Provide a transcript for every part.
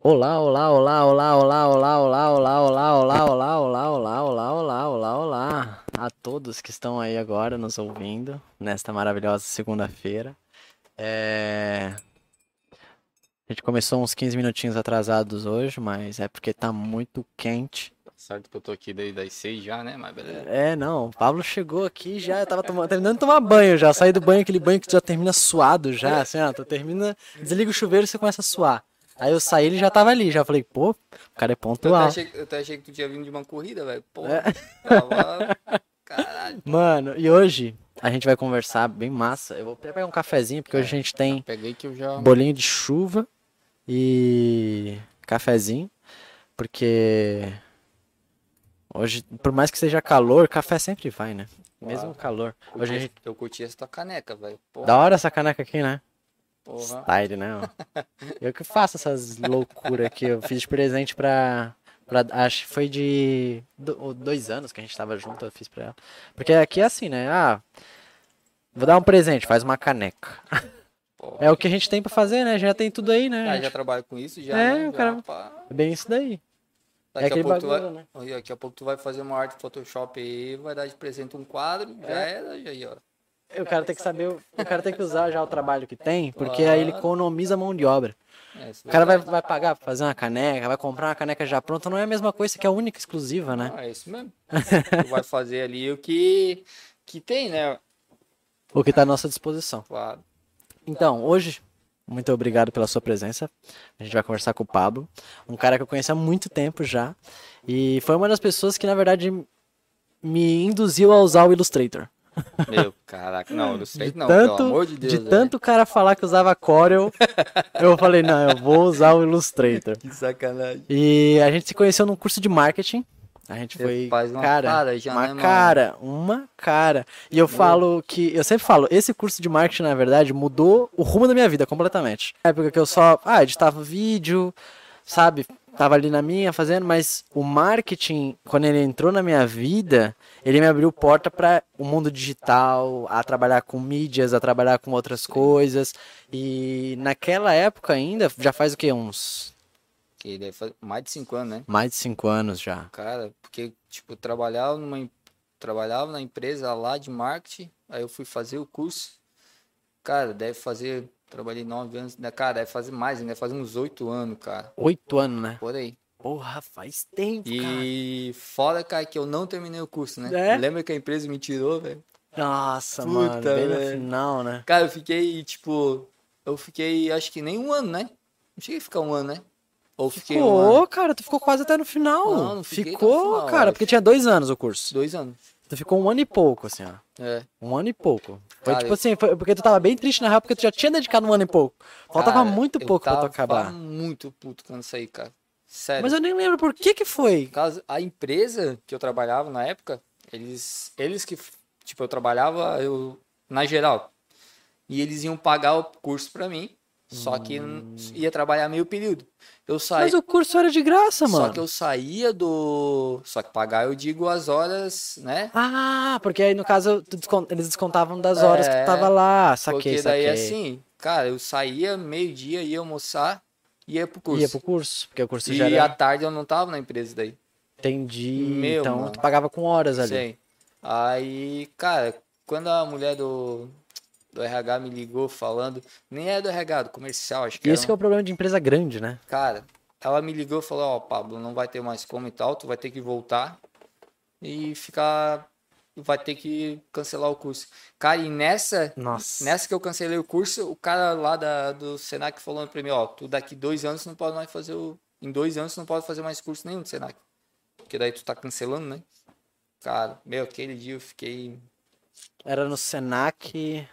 Olá, olá, olá, olá, olá, olá, olá, olá, olá, olá, olá, olá, olá, olá, olá, olá, olá a todos que estão aí agora nos ouvindo nesta maravilhosa segunda-feira. É... A gente começou uns 15 minutinhos atrasados hoje, mas é porque tá muito quente. Tá certo que eu tô aqui desde das seis já, né? Mas beleza. É, não, o Pablo chegou aqui já, tava tomando, terminando de tomar banho já, saí do banho, aquele banho que já termina suado já, assim, ó, tu termina, desliga o chuveiro e você começa a suar. Aí eu saí, ele já tava ali, já falei, pô, o cara é Eu até, pontual. achei, eu até achei que tu tinha vindo de uma corrida, velho. Pô, É. tava... Caralho. Mano, e hoje a gente vai conversar bem massa. Eu vou até pegar um cafezinho, porque hoje a gente tem eu já... bolinho de chuva e cafezinho, porque hoje, por mais que seja calor, café sempre vai, né? Mesmo Claro. calor. Hoje a gente... Eu curti essa tua caneca, velho. Da hora essa caneca aqui, né? Porra. Style, né? Eu que faço essas loucuras aqui. Eu fiz de presente pra. pra acho que foi de do- dois anos que a gente tava junto, eu fiz pra ela. Porque aqui é assim, né? Ah, vou dar um presente, faz uma caneca. porra. É o que a gente tem pra fazer, né? Já tem tudo aí, né? Ah, gente? já trabalho com isso, já, É, né? o cara- Já. É bem isso daí. Daqui, aquele a pouco tu vai... bagulho, né? Daqui a pouco tu vai fazer uma arte Photoshop aí, vai dar de presente um quadro, já É. era, já aí, ó. O cara tem que saber, o cara tem que usar já o trabalho que tem, porque aí ele economiza mão de obra. É, O cara vai, vai pagar pra fazer uma caneca, vai comprar uma caneca já pronta, não é a mesma coisa, aqui é única, exclusiva, né? Ah, é isso mesmo. tu vai fazer ali o que, que tem, né? O que tá à nossa disposição. Claro. Então, hoje, muito obrigado pela sua presença. A gente vai conversar com o Pablo, um cara que eu conheço há muito tempo já. E foi uma das pessoas que, na verdade, me induziu a usar o Illustrator. Meu, caraca, não, Illustrator De não, tanto, pelo amor de Deus. de velho. tanto o cara falar que usava Corel, eu falei, não, eu vou usar o Illustrator. Que sacanagem. E a gente se conheceu num curso de marketing. A gente foi, faz uma cara, cara já, uma né, cara, uma cara. E eu falo que, eu sempre falo, esse curso de marketing, na verdade, mudou o rumo da minha vida completamente. Na época que eu só, ah, editava vídeo, sabe? Tava ali na minha fazendo, mas o marketing, quando ele entrou na minha vida, ele me abriu porta para o mundo digital, a trabalhar com mídias, a trabalhar com outras coisas. E naquela época ainda, já faz o quê? Uns Que deve fazer mais de cinco anos, né? mais de cinco anos já. Cara, porque, tipo, trabalhava numa, trabalhava na empresa lá de marketing, aí eu fui fazer o curso. Cara, deve fazer, trabalhei nove anos, né? Cara, deve fazer mais, né? Fazer uns oito anos, cara, Oito anos, né? por aí. Porra, faz tempo, cara. E fora, cara, que eu não terminei o curso, né? É? Lembra que a empresa me tirou, velho? Nossa, Puta, mano, bem no final, né? Cara, eu fiquei, tipo, eu fiquei, acho que nem um ano, né? Não cheguei a ficar um ano, né? Ou fiquei um. Ficou, cara, tu ficou quase até no final. Não, não ficou, final, cara, porque tinha dois anos o curso. Dois anos. Tu ficou um ano e pouco, assim, ó. É. Um ano e pouco. Foi Cara, tipo eu- assim, foi porque tu tava bem triste na real, porque tu já tinha dedicado um ano e pouco. Faltava Cara, muito eu pouco pra tu tava acabar. muito puto quando saí, cara. Sério. Mas eu nem lembro por que que foi. A empresa que eu trabalhava na época, eles, eles que, tipo, eu trabalhava eu, na geral. E eles iam pagar o curso pra mim, só que n- ia trabalhar meio período. Eu saí, Hum. Mas o curso era de graça, mano. só que eu saía do, só que pagar eu digo as horas, né? Ah, porque aí no caso eles descontavam das horas que tu É, tava lá. Saquei, Porque daí saquei. assim, cara, eu saía meio-dia, ia almoçar, ia pro curso. Ia pro curso, porque o curso já E era... à tarde eu não tava na empresa daí. Entendi. Meu, então mano. tu pagava com horas ali. Sim. Aí, cara, quando a mulher do, do RH me ligou falando, nem é do RH, do comercial, acho que era que é o problema de empresa grande, né? Cara, ela me ligou e falou, ó, Pablo, não vai ter mais como e tal, tu vai ter que voltar e ficar, vai ter que cancelar o curso. Cara, e nessa, Nossa. nessa que eu cancelei o curso, o cara lá da, do Senac falou pra mim, ó, tu daqui dois anos não pode mais fazer o, em dois anos não pode fazer mais curso nenhum do Senac. Porque daí tu tá cancelando, né? Cara, meu, aquele dia eu fiquei Era no Senac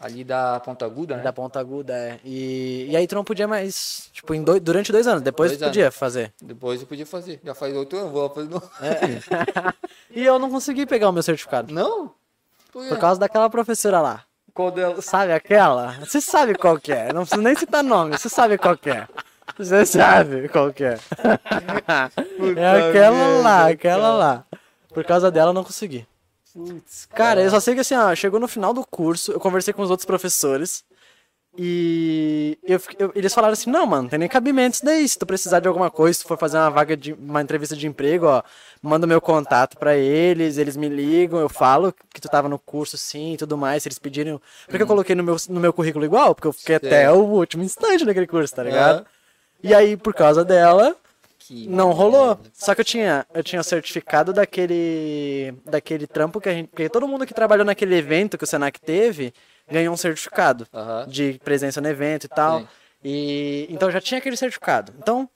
ali da Ponta Aguda, né? da Ponta Aguda, é. E, e aí tu não podia mais, tipo, em dois- durante dois anos. Depois Dois tu podia fazer. Depois eu podia fazer. Já faz oito anos, vou lá fazer novo. E eu não consegui pegar o meu certificado. Não? Por? Por causa daquela professora lá. Qual delas? Sabe aquela? Você sabe qual que é. Não preciso nem citar nome. Você sabe qual que é. Você sabe qual que é. é aquela lá, aquela lá. Por causa dela eu não consegui. Putz, Cara, eu só sei que assim, ó, chegou no final do curso, eu conversei com os outros professores. E eu, eu- eles falaram assim, não, mano, não tem nem cabimento isso daí. Se tu precisar de alguma coisa, se tu for fazer uma vaga de uma entrevista de emprego, ó, manda meu contato pra eles, eles me ligam, eu falo que tu tava no curso sim e tudo mais, se eles pedirem. Porque eu coloquei no meu, no meu currículo igual, porque eu fiquei Uhum. Até o último instante naquele curso, tá ligado? E aí, por causa dela, Que não rolou. merda. Só que eu tinha, eu tinha o certificado daquele, daquele trampo que a gente, porque todo mundo que trabalhou naquele evento que o Senac teve ganhou um certificado de presença no evento e tal. Sim. E então eu já tinha aquele certificado. Então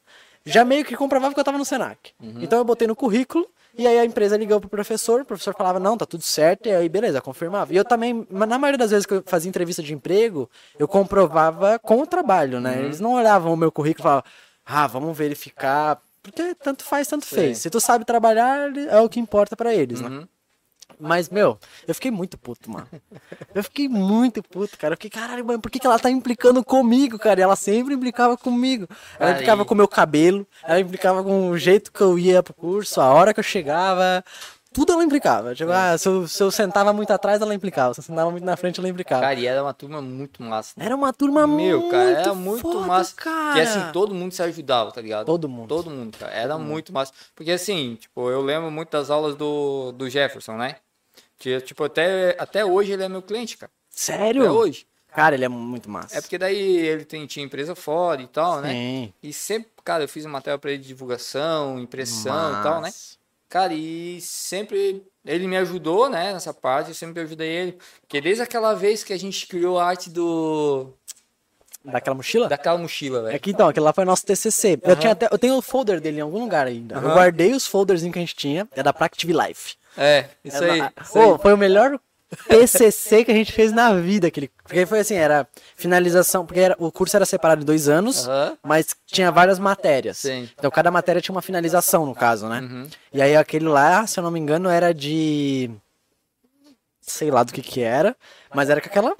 já meio que comprovava que eu tava no Senac. Uhum. Então eu botei no currículo e aí a empresa ligou pro professor, o professor falava: "Não, tá tudo certo". E aí beleza, confirmava. E eu também, na maioria das vezes que eu fazia entrevista de emprego, eu comprovava com o trabalho, né? Uhum. Eles não olhavam o meu currículo e falavam: "Ah, vamos verificar". Porque tanto faz, tanto fez. Se tu sabe trabalhar, é o que importa pra eles, né? Uhum. Mas, meu, eu fiquei muito puto, mano. Eu fiquei muito puto, cara. Eu fiquei, caralho, mano, por que, que ela tá implicando comigo, cara? E ela sempre implicava comigo. Ela Aí. implicava com o meu cabelo, ela implicava com o jeito que eu ia pro curso, a hora que eu chegava. Tudo ela implicava. Tipo, ah, se eu, se eu sentava muito atrás, ela implicava. Se eu sentava muito na frente, ela implicava. Cara, e era uma turma muito massa. né? Era uma turma Meu, muito cara, era muito foda, massa. cara. Que assim, todo mundo se ajudava, tá ligado? Todo mundo. Todo mundo, cara. Era muito massa. Porque assim, tipo, eu lembro muito das aulas do, do Jefferson, né? Que, tipo, até, até hoje ele é meu cliente, cara. Sério? Até hoje. Cara, ele é muito massa. É porque daí ele tem, tinha empresa fora e tal, né? Sim. E sempre, cara, eu fiz matéria pra ele de divulgação, impressão e tal, né? Cara, e sempre ele me ajudou, né, nessa parte, eu sempre ajudei ele. Porque desde aquela vez que a gente criou a arte do Daquela mochila? daquela mochila, É velho. que então, aquele lá foi nosso TCC. Eu, tinha até, eu tenho o folder dele em algum lugar ainda. Eu Aham. guardei os folders que a gente tinha. É da Practive Life. É, isso É aí. na- isso aí. Pô, foi o melhor TCC que a gente fez na vida. Aquele, porque foi assim, era finalização. Porque era- o curso era separado em dois anos, Aham. mas tinha várias matérias. Sim. Então cada matéria tinha uma finalização, no caso, né? Uhum. E aí aquele lá, se eu não me engano, era de. Sei lá do que que era, mas era com aquela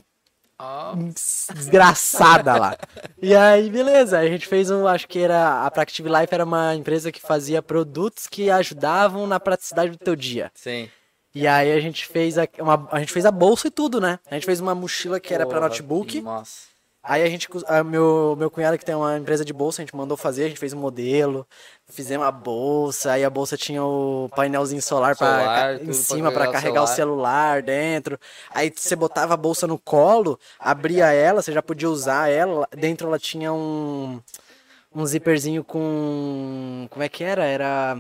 desgraçada lá. E aí, beleza, a gente fez um, acho que era, a Practive Life era uma empresa que fazia produtos que ajudavam na praticidade do teu dia. sim. E aí a gente fez a, uma, a gente fez a bolsa e tudo, né? A gente fez uma mochila que era pra Porra, notebook. Massa. Aí a gente, a meu, meu cunhado que tem uma empresa de bolsa, a gente mandou fazer, a gente fez um modelo, fizemos a bolsa, aí a bolsa tinha o painelzinho solar, tudo em cima o carregar o celular dentro. Aí você botava a bolsa no colo, abria ela, você já podia usar ela, dentro ela tinha um um zíperzinho com como é que era? Era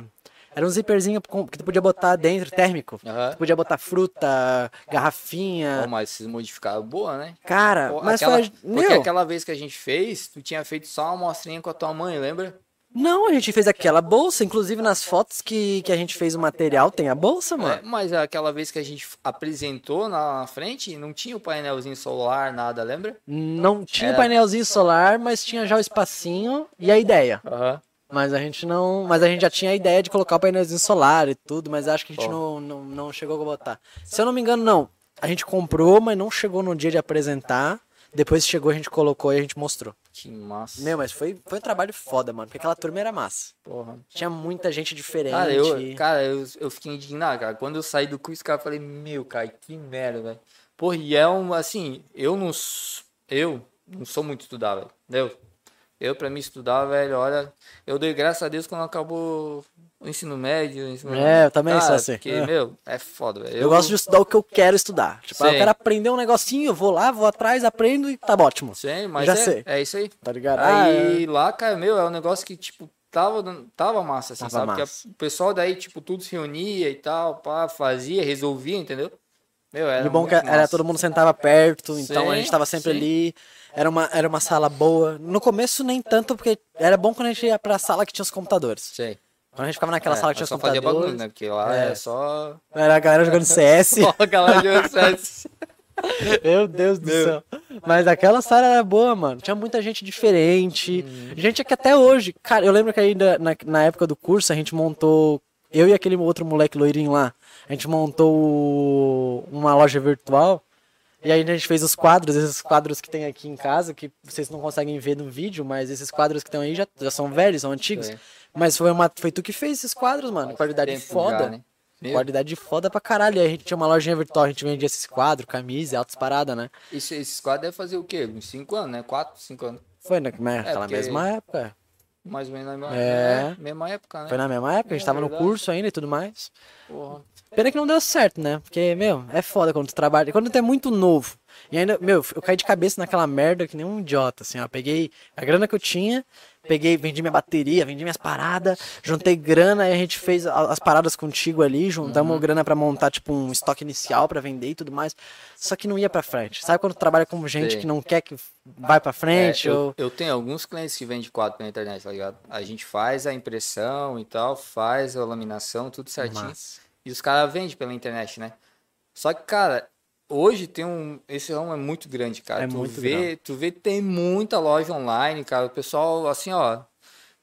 era um zíperzinho que tu podia botar dentro térmico. Aham. Tu podia botar fruta, garrafinha. Mas esses modificaram boa, né? Cara, Pô, mas aquela, foi Porque meu, aquela vez que a gente fez, tu tinha feito só uma amostrinha com a tua mãe, lembra? Não, a gente fez aquela bolsa, inclusive nas fotos que, que a gente fez o material tem a bolsa, É, mano. mas aquela vez que a gente apresentou na, frente, não tinha o painelzinho solar, nada, lembra? Não tinha Era- painelzinho solar, mas tinha já o espacinho e a ideia. Aham. Mas a gente não, mas a gente já tinha a ideia de colocar o painelzinho solar e tudo, mas acho que a gente não, não, não chegou a botar. Se eu não me engano, não. A gente comprou, mas não chegou no dia de apresentar. Depois chegou, a gente colocou e a gente mostrou. Que massa. Meu, mas foi, foi um trabalho foda, mano. Porque aquela turma era massa. Porra. Tinha muita gente diferente. Cara, eu, cara eu, eu fiquei indignado, cara. Quando eu saí do curso, cara, eu falei, meu, cara, que merda, velho. Porra, e é um, assim, eu não, eu não sou muito estudar, velho, entendeu? Eu, pra mim, estudar, velho, olha, eu dei graças a Deus quando acabou o ensino médio. o ensino É, eu também sou Cara, assim. Porque, É. meu, é foda, velho. Eu, gosto de estudar o que eu quero estudar. Tipo, ah, eu Sim. quero aprender um negocinho, eu vou lá, vou atrás, aprendo e tá ótimo. Sim, mas já é, sei. é isso aí. Tá ligado? Ah, Aí é. lá, cara, meu, é um negócio que, tipo, tava, tava massa, assim, Tava sabe? massa. Porque o pessoal daí, tipo, tudo se reunia e tal, pá, fazia, resolvia, entendeu? Meu, era E o bom que era massa. todo mundo sentava perto, então a Sim, gente tava sempre sim. ali. Era uma, era uma sala boa. No começo nem tanto, porque era bom quando a gente ia pra sala que tinha os computadores. Sei. Quando a gente ficava naquela É, sala que tinha os só fazia computadores. bagulho, né? Porque lá É. é, só... Era a galera jogando CS. Só a galera jogando CS. Meu Deus do Meu. céu. Mas aquela sala era boa, mano. Tinha muita gente diferente. Uhum. Gente que até hoje. Cara, eu lembro que ainda na, na época do curso a gente montou. Eu e aquele outro moleque loirinho lá. A gente montou uma loja virtual. E aí a gente fez os quadros, esses quadros que tem aqui em casa, que vocês não conseguem ver no vídeo, mas esses quadros que estão aí já, já são velhos, são antigos. Mas foi, uma, foi tu que fez esses quadros, mano. Qualidade foda. já, né? Qualidade foda pra caralho. Aí a gente tinha uma lojinha virtual, a gente vendia esses quadros, camisa, altas paradas, né? Isso, esses quadros devem fazer o quê? Uns 5 anos, né? 4, 5 anos. Foi naquela porque- mesma época. Mais ou menos na mesma, É. é, mesma época, né? Foi na mesma época, a gente É tava no curso ainda e tudo mais. Porra. Pena que não deu certo, né? Porque, meu, é foda quando tu trabalha. Quando tu é muito novo. E ainda, meu, eu caí de cabeça naquela merda que nem um idiota, assim, ó. Peguei a grana que eu tinha, peguei, vendi minha bateria, vendi minhas paradas, juntei grana e a gente fez as paradas contigo ali, juntamos grana pra montar, tipo, um estoque inicial pra vender e tudo mais. Só que não ia pra frente. Sabe quando trabalha com gente Sei. que não quer que vai pra frente? É, eu, ou... eu tenho alguns clientes que vendem quadro pela internet, tá ligado? A gente faz a impressão e tal, faz a laminação, tudo certinho. Massa. E os caras vendem pela internet, né? Só que, cara, hoje tem um. Esse ramo é muito grande, cara. É tu muito vê, grande. tu vê que tem muita loja online, cara. O pessoal, assim, ó.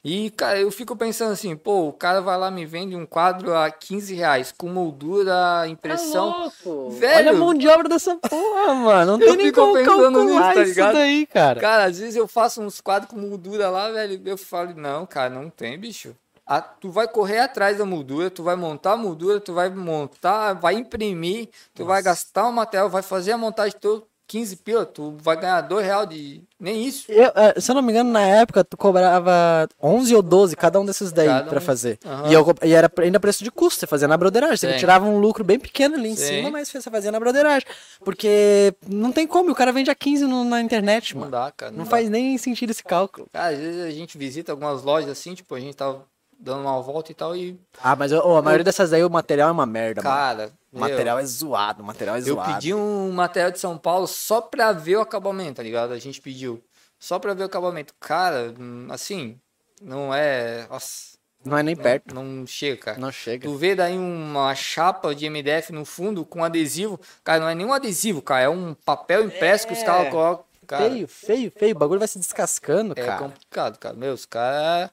E, cara, eu fico pensando assim, pô, o cara vai lá me vende um quadro a 15 reais, com moldura, impressão. Tá louco. Velho. Olha a mão de obra dessa porra, mano. Não Eu tem nem como pensando calcular nisso, tá isso ligado? daí, cara. Cara, às vezes eu faço uns quadros com moldura lá, velho. Eu falo, não, cara, não tem, bicho. Ah, tu vai correr atrás da moldura, tu vai montar a moldura, tu vai montar, vai imprimir, tu vai gastar o material, vai fazer a montagem toda, 15 pila, tu vai ganhar 2 real de. Nem isso. Eu, eh, se eu não me engano, na época, tu cobrava 11 ou 12 cada um desses daí Cada pra um. fazer. Aham. E, eu e era ainda preço de custo, você fazia na broderagem. Você tirava um lucro bem pequeno ali em Sim. cima, mas você fazia na broderagem. Porque não tem como, o cara vende a 15 no- na internet, Não mano. dá, cara. Não dá. faz nem sentido esse cálculo. Cara, às vezes a gente visita algumas lojas assim, tipo, a gente tava dando uma volta e tal, e. Ah, mas ô, a maioria dessas daí o material é uma merda, mano. Cara, O material é zoado, o material é Eu zoado. pedi um material de São Paulo só pra ver o acabamento, tá ligado? A gente pediu. Só pra ver o acabamento. Cara, hum, assim, não é. Nossa, Não é nem perto. não chega, cara. Não chega. Tu vê daí uma chapa de MDF no fundo com adesivo. Cara, não é nem um adesivo, cara. É um papel impresso que os É. caras colocam. Cara, Feio, feio, feio. O bagulho vai se descascando, é cara. complicado, cara. Meu, os caras.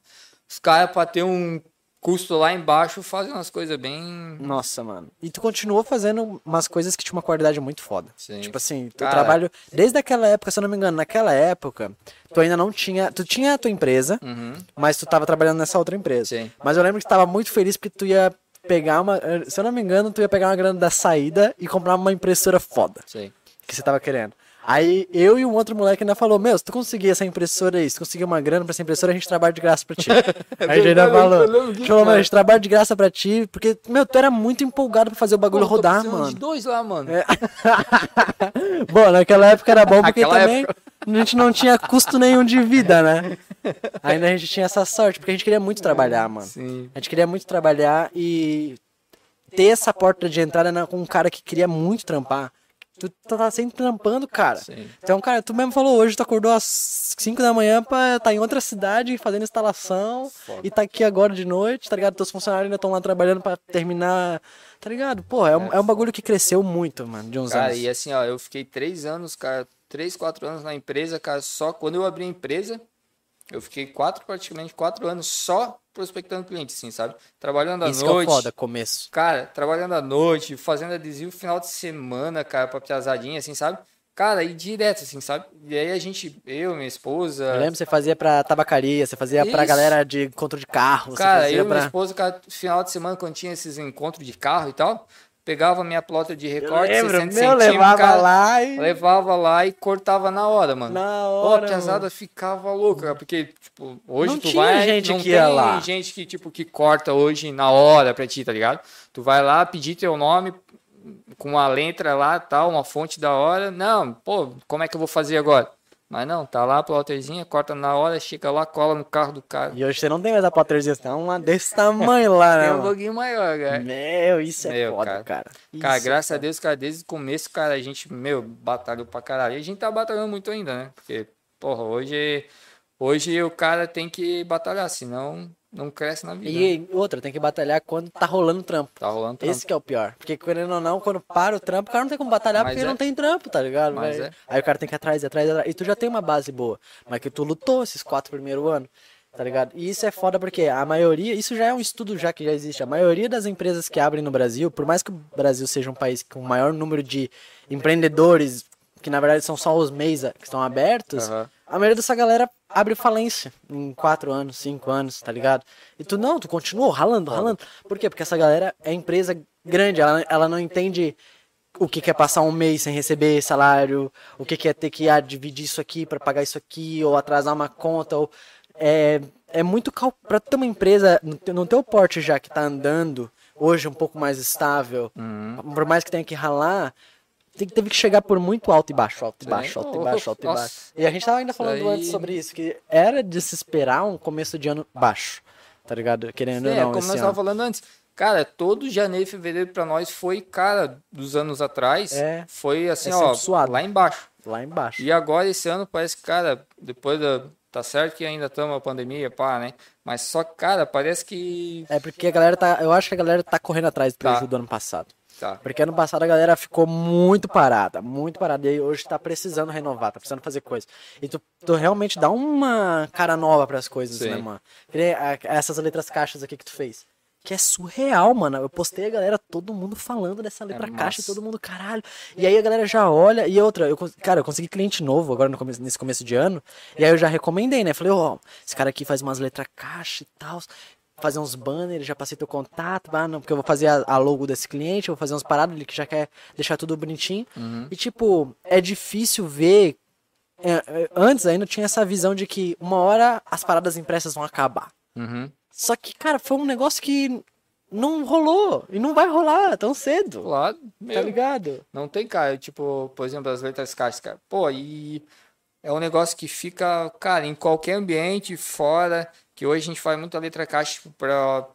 Os caras, pra ter um custo lá embaixo, fazem umas coisas bem. Nossa, mano. E tu continuou fazendo umas coisas que tinham uma qualidade muito foda. Sim. Tipo assim, tu trabalho. Desde aquela época, se eu não me engano, naquela época, tu ainda não tinha. Tu tinha a tua empresa, Uhum. mas tu tava trabalhando nessa outra empresa. Sim. Mas eu lembro que tu tava muito feliz porque tu ia pegar uma. Se eu não me engano, tu ia pegar uma grana da saída e comprar uma impressora foda Sei. que você tava querendo. Aí eu e um outro moleque ainda falou, meu, se tu conseguir essa impressora aí, se tu conseguir uma grana pra essa impressora, a gente trabalha de graça pra ti. aí a gente ainda falou, falou, mano, a gente trabalha de graça pra ti, porque, meu, tu era muito empolgado pra fazer o bagulho Pô, tô rodar, mano. de dois lá, mano. É. Bom, naquela época era bom porque Naquela também a gente não tinha custo nenhum de vida, né? Ainda a gente tinha essa sorte, porque a gente queria muito trabalhar, mano. Sim. A gente queria muito trabalhar e ter essa porta de entrada com um cara que queria muito trampar. Tu tá sempre trampando, cara. Sim. Então, cara, tu mesmo falou hoje, tu acordou às 5 da manhã pra tá em outra cidade fazendo instalação Foda. e tá aqui agora de noite, tá ligado? Teus funcionários ainda estão lá trabalhando pra terminar, tá ligado? Pô, é, um, é um bagulho que cresceu muito, mano, de uns Cara, anos. e assim, ó, eu fiquei três anos, cara, três, quatro anos na empresa, cara, só quando eu abri a empresa, eu fiquei quatro, praticamente quatro anos só prospectando cliente, assim, sabe? Trabalhando à Isso que é noite. foda, começo. Cara, trabalhando à noite, fazendo adesivo final de semana, cara, pra piazadinha, assim, sabe? Cara, e direto, assim, sabe? E aí a gente, eu, minha esposa. Eu lembro que você fazia pra tabacaria, você fazia pra Isso. galera de encontro de carro, você Cara, eu e minha pra... esposa, cara, final de semana, quando tinha esses encontros de carro e tal, pegava minha plota de recorte, 60 meu, centímetros, levava cara, lá e... levava lá e cortava na hora, mano. Na Pô, hora, a piazada ficava louca, porque, tipo, hoje Não tu vai, gente não que tem lá. gente que, tipo, que corta hoje na hora pra ti, tá ligado? Tu vai lá, pedir teu nome com uma letra lá, tal, uma fonte da hora, não, pô, como é que eu vou fazer agora? Mas não, tá lá a plotterzinha, corta na hora, chega lá, cola no carro do cara. E hoje você não tem mais a potterzinha, você tem uma desse tamanho lá, né, Tem um pouquinho maior, cara. Meu, isso é Meu, foda, cara. cara. Cara, é graças a foda. Deus, cara, desde o começo, cara, a gente, meu, batalhou pra caralho. E a gente tá batalhando muito ainda, né? Porque, porra, hoje, hoje o cara tem que batalhar, senão não cresce na vida. E outra, tem que batalhar quando tá rolando trampo. Tá rolando trampo. Esse que é o pior. Porque, querendo ou não, quando para o trampo, o cara não tem como batalhar Mas porque é. não tem trampo, tá ligado? Mas é. Aí o cara tem que ir atrás, atrás, atrás. E tu já tem uma base boa. Mas que tu lutou esses quatro primeiros anos, tá ligado? E isso é foda porque a maioria, isso já é um estudo já que já existe. A maioria das empresas que abrem no Brasil, por mais que o Brasil seja um país com o maior número de empreendedores, que na verdade são só os MEIs que estão abertos, Aham. A maioria dessa galera abre falência em 4 anos, 5 anos, tá ligado? E tu não, tu continua ralando, ralando. Por quê? Porque essa galera é empresa grande, ela, ela não entende o que, que é passar um mês sem receber salário, o que, que é ter que ah, dividir isso aqui para pagar isso aqui, ou atrasar uma conta, ou é, é muito cal... para ter uma empresa no teu, porte já que tá andando hoje um pouco mais estável, Uhum. por mais que tenha que ralar, teve que chegar por muito alto e baixo, alto e Sim. baixo, alto e baixo, alto e Nossa. baixo. E a gente tava ainda falando aí- antes sobre isso, que era de se esperar um começo de ano baixo, tá ligado? Querendo ou É, não, como esse nós ano. estávamos falando antes. Cara, todo janeiro e fevereiro pra nós foi, cara, dos anos atrás, É. foi assim, É ó, suado. lá embaixo. Lá embaixo. E agora esse ano parece que, cara, depois da. Tá certo que ainda estamos na pandemia, pá, né? Mas só cara, parece que. É porque a galera tá. Eu acho que a galera tá correndo atrás do prejuízo Tá. do ano passado. Tá. Porque ano passado a galera ficou muito parada, muito parada. E hoje tá precisando renovar, tá precisando fazer coisa. E tu, tu realmente dá uma cara nova pras coisas, Sim. né, mano? Essas letras caixas aqui que tu fez. Que é surreal, mano. Eu postei a galera, todo mundo falando dessa letra caixa, e massa. todo mundo, caralho. E aí a galera já olha. E outra, eu, cara, eu consegui cliente novo agora no começo, nesse começo de ano. E aí eu já recomendei, né? Falei, ó, esse cara aqui faz umas letras caixa e tal. Fazer uns banners, já passei teu contato, ah, não, porque eu vou fazer a, a logo desse cliente, eu vou fazer uns paradas, ele que já quer deixar tudo bonitinho. Uhum. E tipo, é difícil ver. é, é, antes ainda tinha essa visão de que uma hora as paradas impressas vão acabar. Uhum. Só que, cara, foi um negócio que não rolou. E não vai rolar tão cedo. Claro, Tá meu, ligado? não tem, cara. Tipo, por exemplo, as letras caixas, cara. Pô, e é um negócio que fica, cara, em qualquer ambiente, fora, que hoje a gente faz muita letra caixa tipo, pra,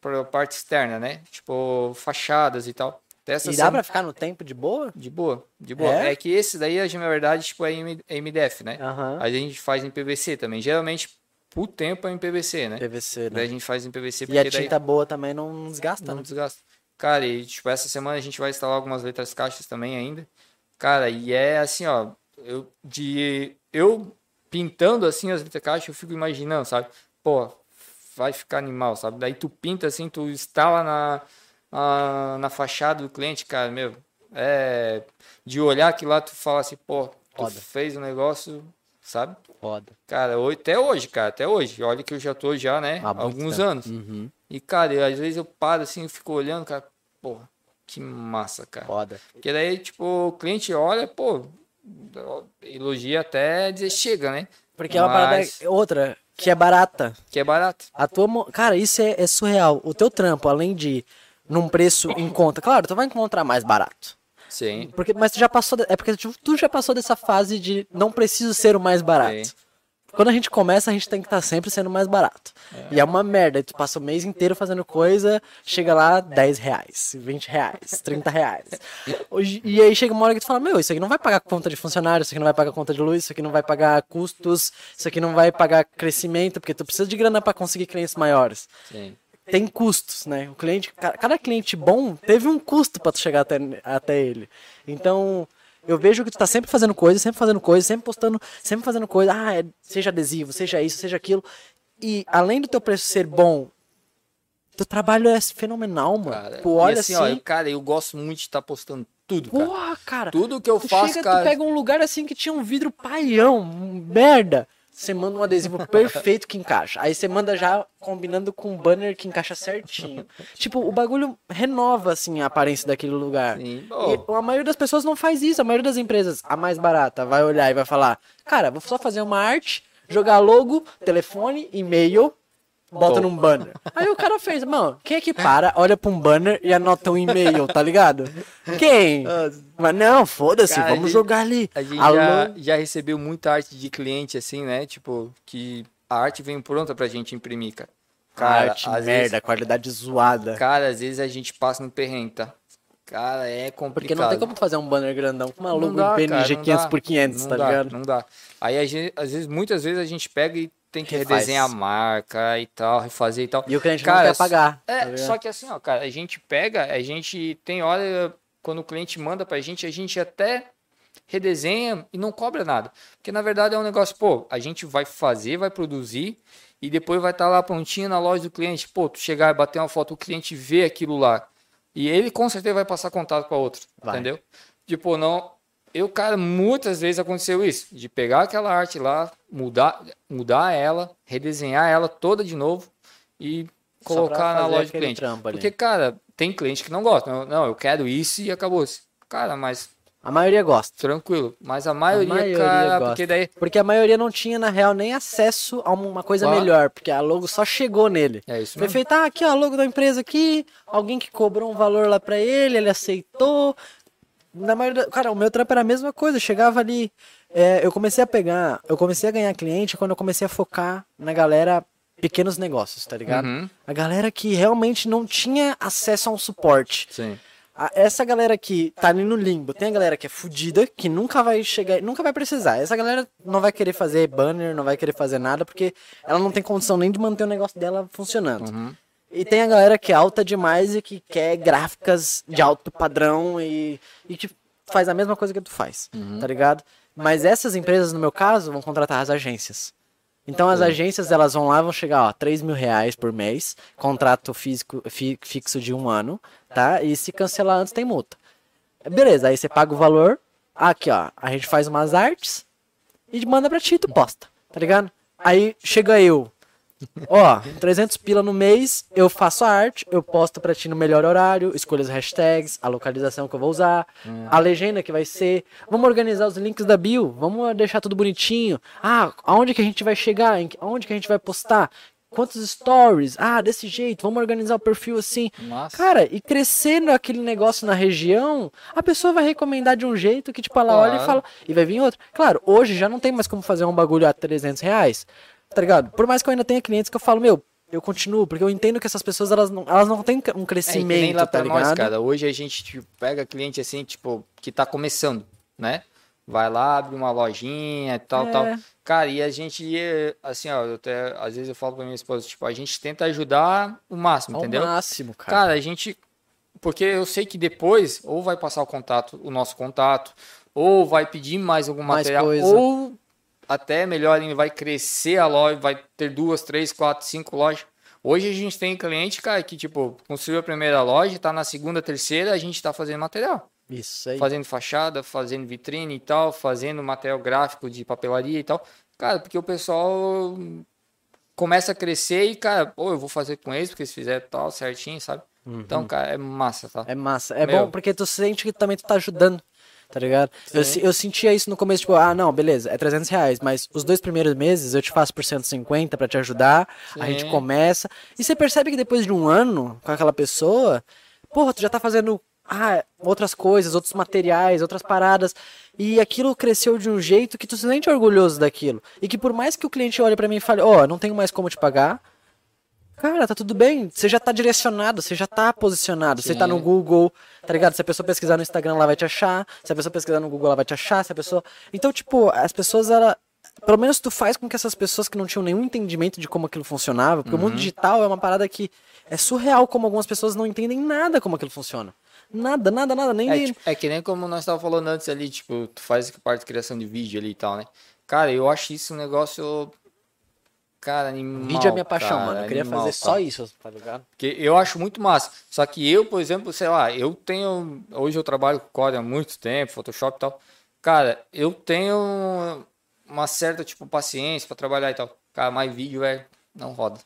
pra parte externa, né? Tipo, fachadas e tal. Dessa E dá pra ficar no tempo de boa? De boa, de boa. É? É, que esse daí, na verdade, tipo, é MDF, né? Aham. Aí a gente faz em PVC também. Geralmente, por tempo é em PVC, né? PVC, Daí a né? gente faz em PVC E a daí tinta boa também não desgasta, não né? desgasta. Cara, e tipo, essa semana a gente vai instalar algumas letras caixas também ainda. Cara, e é assim, ó, eu de eu pintando assim as letras caixas, eu fico imaginando, sabe? Pô, vai ficar animal, sabe? Daí tu pinta assim, tu instala na na, na fachada do cliente, cara, meu, é de olhar aquilo lá tu fala assim, pô, tu Foda. fez um negócio, sabe? Foda. Cara, até hoje, cara, até hoje. Olha que eu já tô já, né? Há alguns tempo. anos. Uhum. E, cara, eu, às vezes eu paro assim, eu fico olhando, cara, porra, que massa, cara. Foda. Porque daí, tipo, o cliente olha, pô, elogia até dizer chega, né? Porque é uma parada Mas- outra, que é barata. Que é barato. A tua, mo- cara, isso é, é surreal. O teu trampo, além de num preço em conta, claro, tu vai encontrar mais barato. Sim. Porque, mas tu já passou, de- é porque tu, tu já passou dessa fase de não preciso ser o mais barato. Sim. Quando a gente começa, a gente tem que estar sempre sendo mais barato. E é uma merda. Tu passa o mês inteiro fazendo coisa, chega lá 10 reais, 20 reais, 30 reais. E aí chega uma hora que tu fala, meu, isso aqui não vai pagar conta de funcionário, isso aqui não vai pagar conta de luz, isso aqui não vai pagar custos, isso aqui não vai pagar crescimento, porque tu precisa de grana para conseguir clientes maiores. Sim. Tem custos, né? O cliente, ca- cada cliente bom teve um custo para tu chegar até, até ele. Então, eu vejo que tu tá sempre fazendo coisa, sempre fazendo coisa, sempre postando, sempre fazendo coisa. Ah, é- seja adesivo, seja isso, seja aquilo. E além do teu preço ser bom, teu trabalho é fenomenal, mano. Cara, tu olha assim, assim, ó, eu, cara, eu gosto muito de estar postando tudo, cara. porra, cara. Tudo que eu tu faço, chega, cara. tu pega um lugar assim que tinha um vidro paião, merda. Você manda um adesivo perfeito que encaixa. Aí você manda já combinando com um banner que encaixa certinho. tipo, o bagulho renova, assim, a aparência daquele lugar. Sim. E a maioria das pessoas não faz isso. A maioria das empresas, a mais barata, vai olhar e vai falar: Cara, vou só fazer uma arte, jogar logo, telefone, e-mail, bota num banner. Aí o cara fez, mano, quem é que para, olha pra um banner e anota um e-mail, tá ligado? Quem? Mas não, foda-se, vamos gente- jogar ali. A gente Alô? já, já recebeu muita arte de cliente, assim, né? Tipo, que a arte vem pronta pra gente imprimir, cara. Cara, Arte, merda, vezes- qualidade zoada. Cara, às vezes a gente passa no perrengue, tá? Cara, é complicado. Porque não tem como fazer um banner grandão com uma Não logo dá, em PNG cara, não 500 dá. por 500, não tá dá, ligado? Não dá. Aí, a gente, às vezes, muitas vezes a gente pega e tem que Refaz. redesenhar a marca e tal, refazer e tal. E o cliente não Cara, quer pagar. tá É, ligado? só que assim, ó, cara, a gente pega, a gente tem hora, quando o cliente manda pra gente, a gente até redesenha e não cobra nada. Porque na verdade é um negócio, pô, a gente vai fazer, vai produzir e depois vai estar lá prontinho na loja do cliente. Pô, tu chegar e bater uma foto, o cliente vê aquilo lá. E ele com certeza vai passar contato para outro, Vai. entendeu? Tipo, não. Eu, cara, muitas vezes aconteceu isso, de pegar aquela arte lá, mudar, mudar ela, redesenhar ela toda de novo e colocar na loja do cliente. Porque, cara, tem cliente que não gosta. Não, não eu quero isso e acabou-se. Cara, mas a maioria gosta. Tranquilo. Mas a maioria, a maioria cara, gosta. porque daí. Porque a maioria não tinha, na real, nem acesso a uma coisa melhor, porque a logo só chegou nele. É isso Foi feito, ah, aqui, ó, a logo da empresa aqui, alguém que cobrou um valor lá pra ele, ele aceitou. Na maioria. Cara, o meu trampo era a mesma coisa. Eu chegava ali. É, eu comecei a pegar. Eu comecei a ganhar cliente quando eu comecei a focar na galera pequenos negócios, tá ligado? Uhum. A galera que realmente não tinha acesso a um suporte. Sim essa galera que tá ali no limbo, tem a galera que é fodida, que nunca vai chegar, nunca vai precisar. Essa galera não vai querer fazer banner, não vai querer fazer nada, porque ela não tem condição nem de manter o negócio dela funcionando. Uhum. E tem a galera que é alta demais e que quer gráficas de alto padrão e, e que faz a mesma coisa que tu faz, uhum. tá ligado? Mas essas empresas, no meu caso, vão contratar as agências. Então as agências elas vão lá vão chegar ó 3 mil reais por mês, contrato físico fi, fixo de um ano, tá? E se cancelar antes tem multa. Beleza, aí você paga o valor. Aqui ó, a gente faz umas artes e manda pra ti e tu posta, tá ligado? Aí chega eu, Ó, 300 pila no mês, eu faço a arte, eu posto pra ti no melhor horário, escolho as hashtags, a localização que eu vou usar, hum. a legenda que vai ser. Vamos organizar os links da bio, vamos deixar tudo bonitinho. Ah, aonde que a gente vai chegar? Aonde que a gente vai postar? Quantos stories? Ah, desse jeito, vamos organizar o perfil assim. Nossa. Cara, e crescendo aquele negócio na região, a pessoa vai recomendar de um jeito que, tipo, ela claro. olha e fala. E vai vir outro. Claro, hoje já não tem mais como fazer um bagulho a 300 reais. Tá ligado? Por mais que eu ainda tenha clientes que eu falo, meu, eu continuo, porque eu entendo que essas pessoas, elas não, elas não têm um crescimento, é, nem lá tá ligado? Nós, cara. Hoje a gente tipo, pega cliente assim, tipo, que tá começando, né? Vai lá, abre uma lojinha e tal, é. tal. Cara, e a gente, assim, ó, até, às vezes eu falo pra minha esposa, tipo, a gente tenta ajudar o máximo, Ao entendeu? O máximo, cara. Cara, a gente, porque eu sei que depois, ou vai passar o contato, o nosso contato, ou vai pedir mais algum mais material, coisa. ou até melhor ainda, vai crescer a loja, vai ter duas, três, quatro, cinco lojas. Hoje a gente tem cliente, cara, que tipo, construiu a primeira loja, tá na segunda, terceira, a gente tá fazendo material. Isso aí. Fazendo fachada, fazendo vitrine e tal, fazendo material gráfico de papelaria e tal. Cara, porque o pessoal começa a crescer e, cara, pô, eu vou fazer com eles, porque eles fizeram tal, certinho, sabe? Uhum. Então, cara, é massa, tá? É massa. É Meu. bom porque tu sente que também tu tá ajudando tá ligado? Eu, eu sentia isso no começo, tipo, ah, não, beleza, é 300 reais, mas os dois primeiros meses eu te faço por 150 para te ajudar, Sim. a gente começa, e você percebe que depois de um ano com aquela pessoa, porra, tu já tá fazendo ah, outras coisas, outros materiais, outras paradas. E aquilo cresceu de um jeito que tu se sente orgulhoso daquilo. E que por mais que o cliente olhe para mim e fale, ó, oh, não tenho mais como te pagar, Cara, tá tudo bem. Você já tá direcionado, você já tá posicionado. Sim. Você tá no Google, tá ligado? Se a pessoa pesquisar no Instagram, ela vai te achar. Se a pessoa pesquisar no Google, ela vai te achar. Se a pessoa. Então, tipo, as pessoas, ela. Pelo menos tu faz com que essas pessoas que não tinham nenhum entendimento de como aquilo funcionava, porque uhum. o mundo uhum. digital é uma parada que é surreal como algumas pessoas não entendem nada como aquilo funciona. Nada, nada, nada, nem. É, tipo, é que nem como nós estávamos falando antes ali, tipo, tu faz parte de criação de vídeo ali e tal, né? Cara, eu acho isso um negócio Cara, animal. Vídeo é minha paixão, cara, mano. Eu queria animal, fazer cara. só isso, tá ligado? Porque eu acho muito massa. Só que eu, por exemplo, sei lá, eu tenho. Hoje eu trabalho com Core há muito tempo, Photoshop e tal. Cara, eu tenho uma certa, tipo, paciência para trabalhar e tal. Cara, mais vídeo, velho, não roda.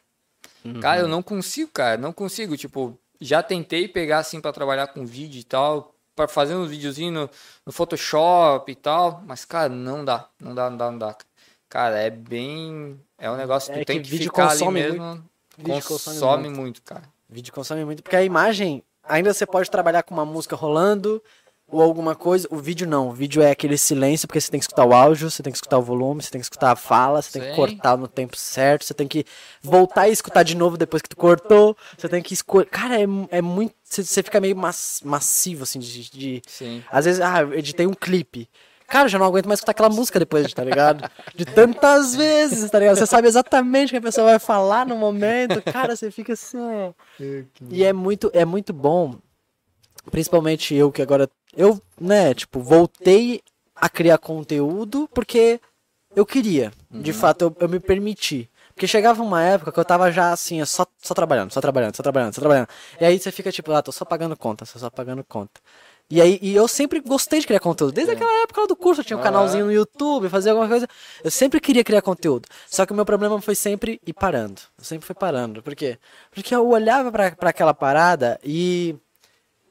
Uhum. Cara, eu não consigo, cara. Não consigo. Tipo, já tentei pegar assim para trabalhar com vídeo e tal. para fazer uns videozinhos no, no Photoshop e tal. Mas, cara, não dá. Não dá, não dá, não dá. Cara, é bem é um negócio que é tem que, que vídeo ficar consome ali mesmo. Muito. Vídeo consome, consome muito. muito, cara. Vídeo consome muito, porque a imagem, ainda você pode trabalhar com uma música rolando ou alguma coisa. O vídeo não. O vídeo é aquele silêncio, porque você tem que escutar o áudio, você tem que escutar o volume, você tem que escutar a fala, você Sim. tem que cortar no tempo certo, você tem que voltar e escutar de novo depois que tu cortou. Você tem que escolher. Cara, é, é muito. Você fica meio massivo, assim, de. de... Sim. Às vezes, ah, eu editei um clipe. Cara, já não aguento mais escutar aquela música depois, tá ligado? De tantas vezes, tá ligado? Você sabe exatamente o que a pessoa vai falar no momento. Cara, você fica assim. E é muito, é muito bom. Principalmente eu que agora. Eu, né, tipo, voltei a criar conteúdo porque eu queria. De uhum. fato, eu, eu me permiti. Porque chegava uma época que eu tava já assim, só, só trabalhando, só trabalhando, só trabalhando, só trabalhando. E aí você fica tipo, ah, tô só pagando conta, só, só pagando conta. E aí, e eu sempre gostei de criar conteúdo. Desde aquela época do curso, eu tinha um Ah. canalzinho no YouTube, fazia alguma coisa. Eu sempre queria criar conteúdo. Só que o meu problema foi sempre ir parando. Eu sempre fui parando. Por quê? Porque eu olhava pra, pra aquela parada e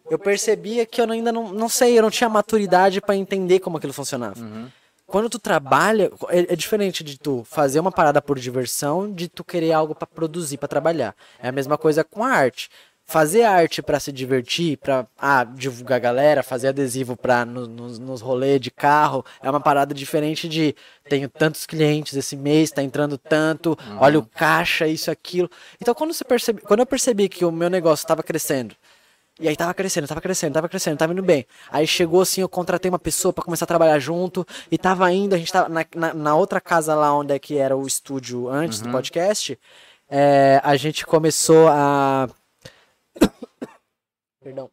eu percebia que eu ainda não, não sei, eu não tinha maturidade pra entender como aquilo funcionava. Quando tu trabalha, é, é diferente de tu fazer uma parada por diversão, de tu querer algo pra produzir, pra trabalhar. É a mesma coisa com a arte. Fazer arte pra se divertir, pra ah, divulgar a galera, fazer adesivo no, nos, nos rolês de carro, é uma parada diferente de tenho tantos clientes esse mês, tá entrando tanto, olha o caixa, isso, aquilo. Então quando, você percebe, quando eu percebi que o meu negócio estava crescendo, e aí tava crescendo, tava crescendo, tava crescendo, tava indo bem. Aí chegou assim, eu contratei uma pessoa pra começar a trabalhar junto. E tava indo, a gente tava na, na, na outra casa lá onde é que era o estúdio antes do podcast. é, a gente começou a. Perdão.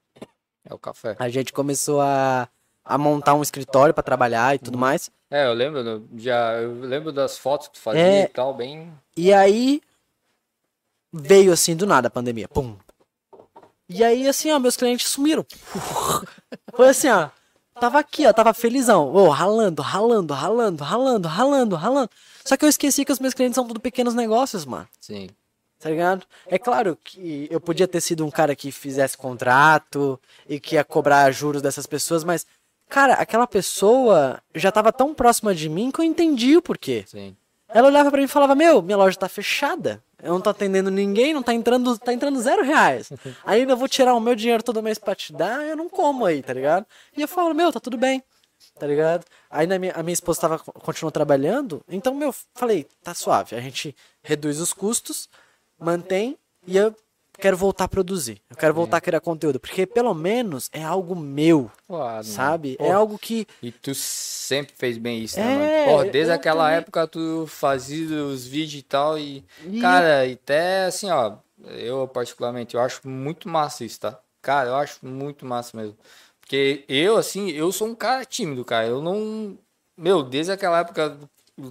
É o café. A gente começou a, a montar um escritório pra trabalhar e tudo mais. É, eu lembro, já, eu lembro das fotos que tu fazia É. e tal, bem. E aí veio assim do nada a pandemia. Pum. E aí, assim, ó, meus clientes sumiram. Foi assim, ó. Tava aqui, ó, tava felizão. Ô, ralando, ralando, ralando, ralando, ralando, ralando. Só que eu esqueci que os meus clientes são tudo pequenos negócios, mano. Sim. Tá ligado? É claro que eu podia ter sido um cara que fizesse contrato e que ia cobrar juros dessas pessoas, mas, cara, aquela pessoa já tava tão próxima de mim que eu entendi o porquê. Sim. Ela olhava pra mim e falava, meu, minha loja tá fechada. Eu não tô atendendo ninguém, não tá entrando, tá entrando zero reais. Ainda eu vou tirar o meu dinheiro todo mês pra te dar, eu não como aí, tá ligado? E eu falo, meu, tá tudo bem, tá ligado? Aí minha, a minha esposa tava, continuou trabalhando, então, meu, falei, tá suave, a gente reduz os custos, mantém e eu quero voltar a produzir. Eu quero voltar a criar conteúdo, porque pelo menos é algo meu, Claro, mano. sabe? É algo que E tu sempre fez bem isso, É, né, mano? Porra, desde aquela também. época tu fazia os vídeos e tal e... E Cara, e até assim, ó, eu particularmente, eu acho muito massa isso, tá? Cara, eu acho muito massa mesmo. Porque eu, assim, eu sou um cara tímido, cara. Eu não... Meu, desde aquela época...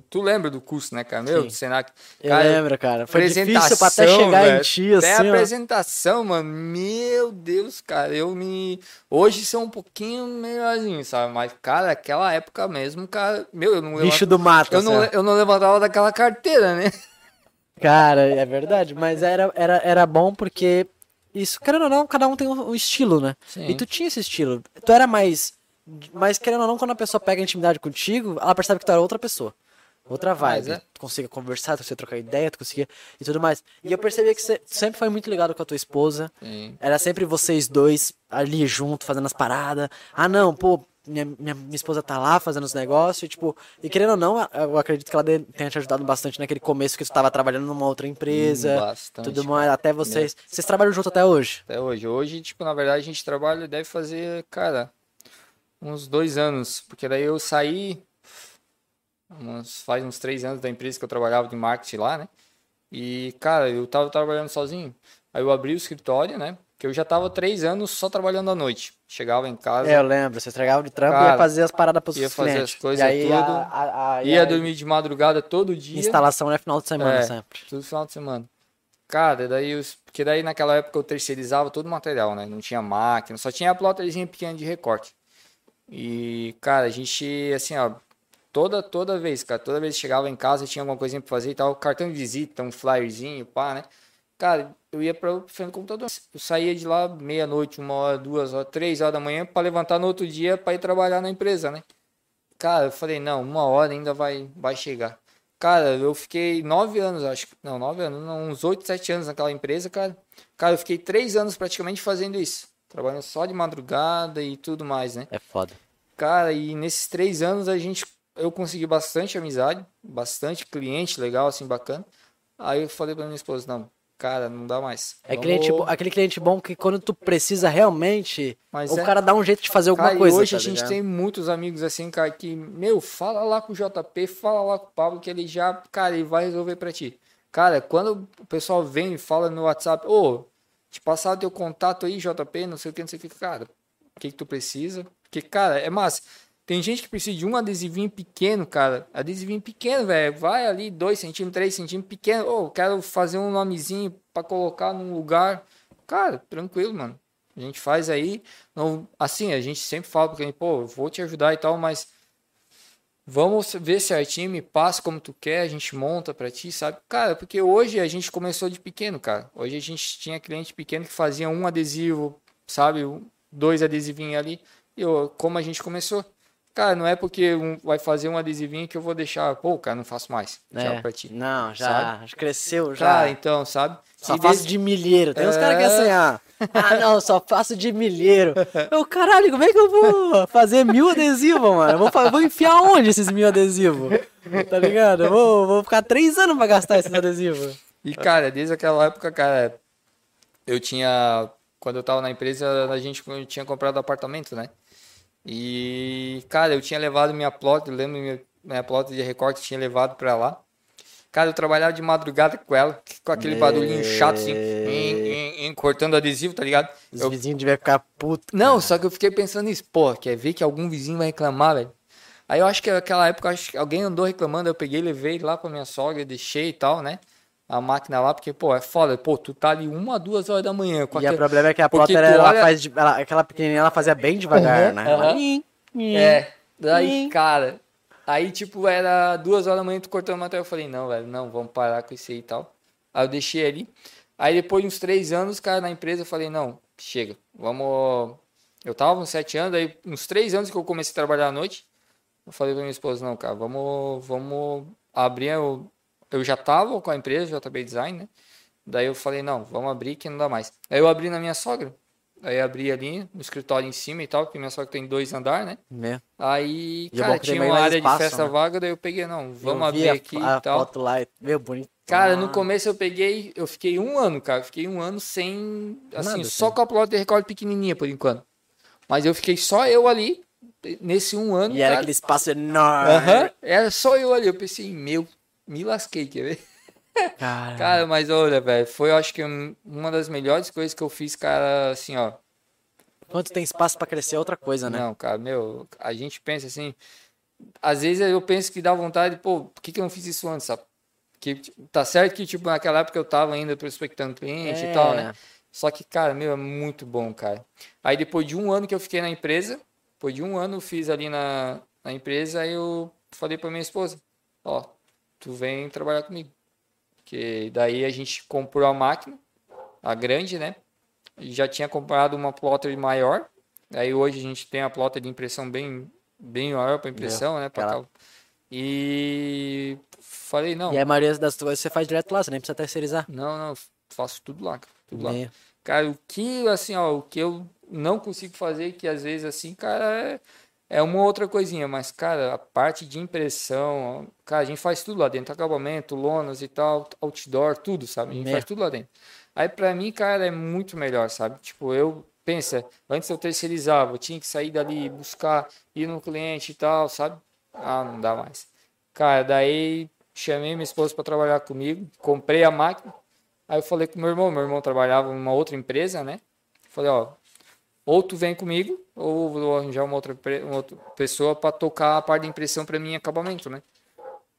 Tu lembra do curso, né, cara? Meu, Sim. do Senac. eu Cara, lembro, cara. Foi difícil pra até chegar em velho. ti, Até assim, a ó. apresentação, mano. Meu Deus, cara. Eu me. Hoje sou um pouquinho melhorzinho, sabe? Mas, cara, aquela época mesmo, cara. Meu, eu não Bicho do mato, Eu não, assim, eu não levantava daquela carteira, né? Cara, é verdade, mas era, era, era bom porque isso, querendo ou não, cada um tem um um estilo, né? Sim. E tu tinha esse estilo. Tu era mais. Mas querendo ou não, quando a pessoa pega intimidade contigo, ela percebe que tu era outra pessoa. Outra vibe. é. Tu conseguia conversar, tu conseguia trocar ideia, tu conseguia. e tudo mais. E eu percebi que você sempre foi muito ligado com a tua esposa. Sim. Era sempre vocês dois ali junto, fazendo as paradas. Ah, não, pô, minha, minha, minha esposa tá lá fazendo os negócios. E, tipo, e querendo ou não, eu acredito que ela de- tenha te ajudado bastante naquele começo que tu tava trabalhando numa outra empresa. Hum, bastante, tudo mais, até vocês. Vocês trabalham junto até hoje. Até hoje. Hoje, tipo, na verdade, a gente trabalha, deve fazer, cara, uns dois anos. Porque daí eu saí, uns, faz uns três anos da empresa que eu trabalhava de marketing lá, né? E, cara, eu tava trabalhando sozinho. Aí eu abri o escritório, né? Que eu já tava três anos só trabalhando à noite. Chegava em casa, É, eu lembro. Vocês entregavam de trampo e Cara, ia fazer as paradas pros ia fazer clientes. as coisas e aí, tudo, A, a, a, e ia dormir de madrugada todo dia. Instalação é final de semana É. sempre. Tudo final de semana. Cara, daí os... porque daí naquela época eu terceirizava todo o material, né? Não tinha máquina, só tinha a plotterzinha pequena de recorte. E, cara, a gente, assim, ó, toda, toda vez, cara, toda vez que chegava em casa tinha alguma coisinha pra fazer e tal, cartão de visita, um flyerzinho, pá, né? Cara, eu ia pra frente do computador. Eu saía de lá meia-noite, uma hora, duas horas, três horas da manhã pra levantar no outro dia pra ir trabalhar na empresa, né? Cara, eu falei, não, uma hora ainda vai, vai chegar. Cara, eu fiquei nove anos, acho que. Não, nove anos, não, uns oito, sete anos naquela empresa, cara. Cara, eu fiquei três anos praticamente fazendo isso. Trabalhando só de madrugada e tudo mais, né? É foda. Cara, e nesses três anos a gente. Eu consegui bastante amizade, bastante cliente legal, assim, bacana. Aí eu falei pra minha esposa, não, cara, não dá mais. É Vamos- cliente, aquele cliente bom que quando tu precisa realmente, Mas o é- cara dá um jeito de fazer alguma Cara, coisa. hoje tá a gente ligado? tem muitos amigos assim, cara, que, meu, fala lá com o JP, fala lá com o Pablo, que ele já, cara, ele vai resolver pra ti. Cara, quando o pessoal vem e fala no WhatsApp, ô, te passar o teu contato aí, JP, não sei o que, não sei o que, cara, o que que tu precisa? Porque, cara, é massa. Tem gente que precisa de um adesivinho pequeno, cara. Adesivinho pequeno, velho. Vai ali, 2 centímetros, 3 centímetros, pequeno. Ô, quero fazer um nomezinho pra colocar num lugar. Cara, tranquilo, mano. A gente faz aí, não, assim, a gente sempre fala porque pô, eu vou te ajudar e tal, mas vamos ver certinho, me passa como tu quer, a gente monta pra ti, sabe? Cara, porque hoje a gente começou de pequeno, cara. Hoje a gente tinha cliente pequeno que fazia um adesivo, sabe? Dois adesivinhos ali. E eu, como a gente começou? Cara, não é porque um, vai fazer um adesivinho que eu vou deixar, pô, cara, não faço mais. É, pra ti. Não, já, sabe? cresceu, já. Cara, então, sabe? Só faço de milheiro. Tem é... uns caras que assim, ah, ah, não, só faço de milheiro. Eu, caralho, como é que eu vou fazer mil adesivos, mano? Eu vou, vou enfiar onde esses mil adesivos? Tá ligado? Eu vou, vou ficar três anos pra gastar esses adesivos. E, cara, desde aquela época, cara, eu tinha. Quando eu tava na empresa, a gente tinha comprado apartamento, né? E, cara, eu tinha levado minha plot, eu lembro minha, minha plot de recorte, tinha levado pra lá. Cara, eu trabalhava de madrugada com ela, com aquele barulhinho chato, assim, em, em, em, cortando adesivo, tá ligado? Os eu... vizinhos deviam ficar putos. Não, só que eu fiquei pensando nisso, pô, quer ver que algum vizinho vai reclamar, velho? Aí eu acho que naquela época, acho que alguém andou reclamando, eu peguei, levei lá pra minha sogra, deixei e tal, né? A máquina lá, porque, pô, é foda. Pô, tu tá ali uma, duas horas da manhã. Com e o problema é que a plotter, ela olha... faz, ela, aquela pequenininha, ela fazia bem devagar, uhum, né? Uhum. É, daí, cara, aí, tipo, era duas horas da manhã, tu cortando o material, eu falei, não, velho, não, vamos parar com isso aí e tal. Aí eu deixei ali. Aí depois de uns três anos, cara, na empresa, eu falei, não, chega, vamos... Eu tava uns sete anos, aí uns três anos que eu comecei a trabalhar à noite, eu falei pra minha esposa, não, cara, vamos, vamos abrir o eu já tava com a empresa, JB Design, né? Daí eu falei, não, vamos abrir que não dá mais. Aí eu abri na minha sogra. Aí abri ali no escritório em cima e tal, porque minha sogra tem dois andares, né? É. Aí, e cara, tinha uma área espaço, de festa né? vaga, daí eu peguei, não, vamos abrir aqui a, e tal. foto lá, meu, bonito. Cara, no começo eu peguei, eu fiquei um ano, cara, fiquei um ano sem, assim, Nada, só assim. com a plota de recorde pequenininha por enquanto. Mas eu fiquei só eu ali, nesse um ano. E era aquele espaço enorme. Uhum, era só eu ali, eu pensei, meu me lasquei, quer ver? Cara, cara mas olha, velho, foi acho que uma das melhores coisas que eu fiz, cara, assim, ó. Quando tem espaço para crescer é outra coisa, né? Não, cara, meu, a gente pensa assim, às vezes eu penso que dá vontade, pô, por que, que eu não fiz isso antes, sabe? Que, tá certo que, tipo, naquela época eu tava ainda prospectando cliente é. e tal, né? Só que, cara, meu, é muito bom, cara. Aí depois de um ano que eu fiquei na empresa, depois de um ano eu fiz ali na, na empresa, aí eu falei pra minha esposa, ó, tu vem trabalhar comigo. Que daí a gente comprou a máquina, a grande, né? Já tinha comprado uma plotter maior. Aí hoje a gente tem a plotter de impressão bem, bem maior para impressão, é, né? Pra ela... E falei, não. E a maioria das coisas você faz direto lá, você nem precisa terceirizar. Não, não, faço tudo lá, tudo lá. Cara, o que, assim, ó, o que eu não consigo fazer, que às vezes, assim, cara, é é uma outra coisinha, mas, cara, a parte de impressão, cara, a gente faz tudo lá dentro, acabamento, lonas e tal, outdoor, tudo, sabe? A gente é. faz tudo lá dentro. Aí, pra mim, cara, é muito melhor, sabe? Tipo, eu, pensa, antes eu terceirizava, eu tinha que sair dali, buscar, ir no cliente e tal, sabe? Ah, não dá mais. Cara, daí chamei minha esposa para trabalhar comigo, comprei a máquina, aí eu falei com meu irmão, meu irmão trabalhava em uma outra empresa, né? Falei, ó, ou tu vem comigo, ou vou arranjar uma outra, uma outra pessoa para tocar a parte de impressão para mim em acabamento, né?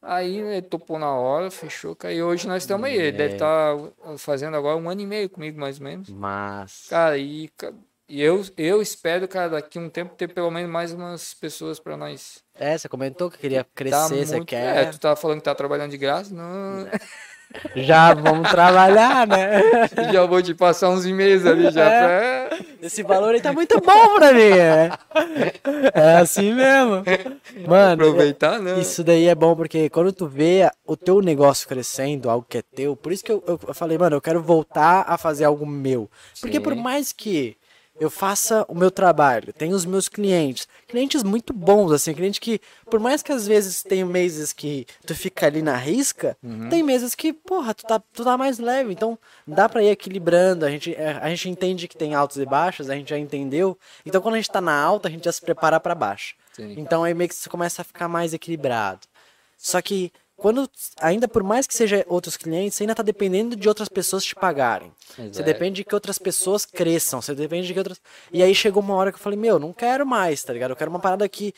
Aí ele topou na hora, fechou, caiu. Hoje nós estamos aí. Ele deve estar tá fazendo agora um ano e meio comigo, mais ou menos. Mas. Cara, e, e eu, eu espero, cara, daqui um tempo ter pelo menos mais umas pessoas para nós. É, você comentou que queria crescer, tá você muito, quer. É, tu tava falando que tá trabalhando de graça? Não. Já vamos trabalhar, né? Já vou te passar uns e-mails ali já. É. Pra... Esse valor aí tá muito bom pra mim. É, é assim mesmo. Mano, aproveitar, né? Isso daí é bom porque quando tu vê o teu negócio crescendo, algo que é teu, por isso que eu, eu falei, mano, eu quero voltar a fazer algo meu. Porque Sim. por mais que eu faça o meu trabalho, tenho os meus clientes, clientes muito bons, assim, cliente que, por mais que às vezes tem meses que tu fica ali na risca, uhum. tem meses que, porra, tu tá, tu tá mais leve, então dá pra ir equilibrando, a gente, é, a gente entende que tem altos e baixos, a gente já entendeu, então quando a gente tá na alta, a gente já se prepara para baixo. Sim. Então aí meio que você começa a ficar mais equilibrado. Só que quando ainda por mais que seja outros clientes, você ainda está dependendo de outras pessoas te pagarem. Exato. Você depende de que outras pessoas cresçam, você depende de que outras. E aí chegou uma hora que eu falei, meu, não quero mais, tá ligado? Eu quero uma parada que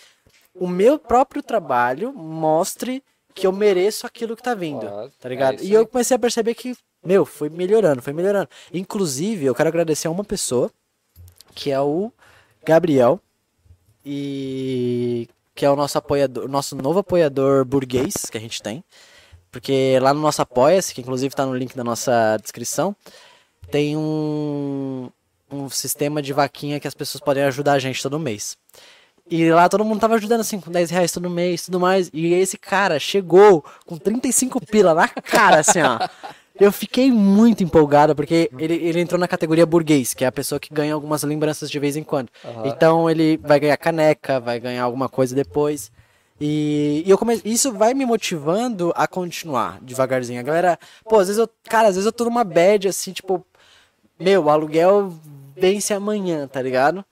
o meu próprio trabalho mostre que eu mereço aquilo que tá vindo, tá ligado? É e eu comecei a perceber que, meu, foi melhorando, foi melhorando. Inclusive, eu quero agradecer a uma pessoa que é o Gabriel. E que é o nosso apoiador, nosso novo apoiador burguês que a gente tem. Porque lá no nosso Apoia-se, que inclusive está no link da nossa descrição, tem um, um sistema de vaquinha que as pessoas podem ajudar a gente todo mês. E lá todo mundo tava ajudando assim, com 10 reais todo mês, tudo mais. E esse cara chegou com 35 pila na cara, assim, ó. Eu fiquei muito empolgado, porque ele, ele entrou na categoria burguês, que é a pessoa que ganha algumas lembranças de vez em quando. Aham. Então ele vai ganhar caneca, vai ganhar alguma coisa depois. E, e eu come... isso vai me motivando a continuar devagarzinho. A galera, pô, às vezes eu, cara, às vezes eu tô numa bad assim, tipo, meu, o aluguel vence amanhã, tá ligado?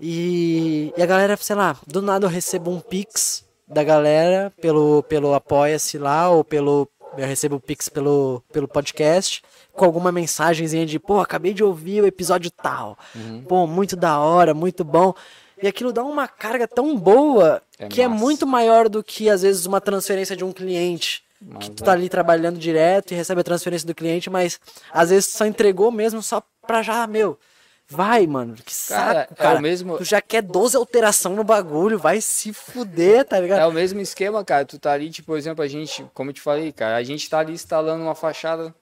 E, e a galera, sei lá, do nada eu recebo um pix da galera pelo, pelo apoia-se lá ou pelo eu recebo o pix pelo, pelo podcast com alguma mensagenzinha de, pô, acabei de ouvir o episódio tal. Pô, muito da hora, muito bom. E aquilo dá uma carga tão boa É que é massa. muito maior do que, às vezes, uma transferência de um cliente. Mas que tu tá ali trabalhando direto e recebe a transferência do cliente, mas às vezes tu só entregou mesmo só pra já, meu. Vai, mano. Que Cara, saco, é cara. o mesmo- Tu já quer 12 alteração no bagulho, vai se fuder, tá ligado? É o mesmo esquema, cara. Tu tá ali, tipo, por exemplo, a gente, como eu te falei, cara, a gente tá ali instalando uma fachada.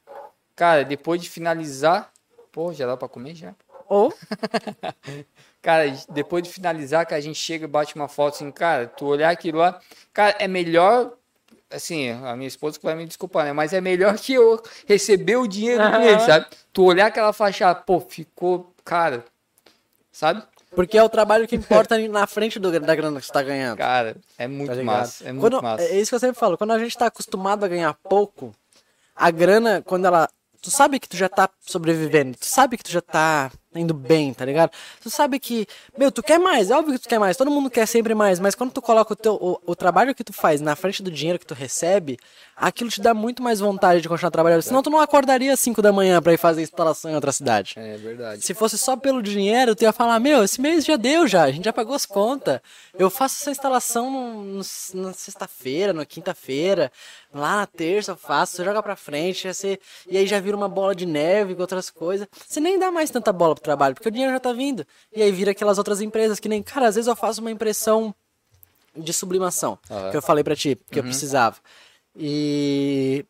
Cara, depois de finalizar. Pô, já dá pra comer já? Ou Cara, depois de finalizar, que a gente chega e bate uma foto assim, cara, tu olhar aquilo lá, cara, é melhor. Assim, a minha esposa que vai me desculpar, né? Mas é melhor que eu receber o dinheiro do cliente, sabe? Tu olhar aquela fachada, pô, ficou, cara, sabe? porque é o trabalho que importa na frente do, da grana que você tá ganhando. Cara, é muito tá massa. É muito Quando- massa. É isso que eu sempre falo. Quando a gente tá acostumado a ganhar pouco, a grana, quando ela. Tu sabe que tu já tá sobrevivendo, tu sabe que tu já tá indo bem, tá ligado? Tu sabe que, meu, tu quer mais, é óbvio que tu quer mais, todo mundo quer sempre mais, mas quando tu coloca o, teu, o, o trabalho que tu faz na frente do dinheiro que tu recebe, aquilo te dá muito mais vontade de continuar trabalhando. Senão tu não acordaria às 5 da manhã pra ir fazer instalação em outra cidade. É verdade. Se fosse só pelo dinheiro, tu ia falar, meu, esse mês já deu já, a gente já pagou as contas. Eu faço essa instalação no, no- na sexta-feira, na quinta-feira, lá na terça eu faço, você joga pra frente, ser, e aí já vira uma bola de neve com outras coisas. Você nem dá mais tanta bola trabalho, porque o dinheiro já tá vindo. E aí vira aquelas outras empresas que nem, cara, às vezes eu faço uma impressão de sublimação, Aham. que eu falei pra ti, que eu precisava. E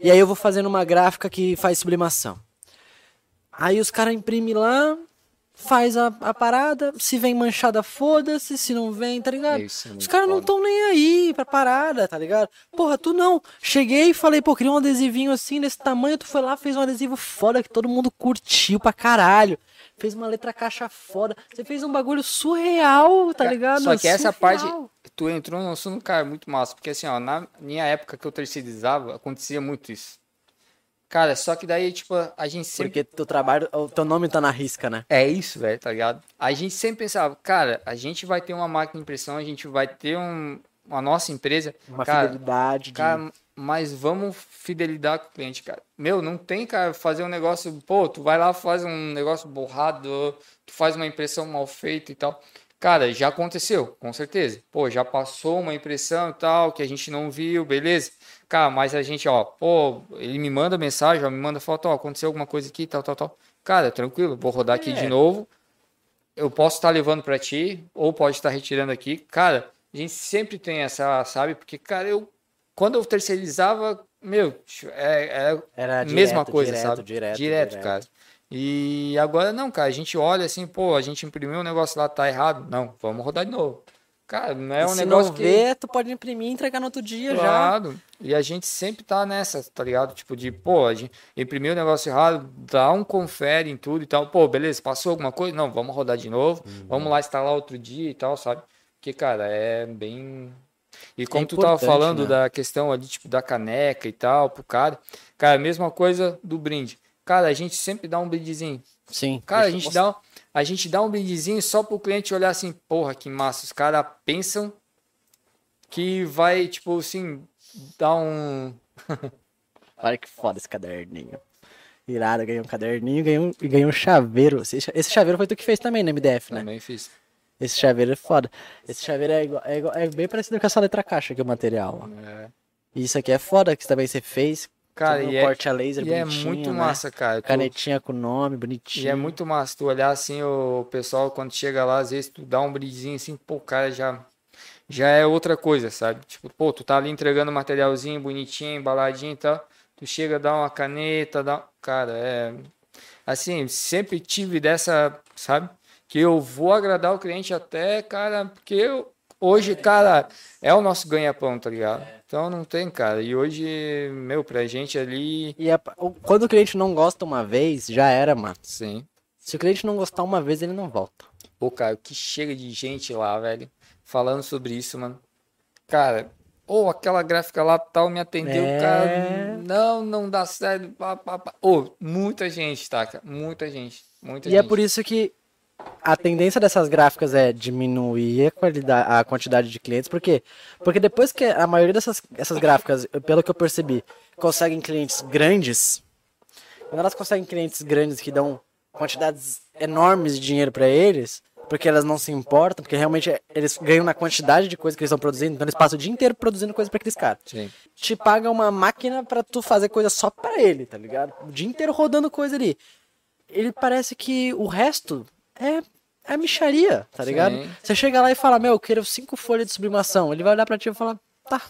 e aí eu vou fazendo uma gráfica que faz sublimação. Aí os caras imprimem lá, faz a, a parada, se vem manchada, foda-se, se não vem, tá ligado? Isso é os caras não estão nem aí pra parada, tá ligado? Porra, tu não. Cheguei e falei, pô, queria um adesivinho assim, desse tamanho, tu foi lá, fez um adesivo foda que todo mundo curtiu pra caralho. Fez uma letra caixa foda. Você fez um bagulho surreal, tá ligado? Só que essa parte, Surreal. tu entrou no assunto, cara, muito massa. Porque assim, ó, na minha época que eu terceirizava, acontecia muito isso. Cara, só que daí, tipo, a gente sempre. Porque teu trabalho, o teu nome tá na risca, né? É isso, velho, tá ligado? A gente sempre pensava, cara, a gente vai ter uma máquina de impressão, a gente vai ter um, uma nossa empresa. Uma cara, fidelidade de... Mas vamos fidelidade com o cliente, cara. Meu, não tem, cara, fazer um negócio. Pô, tu vai lá, faz um negócio borrado, tu faz uma impressão mal feita e tal. Cara, já aconteceu, com certeza. Pô, já passou uma impressão e tal, que a gente não viu, beleza. Cara, mas a gente, ó, pô, ele me manda mensagem, ó, me manda foto, ó, aconteceu alguma coisa aqui, tal, tal, tal. Cara, tranquilo, vou rodar aqui de É. novo. Eu posso estar levando pra ti, ou pode estar retirando aqui. Cara, a gente sempre tem essa, sabe? Porque, cara, eu quando eu terceirizava, meu, é, é Era a mesma coisa, direto, sabe? direto, direto, direto. cara. E agora não, cara, a gente olha assim, pô, a gente imprimiu um negócio lá, tá errado. Não, vamos rodar de novo. Cara, não é E um se negócio não que. vê, tu pode imprimir e entregar no outro dia já. Claro. E a gente sempre tá nessa, tá ligado? Tipo de, pô, a gente imprimiu o negócio errado, dá um confere em tudo e tal. Pô, beleza, passou alguma coisa? Não, vamos rodar de novo. Uhum. Vamos lá instalar outro dia e tal, sabe? Porque, cara, é bem. E como tu tava É falando né? da questão ali, tipo, da caneca e tal, pro cara. Cara, a mesma coisa do brinde. Cara, a gente sempre dá um brindezinho. Sim. Cara, a gente, dá, um- a gente dá um brindezinho só pro cliente olhar assim, porra, que massa. Os caras pensam que vai, tipo assim, dar um. Olha que foda esse caderninho. Irado, ganhei um caderninho ganhei um, e ganhei um chaveiro. Esse, esse chaveiro foi tu que fez também no MDF, né? Também fiz. Esse chaveiro é foda. Esse chaveiro é, igual, é, igual- é bem parecido com essa letra caixa que é o material. É. E isso aqui é foda, que também você fez. Cara, e é, corte a laser, e é muito né? massa, cara. Tu- Canetinha com nome, bonitinho. E é muito massa tu olhar assim, o pessoal, quando chega lá, às vezes tu dá um brilhinho assim, pô, o cara já, já é outra coisa, sabe? Tipo, pô, tu tá ali entregando materialzinho bonitinho, embaladinho e tal. Tu chega, dá uma caneta, dá. Cara, é. Assim, sempre tive dessa, sabe? Que eu vou agradar o cliente até, cara, porque eu. Hoje, cara, é o nosso ganha-pão, tá ligado? Então não tem, cara. E hoje, meu, pra gente ali. E é- quando o cliente não gosta uma vez, já era, mano. Sim. Se o cliente não gostar uma vez, ele não volta. Pô, cara, o que chega de gente lá, velho, falando sobre isso, mano. Cara, ou aquela gráfica lá tal me atendeu, É. cara, não, não dá certo. Pá, pá, pá. Ô, muita gente, tá, cara? Muita gente. Muita E gente. é por isso que a tendência dessas gráficas é diminuir a, qualidade, a quantidade de clientes. Por quê? Porque depois que a maioria dessas essas gráficas, pelo que eu percebi, conseguem clientes grandes, quando elas conseguem clientes grandes que dão quantidades enormes de dinheiro para eles, porque elas não se importam, porque realmente eles ganham na quantidade de coisa que eles estão produzindo, então eles passam o dia inteiro produzindo coisa para aqueles caras Sim. te paga uma máquina pra tu fazer coisa só pra ele, tá ligado? O dia inteiro rodando coisa ali. Ele parece que o resto é é micharia, tá ligado? Sim. Você chega lá e fala, meu, eu quero cinco folhas de sublimação. Ele vai olhar pra ti e falar, tá.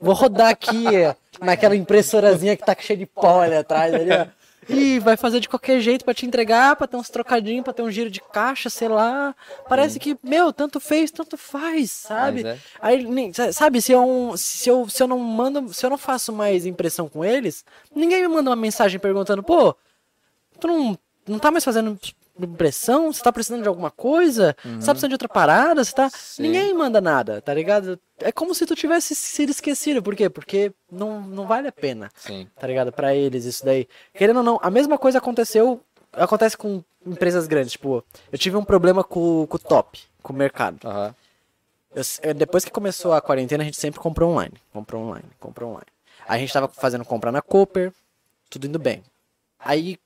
Vou rodar aqui naquela impressorazinha que tá cheia de pó ali atrás. Ali, ó. E vai fazer de qualquer jeito pra te entregar, pra ter uns trocadinhos, pra ter um giro de caixa, sei lá. Parece que, meu, tanto fez, tanto faz, sabe? Mas é. Aí, sabe, se eu, se, eu, se eu não mando, se eu não faço mais impressão com eles, ninguém me manda uma mensagem perguntando, pô, tu não, não tá mais fazendo impressão? Você tá precisando de alguma coisa? Você tá precisando de outra parada? Você tá... Sim. Ninguém manda nada, tá ligado? É como se tu tivesse sido esquecido. Por quê? Porque não, não vale a pena, Sim. tá ligado? Pra eles, isso daí. Querendo ou não, a mesma coisa aconteceu, acontece com empresas grandes. Tipo, eu tive um problema com, com o top, com o mercado. Aham. Eu- eu- depois que começou a quarentena, a gente sempre comprou online. Comprou online, comprou online. A gente tava fazendo compra na Cooper, tudo indo bem. Aí,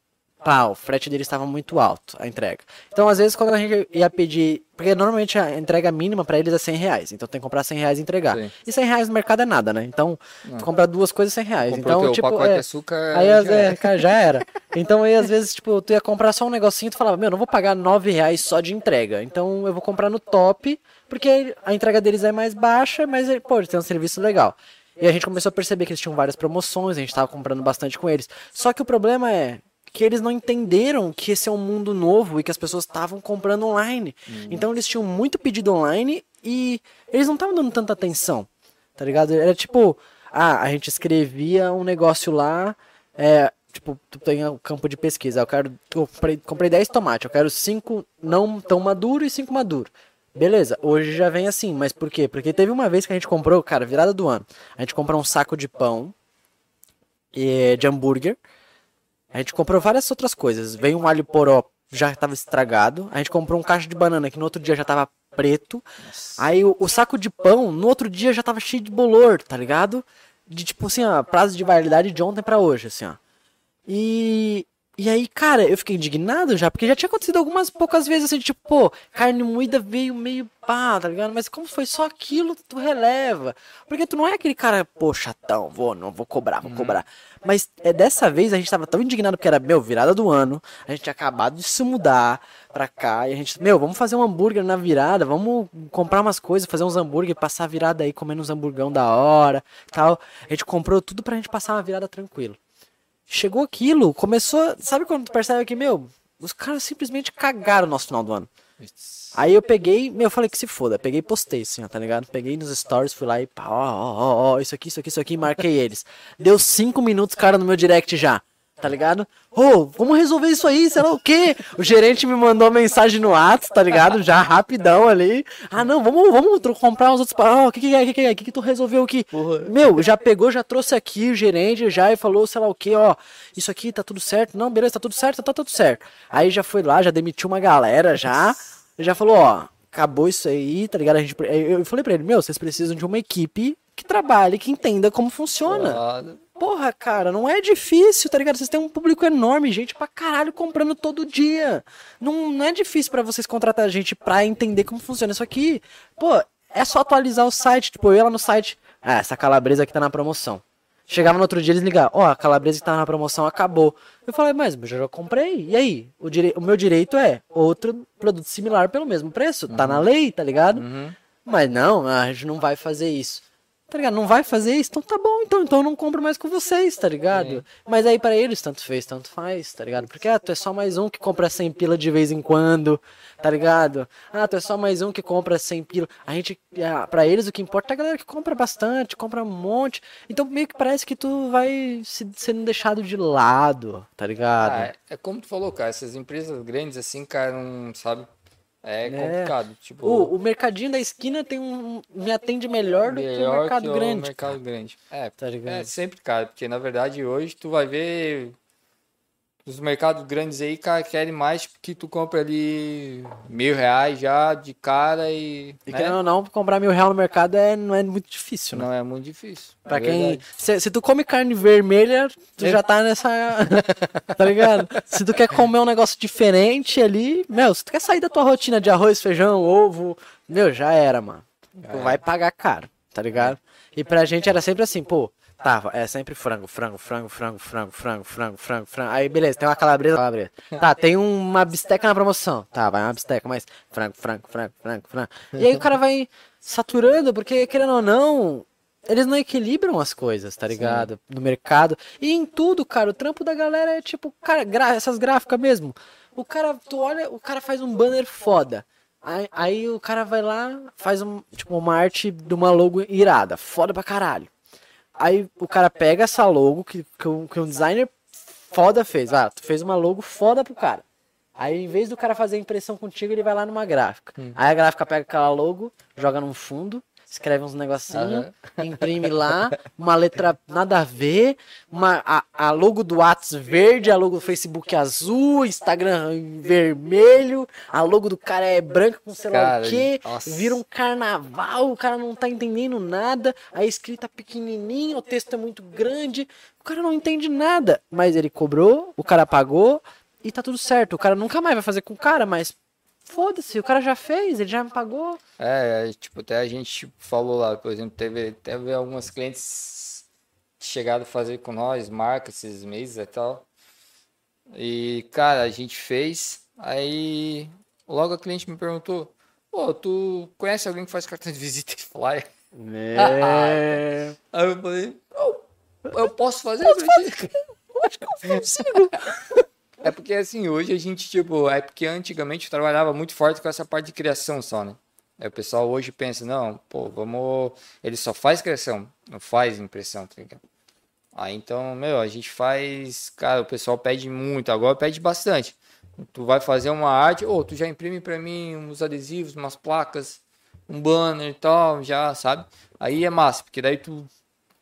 pá, o frete deles estava muito alto, a entrega. Então, às vezes, quando a gente ia pedir. Porque normalmente a entrega mínima pra eles é 100 reais. Então tem que comprar 100 reais e entregar. Sim. E 100 reais no mercado é nada, né? Então, tu comprar duas coisas 100 reais. Comprou então, teu tipo. pacote é, de açúcar. Aí, já era. cara, já era. Então aí, às vezes, tipo, tu ia comprar só um negocinho e tu falava, meu, não vou pagar 9 reais só de entrega. Então eu vou comprar no top, porque a entrega deles é mais baixa, mas, pô, eles têm um serviço legal. E a gente começou a perceber que eles tinham várias promoções, a gente tava comprando bastante com eles. Só que o problema é que eles não entenderam que esse é um mundo novo e que as pessoas estavam comprando online. Então eles tinham muito pedido online e eles não estavam dando tanta atenção. Tá ligado? Era tipo, ah, a gente escrevia um negócio lá, é, tipo, tu tem o campo de pesquisa, eu quero, comprei, comprei 10 tomates, eu quero 5 não tão maduro e 5 maduro. Beleza, hoje já vem assim, mas por quê? Porque teve uma vez que a gente comprou, cara, virada do ano, a gente comprou um saco de pão, e, de hambúrguer, a gente comprou várias outras coisas, veio um alho poró, já estava estragado, a gente comprou um caixa de banana que no outro dia já estava preto, Aí o, o saco de pão, no outro dia já tava cheio de bolor, tá ligado? De tipo assim, ó, prazo de validade de ontem pra hoje, assim, ó. E. E aí, cara, eu fiquei indignado já, porque já tinha acontecido algumas poucas vezes assim, tipo, pô, carne moída veio meio pá, tá ligado? Mas como foi só aquilo, tu releva. Porque tu não é aquele cara, pô, chatão, vou, não vou cobrar, vou cobrar. Mas é dessa vez a gente tava tão indignado porque era, meu, virada do ano, a gente tinha acabado de se mudar pra cá, e a gente, meu, vamos fazer um hambúrguer na virada, vamos comprar umas coisas, fazer uns hambúrguer, passar a virada aí comendo uns hamburgão da hora, tal. A gente comprou tudo pra gente passar uma virada tranquilo. Chegou aquilo, começou, sabe quando tu percebe que, meu, os caras simplesmente cagaram o nosso final do ano. Aí eu peguei, meu, eu falei que se foda, peguei e postei assim, ó, tá ligado? Peguei nos stories, fui lá e pá, ó, ó, ó, ó, isso aqui, isso aqui, isso aqui, marquei eles. Deu cinco minutos, cara, no meu direct já, tá ligado? Ô, vamos resolver isso aí, sei lá o quê? O gerente me mandou mensagem no WhatsApp, tá ligado? Já rapidão ali. Ah, não, vamos, vamos comprar os outros. Ó, o que que é, o que que é, o que que tu resolveu aqui? Meu, já pegou, já trouxe aqui o gerente já e falou, sei lá o quê, ó, isso aqui tá tudo certo. Não, beleza, tá tudo certo, tá tudo certo. Aí já foi lá, já demitiu uma galera já. Já falou, ó, acabou isso aí, tá ligado? A gente, eu falei pra ele, meu, vocês precisam de uma equipe que trabalhe, que entenda como funciona. Foda. Porra, cara, não é difícil, tá ligado? Vocês têm um público enorme, gente pra caralho comprando todo dia. Não, não é difícil pra vocês contratar gente pra entender como funciona isso aqui. Pô, é só atualizar o site. Tipo, eu ia lá no site. Ah, essa calabresa aqui tá na promoção. Chegava no outro dia eles ligavam, ó, a calabresa que tava na promoção acabou. Eu falei, mas eu já comprei, e aí? O, direi o meu direito é outro produto similar pelo mesmo preço, tá na lei, tá ligado? Uhum. Mas não, a gente não vai fazer isso. Tá ligado? Não vai fazer isso? Então tá bom, então, então eu não compro mais com vocês, tá ligado? Mas aí pra eles tanto fez, tanto faz, tá ligado? Porque, ah, tu é só mais um que compra 100 pila de vez em quando, tá ligado? Ah, tu é só mais um que compra 100 pila. A gente, ah, pra eles o que importa é a galera que compra bastante, compra um monte. Então meio que parece que tu vai se, sendo deixado de lado, tá ligado? Ah, é, é como tu falou, cara, essas empresas grandes assim, cara, não sabe. É complicado. Tipo, O, o mercadinho da esquina tem um, me atende melhor do que o mercado que grande. o mercado grande. É, Tá ligado? é sempre, cara, porque na verdade hoje tu vai ver os mercados grandes aí, cara, querem mais que tu compre ali mil reais já de cara e. E né? querendo ou não, comprar mil reais no mercado é, não é muito difícil, né? Não é muito difícil. Pra é quem. Se, se tu come carne vermelha, tu já tá nessa. tá ligado? Se tu quer comer um negócio diferente ali, meu, se tu quer sair da tua rotina de arroz, feijão, ovo, meu, já era, mano. Tu vai pagar caro, tá ligado? E pra gente era sempre assim, pô. Tava, é sempre frango, frango, frango, frango, frango, frango, frango, frango, frango. Aí beleza, tem uma calabresa, calabresa. Tá, tem uma bisteca na promoção. Tá, vai uma bisteca, mas frango, frango, frango, frango, frango. E aí o cara vai saturando, porque querendo ou não, eles não equilibram as coisas, tá ligado? No mercado. E em tudo, cara, o trampo da galera é tipo, cara, gra- essas gráficas mesmo. O cara, tu olha, o cara faz um banner foda. Aí, aí o cara vai lá, faz um, tipo, uma arte de uma logo irada, foda pra caralho. Aí o cara pega essa logo que, que, um, que um designer foda fez. Ah, tu fez uma logo foda pro cara. Aí, em vez do cara fazer a impressão contigo, ele vai lá numa gráfica. Aí a gráfica pega aquela logo, joga num fundo, escreve uns negocinhos, imprime lá, uma letra nada a ver, uma, a, a logo do Whats verde, a logo do Facebook azul, Instagram vermelho, a logo do cara é branca com sei lá o quê, nossa. vira um carnaval, o cara não tá entendendo nada, a escrita pequenininha, o texto é muito grande, o cara não entende nada, mas ele cobrou, o cara pagou e tá tudo certo. O cara nunca mais vai fazer com o cara, mas foda-se, o cara já fez, ele já me pagou. É, é, tipo, até a gente tipo, falou lá, por exemplo, teve, teve algumas clientes chegaram a fazer com nós, marca esses meses e tal. E, cara, a gente fez, aí logo a cliente me perguntou, pô, tu conhece alguém que faz cartão de visita e flyer? É. Aí eu falei, eu, eu posso fazer pra ti? Acho que eu consigo. É porque assim, hoje a gente, tipo, é porque antigamente trabalhava muito forte com essa parte de criação só, né? Aí o pessoal hoje pensa, não, pô, vamos. Ele só faz criação, não faz impressão, tá ligado? Aí então, meu, a gente faz. Cara, o pessoal pede muito, agora pede bastante. Tu vai fazer uma arte, ou tu já imprime pra mim uns adesivos, umas placas, um banner e tal, já, sabe? Aí é massa, porque daí tu,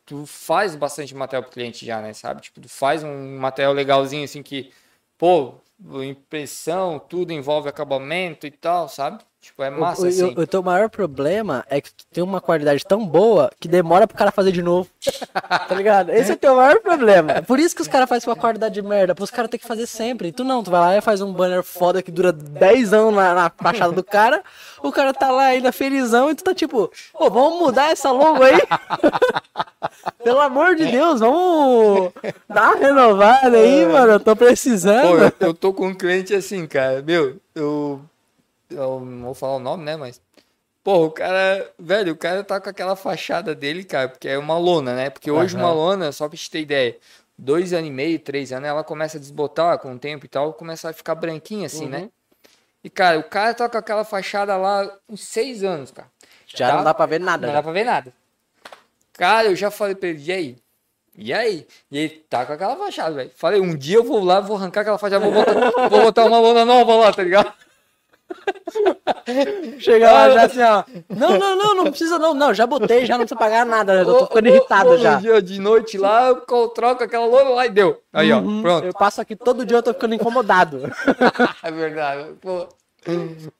tu faz bastante material pro cliente já, né? Sabe? Tipo, tu faz um material legalzinho assim que, pô, impressão, tudo envolve acabamento e tal, sabe? Tipo, é massa o, assim. o, o teu maior problema é que tu tem uma qualidade tão boa que demora pro cara fazer de novo. tá ligado? Esse é o teu maior problema. É por isso que os caras fazem uma qualidade de merda. Pros caras ter que fazer sempre. E tu não, tu vai lá e faz um banner foda que dura 10 anos na, na fachada do cara. O cara tá lá ainda felizão e tu tá tipo, pô, vamos mudar essa logo aí? Pelo amor de Deus, vamos dar uma renovada aí, mano. Eu tô Pô, precisando. eu, eu tô com um cliente assim, cara, meu, eu, eu não vou falar o nome, né, mas, pô, o cara, velho, o cara tá com aquela fachada dele, cara, porque é uma lona, né, porque hoje uma Aham. lona, só pra te ter ideia, dois anos e meio, três anos, ela começa a desbotar com o tempo e tal, começa a ficar branquinha assim, né, e, cara, o cara tá com aquela fachada lá uns seis anos, cara. Já não dá pra ver nada. Não já. dá pra ver nada. Cara, eu já falei pra ele, e aí? E aí? E ele tá com aquela fachada, velho. Falei, um dia eu vou lá, vou arrancar aquela fachada, vou botar, vou botar uma lona nova lá, tá ligado? Chega lá já assim, ó. Não, não, não, não precisa não. Não, já botei, já não precisa pagar nada. Eu tô ficando irritado já. Dia de noite lá, eu co- troco aquela lona lá e deu. Aí, ó, Uhum, pronto. Eu passo aqui todo dia, eu tô ficando incomodado. É verdade, pô.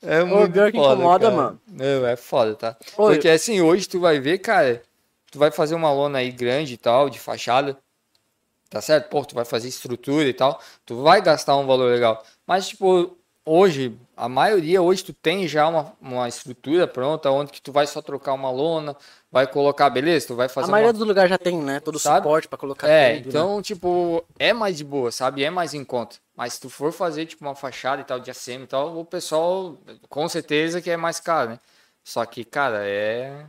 É muito pior que foda, incomoda, cara. mano. Não, é foda, tá? Ô, Porque assim, hoje tu vai ver, cara, tu vai fazer uma lona aí grande e tal, de fachada, tá certo? Pô, tu vai fazer estrutura e tal, tu vai gastar um valor legal. Mas, tipo, hoje, a maioria, hoje tu tem já uma, uma estrutura pronta, onde que tu vai só trocar uma lona, vai colocar, beleza, tu vai fazer A maioria uma... dos lugares já tem, né? Todo Sabe? suporte pra colocar É, tudo, né? então, tipo, é mais de boa, sabe? É mais em conta. Mas se tu for fazer, tipo, uma fachada e tal, de ACM e tal, o pessoal, com certeza que é mais caro, né? Só que, cara, é...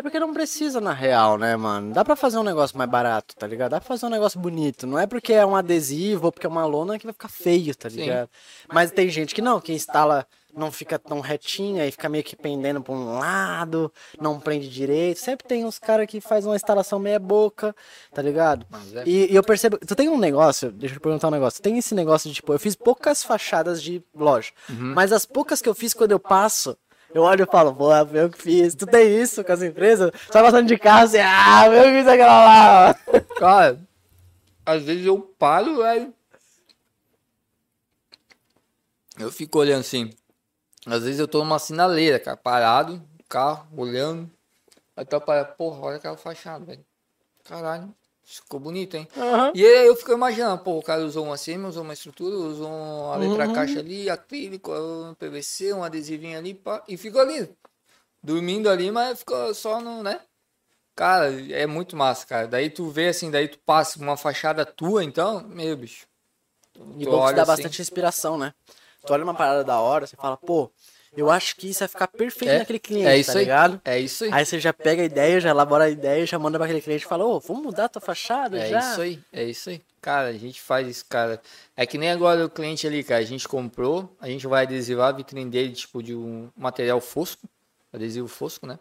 É porque não precisa na real, né, mano? Dá pra fazer um negócio mais barato, tá ligado? Dá pra fazer um negócio bonito. Não é porque é um adesivo ou porque é uma lona que vai ficar feio, tá Sim. ligado? Mas tem gente que não, que instala não fica tão retinho, aí fica meio que pendendo pra um lado, não prende direito. Sempre tem uns caras que faz uma instalação meia boca, tá ligado? É. E, e eu percebo. Tu tem um negócio, deixa eu te perguntar um negócio. Tem esse negócio de, tipo, eu fiz poucas fachadas de loja. Uhum. Mas as poucas que eu fiz quando eu passo, eu olho e falo, pô, eu que fiz. Tu tem isso com as empresas? Só passando de carro assim, ah, eu fiz aquela lá. ó." Cara, às vezes eu paro, velho. Eu fico olhando assim. Às vezes eu tô numa sinaleira, cara, parado, carro, olhando. Aí tu para, porra, olha aquela fachada, velho. Caralho, ficou bonito, hein? Aham. E aí eu fico imaginando, pô, o cara usou uma CM, usou uma estrutura, usou uma letra caixa ali, acrílico, um PVC, um adesivinho ali, pá, e ficou ali. Dormindo ali, mas ficou só no, né? Cara, é muito massa, cara. Daí tu vê assim, daí tu passa uma fachada tua, então, meu bicho. E bom que dá assim, bastante inspiração, né? Tu olha uma parada da hora, você fala, pô, eu acho que isso vai ficar perfeito É, naquele cliente, é isso tá aí. ligado? É isso aí. Aí você já pega a ideia, já elabora a ideia, já manda pra aquele cliente e fala, ô, vamos mudar a tua fachada É já? isso aí, é isso aí. Cara, a gente faz isso, cara. É que nem agora o cliente ali, cara. A gente comprou, a gente vai adesivar a vitrine dele, tipo, de um material fosco, adesivo fosco, né?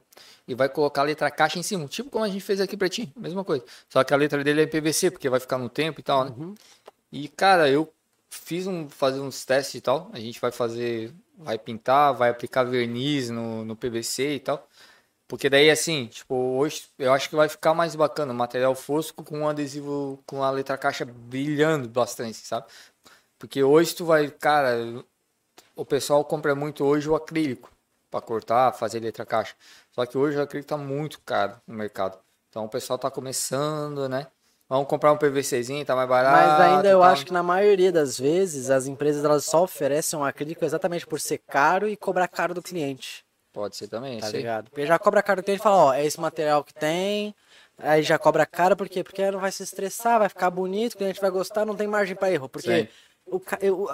E vai colocar a letra caixa em cima, tipo como a gente fez aqui pra ti, mesma coisa. Só que a letra dele é PVC, porque vai ficar no tempo e tal, né? E, cara, eu fiz um, fazer uns testes e tal. A gente vai fazer, vai pintar, vai aplicar verniz no, no PVC e tal. Porque daí, assim, tipo, hoje eu acho que vai ficar mais bacana material fosco com um adesivo, com a letra caixa brilhando bastante, sabe? Porque hoje tu vai, cara, o pessoal compra muito hoje o acrílico para cortar, fazer letra caixa. Só que hoje o acrílico tá muito caro no mercado. Então o pessoal tá começando, né? Vamos comprar um PVCzinho, tá mais barato. Mas ainda eu tal. acho que na maioria das vezes as empresas elas só oferecem um acrílico exatamente por ser caro e cobrar caro do cliente, Pode ser também, tá isso aí. ligado? Porque já cobra caro do cliente e fala, ó, é esse material que tem, aí já cobra caro, por quê? Porque não vai se estressar, vai ficar bonito, o cliente vai gostar, não tem margem pra erro, porque o,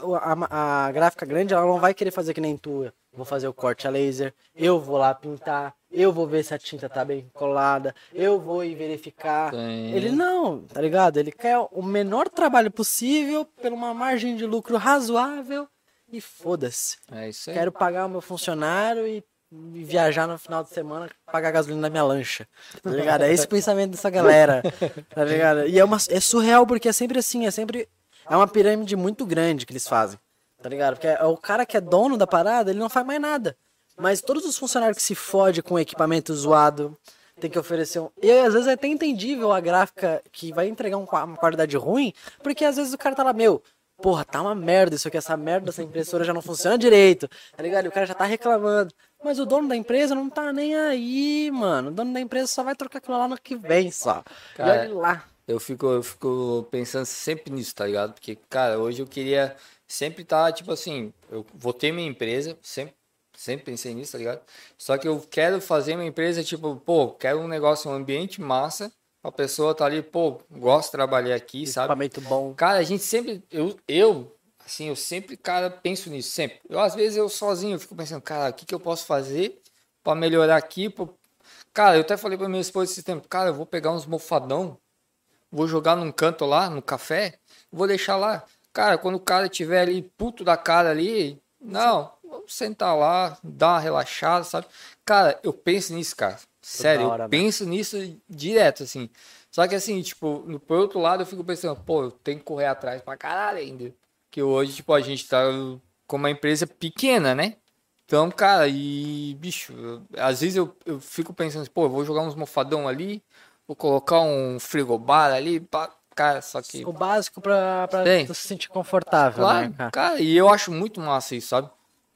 o- a, a gráfica grande ela não vai querer fazer que nem tu, vou fazer o corte a laser, eu vou lá pintar, eu vou ver se a tinta tá bem colada, eu vou ir verificar. Sim. Ele não, tá ligado? Ele quer o menor trabalho possível, por uma margem de lucro razoável e foda-se. É isso aí. Quero pagar o meu funcionário e viajar no final de semana, pagar a gasolina da minha lancha. Tá ligado? É esse o pensamento dessa galera. Tá ligado? E é, uma, é surreal porque é sempre assim, é sempre. É uma pirâmide muito grande que eles fazem. Tá ligado? Porque é o cara que é dono da parada, ele não faz mais nada. Mas todos os funcionários que se fode com equipamento zoado, tem que oferecer um. E às vezes é até entendível a gráfica que vai entregar um uma qualidade ruim, porque às vezes o cara tá lá, meu, porra, tá uma merda isso aqui, essa merda dessa impressora já não funciona direito, tá ligado? E o cara já tá reclamando. Mas o dono da empresa não tá nem aí, mano. O dono da empresa só vai trocar aquilo lá no que vem só. Cara, e olha lá. Eu fico, eu fico pensando sempre nisso, tá ligado? Porque, cara, hoje eu queria sempre estar, tipo assim, eu vou ter minha empresa, sempre, sempre pensei nisso, tá ligado? Só que eu quero fazer minha empresa, tipo, pô, quero um negócio, um ambiente massa, a pessoa tá ali, pô, gosto de trabalhar aqui, sabe? Equipamento bom. Cara, a gente sempre, eu, eu, assim, eu sempre, cara, penso nisso, sempre. Eu, às vezes, eu sozinho, eu fico pensando, cara, o que que eu posso fazer pra melhorar aqui? Pra... Cara, eu até falei pra minha esposa esse tempo, cara, eu vou pegar uns mofadão, vou jogar num canto lá, no café, vou deixar lá. Cara, quando o cara tiver ali puto da cara ali, não, sentar lá, dar uma relaxada, sabe? Cara, eu penso nisso, cara. Sério, hora, eu né? penso nisso direto, assim. Só que assim, tipo, no, por outro lado, eu fico pensando, pô, eu tenho que correr atrás pra caralho ainda. Que hoje, tipo, a gente tá com uma empresa pequena, né? Então, cara, e, bicho, eu- às vezes eu, eu fico pensando, pô, eu vou jogar uns mofadão ali, vou colocar um frigobar ali, pá, cara, só que. O básico pra, pra se sentir confortável, Claro, né, cara? cara, e eu acho muito massa isso, sabe?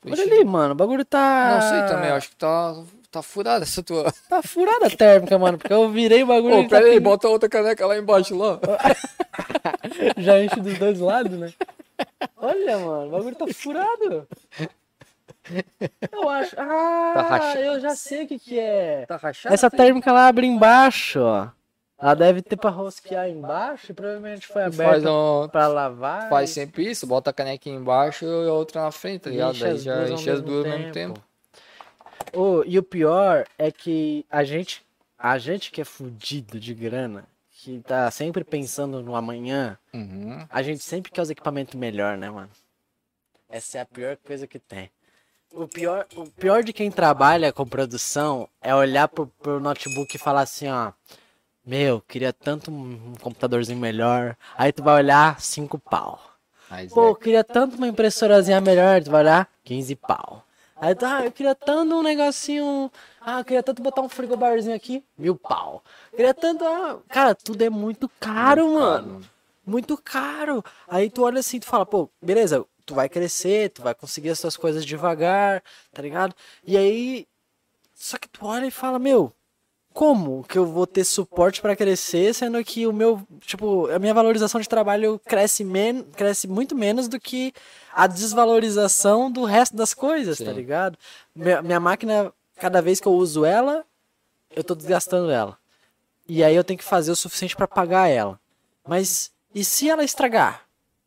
Olha ali, mano, o bagulho tá. Não sei também, acho que tá, tá furada essa tua. Tá furada a térmica, mano, porque eu virei o bagulho Ô, tá pera aí, pegando- bota outra caneca lá embaixo lá. já enche dos dois lados, né? Olha, mano, o bagulho tá furado. Eu acho. Ah, Tá eu já sei o que que é. Tá rachado? Essa térmica ela abre embaixo, ó. Ela deve ter pra rosquear embaixo e provavelmente foi aberta um, pra lavar. faz sempre isso, bota a canequinha embaixo e a outra na frente, tá ligado? Daí já enche as duas ao mesmo tempo. Ô, e o pior é que a gente, a gente que é fudido de grana, que tá sempre pensando no amanhã, Uhum. a gente sempre quer os equipamentos melhor, né, mano? Essa é a pior coisa que tem. O pior, o pior de quem trabalha com produção é olhar pro, pro notebook e falar assim, ó. Meu, queria tanto um computadorzinho melhor. Aí tu vai olhar, 5 pau. Mas Pô, é. eu queria tanto uma impressorazinha melhor, tu vai olhar, 15 pau. Aí tu, ah, eu queria tanto um negocinho. Ah, eu queria tanto botar um frigobarzinho aqui, mil pau. Queria tanto. Ah, cara, tudo é muito caro, mano. Muito caro. Aí tu olha assim, tu fala, pô, beleza, tu vai crescer, tu vai conseguir as tuas coisas devagar, tá ligado? E aí. Só que tu olha e fala, meu, como que eu vou ter suporte pra crescer, sendo que o meu, tipo, a minha valorização de trabalho cresce, men cresce muito menos do que a desvalorização do resto das coisas, tá Sim. ligado? Minha, minha máquina, cada vez que eu uso ela, eu tô desgastando ela. E aí eu tenho que fazer o suficiente pra pagar ela. Mas e se ela estragar?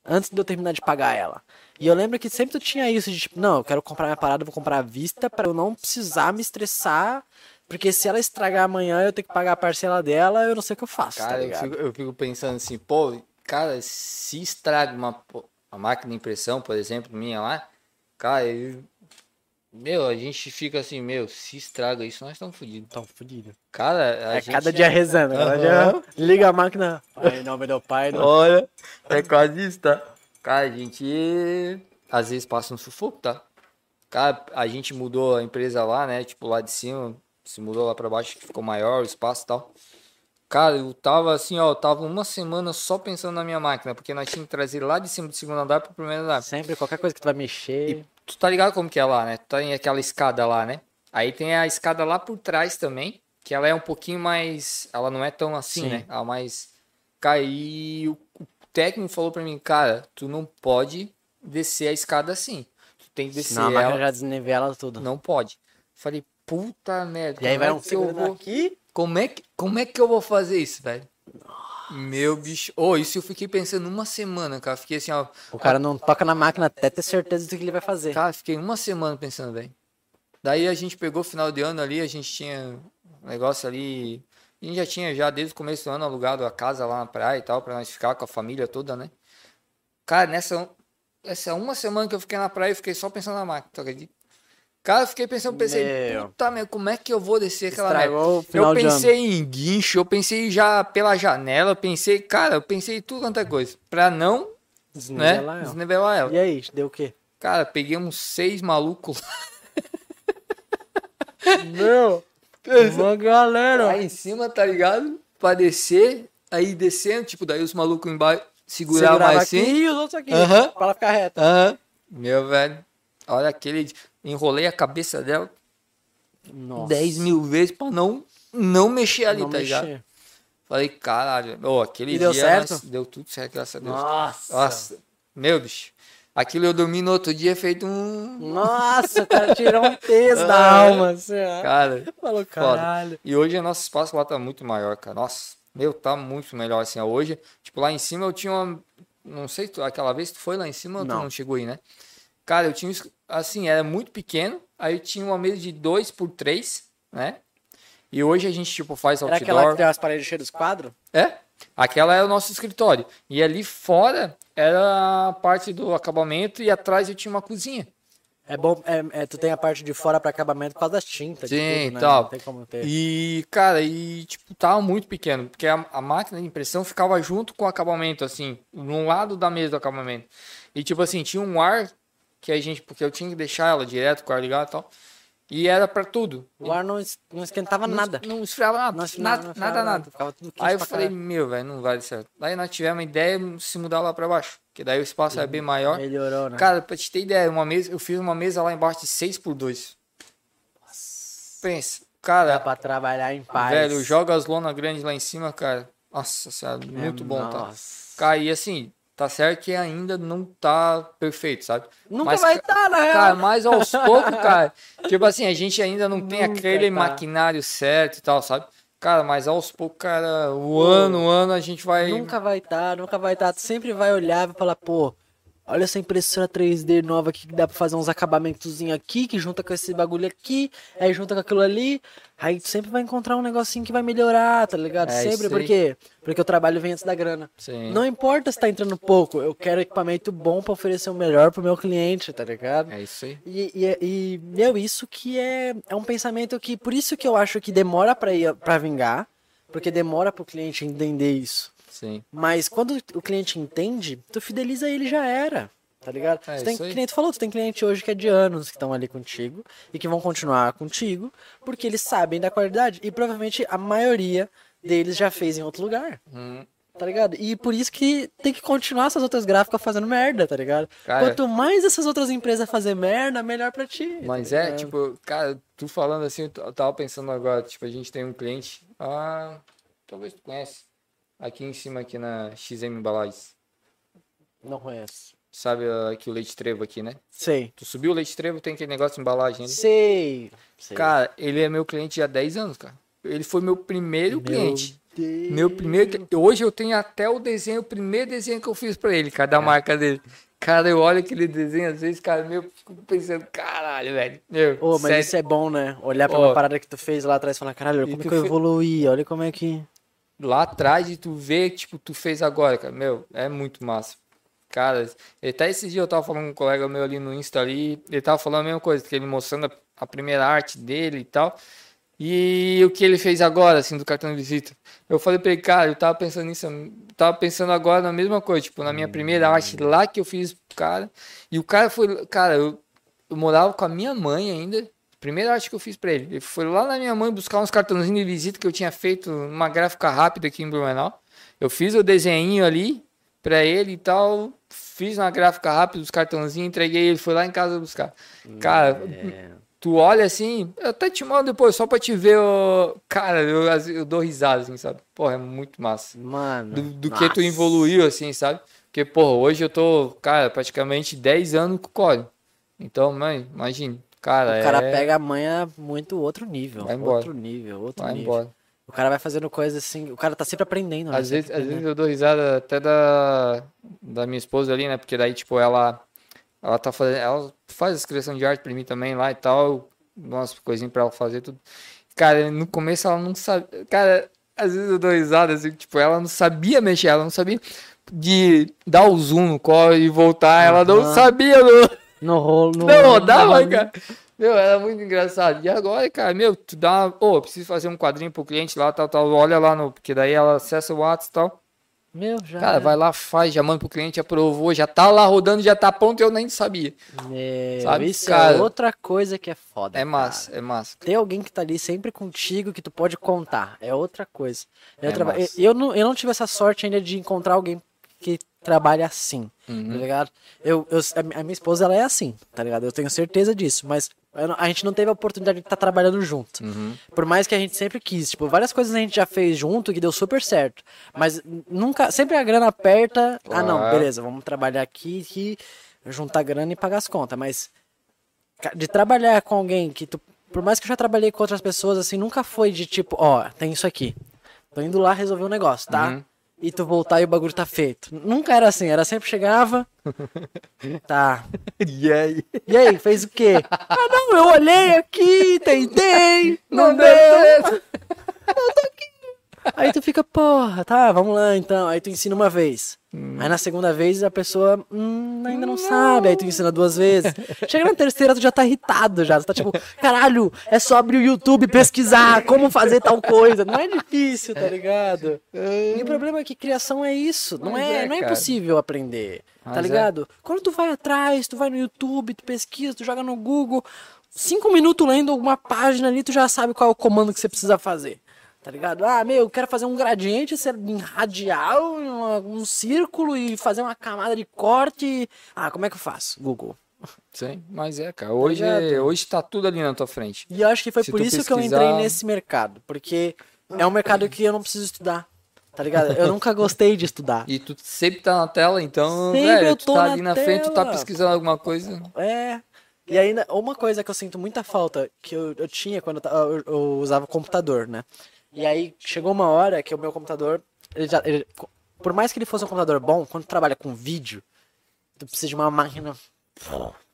Antes de eu terminar de pagar ela. E eu lembro que sempre tu tinha isso de tipo, não, eu quero comprar minha parada, vou comprar à vista pra eu não precisar me estressar. Porque se ela estragar amanhã, eu tenho que pagar a parcela dela, eu não sei o que eu faço, tá Cara, eu ligado? fico, eu fico pensando assim, pô, cara, se estraga uma, uma máquina de impressão, por exemplo, minha lá, cara, eu- meu, a gente fica assim, meu, se estraga isso, nós estamos fodidos. Tão fudido. Cara, a É gente cada dia rezando. Cada Aham. dia liga a máquina. Pai, em nome do pai. do- Olha, é quase isso, tá? Cara, a gente às vezes passa um sufoco, tá? Cara, a gente mudou a empresa lá, né? Tipo, lá de cima, se mudou lá pra baixo, que ficou maior o espaço e tal. Cara, eu tava assim, ó, eu tava uma semana só pensando na minha máquina, porque nós tínhamos que trazer lá de cima do segundo andar pro primeiro andar. Sempre, qualquer coisa que tu vai mexer. Tu tá ligado como que é lá, né? Tu Tem aquela escada lá, né? Aí tem a escada lá por trás também, que ela é um pouquinho mais. Ela não é tão assim, Sim. né? Ela é mais. Cara, e o o técnico falou pra mim, cara, tu não pode descer a escada assim. Tu tem que descer Senão a máquina ela. já desnivela tudo. Não pode. Falei, puta merda. E aí como vai é um eu segurando vou... aqui. Como é, que, como é que eu vou fazer isso, velho? Meu bicho. Ô, isso eu fiquei pensando uma semana, cara. Fiquei assim, ó. O cara não toca na máquina até ter certeza do que ele vai fazer. Cara, fiquei uma semana pensando, velho. Daí a gente pegou o final de ano ali, a gente tinha um negócio ali. A gente já tinha já desde o começo do ano alugado a casa lá na praia e tal, pra nós ficar com a família toda, né? Cara, nessa, essa uma semana que eu fiquei na praia, eu fiquei só pensando na máquina, tu acredita? Cara, eu fiquei pensando, pensei, Meu. puta merda, como é que eu vou descer aquela merda? Estragou o Eu pensei em guincho, eu pensei já pela janela, eu pensei, cara, eu pensei em tudo quanto é coisa. Pra não, né, Desnivelar ela. desnivelar ela. E aí, deu o quê? Cara, peguei uns seis malucos Meu, uma galera. lá em cima, tá ligado? Pra descer, aí descendo, tipo, daí os malucos embaixo seguravam Segurava mais aqui assim. e os outros aqui. Aham. Pra ela ficar reta. Aham. Meu velho, olha aquele. Enrolei a cabeça dela Nossa. 10 mil vezes pra não, não mexer ali, Não tá ligado? mexer. Falei, caralho, ô, aquele E dia deu certo? nós- deu tudo certo, graças a Deus. Nossa. Nossa, meu bicho. Aquilo eu dormi no outro dia feito um. Nossa, cara tirou um peso da Ah, alma. Assim. Cara, Falou, foda. caralho. E hoje o nosso espaço lá tá muito maior, cara. Nossa, meu, tá muito melhor assim. Hoje, tipo, lá em cima eu tinha uma. Não sei, tu- aquela vez tu foi lá em cima ou tu não chegou aí, né? Cara, eu tinha. Assim, era muito pequeno. Aí eu tinha uma mesa de 2 por 3 né? E hoje a gente, tipo, faz Era outdoor. aquela que tem as paredes cheias dos quadros? É, aquela é o nosso escritório. E ali fora era a parte do acabamento e atrás eu tinha uma cozinha. É bom, é, é, tu tem a parte de fora pra acabamento por causa das tintas. Sim, tudo, né? tal. Não tem como ter. E, cara, e tipo, tava muito pequeno, porque a, a máquina de impressão ficava junto com o acabamento, assim, no lado da mesa do acabamento. E, tipo assim, tinha um ar que a gente, porque eu tinha que deixar ela direto com o ar ligado e tal. E era pra tudo. O ar não, es- não esquentava Não- nada. Não esfriava nada. Não, nada, não nada, esfriava nada. Ficava tudo Aí eu falei, caralho. meu, velho, não vai dar certo. Daí nós tivemos uma ideia de se mudar lá pra baixo. Que daí o espaço é bem maior. Melhorou, né? Cara, pra te ter ideia, uma mesa, eu fiz uma mesa lá embaixo de 6 por 2 Pensa, Dá cara, pra trabalhar em paz. velho, joga as lona grandes lá em cima, cara. Nossa senhora, muito bom, tá? Nossa. Cara, e assim, Tá certo que ainda não tá perfeito, sabe? Nunca Mas, vai estar, na real. Cara, mas aos poucos, cara. Tipo assim, a gente ainda não tem Nunca aquele tá. maquinário certo e tal, sabe? Cara, mas aos poucos, cara, o ano, o ano a gente vai. Nunca vai estar, nunca vai estar. Tu sempre vai olhar e falar, pô, olha essa impressora 3D nova aqui que dá pra fazer uns acabamentozinhos aqui, que junta com esse bagulho aqui, aí junta com aquilo ali. Aí tu sempre vai encontrar um negocinho que vai melhorar, tá ligado? É, sempre, isso aí. por quê? Porque o trabalho vem antes da grana. Sim. Não importa se tá entrando pouco, eu quero equipamento bom pra oferecer o melhor pro meu cliente, tá ligado? É isso aí. E, e, e meu, isso que é, é um pensamento que, por isso que eu acho que demora pra ir pra vingar, porque demora pro cliente entender isso. Sim. Mas quando o cliente entende, tu fideliza ele já era. Tá ligado? É, tu tem, que nem tu falou, tu tem cliente hoje que é de anos que estão ali contigo e que vão continuar contigo, porque eles sabem da qualidade. E provavelmente a maioria deles já fez em outro lugar. Hum, Tá ligado? E por isso que tem que continuar essas outras gráficas fazendo merda, tá ligado? Cara- Quanto mais essas outras empresas fazer merda, melhor pra ti. Mas tá é, tipo, cara, tu falando assim, eu tava pensando agora, tipo, a gente tem um cliente, ah, talvez tu conhece, aqui em cima, aqui na XM Embalagens. Não conheço. Sabe ah, aqui o leite trevo aqui, né? Sei. Tu subiu o leite trevo, tem aquele negócio de embalagem ali. Sei. Sei. Cara, ele é meu cliente há 10 anos, cara. Ele foi meu primeiro Meu cliente. Deus. Meu primeiro. Hoje eu tenho até o desenho, o primeiro desenho que eu fiz pra ele, cara, da marca dele. Cara, eu olho aquele desenho, às vezes, cara, meu, eu fico pensando, caralho, velho. Meu, Ô, mas sério. isso é bom, né? Olhar pra Ó. uma parada que tu fez lá atrás e falar, caralho, como é que eu evoluí? Olha como é que. Lá atrás de tu ver, tipo, tu fez agora, cara. Meu, é muito massa. Cara, até esses dias eu tava falando com um colega meu ali no Insta ali, ele tava falando a mesma coisa, que ele mostrando a, primeira arte dele e tal. E o que ele fez agora, assim, do cartão de visita. Eu falei pra ele, cara, eu tava pensando nisso, tava pensando agora na mesma coisa, tipo, na minha primeira arte lá que eu fiz pro cara. E o cara foi, cara, eu, eu morava com a minha mãe ainda. Primeira arte que eu fiz pra ele. Ele foi lá na minha mãe buscar uns cartãozinhos de visita que eu tinha feito numa gráfica rápida aqui em Blumenau. Eu fiz o desenho ali pra ele e tal. Fiz uma gráfica rápida, os cartãozinhos, entreguei ele. Foi lá em casa buscar. Cara, tu olha assim, eu até te mando depois só pra te ver. o Cara, eu, eu dou risada, assim, sabe? Porra, é muito massa. Mano. Do, do que tu evoluiu, assim, sabe? Porque, porra, hoje eu tô, cara, praticamente 10 anos com o Core. Então, mãe, imagine. Cara, O cara é... pega a manha muito outro nível. Vai embora. Outro nível, outro Vai nível. embora. O cara vai fazendo coisas assim. O cara tá sempre aprendendo. né? Às vezes, Sempre às vezes aprendendo. eu dou risada até da, da minha esposa ali, né? Porque daí, tipo, ela, ela tá fazendo. Ela faz inscrição de arte pra mim também lá e tal. Umas coisinhas pra ela fazer tudo. Cara, no começo ela não sabia. Cara, às vezes eu dou risada, assim, tipo, ela não sabia mexer, ela não sabia de dar o zoom no core e voltar. Ela não sabia, não. No rolo. No, Não, rodava, no- cara. Meu, era muito engraçado. E agora, cara, meu, tu dá. Ô, eu preciso fazer um quadrinho pro cliente lá, tal, tal. Olha lá no. Porque daí ela acessa o WhatsApp e tal. Meu, já. Cara, vai lá, faz, já manda pro cliente, aprovou, já tá lá rodando, já tá pronto eu nem sabia. Meu, Sabe, isso cara? é outra coisa que é foda. É cara. massa, é massa. Ter alguém que tá ali sempre contigo que tu pode contar. É outra coisa. É É massa. eu, eu não, eu não tive essa sorte ainda de encontrar alguém que trabalha assim, Uhum. tá ligado? Eu, eu, a mi- a minha esposa, ela é assim, tá ligado? Eu tenho certeza disso, mas a gente não teve a oportunidade de estar trabalhando junto. Uhum. Por mais que a gente sempre quis, tipo, várias coisas a gente já fez junto que deu super certo. Mas nunca, sempre a grana aperta. Ah, não, beleza, vamos trabalhar aqui, aqui, juntar grana e pagar as contas. Mas de trabalhar com alguém que tu. Por mais que eu já trabalhei com outras pessoas, assim, nunca foi de tipo, ó, tem isso aqui. Tô indo lá resolver um negócio, tá? Uhum. E tu voltar e o bagulho tá feito. Nunca era assim, era sempre chegava. tá. E aí? E aí, fez o quê? ah, não, eu olhei aqui, tentei, não, Não deu. deu certo. Aí tu fica, porra, tá, vamos lá então. Aí tu ensina uma vez. Hum. Aí na segunda vez a pessoa hum, ainda não, sabe. Aí tu ensina duas vezes. Chega na terceira, tu já tá irritado já. Tu tá tipo, caralho, é só abrir o YouTube e pesquisar como fazer tal coisa. Não é difícil, tá ligado? E o problema é que criação é isso. Não é, é, não é impossível aprender. Mas Tá é. ligado? Quando tu vai atrás, tu vai no YouTube, tu pesquisa, tu joga no Google. Cinco minutos lendo alguma página ali, tu já sabe qual é o comando que você precisa fazer. Tá ligado? Ah, meu, eu quero fazer um gradiente ser em radial, uma- um círculo e fazer uma camada de corte. Ah, como é que eu faço? Google. Sim, mas é, cara. Hoje, ligado? hoje tá tudo ali na tua frente. E eu acho que foi Se por isso que eu pesquisar- entrei nesse mercado. Porque é um mercado que eu não preciso estudar. Tá ligado? Eu nunca gostei de estudar. E tu sempre tá na tela, então, Sempre velho, tu tá na ali na frente, tu tá tela. pesquisando alguma coisa. É. E ainda, uma coisa que eu sinto muita falta, que eu, eu tinha quando eu, eu- eu usava computador, né? E aí chegou uma hora que o meu computador, ele já, ele- por mais que ele fosse um computador bom, quando tu trabalha com vídeo, tu precisa de uma máquina,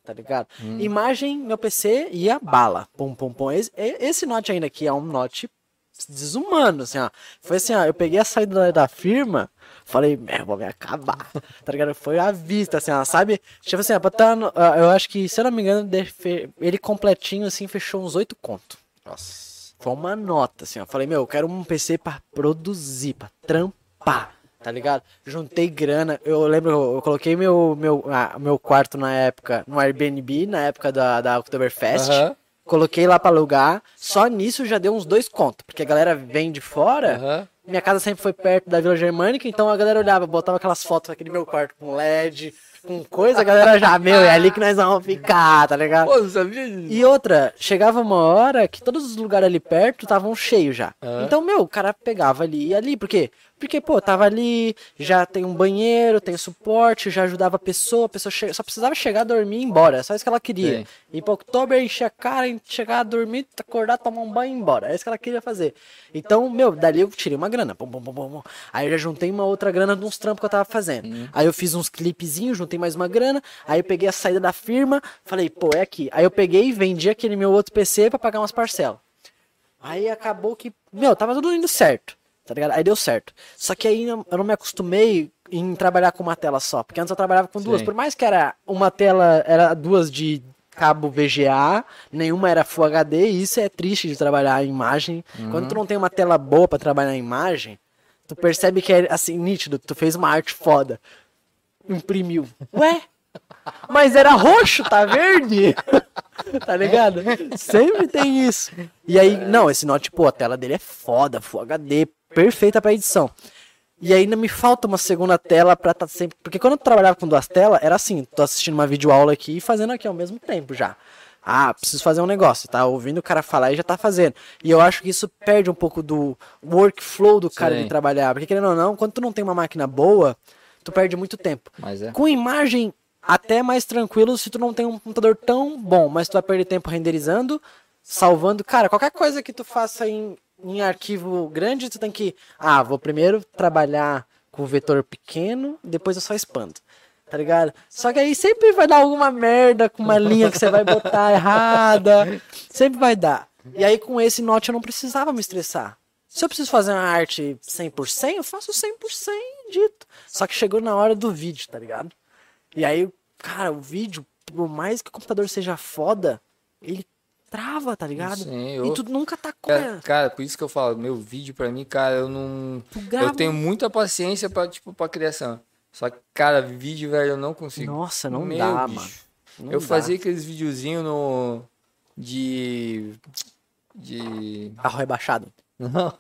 tá ligado? Imagem, meu PC ia bala, pum, pum, pum. Esse, esse note ainda aqui é um note desumano, assim, ó. Foi assim, ó, eu peguei a saída da, firma, falei, meu, vou me acabar, tá ligado? Foi à vista, assim, ó, sabe? Tipo assim, ó, pra tá eu acho que, se eu não me engano, ele completinho, assim, fechou uns oito conto. Nossa. Foi uma nota, assim, ó. Falei, meu, eu quero um PC pra produzir, pra trampar, tá ligado? Juntei grana. Eu lembro, eu, coloquei meu, meu, ah, meu quarto na época no Airbnb, na época da, da Oktoberfest. Aham. Coloquei lá pra alugar. Só nisso já deu uns dois contos. Porque a galera vem de fora. Aham. Minha casa sempre foi perto da Vila Germânica, então a galera olhava, botava aquelas fotos aqui no meu quarto com LED, com coisa, a galera já, meu, é ali que nós vamos ficar, tá ligado? Pô, sabia disso. E outra, chegava uma hora que todos os lugares ali perto estavam cheios já. Então, meu, o cara pegava ali e ali. Por quê? Porque, pô, tava ali, já tem um banheiro, tem suporte, já ajudava a pessoa, a pessoa che- só precisava chegar, dormir e ir embora. É só isso que ela queria. Sim. Ir pra Oktober, encher a cara, chegar, dormir, acordar, tomar um banho e ir embora. É isso que ela queria fazer. Então, meu, dali eu tirei uma grana. Pum, pum, pum, pum. Aí eu já juntei uma outra grana de uns trampos que eu tava fazendo. Aí eu fiz uns clipezinhos, juntei mais uma grana. Aí eu peguei a saída da firma, falei, pô, é aqui. Aí eu peguei e vendi aquele meu outro PC pra pagar umas parcelas. Aí acabou que, meu, tava tudo indo certo, tá ligado? Aí deu certo. Só que aí eu não me acostumei em trabalhar com uma tela só, porque antes eu trabalhava com duas. Sim. Por mais que era uma tela, era duas de cabo VGA, nenhuma era Full HD, e isso é triste de trabalhar a imagem. Quando tu não tem uma tela boa pra trabalhar a imagem, tu percebe que é assim, nítido, tu fez uma arte foda. Imprimiu. Ué? Mas era roxo, tá verde? tá ligado? Sempre tem isso. E aí, não, esse note, pô, a tela dele é foda, Full HD, perfeita pra edição. E ainda me falta uma segunda tela pra estar sempre. Porque quando eu trabalhava com duas telas, era assim, tô assistindo uma videoaula aqui e fazendo aqui ao mesmo tempo já. Ah, preciso fazer um negócio, tá ouvindo o cara falar e já tá fazendo. E eu acho que isso perde um pouco do workflow do cara Sim. de trabalhar. Porque querendo ou não, quando tu não tem uma máquina boa, tu perde muito tempo. Mas é. Com imagem, até mais tranquilo se tu não tem um computador tão bom, mas tu vai perder tempo renderizando, salvando. Cara, qualquer coisa que tu faça em, em arquivo grande, tu tem que. Ah, vou primeiro trabalhar com vetor pequeno, depois eu só expando. Tá ligado? Só que aí sempre vai dar alguma merda com uma linha que você vai botar errada. Sempre vai dar. E aí com esse note eu não precisava me estressar. Se eu preciso fazer uma arte 100%, eu faço 100% dito. Só que chegou na hora do vídeo, tá ligado? E aí, cara, o vídeo, por mais que o computador seja foda, ele trava, tá ligado? Sim, E eu- tu nunca tá com. Cara, cara, por isso que eu falo, meu vídeo pra mim, cara, eu não. Tu grava- Eu tenho muita paciência pra, tipo, pra criação. Só que, cara, vídeo, velho, eu não consigo. Nossa, não Meu, dá, bicho. mano. Não eu dá. fazia aqueles videozinhos no. De. De. Carro rebaixado. Não.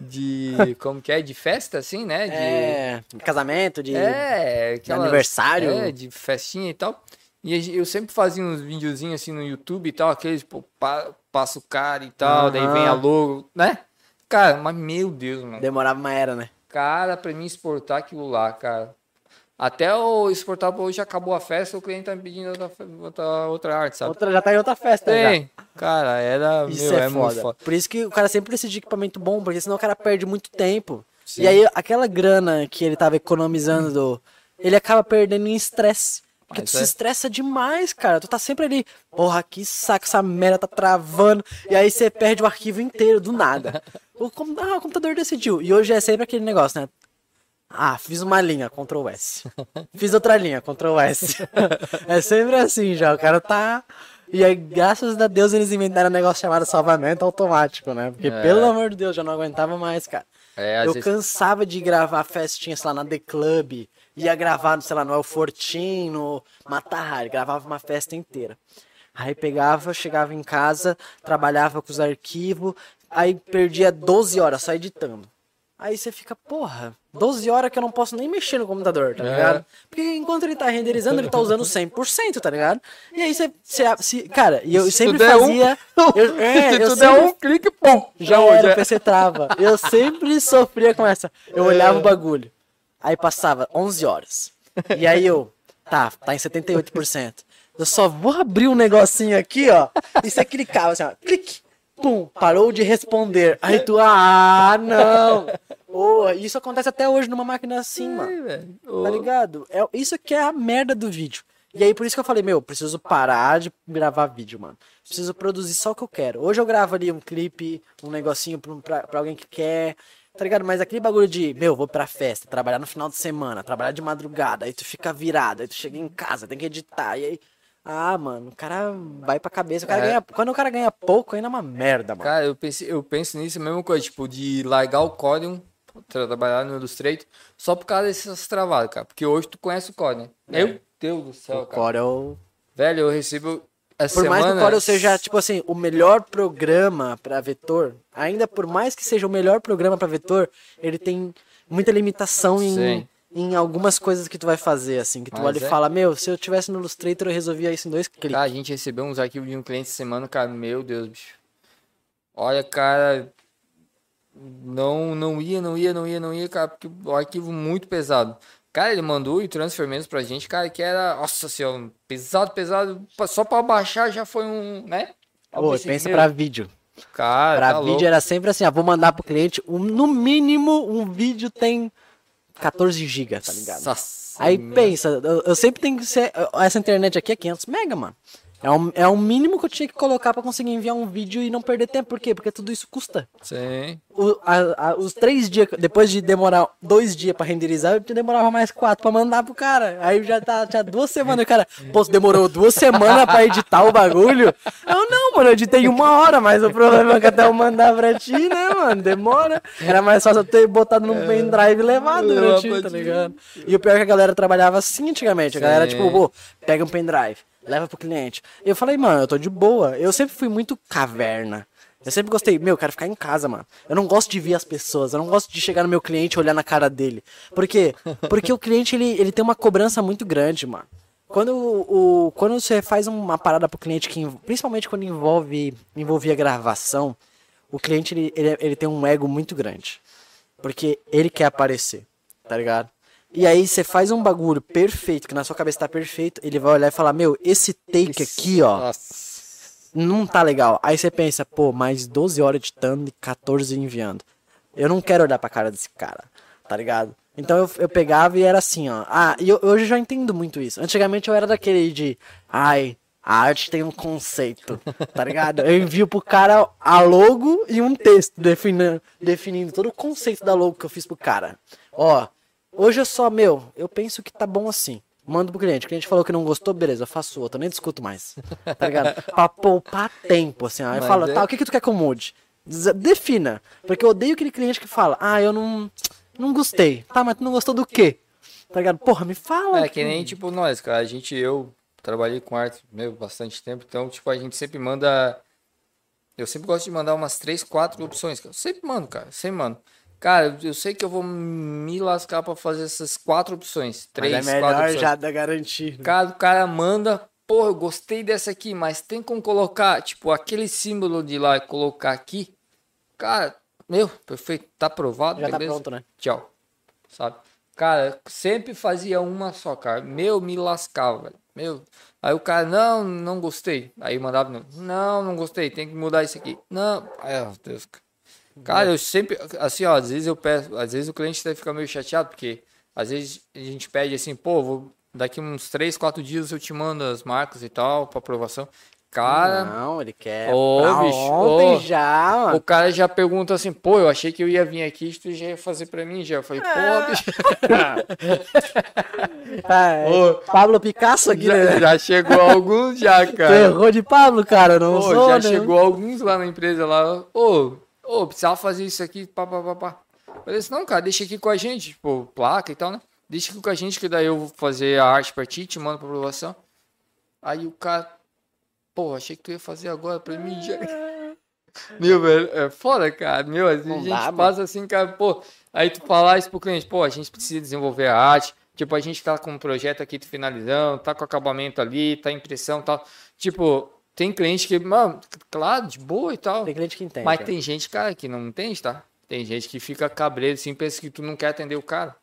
De. Como que é? De festa, assim, né? De, É. Casamento, de. É, aquelas- aniversário. É, de festinha e tal. E eu sempre fazia uns videozinhos assim no YouTube e tal, aqueles, pô, pa, passa o cara e tal, daí vem a logo, né? Cara, mas meu Deus, mano. Demorava uma era, né? Cara, pra mim exportar aquilo lá, cara. Até eu exportar pra hoje acabou a festa, o cliente tá me pedindo outra, outra, outra arte, sabe? Outra, já tá em outra festa, já. Tem. Cara, era. Isso meu, é, é, foda. foda. Por isso que o cara sempre precisa de equipamento bom, porque senão o cara perde muito tempo. Sim. E aí, aquela grana que ele tava economizando, ele acaba perdendo em estresse. Porque Mas tu é. se estressa demais, cara. Tu tá sempre ali, porra, que saco, essa merda tá travando. E aí você perde o arquivo inteiro, do nada. O, com- ah, o computador decidiu. E hoje é sempre aquele negócio, né? Ah, fiz uma linha, Ctrl S. Fiz outra linha, Ctrl S. é sempre assim já, o cara tá. E aí, graças a Deus, eles inventaram um negócio chamado salvamento automático, né? Porque, É. pelo amor de Deus, já não aguentava mais, cara. É, Eu vezes- cansava de gravar festinha, sei lá, na The Club. Ia gravar, sei lá, no El Fortin, no Matahari. Gravava uma festa inteira. Aí pegava, chegava em casa, trabalhava com os arquivos. Aí perdia 12 horas só editando. Aí você fica, porra, 12 horas que eu não posso nem mexer no computador, tá É. ligado? Porque enquanto ele tá renderizando, ele tá usando 100%, tá ligado? E aí você, você se, cara, e eu Se sempre tu der um- fazia, eu, é, Se eu tu der sempre, um clique, pum! já era, já. o PC trava. Eu sempre sofria com essa. Eu olhava o bagulho. Aí passava 11 horas. E aí eu, tá, tá em 78%. Eu só vou abrir um negocinho aqui, ó. E você clicava assim, ó. Clique. Pum, parou de responder. Aí tu, ah, não. Porra, isso acontece até hoje numa máquina assim, mano. Tá ligado? É, isso que é a merda do vídeo. E aí, por isso que eu falei, meu, preciso parar de gravar vídeo, mano. Preciso produzir só o que eu quero. Hoje eu gravo ali um clipe, um negocinho pra, pra, pra alguém que quer, tá ligado? Mas aquele bagulho de, meu, vou pra festa, trabalhar no final de semana, trabalhar de madrugada, aí tu fica virado, aí tu chega em casa, tem que editar, e aí. Ah, mano, o cara vai pra cabeça. O cara É. ganha, quando o cara ganha pouco, ainda é uma merda, mano. Cara, eu, pensei, eu penso nisso, a mesma coisa, tipo, de largar o Corel, trabalhar no Illustrator, só por causa dessas travadas, cara. Porque hoje tu conhece o Corel, né? Meu Deus do céu, o cara. Corel Velho, eu recebo Por mais que o. Corel seja, tipo assim, o melhor programa pra vetor, ainda por mais que seja o melhor programa pra vetor, ele tem muita limitação em, Sim. em algumas coisas que tu vai fazer, assim, que tu Mas olha e é- fala, meu, se eu tivesse no Illustrator eu resolvia isso em dois cliques. Cara, a gente recebeu uns arquivos de um cliente essa semana, cara, meu Deus, bicho. Olha, cara, não, não ia, não ia, não ia, não ia, cara, porque o arquivo muito pesado. Cara, ele mandou o transfer menos pra gente, cara, que era, nossa senhora, pesado, pesado, só pra baixar já foi um, né? Pô, pensei, pensa meu, pra vídeo. Cara, Pra tá vídeo louco. era sempre assim, ah, vou mandar pro cliente, um, no mínimo um vídeo tem 14 GB, tá ligado? Nossa, Aí meu. pensa, eu, eu sempre tenho que ser. Essa internet aqui é 500 mega, mano. É um, é o mínimo que eu tinha que colocar pra conseguir enviar um vídeo e não perder tempo. Por quê? Porque tudo isso custa. Sim. O- a- a- os três dias, depois de demorar dois dias pra renderizar, eu demorava mais quatro pra mandar pro cara. Aí já tá, tinha duas semanas. O cara, pô, você demorou duas semanas pra editar o bagulho? Eu não, mano, eu editei uma hora, mas o problema é que até eu mandar pra ti, né, mano? Demora. Era mais fácil eu ter botado num pendrive e levado pra tá ligado? E o pior é que a galera trabalhava assim antigamente. A galera, Sim. tipo, pô, pega um pendrive, leva pro cliente. Eu falei, mano, eu tô de boa. Eu sempre fui muito caverna. Eu sempre gostei, meu, eu quero ficar em casa, mano. Eu não gosto de ver as pessoas, eu não gosto de chegar no meu cliente e olhar na cara dele. Por quê? Porque o cliente, ele, ele tem uma cobrança muito grande, mano. Quando, o, quando você faz uma parada pro cliente, que, principalmente quando envolve envolvia gravação, o cliente, ele, ele, ele tem um ego muito grande. Porque ele quer aparecer, tá ligado? E aí você faz um bagulho perfeito, que na sua cabeça tá perfeito, ele vai olhar e falar, meu, esse take aqui, ó, Nossa. não tá legal. Aí você pensa, pô, mais 12 horas editando e 14 enviando. Eu não quero olhar pra cara desse cara, tá ligado? Então eu, eu pegava e era assim, ó. Ah, e eu, hoje eu já entendo muito isso. Antigamente eu era daquele de, ai, a arte tem um conceito, tá ligado? Eu envio pro cara a logo e um texto definindo, definindo todo o conceito da logo que eu fiz pro cara. Ó, hoje eu só, meu, eu penso que tá bom assim. Mando pro cliente. O cliente falou que não gostou, beleza, eu faço outra, nem discuto mais. Tá ligado? pra poupar tempo, assim. Eu Mas falo, é- tá, o que, que tu quer que eu mude? Defina. Porque eu odeio aquele cliente que fala, ah, eu não, não gostei. Tá, mas tu não gostou do quê? Tá ligado? Porra, me fala. É que nem tipo nós, cara. A gente, eu trabalhei com arte meu bastante tempo, então tipo a gente sempre manda. Eu sempre gosto de mandar umas três, quatro opções. cara. Eu sempre mando, cara. Sempre mando. Cara, eu sei que eu vou me lascar pra fazer essas quatro opções. Três, Mas é quatro melhor opções. já da garantia. Cara, o cara manda, pô, eu gostei dessa aqui, mas tem como colocar, tipo, aquele símbolo de lá e colocar aqui. Cara, meu, perfeito, tá aprovado, Já tá beleza? pronto, né? Tchau. Sabe? Cara, sempre fazia uma só, cara. Meu, me lascava, velho. Meu. Aí o cara, não, não gostei. Aí mandava, não, não gostei, tem que mudar isso aqui. Não, ai, meu Deus. cara. Cara, eu sempre, assim, ó, às vezes eu peço, às vezes o cliente deve ficar meio chateado, porque às vezes a gente pede assim, pô, vou, daqui uns 3, 4 dias eu te mando as marcas e tal, pra aprovação. Cara, Não, ele quer. Ô, bicho, ontem já, o mano. cara já pergunta assim, pô, eu achei que eu ia vir aqui e tu já ia fazer pra mim, já. Eu falei, pô, bicho. Ah, é. Pablo Picasso aqui, Já, né? já chegou alguns já, Tu cara. errou de Pablo, cara, não Ô, sou, já né? chegou alguns lá na empresa lá. Ô, ô, precisava fazer isso aqui, pá, pá, pá, pá. Eu falei assim, não, cara, deixa aqui com a gente, tipo, placa e tal, né? Deixa aqui com a gente que daí eu vou fazer a arte pra ti, te mando pra aprovação. Aí o cara, pô, achei que tu ia fazer agora pra mim já. Meu, velho, é foda, cara. Meu, Não a gente dá, passa assim, cara, pô. Aí tu falar isso pro cliente, pô, a gente precisa desenvolver a arte. Tipo, a gente tá com um projeto aqui finalizando, tá com acabamento ali, tá impressão e tal. Tipo, tem cliente que, mano, claro, de boa e tal. Tem cliente que entende. Mas é. tem gente, cara, que não entende, tá? Tem gente que fica cabreiro assim, pensa que tu não quer atender o cara.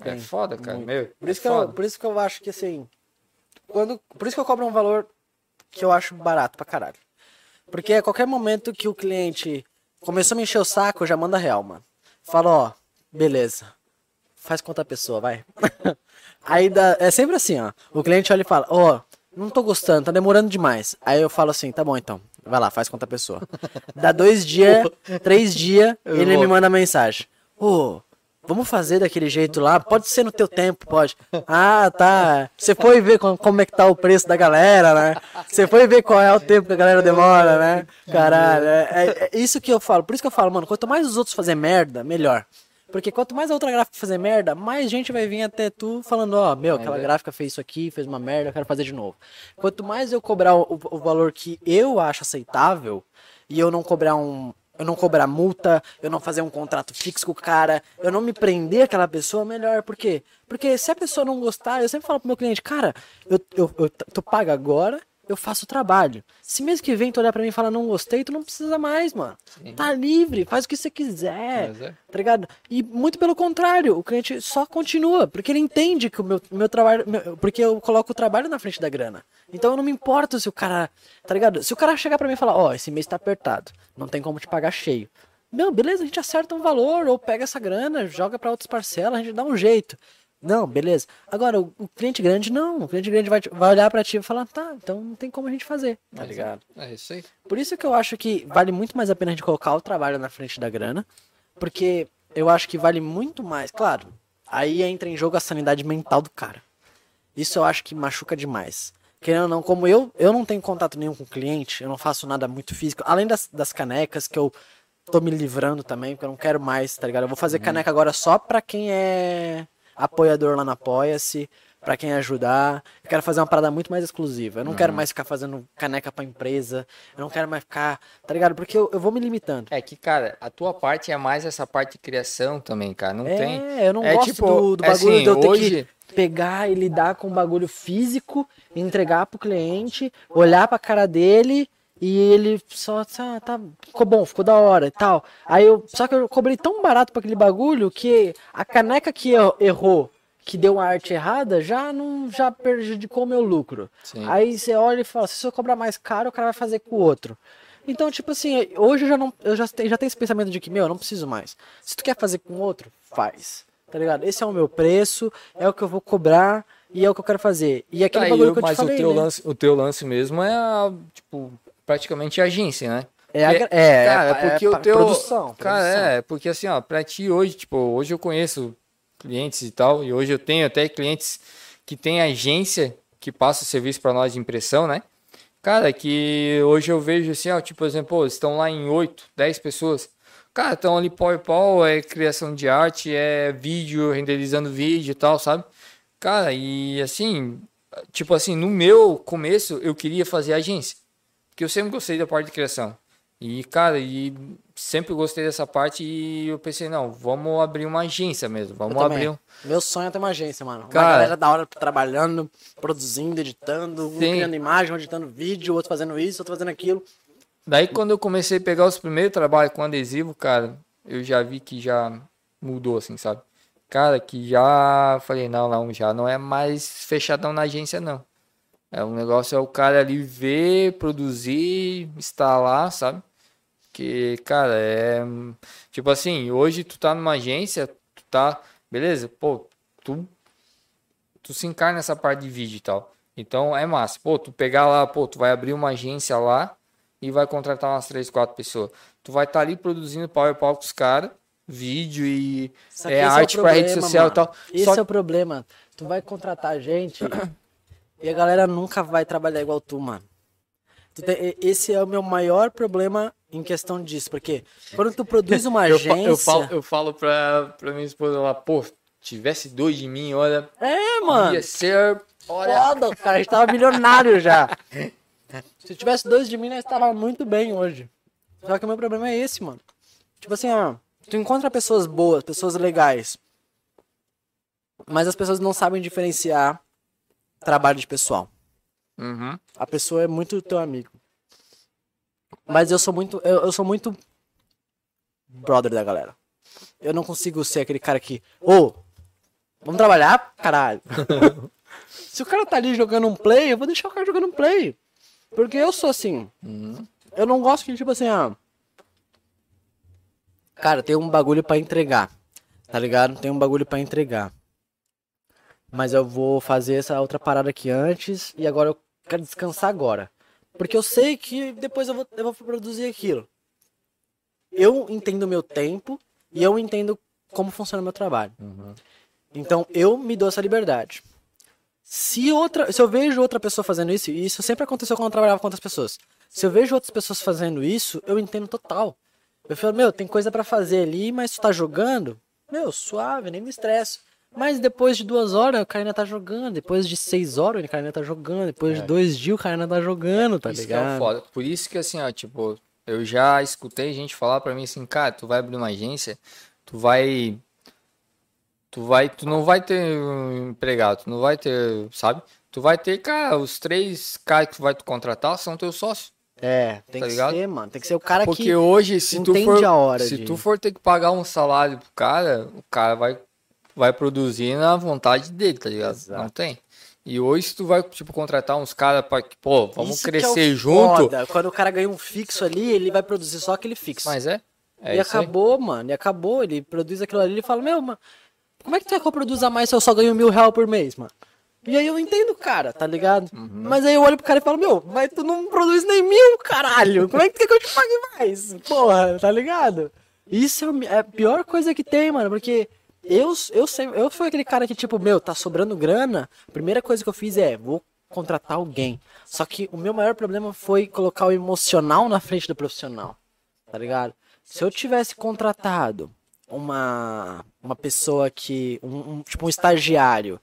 É foda, cara. muito. Meu, Por é isso, que eu, foda. por isso que eu acho que assim. Quando, por isso que eu cobro um valor que eu acho barato pra caralho. Porque a qualquer momento que o cliente começou a me encher o saco, eu já manda real, mano. Fala, ó, beleza. Faz conta a pessoa, vai. Aí dá, é sempre assim, ó. O cliente olha e fala, ó, não tô gostando, tá demorando demais. Aí eu falo assim, tá bom então. Vai lá, faz conta pessoa. Dá dois dias, três dias, ele vou. me manda mensagem. Ô, vamos fazer daquele jeito lá? Pode ser no teu tempo, pode. Ah, tá. Você foi ver com- como é que tá o preço da galera, né? Você foi ver qual é o tempo que a galera demora, né? Caralho, é, é- é isso que eu falo. Por isso que eu falo, mano, quanto mais os outros fazer merda, melhor. Porque quanto mais a outra gráfica fazer merda, mais gente vai vir até tu falando, ó, meu, aquela é. gráfica fez isso aqui, fez uma merda, eu quero fazer de novo. Quanto mais eu cobrar o, o valor que eu acho aceitável, e eu não cobrar um. Eu não cobrar multa, eu não fazer um contrato fixo com o cara, eu não me prender aquela pessoa, melhor. Por quê? Porque se a pessoa não gostar, eu sempre falo pro meu cliente, cara, eu, eu, eu, tu paga agora, eu faço o trabalho. Se mês que vem tu olhar pra mim e falar não gostei, tu não precisa mais, mano. Tá livre, faz o que você quiser. É. Tá ligado? E muito pelo contrário, o cliente só continua, porque ele entende que o meu, meu trabalho. meu- porque eu coloco o trabalho na frente da grana. Então eu não me importo se o cara. Tá ligado? Se o cara chegar pra mim e falar, ó, esse mês tá apertado, não tem como te pagar cheio. Não, beleza, a gente acerta um valor, ou pega essa grana, joga pra outras parcelas, a gente dá um jeito. Não, beleza. Agora, o, o cliente grande não. O cliente grande vai, vai olhar pra ti e falar, tá, então não tem como a gente fazer. Tá ligado? É isso aí. Por isso que eu acho que vale muito mais a pena a gente colocar o trabalho na frente da grana, porque eu acho que vale muito mais, claro. Aí entra em jogo a sanidade mental do cara. Isso eu acho que machuca demais. Querendo ou não, como eu, eu não tenho contato nenhum com o cliente, eu não faço nada muito físico, além das, das canecas que eu tô me livrando também, porque eu não quero mais, tá ligado? Eu vou fazer caneca agora só pra quem é apoiador lá no Apoia-se, pra quem ajudar. Eu quero fazer uma parada muito mais exclusiva. Eu não quero mais ficar fazendo caneca pra empresa. Eu não quero mais ficar, tá ligado? Porque eu, eu vou me limitando. É que, cara, a tua parte é mais essa parte de criação também, cara. Não é, tem. eu não é gosto tipo, do, do é bagulho assim, de eu ter hoje- que pegar e lidar com um bagulho físico, entregar pro cliente, olhar pra cara dele e ele só, tá, tá, ficou bom, ficou da hora e tal. Aí eu, só que eu cobrei tão barato pra aquele bagulho que a caneca que eu- errou, que deu uma arte errada, já não, já prejudicou o meu lucro. Sim. Aí você olha e fala, se eu cobrar mais caro, o cara vai fazer com o outro. Então, tipo assim, hoje eu já não, eu já tenho, já tenho esse pensamento de que, meu, eu não preciso mais. Se tu quer fazer com outro, faz. Tá ligado? Esse é o meu preço, é o que eu vou cobrar e é o que eu quero fazer. E aquele Tá, bagulho eu- que eu te mas falei, o teu né? lance, o teu lance mesmo é a, tipo, praticamente agência, né? É, a gra- é, cara, é, porque é o teu produção, cara, produção. é, porque assim, ó, pra ti hoje, tipo, hoje eu conheço clientes e tal, e hoje eu tenho até clientes que tem agência que passa o serviço pra nós de impressão, né? Cara, que hoje eu vejo assim, ó, tipo, por exemplo, pô, estão lá em 8, 10 pessoas. Cara, estão ali pau e pau, é criação de arte, é vídeo, renderizando vídeo e tal, sabe? Cara, e assim, tipo assim, no meu começo eu queria fazer agência. Porque eu sempre gostei da parte de criação. E, cara, e sempre gostei dessa parte e eu pensei, não, vamos abrir uma agência mesmo. Vamos abrir um. Meu sonho é ter uma agência, mano. Uma Cara- galera da hora trabalhando, produzindo, editando, um criando imagem, um editando vídeo, outro fazendo isso, outro fazendo aquilo. Daí quando eu comecei a pegar os primeiros trabalhos com adesivo, cara, eu já vi que já mudou, assim, sabe? Cara, que já falei, não, não, já não é mais fechadão na agência, não. É um negócio, é o cara ali ver, produzir, instalar, sabe? Que, cara, é. Tipo assim, hoje tu tá numa agência, tu tá. Beleza? Pô, tu. Tu se encarna nessa parte de vídeo e tal. Então é massa. Pô, tu pegar lá, pô, tu vai abrir uma agência lá e vai contratar umas 3, 4 pessoas. Tu vai estar ali produzindo PowerPoint com os caras, vídeo e é, esse arte o pra rede social mano. e tal. Esse Só é o problema. Tu vai contratar gente e a galera nunca vai trabalhar igual tu, mano. Tu tem- esse é o meu maior problema em questão disso, porque quando tu produz uma eu, agência... eu falo, eu falo pra, pra minha esposa lá, pô, tivesse dois de mim, olha, É, mano. ia ser. Olha, Foda, cara, a gente tava milionário já. Se tivesse dois de mim, nós tava muito bem hoje. Só que o meu problema é esse, mano. Tipo assim, ó, Tu encontra pessoas boas, pessoas legais. Mas as pessoas não sabem diferenciar trabalho de pessoal. Uhum. A pessoa é muito teu amigo. Mas eu sou muito. Eu, eu sou muito. Brother da galera. Eu não consigo ser aquele cara que. Ô! vamos trabalhar, caralho. Se o cara tá ali jogando um play, eu vou deixar o cara jogando um play. Porque eu sou assim. Uhum. Eu não gosto que, tipo assim, ah. Cara, tem um bagulho pra entregar. Tá ligado? Tem um bagulho pra entregar. Mas eu vou fazer essa outra parada aqui antes e agora eu quero descansar agora. Porque eu sei que depois eu vou, eu vou produzir aquilo. Eu entendo o meu tempo e eu entendo como funciona o meu trabalho. Então eu me dou essa liberdade. Se outra, se eu vejo outra pessoa fazendo isso, e isso sempre aconteceu quando eu trabalhava com outras pessoas. Se eu vejo outras pessoas fazendo isso, eu entendo total. Eu falo, meu, tem coisa pra fazer ali, mas tu tá jogando? Meu, suave, nem me estresso. Mas depois de duas horas, o cara ainda tá jogando. Depois de seis horas, o cara ainda tá jogando. Depois de dois dias, o cara ainda tá jogando, tá isso é ligado? foda. Por isso que assim, ó, tipo, eu já escutei gente falar pra mim assim, cara, tu vai abrir uma agência, tu vai. Tu vai. Tu não vai ter um empregado, tu não vai ter, sabe? Tu vai ter, cara, os três caras que tu vai te contratar são teus sócios. É, tem Tá que ligado? ser, mano. Tem que ser o cara Porque que. hoje, se tu for. se de- tu for ter que pagar um salário pro cara, o cara vai, vai produzir na vontade dele, tá ligado? Exato. Não tem. E hoje, se tu vai, tipo, contratar uns caras pra que, pô, vamos Isso que é o crescer junto. foda. Quando o cara ganha um fixo ali, ele vai produzir só aquele fixo. Mas é. É e isso aí. acabou, mano. E acabou. Ele produz aquilo ali e fala, meu, mano, como é que tu quer que eu produza mais se eu só ganho mil reais por mês, mano? E aí eu entendo o cara, tá ligado? Uhum. Mas aí eu olho pro cara e falo, meu, mas tu não produz nem mil, caralho. Como é que tu quer que eu te pague mais? Porra, tá ligado? Isso é o- é a pior coisa que tem, mano, porque eu, eu, sempre, eu fui aquele cara que, tipo, meu, tá sobrando grana. A primeira coisa que eu fiz é, vou contratar alguém. Só que o meu maior problema foi colocar o emocional na frente do profissional, tá ligado? Se eu tivesse contratado uma, uma pessoa que, um, um- tipo, um estagiário,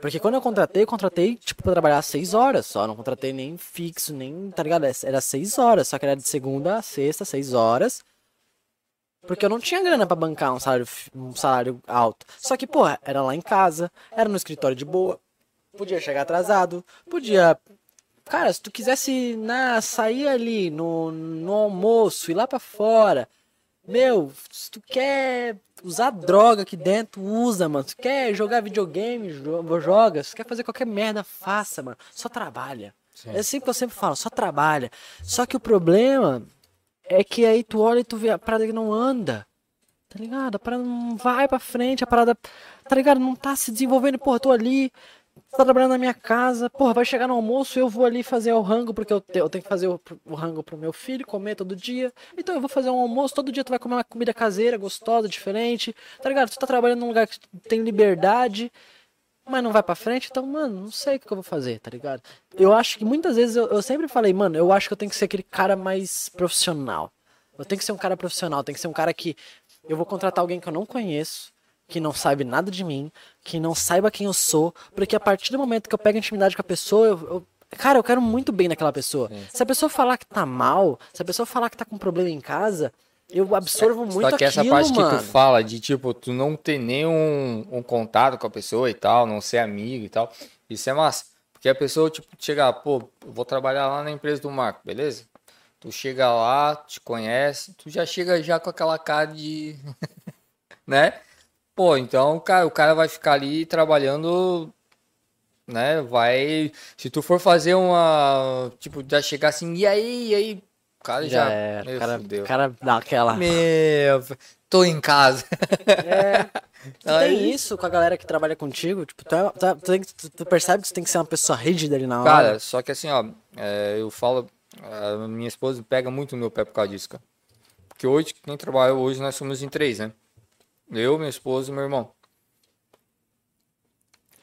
porque quando eu contratei, eu contratei, tipo, pra trabalhar seis horas só. Não contratei nem fixo, nem, tá ligado? Era seis horas, só que era de segunda a sexta, seis horas. Porque eu não tinha grana pra bancar um salário, um salário alto. Só que, porra, era lá em casa, era no escritório de boa, podia chegar atrasado, podia. Cara, se tu quisesse na, sair ali no, no almoço, ir lá pra fora, meu, se tu quer usar droga aqui dentro, usa, mano. Se tu quer jogar videogame, jo- joga. Se tu quer fazer qualquer merda, faça, mano. Só trabalha. É assim que eu sempre falo, só trabalha. Só que o problema é que aí tu olha e tu vê a parada que não anda. Tá ligado? A parada não vai pra frente, a parada, tá ligado? Não tá se desenvolvendo. Porra, tô ali, tá trabalhando na minha casa. Porra, vai chegar no almoço, eu vou ali fazer o rango, porque eu, te- eu tenho que fazer o, o rango pro meu filho comer todo dia. Então eu vou fazer um almoço, todo dia tu vai comer uma comida caseira, gostosa, diferente. Tá ligado? Tu tá trabalhando num lugar que tem liberdade mas não vai pra frente, então, mano, não sei o que eu vou fazer, tá ligado? Eu acho que muitas vezes eu, eu sempre falei, mano, eu acho que eu tenho que ser aquele cara mais profissional. Eu tenho que ser um cara profissional, tem que ser um cara que eu vou contratar alguém que eu não conheço, que não sabe nada de mim, que não saiba quem eu sou, porque a partir do momento que eu pego intimidade com a pessoa, eu, eu- cara, eu quero muito bem naquela pessoa. Se a pessoa falar que tá mal, se a pessoa falar que tá com problema em casa, eu absorvo muito Só que essa aquilo, parte mano. que tu fala de, tipo, tu não ter nenhum um contato com a pessoa e tal, não ser amigo e tal, isso é massa. Porque a pessoa, tipo, chegar, pô, eu vou trabalhar lá na empresa do Marco, beleza? Tu chega lá, te conhece, tu já chega já com aquela cara de. né? Pô, então, cara, o cara vai ficar ali trabalhando, né? Vai. Se tu for fazer uma. Tipo, já chegar assim, e aí, e aí? O cara já. Já era, Meu, o cara, o cara dá aquela... Meu, tô em casa. É. Tem isso com a galera que trabalha contigo? Tipo, tu, é- tu, é- tu tu- tu percebe que tu tem que ser uma pessoa rígida ali na hora? Cara, só que assim, ó, é, eu falo, a minha esposa pega muito no meu pé por causa disso, cara. Porque hoje, quem trabalha hoje, nós somos em três, né? Eu, minha esposa e meu irmão.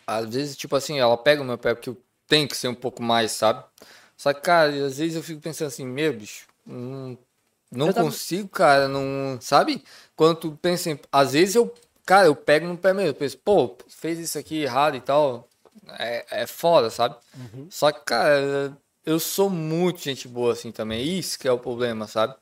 Às vezes, tipo assim, ela pega o meu pé porque eu tenho que ser um pouco mais, sabe? Só que, cara, às vezes eu fico pensando assim, meu bicho, não, não tava- consigo, cara, não. Sabe? Quando tu pensa em. Às vezes eu, cara, eu pego no pé mesmo, penso, pô, fez isso aqui errado e tal. É, é foda, sabe? Só que, cara, eu sou muito gente boa assim também. Isso que é o problema, sabe?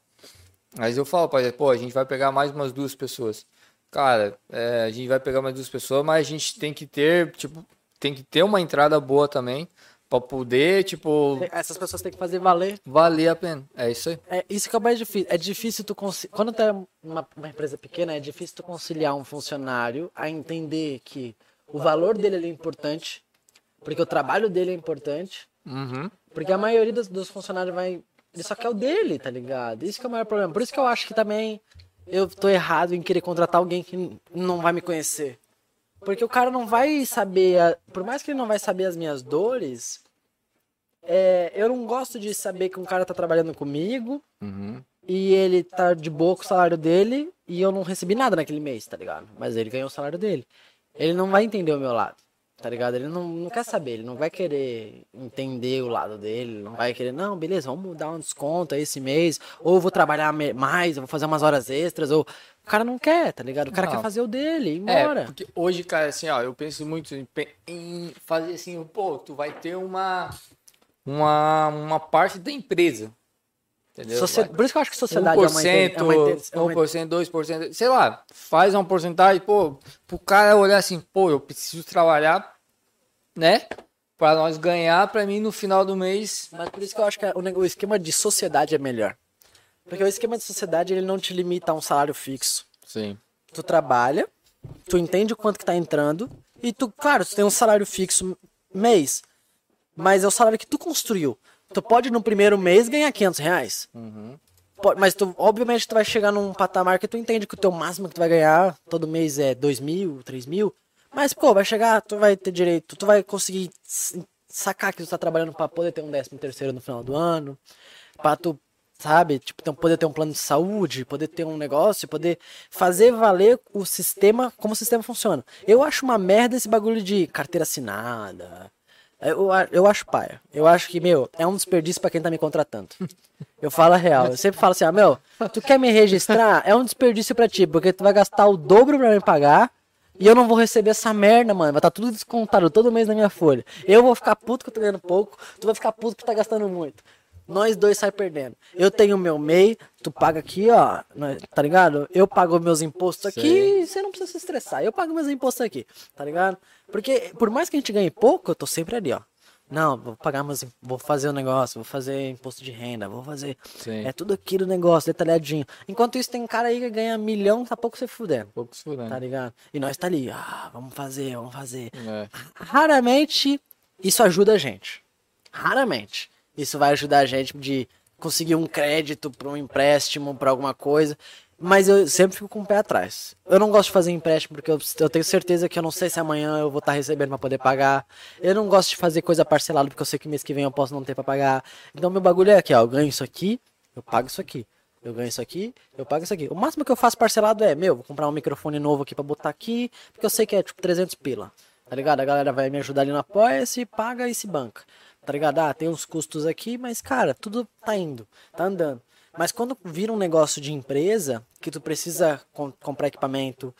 Mas eu falo, pai, pô, a gente vai pegar mais umas duas pessoas. Cara, é, a gente vai pegar mais duas pessoas, mas a gente tem que ter, tipo, tem que ter uma entrada boa também pra poder, tipo, Essas pessoas têm que fazer valer. valer a pena. É isso aí. É isso que é o mais difícil. É difícil tu conciliar. Quando tu é uma, uma empresa pequena, é difícil tu conciliar um funcionário a entender que o valor dele ele é importante, porque o trabalho dele é importante, Uhum. porque a maioria dos, dos funcionários vai. Ele só quer o dele, tá ligado? Isso que é o maior problema. Por isso que eu acho que também eu tô errado em querer contratar alguém que não vai me conhecer. Porque o cara não vai saber. a- Por mais que ele não vai saber as minhas dores, é, eu não gosto de saber que um cara tá trabalhando comigo Uhum. e ele tá de boa com o salário dele e eu não recebi nada naquele mês, tá ligado? Mas ele ganhou o salário dele. Ele não vai entender o meu lado, tá ligado? Ele não, não quer saber, ele não vai querer entender o lado dele, não vai querer, não, beleza, vamos dar um desconto esse mês, ou vou trabalhar mais, eu vou fazer umas horas extras, ou. O cara não quer, tá ligado? O cara Não. quer fazer o dele, ir É, embora. porque hoje, cara, assim, ó, eu penso muito em, em fazer assim, pô, tu vai ter uma, uma, uma parte da empresa. Entendeu? Vai- Por isso que eu acho que sociedade é uma, 1%, inter- é uma, inter- é uma 1%, 2%, sei lá, faz uma porcentagem, pô, pro cara olhar assim, pô, eu preciso trabalhar, né? Pra nós ganhar, pra mim no final do mês. Mas por isso que eu acho que o, nego- o esquema de sociedade é melhor. Porque o esquema de sociedade ele não te limita a um salário fixo. Sim. Tu trabalha, tu entende o quanto que tá entrando, e tu, claro, tu tem um salário fixo mês, mas é o salário que tu construiu. Tu pode no primeiro mês ganhar 500 reais. Pode- mas tu, obviamente tu vai chegar num patamar que tu entende que o teu máximo que tu vai ganhar todo mês é 2 mil, 3 mil. Mas, pô, vai chegar, tu vai ter direito, tu vai conseguir sacar que tu tá trabalhando pra poder ter um décimo terceiro no final do ano, pra tu, sabe, tipo, um- poder ter um plano de saúde, poder ter um negócio, poder fazer valer o sistema, como o sistema funciona. Eu acho uma merda esse bagulho de carteira assinada. Eu, a- eu acho paia. Eu acho que, meu, é um desperdício pra quem tá me contratando. Eu falo a real. Eu sempre falo assim, ah, meu, tu quer me registrar? É um desperdício pra ti, porque tu vai gastar o dobro pra me pagar e eu não vou receber essa merda, mano. Vai estar tudo descontado todo mês na minha folha. Eu vou ficar puto que eu tô ganhando pouco, tu vai ficar puto que tá gastando muito. Nós dois sai perdendo. Eu tenho o meu MEI, tu paga aqui, ó, nós- tá ligado? Eu pago meus impostos aqui, você não precisa se estressar. Eu pago meus impostos aqui, tá ligado? Porque por mais que a gente ganhe pouco, eu tô sempre ali, ó. Não, vou pagar meus, vou fazer o negócio, vou fazer imposto de renda, vou fazer. Sim. É tudo aqui do negócio, detalhadinho. Enquanto isso, tem cara aí que ganha milhão, tá pouco se fudendo. Pouco se fudendo. Tá ligado? E nós tá ali, ah, vamos fazer, vamos fazer. É. Raramente isso ajuda a gente. Raramente. Isso vai ajudar a gente de conseguir um crédito para um empréstimo, para alguma coisa. Mas eu sempre fico com o pé atrás. Eu não gosto de fazer empréstimo porque eu, eu tenho certeza que eu não sei se amanhã eu vou estar recebendo para poder pagar. Eu não gosto de fazer coisa parcelada porque eu sei que mês que vem eu posso não ter para pagar. Então meu bagulho é aqui, ó, eu ganho isso aqui, eu pago isso aqui. Eu ganho isso aqui, eu pago isso aqui. O máximo que eu faço parcelado é, meu, vou comprar um microfone novo aqui pra botar aqui, porque eu sei que é tipo 300 pila. Tá ligado? A galera vai me ajudar ali no Apoia-se, paga e se banca. Tá ligado? Ah, tem uns custos aqui, mas cara, tudo tá indo, tá andando. Mas quando vira um negócio de empresa, que tu precisa com- comprar equipamento,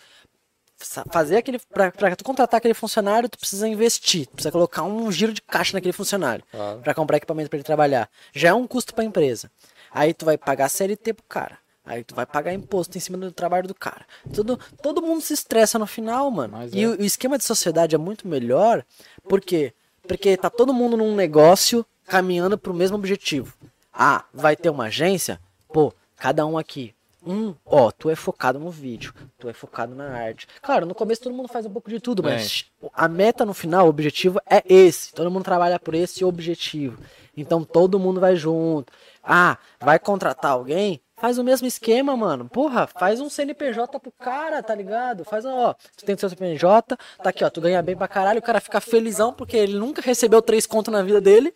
fazer aquele. Pra, pra tu contratar aquele funcionário, tu precisa investir. Tu precisa colocar um giro de caixa naquele funcionário. Claro. Pra comprar equipamento pra ele trabalhar. Já é um custo pra empresa. Aí tu vai pagar CLT pro cara. Aí tu vai pagar imposto em cima do trabalho do cara. Tudo, todo mundo se estressa no final, mano. Mas e é. o, o esquema de sociedade é muito melhor. Por quê? Porque tá todo mundo num negócio caminhando pro mesmo objetivo. Ah, vai ter uma agência? Pô, cada um aqui. Um, ó, tu é focado no vídeo, tu é focado na arte. Claro, no começo todo mundo faz um pouco de tudo, mas a meta no final, o objetivo é esse. Todo mundo trabalha por esse objetivo. Então todo mundo vai junto. Ah, vai contratar alguém? Faz o mesmo esquema, mano. Porra, faz um CNPJ pro cara, tá ligado? Faz, ó, tu tem o seu CNPJ, tá aqui, ó, tu ganha bem pra caralho, o cara fica felizão porque ele nunca recebeu três contos na vida dele,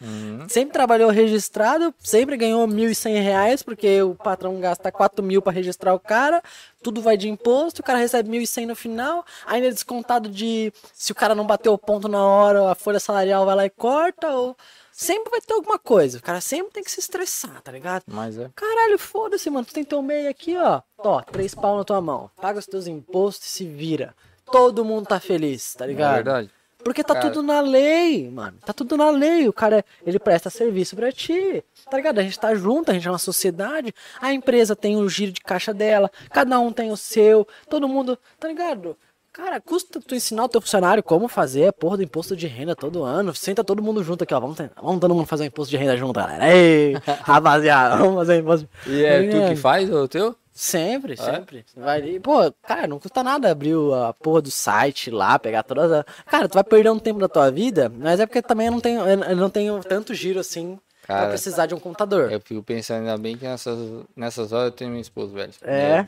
sempre trabalhou registrado, sempre ganhou 1.100 reais, porque o patrão gasta 4 mil pra registrar o cara, tudo vai de imposto, o cara recebe 1.100 no final, ainda é descontado de se o cara não bateu o ponto na hora, a folha salarial vai lá e corta, ou sempre vai ter alguma coisa, o cara sempre tem que se estressar, tá ligado? Mas é. Caralho, foda-se, mano. Tu tem teu meio aqui, ó. Ó, três pau na tua mão. Paga os teus impostos e se vira. Todo mundo tá feliz, tá É ligado? verdade. Porque tá Cara. tudo na lei, mano. Tá tudo na lei. O cara, ele presta serviço pra ti. Tá ligado? A gente tá junto, a gente é uma sociedade. A empresa tem o giro de caixa dela. Cada um tem o seu. Todo mundo, tá ligado? Cara, custa tu ensinar o teu funcionário como fazer a porra do imposto de renda todo ano. Senta todo mundo junto aqui, ó. Vamos, vamos todo mundo fazer o imposto de renda junto, galera. Ei, rapaziada, vamos fazer o imposto de E é Tá tu que faz o teu? Sempre, sempre. Você Vai ali, pô, cara, não custa nada abrir o- a porra do site lá, pegar todas as. Cara, tu vai perder um tempo da tua vida, mas é porque também eu não tenho, eu não tenho tanto giro assim pra Cara, precisar de um computador. Eu fico pensando, ainda bem que nessas, nessas horas eu tenho minha esposa, velho. É? Meu,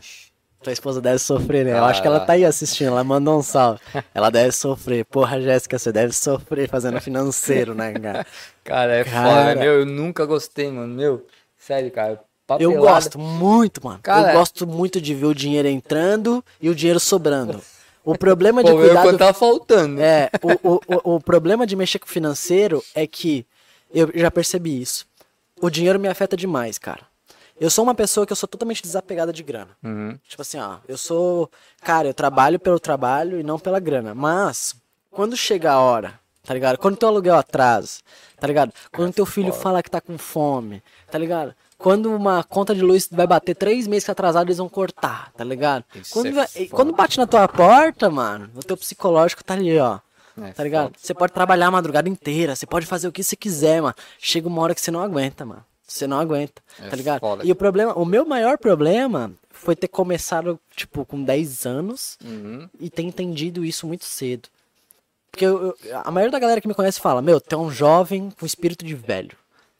Tua esposa deve sofrer, né? Eu acho que ela tá aí assistindo, ela mandou um salve. Ela deve sofrer. Porra, Jéssica, você deve sofrer fazendo financeiro, né, cara? Cara, é Cara. foda, meu. Eu nunca gostei, mano. Meu, sério, cara. Eu papelada- gosto muito, mano. Cara, eu gosto muito de ver o dinheiro entrando e o dinheiro sobrando. O problema de Pô, eu cuidar quando do tá faltando. É, o, o, o, o problema de mexer com o financeiro é que eu já percebi isso. O dinheiro me afeta demais, cara. Eu sou uma pessoa que eu sou totalmente desapegada de grana. Uhum. Tipo assim, ó, eu sou. Cara, eu trabalho pelo trabalho e não pela grana. Mas, quando chega a hora, tá ligado? Quando teu aluguel atrasa, tá ligado? Quando teu filho fala que tá com fome, tá ligado? Quando uma conta de luz vai bater três meses atrasado, eles vão cortar, tá ligado? Quando, vai- quando bate na tua porta, mano, o teu psicológico tá ali, ó. É tá ligado? foda. Você pode trabalhar a madrugada inteira, você pode fazer o que você quiser, mano. Chega uma hora que você não aguenta, mano. Você não aguenta, É tá ligado? foda. E o problema, o meu maior problema foi ter começado, tipo, com 10 anos Uhum. e ter entendido isso muito cedo. Porque eu- eu- a maioria da galera que me conhece fala, meu, tu é um jovem com espírito de velho.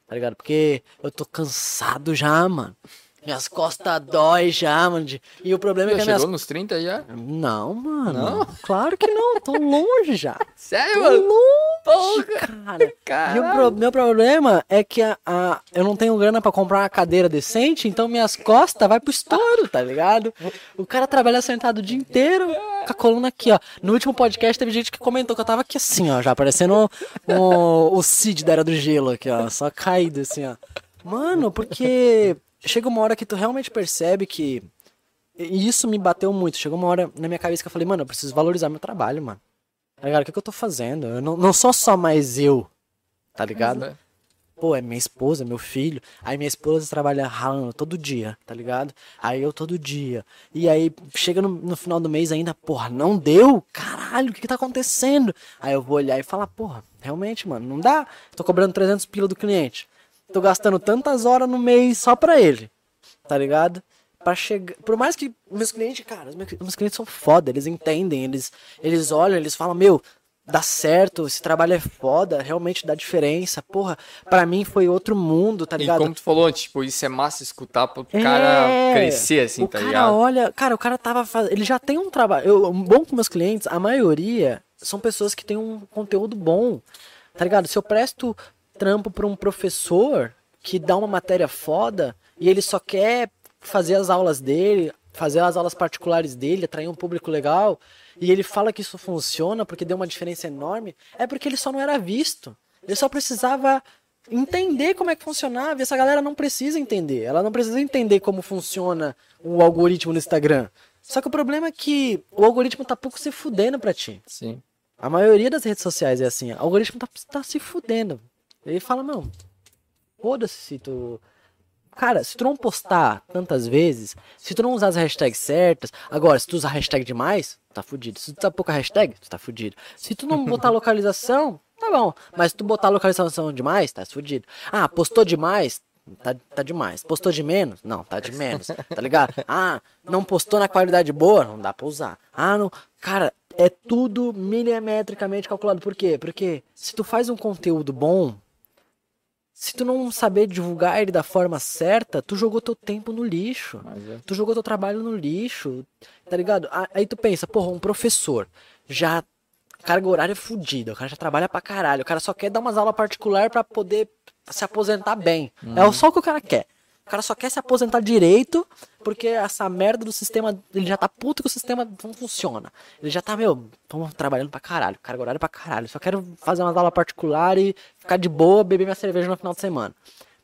Tá ligado? Porque eu tô cansado já, mano. Minhas costas dói já, mano. E o problema é que as minhas chegou nos 30 já? não, mano. Não? Claro que não, tô longe já. Sério, Tô mano? longe, cara. E o pro- meu problema é que a, a- eu não tenho grana pra comprar uma cadeira decente, então minhas costas vai pro estouro, tá ligado? O cara trabalha sentado o dia inteiro, com a coluna aqui, ó. No último podcast teve gente que comentou que eu tava aqui assim, ó, já parecendo o, o Cid da Era do Gelo aqui, ó, só caído assim, ó. Mano, porque chega uma hora que tu realmente percebe que e isso me bateu muito. Chegou uma hora na minha cabeça que eu falei, mano, eu preciso valorizar meu trabalho, mano. Tá ligado? O que, que eu tô fazendo? Eu não, não sou só mais eu, tá ligado? É. Pô, é minha esposa, meu filho. Aí minha esposa trabalha ralando todo dia, tá ligado? Aí eu todo dia. E aí chega no, no final do mês ainda, porra, não deu? Caralho, o que, que tá acontecendo? Aí eu vou olhar e falar, porra, realmente, mano, não dá. Tô cobrando 300 pila do cliente. Tô gastando tantas horas no mês só pra ele, tá ligado? Pra chegar. Por mais que meus clientes, cara, meus, clientes são foda, eles entendem, eles, eles olham, eles falam, meu, dá certo, esse trabalho é foda, realmente dá diferença. Porra, pra mim foi outro mundo, tá E ligado? como tu falou tipo, isso é massa escutar pro É, cara crescer, assim, o tá cara ligado? olha, cara, o cara tava fazendo, ele já tem um trabalho, eu, bom com meus clientes, a maioria são pessoas que têm um conteúdo bom, tá ligado? Se eu presto trampo pra um professor que dá uma matéria foda e ele só quer fazer as aulas dele, fazer as aulas particulares dele, atrair um público legal, e ele fala que isso funciona porque deu uma diferença enorme, é porque ele só não era visto. Ele só precisava entender como é que funcionava. E essa galera não precisa entender. Ela não precisa entender como funciona o algoritmo no Instagram. Só que o problema é que o algoritmo tá pouco se fudendo pra ti. Sim. A maioria das redes sociais é assim. O algoritmo tá, tá se fudendo. Ele fala, não, foda-se se tu. Cara, se tu não postar tantas vezes, se tu não usar as hashtags certas, agora, se tu usar hashtag demais, tá fudido. Se tu usar pouca hashtag, tu tá fudido. Se tu não botar localização, tá bom. Mas se tu botar localização demais, tá fudido. Ah, postou demais, tá, tá demais. Postou de menos? Não, tá de menos. Tá ligado? Ah, não postou na qualidade boa? Não dá pra usar. Ah, não. Cara, é tudo milimetricamente calculado. Por quê? Porque se tu faz um conteúdo bom, se tu não saber divulgar ele da forma certa, tu jogou teu tempo no lixo. É. Tu jogou teu trabalho no lixo, tá ligado? Aí tu pensa, porra, um professor já carga horária é fudida, o cara já trabalha pra caralho, o cara só quer dar umas aulas particular pra poder se aposentar bem. É só o que o cara quer. O cara só quer se aposentar direito, porque essa merda do sistema, ele já tá puto que o sistema não funciona. Ele já tá, meu, tamo trabalhando pra caralho, carga horária pra caralho. Só quero fazer umas aulas particular e ficar de boa, beber minha cerveja no final de semana.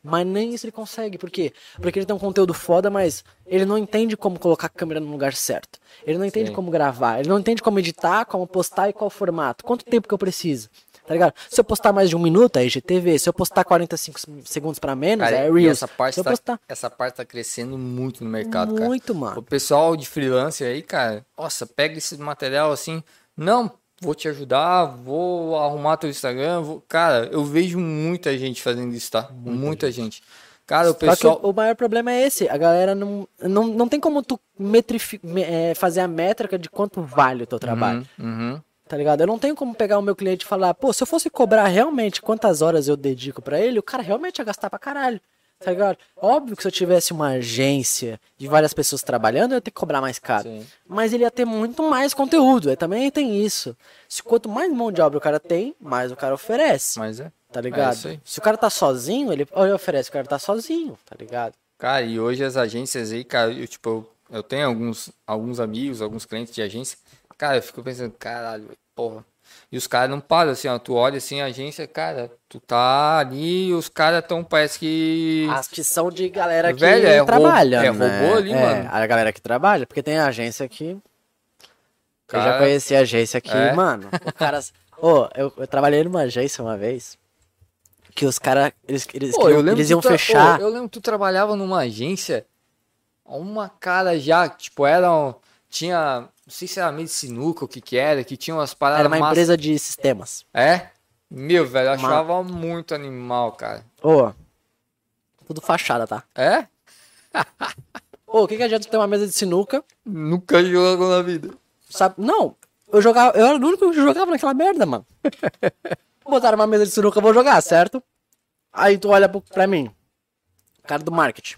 Mas nem isso ele consegue. Por quê? Porque ele tem um conteúdo foda, mas ele não entende como colocar a câmera no lugar certo. Ele não entende Sim. como gravar. Ele não entende como editar, como postar e qual formato. Quanto tempo que eu preciso. Tá ligado? Se eu postar mais de um minuto, é IGTV. Se eu postar 45 segundos pra menos, Cara, é Reels. essa parte, Se eu tá, postar essa parte tá crescendo muito no mercado, cara. muito, O mano. pessoal de freelancer aí, cara, nossa, pega esse material assim, não, vou te ajudar, vou arrumar teu Instagram, vou... cara, eu vejo muita gente fazendo isso, tá? Muita, gente. Cara, o Só que pessoal, o maior problema é esse. A galera não, não, não tem como tu metrifi- me- é, fazer a métrica de quanto vale o teu trabalho. Uhum, uhum. Tá ligado? Eu não tenho como pegar o meu cliente e falar, pô, se eu fosse cobrar realmente quantas horas eu dedico pra ele, o cara realmente ia gastar pra caralho. Tá ligado? Óbvio que se eu tivesse uma agência de várias pessoas trabalhando, eu ia ter que cobrar mais caro. Sim. Mas ele ia ter muito mais conteúdo. Aí também tem isso. Se quanto mais mão de obra o cara tem, mais o cara oferece. Mas é. Tá ligado? isso aí. Se o cara tá sozinho, ele, ele oferece, o cara tá sozinho, tá ligado? Cara, e hoje as agências aí, cara, eu, tipo, eu tenho alguns, alguns amigos, alguns clientes de agência. Cara, eu fico pensando, caralho, porra. E os caras não param, assim, ó. Tu olha assim, a agência, cara, tu tá ali, os caras tão, parece que. As que são de galera que Velho, é trabalha. é né? robô ali, É, mano. A galera que trabalha, porque tem agência que. Eu já Cara, conheci agência que, É? mano, o cara. Ô, eu, eu trabalhei numa agência uma vez. Que os caras. Eles, eles, Pô, queriam- eu lembro eles iam fechar. Pô, eu lembro que tu trabalhava numa agência, uma cara já, tipo, era. um- Tinha. Não sei se era meio de sinuca, o que que era, que tinha umas paradas Era uma massa- empresa de sistemas. É? Meu, velho, eu Uma- achava muito animal, cara. Ô. Tudo fachada, tá? É? Ô, o que, que adianta ter uma mesa de sinuca? Nunca jogou na vida. Sabe? Não, eu jogava. Eu era o único que jogava naquela merda, mano. Botaram uma mesa de sinuca, eu vou jogar, certo? Aí tu olha pra mim. Cara do marketing.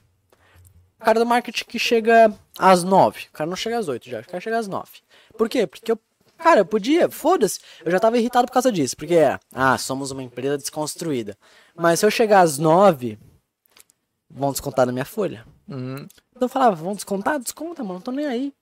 Cara do marketing que chega às nove. O cara não chega às oito já, o cara chega às nove. Por quê? Porque eu. Cara, eu podia, foda-se. Eu já tava irritado por causa disso. Porque era, ah, somos uma empresa desconstruída. Mas se eu chegar às nove, vão descontar na minha folha. Uhum. Então eu falava, vão descontar? Desconta, mano, não tô nem aí.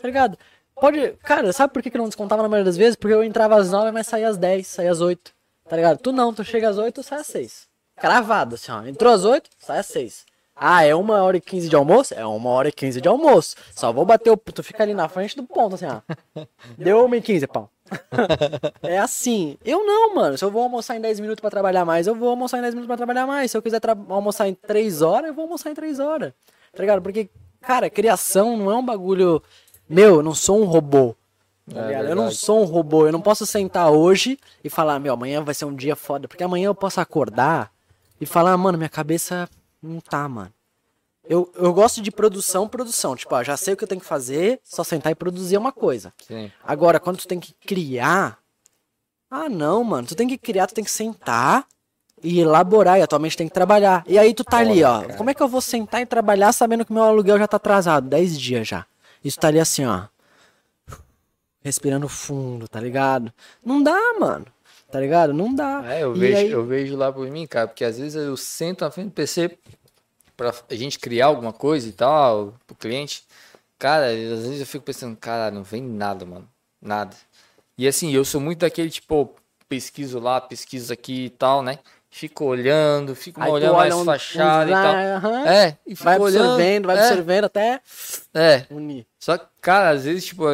Tá ligado? Pode. Cara, sabe por que, que não descontava na maioria das vezes? Porque eu entrava às 9, mas saía às 10, saía às 8. Tá ligado? Tu não, tu chega às 8, sai às 6. Cravado, assim, ó. Entrou às 8, sai às 6. Ah, é uma hora e 15 de almoço? É uma hora e 15 de almoço. Só vou bater o. Tu fica ali na frente do ponto, assim, ó. Deu uma e 15, pão. é assim. Eu não, mano. Se eu vou almoçar em 10 minutos pra trabalhar mais, eu vou almoçar em 10 minutos pra trabalhar mais. Se eu quiser almoçar em 3 horas, eu vou almoçar em 3 horas. Tá ligado? Porque, cara, criação não é um bagulho. Meu, eu não sou um robô. Tá É ligado? eu não sou um robô. Eu não posso sentar hoje e falar, meu, amanhã vai ser um dia foda. Porque amanhã eu posso acordar e falar, mano, minha cabeça não tá, mano. Eu, eu gosto de produção, produção. Tipo, ó, já sei o que eu tenho que fazer, só sentar e produzir é uma coisa. Sim. Agora, quando tu tem que criar. Ah, não, mano. Tu tem que criar, tu tem que sentar e elaborar. E atualmente tem que trabalhar. E aí tu tá ali, ó. cara. Como é que eu vou sentar e trabalhar sabendo que meu aluguel já tá atrasado? 10 dias já. Isso tá ali assim, ó. Respirando fundo, tá ligado? Não dá, mano. Tá ligado? Não dá. É, eu E vejo, aí- eu vejo lá por mim, cara, porque às vezes eu sento na frente do PC pra a gente criar alguma coisa e tal, pro cliente. Cara, às vezes eu fico pensando, cara, não vem nada, mano. Nada. E assim, eu sou muito daquele, tipo, pesquiso lá, pesquiso aqui e tal, né? Fico olhando, fico Aí olhando mais um- fachada e uns- tal. aham. É, e Vai olhando. absorvendo, vai é, absorvendo até É, unir. só que, cara, às vezes, tipo,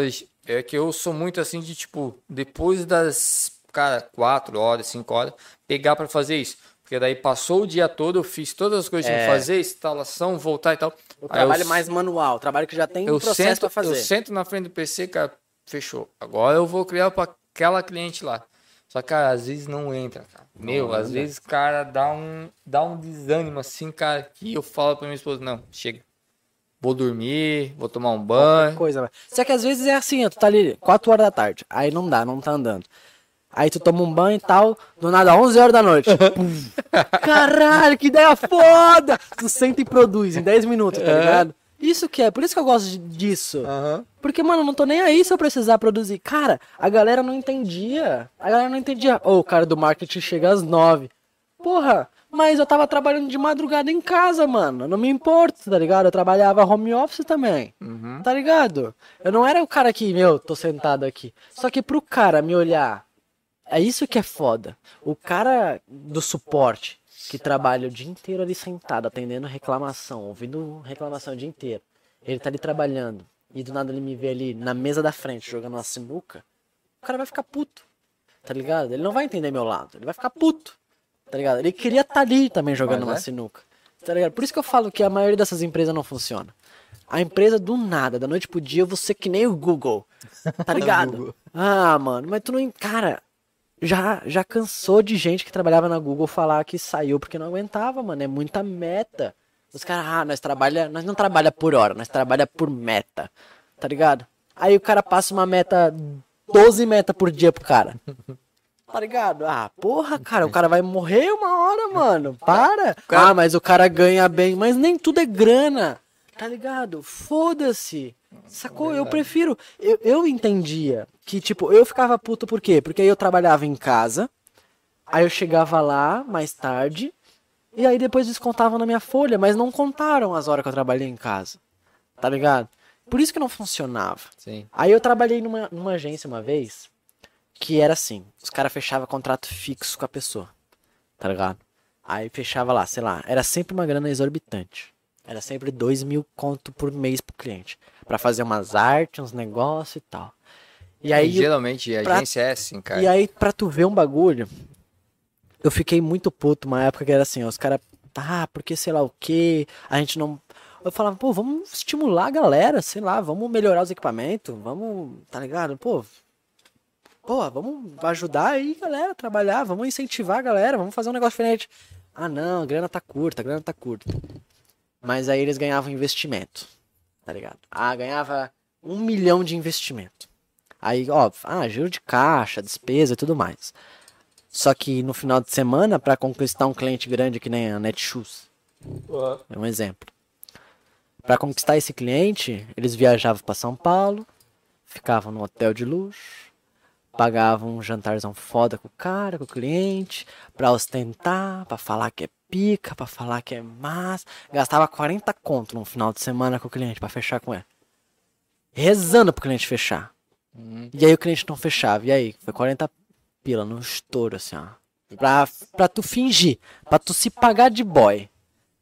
é que eu sou muito assim de, tipo, depois das, cara, quatro horas, cinco horas, pegar pra fazer isso. Porque daí passou o dia todo, eu fiz todas as coisas tinha que É. fazer, instalação, voltar e tal. O Aí eu trabalho s- mais manual, o trabalho que já tem um eu processo sento, pra fazer. eu sento na frente do PC, cara, fechou. Agora eu vou criar pra aquela cliente lá. Só que, cara, às vezes não entra, cara. Meu, às vezes, cara, dá um, dá um desânimo assim, cara, que eu falo pra minha esposa, não, chega. Vou dormir, vou tomar um banho. coisa, velho. Só que às vezes é assim, tu tá ali 4 horas da tarde, aí não dá, não tá andando. Aí tu toma um banho e tal, do nada 11 horas da noite. Pum. Caralho, que ideia foda! Tu senta e produz em 10 minutos, tá ligado? Isso que é, por isso que eu gosto disso. Aham. Porque, mano, eu não tô nem aí se eu precisar produzir. Cara, a galera não entendia. A galera não entendia. Ô, o cara do marketing chega às nove. Porra, mas eu tava trabalhando de madrugada em casa, mano. Não me importo, tá ligado? Eu trabalhava home office também. Tá ligado? Eu não era o cara que, meu, tô sentado aqui. Só que pro cara me olhar, é isso que é foda. O cara do suporte que trabalha o dia inteiro ali sentado, atendendo reclamação, ouvindo reclamação o dia inteiro. Ele tá ali trabalhando e do nada ele me vê ali na mesa da frente jogando uma sinuca. O cara vai ficar puto, tá ligado? Ele não vai entender meu lado, ele vai ficar puto, tá ligado? Ele queria estar tá ali também jogando uma é? sinuca, tá ligado? Por isso que eu falo que a maioria dessas empresas não funciona. A empresa do nada, da noite pro dia, você que nem o Google, tá ligado? Ah, mano, mas tu não. Cara, já, já cansou de gente que trabalhava na Google falar que saiu porque não aguentava, mano. É muita meta. Os caras, ah, nós trabalha, nós não trabalha por hora, nós trabalha por meta. Tá ligado? Aí o cara passa uma meta, 12 metas por dia pro cara. Tá ligado? Ah, porra, cara, o cara vai morrer uma hora, mano. Para. Ah, mas o cara ganha bem, mas nem tudo é grana. Tá ligado? Foda-se. Sacou? Eu prefiro. Eu, eu entendia que, tipo, eu ficava puto por quê? Porque aí eu trabalhava em casa, aí eu chegava lá mais tarde, e aí depois descontavam na minha folha, mas não contaram as horas que eu trabalhei em casa. Tá ligado? Por isso que não funcionava. Sim. Aí eu trabalhei numa, numa agência uma vez que era assim: os caras fechavam contrato fixo com a pessoa, tá ligado? Aí fechava lá, sei lá, era sempre uma grana exorbitante. Era sempre dois mil conto por mês pro cliente. Pra fazer umas artes, uns negócios e tal. E aí, geralmente a pra- agência é assim, cara. e aí, pra tu ver um bagulho, eu fiquei muito puto uma época que era assim, ó, os caras, tá, porque sei lá o que, a gente não. Eu falava, pô, vamos estimular a galera, sei lá, vamos melhorar os equipamentos, vamos, tá ligado? Pô, pô, vamos ajudar aí, galera, a trabalhar, vamos incentivar a galera, vamos fazer um negócio diferente. Ah, não, a grana tá curta, a grana tá curta. Mas aí eles ganhavam investimento, tá ligado? Ah, ganhava um milhão de investimento. Aí, óbvio, ah, giro de caixa, despesa e tudo mais. Só que no final de semana, para conquistar um cliente grande que nem a Netshoes, é um exemplo. Para conquistar esse cliente, eles viajavam para São Paulo, ficavam no hotel de luxo, pagavam um jantarzão foda com o cara, com o cliente, pra ostentar, pra falar que é pica, pra falar que é massa. Gastava 40 conto no final de semana com o cliente pra fechar com ele. Rezando pro cliente fechar. Uhum. E aí o cliente não fechava. E aí? Foi 40 pila no estouro, assim, ó. Pra, pra tu fingir. Pra tu se pagar de boy.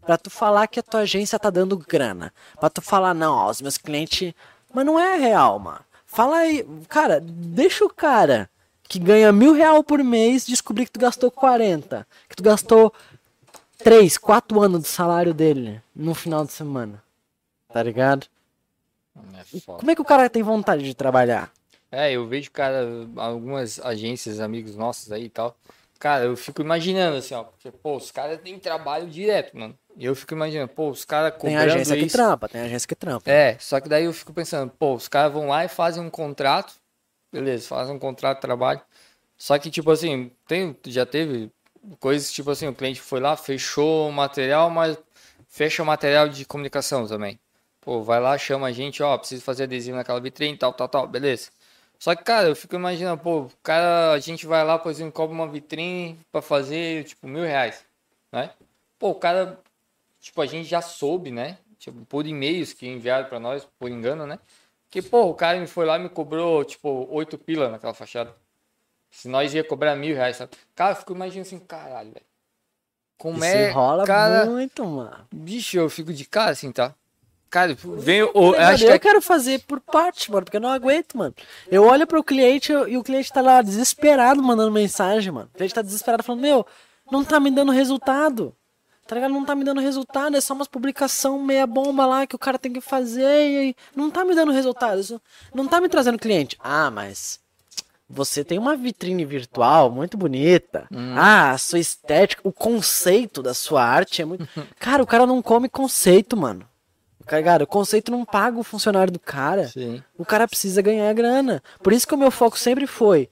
Pra tu falar que a tua agência tá dando grana. Pra tu falar, não, ó, os meus clientes. Mas não é real, mano. Fala aí. Cara, deixa o cara que ganha mil real por mês descobrir que tu gastou 40. Que tu gastou 3, 4 anos do salário dele no final de semana. Tá ligado? É. Como é que o cara tem vontade de trabalhar? É, eu vejo, cara, algumas agências, amigos nossos aí e tal. Cara, eu fico imaginando assim, ó. Porque, pô, os caras têm trabalho direto, mano. E eu fico imaginando, pô, os caras Tem cobrando agência que isso. trampa, tem agência que trampa. É, só que daí eu fico pensando, pô, os caras vão lá e fazem um contrato. Beleza, fazem um contrato de trabalho. Só que, tipo assim, tem, já teve coisas tipo assim, o cliente foi lá, fechou o material, mas fecha o material de comunicação também. Pô, vai lá, chama a gente, ó, preciso fazer adesivo naquela vitrine, tal, tal, tal, beleza. Só que, cara, eu fico imaginando, pô, o cara, a gente vai lá, por exemplo, cobra uma vitrine pra fazer, tipo, mil reais, né? Pô, o cara, tipo, a gente já soube, né? Tipo, por e-mails que enviaram pra nós, por engano, né? Que, pô, o cara me foi lá e me cobrou, tipo, oito pila naquela fachada. Se nós ia cobrar mil reais, sabe? Cara, eu fico imaginando assim, caralho, velho. Como Isso é, rola cara... muito, mano. Bicho, eu fico de cara assim, tá? Cara, vem o... eu acho eu que é quero fazer por parte, mano, porque eu não aguento, mano. Eu olho pro cliente e o cliente tá lá desesperado mandando mensagem, mano. O cliente tá desesperado falando, meu, não tá me dando resultado. Tá ligado? Não tá me dando resultado, é só umas publicação meia bomba lá que o cara tem que fazer e não tá me dando resultado. Isso não tá me trazendo cliente. Ah, mas você tem uma vitrine virtual muito bonita. Ah, a sua estética, o conceito da sua arte é muito. Cara, o cara não come conceito, mano. Cara, o conceito não paga o funcionário do cara. Sim. O cara precisa ganhar grana. Por isso que o meu foco sempre foi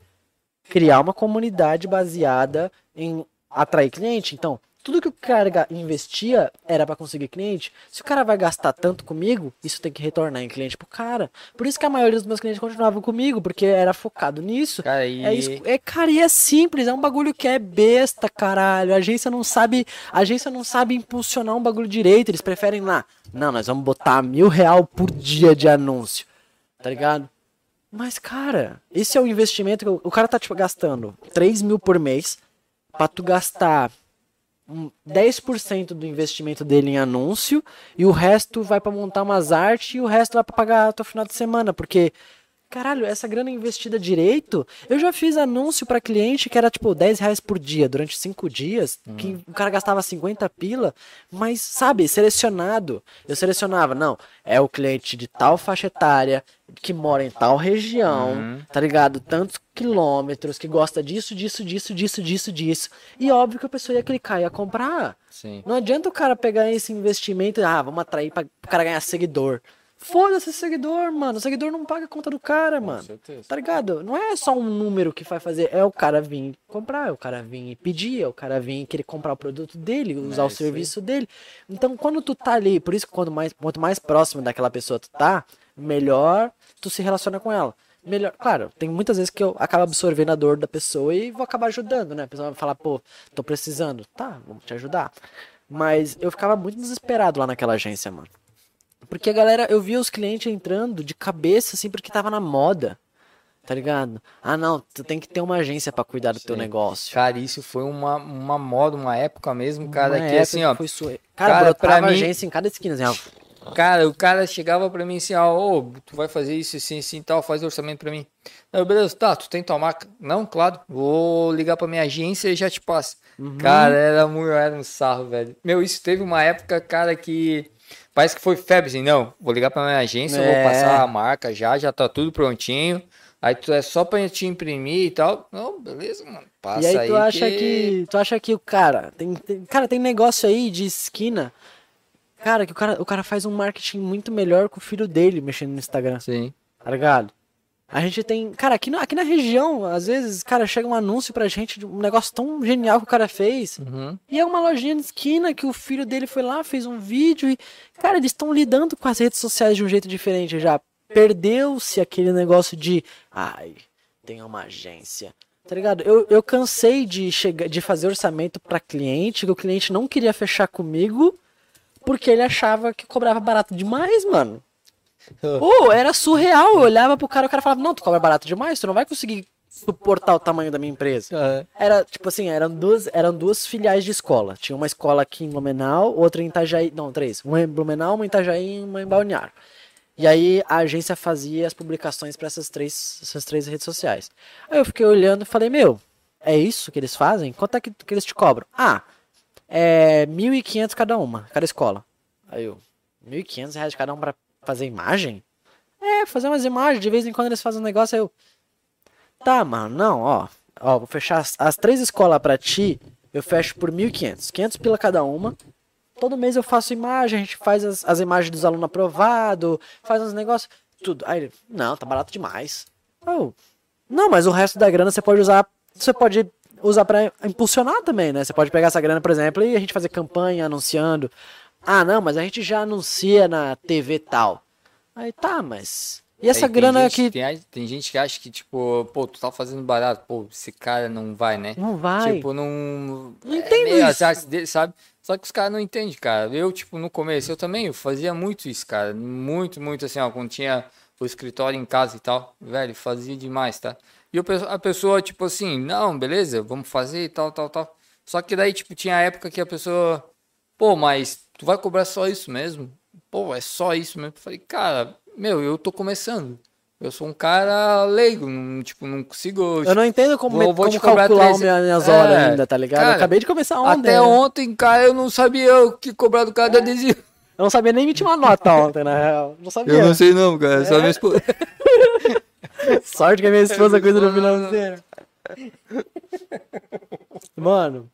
criar uma comunidade baseada em atrair cliente. Então, tudo que o cara investia era pra conseguir cliente. Se o cara vai gastar tanto comigo, isso tem que retornar em cliente pro cara. Por isso que a maioria dos meus clientes continuavam comigo, porque era focado nisso. Cara, e... É, isso, é, cara, e é simples, é um bagulho que é besta, caralho. A agência não sabe, a agência não sabe impulsionar um bagulho direito. Eles preferem lá, não, nós vamos botar mil real por dia de anúncio, tá ligado? Mas, cara, esse é o investimento que o, cara tá tipo, gastando 3 mil por mês pra tu gastar 10% do investimento dele em anúncio e o resto vai pra montar umas artes e o resto vai pra pagar teu final de semana, porque caralho, essa grana investida direito, eu já fiz anúncio pra cliente que era tipo 10 reais por dia durante 5 dias, que o cara gastava 50 pila, mas sabe, selecionado. Eu selecionava, não, é o cliente de tal faixa etária, que mora em tal região, tá ligado? Tantos quilômetros, que gosta disso, disso, disso, disso, disso, disso. E óbvio que a pessoa ia clicar e ia comprar. Sim. Não adianta o cara pegar esse investimento e, ah, vamos atrair pra o cara ganhar seguidor. Foda-se seguidor, mano. O seguidor não paga a conta do cara, mano. certeza. Tá ligado? Não é só um número que vai fazer. É o cara vir comprar, é o cara vir pedir, é o cara vir querer comprar o produto dele, usar o isso aí. serviço dele. Então, quando tu tá ali, por isso que quanto mais, quanto mais próximo daquela pessoa tu tá, melhor tu se relaciona com ela. Melhor, claro, tem muitas vezes que eu acabo absorvendo a dor da pessoa e vou acabar ajudando, né? A pessoa vai falar, pô, tô precisando. Tá, vamos te ajudar. Mas eu ficava muito desesperado lá naquela agência, mano. Porque a galera, eu via os clientes entrando de cabeça, assim, porque tava na moda. Tá ligado? Ah, não, tu tem que ter uma agência pra cuidar do teu Sim. negócio. Cara, isso foi uma, uma moda, uma época mesmo, cara, Uma que assim, ó. Foi sua... Cara, cara, brotava mim- agência em cada esquina, assim, ó. Cara, o cara chegava pra mim assim, ó, ô, tu vai fazer isso assim, assim, tal, faz orçamento pra mim. Não, beleza, tá, tu tem tua marca? Não, claro, vou ligar pra minha agência e já te passo. Uhum. Cara, era, muito, era um sarro, velho. Meu, isso teve uma época, cara, que parece que foi febre, assim, não, vou ligar pra minha agência, É. vou passar a marca já, já tá tudo prontinho. Aí tu é só pra te imprimir e tal. Não, beleza, mano, passa E aí tu acha que... que. Tu acha que o cara. Tem, tem- cara, tem negócio aí de esquina. Cara, que o cara, o cara faz um marketing muito melhor que o filho dele mexendo no Instagram. Sim. Tá ligado? A gente tem. Cara, aqui na, aqui na região, às vezes, cara, chega um anúncio pra gente de um negócio tão genial que o cara fez. Uhum. E é uma lojinha de esquina que o filho dele foi lá, fez um vídeo e. Cara, eles estão lidando com as redes sociais de um jeito diferente já. Perdeu-se aquele negócio de. Ai, tem uma agência. Tá ligado? Eu, eu cansei de, chegar, de fazer orçamento pra cliente, que o cliente não queria fechar comigo, porque ele achava que cobrava barato demais, mano. Pô, era surreal. Eu olhava pro cara e o cara falava, não, tu cobra barato demais, tu não vai conseguir suportar o tamanho da minha empresa. É. Era, tipo assim, eram duas, eram duas filiais de escola. Tinha uma escola aqui em Blumenau, outra em Itajaí. Não, três. Uma em Blumenau, uma em Itajaí e uma em Balneário. E aí a agência fazia as publicações para essas três, essas três redes sociais. Aí eu fiquei olhando e falei, meu, é isso que eles fazem? Quanto é que, que eles te cobram? Ah, é 1.500 cada uma, cada escola. Aí eu, 1.500 reais cada um pra fazer imagem? É, fazer umas imagens, de vez em quando eles fazem um negócio, aí eu... Tá, mano, não, ó. Ó, vou fechar as, as três escolas pra ti, eu fecho por 1.500. 500 pila cada uma. Todo mês eu faço imagem, a gente faz as, as imagens dos alunos aprovados, faz uns negócios, tudo. Aí ele, não, tá barato demais. Eu, não, mas o resto da grana você pode usar, você pode usar pra impulsionar também, né? Você pode pegar essa grana, por exemplo, e a gente fazer campanha anunciando. Ah, não, mas a gente já anuncia na TV tal. Aí tá, mas. E essa Aí grana gente- que. Tem, tem gente que acha que, tipo, pô, tu tá fazendo barato, pô, esse cara não vai, né? Não vai. Tipo, não. Não é entendo meio isso. dele, sabe? Só que os caras não entendem, cara. Eu, tipo, no começo, eu também eu fazia muito isso, cara. Muito, muito assim, ó. Quando tinha o escritório em casa e tal, velho, fazia demais, tá? E a pessoa, tipo assim, não, beleza, vamos fazer e tal, tal, tal. Só que daí, tipo, tinha a época que a pessoa, pô, mas tu vai cobrar só isso mesmo? Pô, é só isso mesmo. Eu falei, cara, meu, eu tô começando. Eu sou um cara leigo, não, tipo, não consigo. Eu não entendo como, Vou- vou te como cobrar calcular três- minha- minhas É, horas ainda, tá ligado? eu cara, acabei de começar ontem. Até né? ontem, cara, eu não sabia o que cobrar do cara do adesivo. Eu não sabia nem emitir uma nota ontem, na real. Não sabia. Eu não sei não, cara, só É. minha esposa. Sorte que a minha esposa cuida do financeiro. Mano,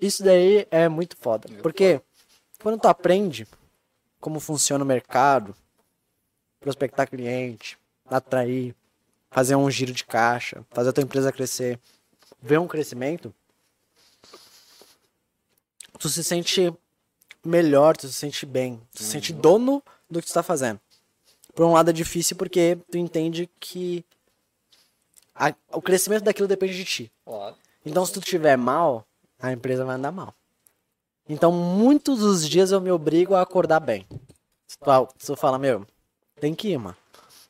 isso daí é muito foda. Porque quando tu aprende como funciona o mercado, prospectar cliente, atrair, fazer um giro de caixa, fazer a tua empresa crescer, ver um crescimento, tu se sente melhor, tu se sente bem, tu se sente dono do que tu tá fazendo. Por um lado é difícil porque tu entende que a- o crescimento daquilo depende de ti. Então, se tu tiver mal, a empresa vai andar mal. Então, muitos dos dias eu me obrigo a acordar bem. Se tu, se tu fala, meu, tem que ir, mano.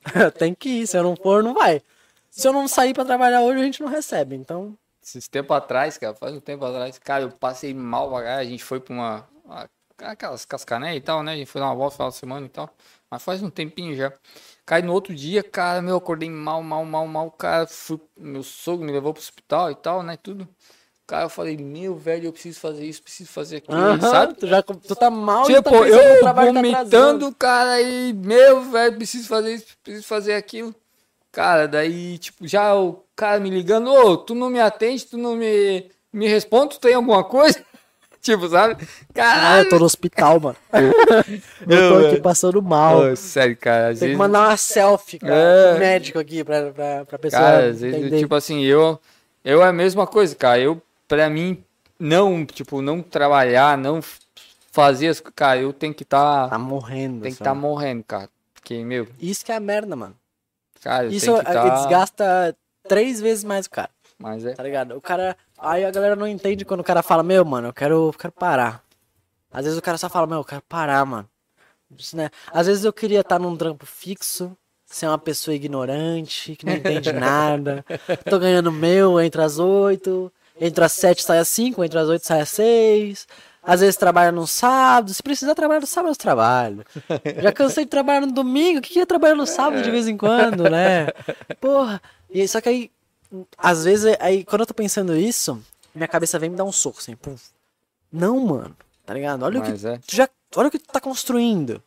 tem que ir. Se eu não for, não vai. Se eu não sair pra trabalhar hoje, a gente não recebe. Então, esses tempo atrás, cara, faz um tempo atrás, cara, eu passei mal a gente foi pra uma, uma- aquelas cascané e tal, né? A gente foi dar uma volta no final de semana e tal. Mas faz um tempinho já. Cai no outro dia, cara, meu, eu acordei mal, mal, mal, mal, cara, fui, meu sogro me levou pro hospital e tal, né, tudo. Cara, eu falei, meu, velho, eu preciso fazer isso, preciso fazer aquilo, sabe? Tu, já, tu tá mal tá Tipo, no eu que tá vomitando, cara, e, meu, velho, preciso fazer isso, preciso fazer aquilo. Cara, daí, tipo, já o cara me ligando, ô, tu não me atende, tu não me, me responde, tu tem alguma coisa? tipo, sabe? Ah, Caralho. eu tô no hospital, mano. eu tô aqui passando mal. Ô, sério, cara, Tem que vezes, mandar uma selfie, cara, É. médico aqui pra, pra, pra pessoa cara, às vezes, tipo assim, eu, eu é a mesma coisa, cara, eu, pra mim, não, tipo, não trabalhar, não fazer as, cara, eu tenho que estar, Tá morrendo. tem que estar morrendo, cara, porque, meu, Isso que é a merda, mano. cara, Isso que é- estar, desgasta três vezes mais o cara, mas é, tá ligado? O cara. Aí a galera não entende quando o cara fala, meu, mano, eu quero, eu quero parar. Às vezes o cara só fala, meu, eu quero parar, mano. Isso, né? Às vezes eu queria estar num trampo fixo, ser uma pessoa ignorante, que não entende nada. Tô ganhando meu, entre as oito, entre as sete sai às cinco, entre as oito sai às seis. Às vezes trabalha no sábado, se precisar trabalhar no sábado, eu trabalho. Já cansei de trabalhar no domingo, o que ia trabalhar no sábado de vez em quando, né? Porra. E só que aí, às vezes, aí, quando eu tô pensando isso, minha cabeça vem me dar um soco, assim, pum. Não, mano, tá ligado? Olha o que mas é, tu já, olha o que tu tá construindo,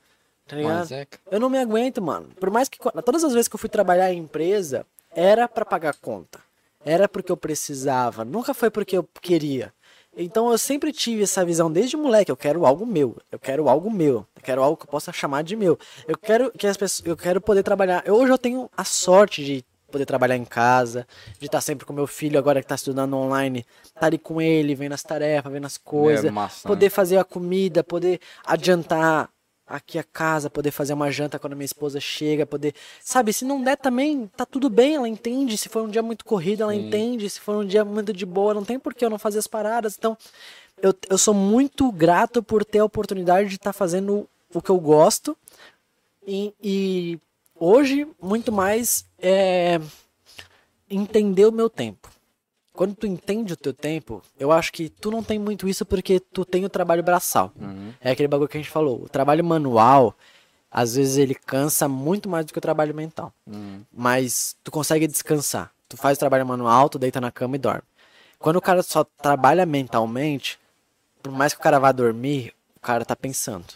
tá ligado? mas é. Eu não me aguento, mano. Por mais que todas as vezes que eu fui trabalhar em empresa, era pra pagar conta. Era porque eu precisava, nunca foi porque eu queria. Então eu sempre tive essa visão desde moleque, eu quero algo meu, eu quero algo meu, eu quero algo que eu possa chamar de meu. Eu quero que as pessoas, eu quero poder trabalhar. Hoje eu tenho a sorte de poder trabalhar em casa, de estar sempre com meu filho agora que tá estudando online, estar ali com ele, vendo as tarefas, vendo as coisas, É massa, né? poder fazer a comida, poder adiantar aqui a casa, poder fazer uma janta quando minha esposa chega, poder, sabe, se não der também, tá tudo bem, ela entende, se for um dia muito corrido, ela Sim. entende, se for um dia muito de boa, não tem por que eu não fazer as paradas, então eu, eu sou muito grato por ter a oportunidade de estar fazendo o que eu gosto e, e hoje, muito mais, é entender o meu tempo. Quando tu entende o teu tempo, eu acho que tu não tem muito isso porque tu tem o trabalho braçal. Uhum. É aquele bagulho que a gente falou. O trabalho manual, às vezes ele cansa muito mais do que o trabalho mental. Uhum. Mas tu consegue descansar. Tu faz o trabalho manual, tu deita na cama e dorme. Quando o cara só trabalha mentalmente, por mais que o cara vá dormir, o cara tá pensando.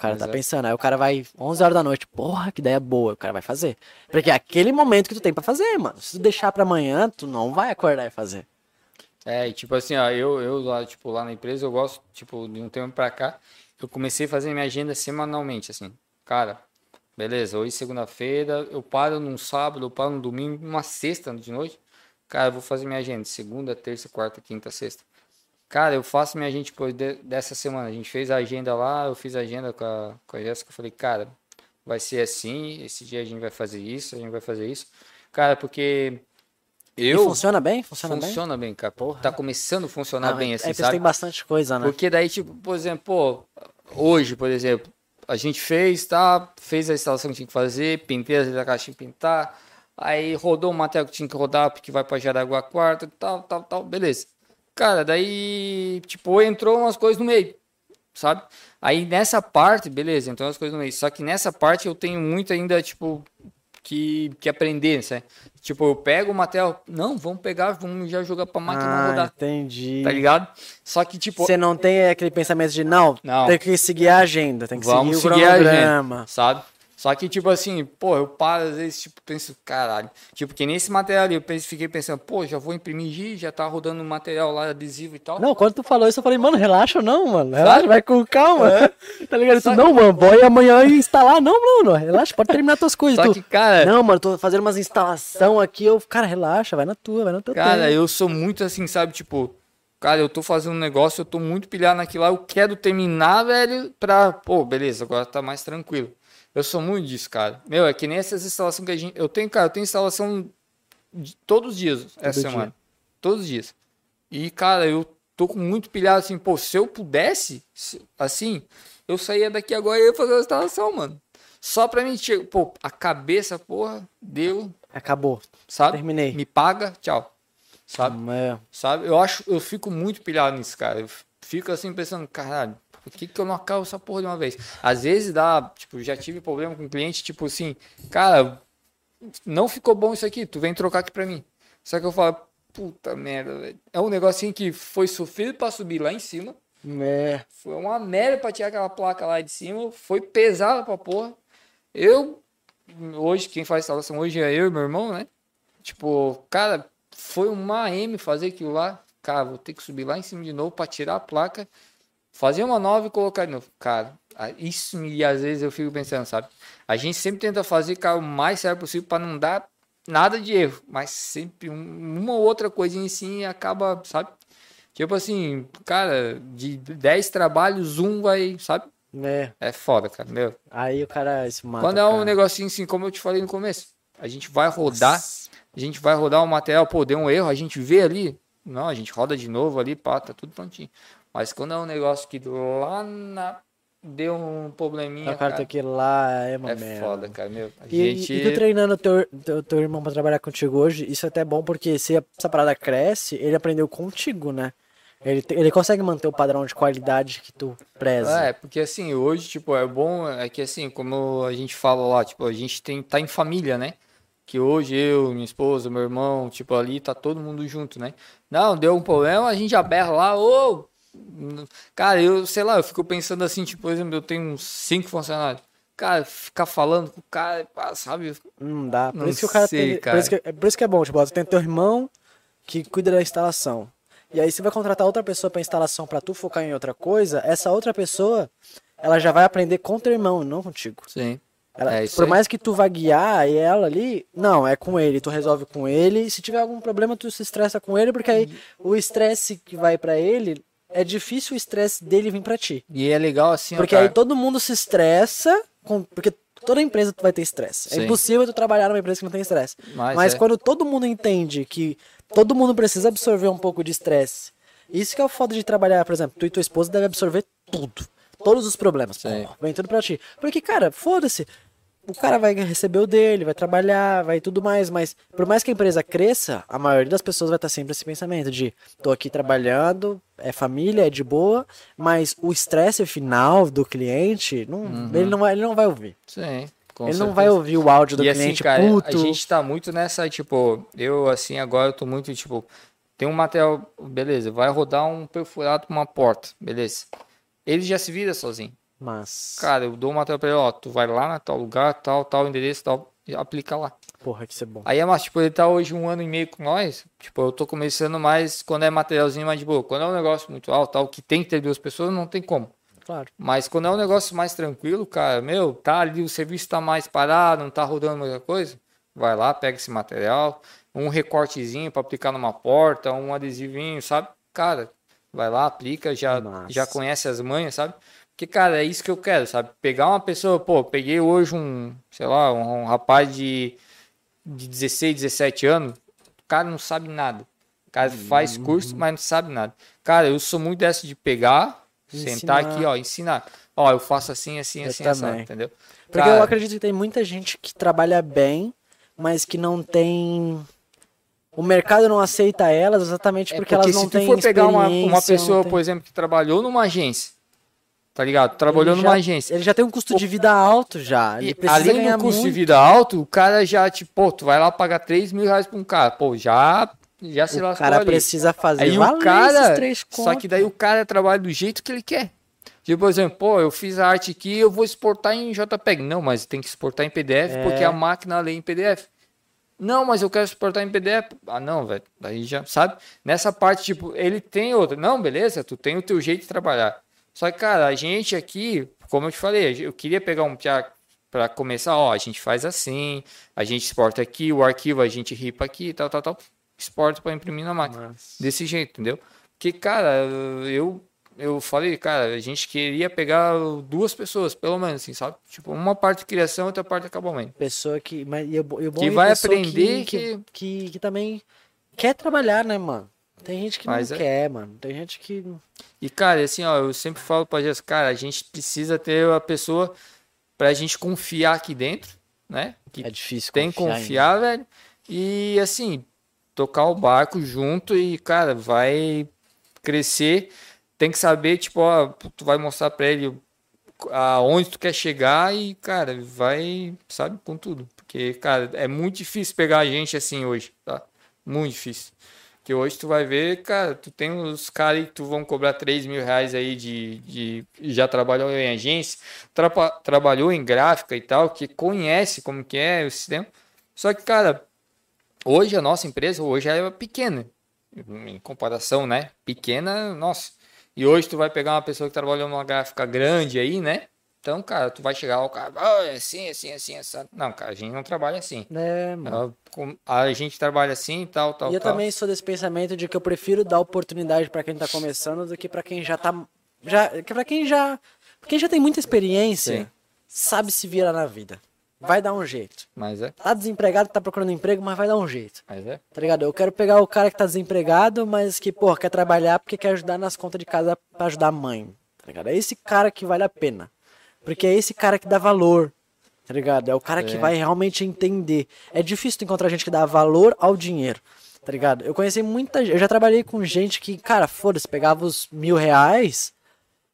O cara tá Exato. pensando. Aí o cara vai 11 horas da noite. Porra, que ideia boa. O cara vai fazer. Porque é aquele momento que tu tem pra fazer, mano. Se tu deixar pra amanhã, tu não vai acordar e fazer. É, e tipo assim, ó, eu, eu lá, tipo, lá na empresa, eu gosto, tipo, de um tempo pra cá, eu comecei a fazer minha agenda semanalmente, assim. Cara, beleza, hoje segunda-feira, eu paro num sábado, eu paro no domingo, numa sexta de noite. Cara, eu vou fazer minha agenda, segunda, terça, quarta, quinta, sexta. Cara, eu faço minha depois de- dessa semana. A gente fez a agenda lá, eu fiz a agenda com a, com a Jéssica, eu falei, cara, vai ser assim, esse dia a gente vai fazer isso, a gente vai fazer isso. Cara, porque E eu... funciona bem? Funciona, bem? Funciona bem, cara. Porra. Tá começando a funcionar Ah, bem é assim, porque sabe? tem bastante coisa, né? Porque daí, tipo, por exemplo, pô, hoje, por exemplo, a gente fez, tá? Fez a instalação que tinha que fazer, pintei as da caixa pintar, aí rodou o material que tinha que rodar, porque vai pra Jaraguá quarta, tal, tal, tal, beleza. Cara, daí, tipo, entrou umas coisas no meio, sabe? Aí nessa parte, beleza, entrou umas coisas no meio. Só que nessa parte eu tenho muito ainda, tipo, que, que aprender, sabe? Tipo, eu pego o material, não, vamos pegar, vamos já jogar pra máquina ah, rodar, entendi. tá ligado? Só que, tipo, Você não tem aquele pensamento de, não, Não. tem que seguir a agenda, tem que Vamos seguir o cronograma. sabe? Só que, tipo assim, pô, eu paro, às vezes, tipo, penso, caralho. Tipo, que nesse material ali, eu pense- fiquei pensando, pô, já vou imprimir, já tá rodando material lá adesivo e tal. Não, quando tu falou isso, eu falei, mano, relaxa não, mano. Relaxa, vai com calma. Tá ligado? Tu, Só não, mano, vou amanhã instalar. Não, Bruno, relaxa, pode terminar tuas coisas. Só Tu, que, cara, Não, mano, tô fazendo umas instalação aqui. Eu, cara, relaxa, vai na tua, vai no teu cara, tempo. eu sou muito assim, sabe? Tipo, cara, eu tô fazendo um negócio, eu tô muito pilhado naquilo lá, eu quero terminar, velho, pra, pô, beleza, agora tá mais tranquilo. Eu sou muito disso, cara. Meu, é que nem essas instalações que a gente. Eu tenho, cara, eu tenho instalação de- todos os dias essa dia. semana. Todos os dias. E, cara, eu tô com muito pilhado assim, pô, se eu pudesse, se- assim, eu saía daqui agora e ia fazer a instalação, mano. Só pra mim, che- pô, a cabeça, porra, deu, Acabou, sabe? terminei. Me paga, tchau. sabe? É. Sabe? Eu acho, eu fico muito pilhado nisso, cara. Eu fico assim pensando, caralho, por que, que eu não acabo essa porra de uma vez? Às vezes dá, tipo, já tive problema com cliente, tipo assim, cara, não ficou bom isso aqui, tu vem trocar aqui pra mim. Só que eu falo, puta merda, velho. É um negocinho que foi sofrido pra subir lá em cima. É. Foi uma merda pra tirar aquela placa lá de cima. Foi pesado pra porra. Eu, hoje, quem faz instalação hoje é eu e meu irmão, né? Tipo, cara, foi uma M fazer aquilo lá. Cara, vou ter que subir lá em cima de novo pra tirar a placa, fazer uma nova e colocar de novo. Cara, isso e às vezes eu fico pensando, sabe? A gente sempre tenta fazer cara, o mais sério possível para não dar nada de erro, mas sempre um, uma ou outra coisinha assim acaba, sabe? Tipo assim, cara, de 10 trabalhos, um vai, sabe? É. É foda, cara, meu. Aí o cara se mata. Quando é um cara. negocinho assim, como eu te falei no começo, a gente vai rodar, a gente vai rodar o material, pô, deu um erro, a gente vê ali, não, a gente roda de novo ali, pá, tá tudo prontinho. Mas quando é um negócio que lá na deu um probleminha, O cara tem que lá, é uma é merda. foda, cara, meu. A E, gente e tu treinando teu, teu, teu irmão pra trabalhar contigo hoje, isso é até bom porque se essa parada cresce, ele aprendeu contigo, né? Ele, ele consegue manter o padrão de qualidade que tu preza. É, porque assim, hoje, tipo, é bom, é que assim, como a gente fala lá, tipo, a gente tem, tá em família, né? Que hoje eu, minha esposa, meu irmão, tipo, ali tá todo mundo junto, né? Não, deu um problema, a gente já berra lá, ô! Cara, eu, sei lá, eu fico pensando assim, tipo, por exemplo, eu tenho uns cinco funcionários. Cara, ficar falando com o cara, sabe? Não dá. Por Não isso que o cara sei, tem. cara. Por, isso que, é por isso que é bom, tipo, tu tem teu irmão que cuida da instalação. E aí você vai contratar outra pessoa pra instalação pra tu focar em outra coisa, essa outra pessoa, ela já vai aprender com teu irmão, não contigo. Sim. Ela- É isso por aí. mais que tu vá guiar e ela ali, não, é com ele, tu resolve com ele. Se tiver algum problema, tu se estressa com ele, porque aí o estresse que vai pra ele é difícil o estresse dele vir pra ti. E é legal assim, ó, Porque aí todo mundo se estressa, com, porque toda empresa tu vai ter estresse. É impossível tu trabalhar numa empresa que não tem estresse. Mas Mas é. quando todo mundo entende que todo mundo precisa absorver um pouco de estresse, isso que é o foda de trabalhar, por exemplo, tu e tua esposa devem absorver tudo. Todos os problemas. Pô, vem tudo pra ti. Porque, cara, foda-se. O cara vai receber o dele, vai trabalhar, vai tudo mais, mas por mais que a empresa cresça, a maioria das pessoas vai estar sempre esse pensamento de tô aqui trabalhando, é família, é de boa, mas o estresse final do cliente, não, ele, não vai, ele não vai ouvir. Sim. com ele não certeza. vai ouvir o áudio do e assim, cliente cara, puto. a gente tá muito nessa, tipo, eu assim, agora eu tô muito, tipo, tem um material, beleza, vai rodar um perfurado pra uma porta, beleza. Ele já se vira sozinho. Mas, Cara, eu dou um material pra ele, ó, tu vai lá na tal lugar, tal, tal endereço, tal, e aplica lá. porra, que isso é bom. Aí é mais, tipo, ele tá hoje um ano e meio com nós, tipo, eu tô começando mais quando é materialzinho mais de boa. Quando é um negócio muito alto, tal, que tem que ter duas pessoas, não tem como. Claro. Mas quando é um negócio mais tranquilo, cara, meu, tá ali, o serviço tá mais parado, não tá rodando muita coisa, vai lá, pega esse material, um recortezinho para aplicar numa porta, um adesivinho, sabe? Cara, vai lá, aplica, já, já conhece as manhas, sabe? Porque, cara, é isso que eu quero, sabe? Pegar uma pessoa, pô, peguei hoje um, sei lá, um, um rapaz de, de 16, 17 anos, o cara não sabe nada. O cara faz Uhum. curso, mas não sabe nada. Cara, eu sou muito dessa de pegar, sentar Ensinar. aqui, ó, ensinar. Ó, eu faço assim, assim, Eu assim, assim, entendeu? Porque Cara, eu acredito que tem muita gente que trabalha bem, mas que não tem. O mercado não aceita elas exatamente é porque, elas não se tu têm for pegar uma, uma experiência, pessoa, tem- por exemplo, que trabalhou numa agência, tá ligado? Trabalhou ele numa agência. Ele já tem um custo de vida alto já. Ele E além do custo muito. de vida alto, o cara já, tipo, pô, tu vai lá pagar 3 mil reais pra um cara. Pô, já, já se O cara ali. precisa fazer Aí o cara. Só que daí o cara trabalha do jeito que ele quer. Tipo, por exemplo, pô, eu fiz a arte aqui, eu vou exportar em JPEG. Não, mas tem que exportar em PDF É. porque a máquina lê em PDF. Não, mas eu quero exportar em PDF. Ah, não, velho. Daí já, sabe? Nessa parte, tipo, ele tem outra. Não, beleza, tu tem o teu jeito de trabalhar. Só que, cara, a gente aqui, como eu te falei, eu queria pegar um piá para começar, ó, a gente faz assim, a gente exporta aqui, o arquivo a gente ripa aqui, tal, tal, tal, exporta para imprimir na máquina. Mas- Desse jeito, entendeu? Porque, cara, eu eu falei, cara, a gente queria pegar duas pessoas, pelo menos, assim, sabe? Tipo, uma parte de criação outra parte de acabamento. Pessoa que. Mas, e o, bo- e o bom Que é vai aprender que, que, que, que também quer trabalhar, né, mano? Tem gente que Mas não é. quer, mano. Tem gente que. E, cara, assim, ó, eu sempre falo pra Jéssica, cara, a gente precisa ter uma pessoa pra gente confiar aqui dentro, né? Que É difícil tem que confiar confiar, velho. E, assim, tocar o barco junto e, cara, vai crescer. Tem que saber, tipo, ó, tu vai mostrar pra ele aonde tu quer chegar e, cara, vai, sabe, com tudo. Porque, cara, é muito difícil pegar a gente assim hoje, tá? Muito difícil. Que hoje tu vai ver, cara, tu tem os caras que tu vão cobrar 3 mil reais aí de, de. Já trabalhou em agência, tra, trabalhou em gráfica e tal, que conhece como que é o sistema. Só que, cara, hoje a nossa empresa hoje é pequena. Em comparação, né? Pequena, nossa. E hoje tu vai pegar uma pessoa que trabalhou numa gráfica grande aí, né? Então, cara, tu vai chegar ao cara, oh, é assim, assim, assim, assim. Não, cara, a gente não trabalha assim. É, mano. A gente trabalha assim, tal, tal, E eu tal. também sou desse pensamento de que eu prefiro dar oportunidade para quem tá começando do que para quem já tá já que para quem já quem já tem muita experiência, Sim. sabe se virar na vida. Vai dar um jeito. Mas é, Tá desempregado, tá procurando emprego, mas vai dar um jeito. mas é. Tá ligado? Eu quero pegar o cara que tá desempregado, mas que, porra, quer trabalhar porque quer ajudar nas contas de casa pra ajudar a mãe. Tá ligado? É esse cara que vale a pena. Porque é esse cara que dá valor. Tá ligado? É o cara que É. vai realmente entender. É difícil tu encontrar gente que dá valor ao dinheiro. Tá ligado? Eu conheci muita gente. Eu já trabalhei com gente que, cara, foda-se, pegava os mil reais,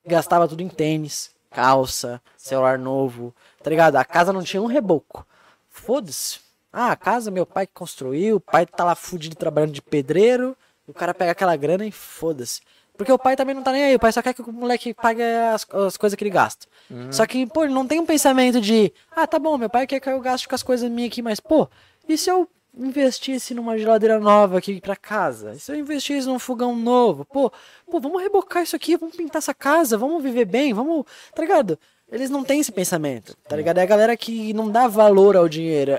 gastava tudo em tênis, calça, celular novo. Tá ligado? A casa não tinha um reboco. Foda-se. Ah, a casa meu pai que construiu, o pai tá lá fudido trabalhando de pedreiro, o cara pega aquela grana e foda-se. Porque o pai também não tá nem aí, o pai só quer que o moleque pague as, as coisas que ele gasta. Só que, pô, ele não tem um pensamento de, ah, tá bom, meu pai quer que eu gaste com as coisas minhas aqui, mas, pô, e se eu investisse numa geladeira nova aqui pra casa? E se eu investisse num fogão novo? Pô, pô, vamos rebocar isso aqui, vamos pintar essa casa, vamos viver bem, vamos, tá ligado? Eles não têm esse pensamento, tá ligado? É a galera que não dá valor ao dinheiro.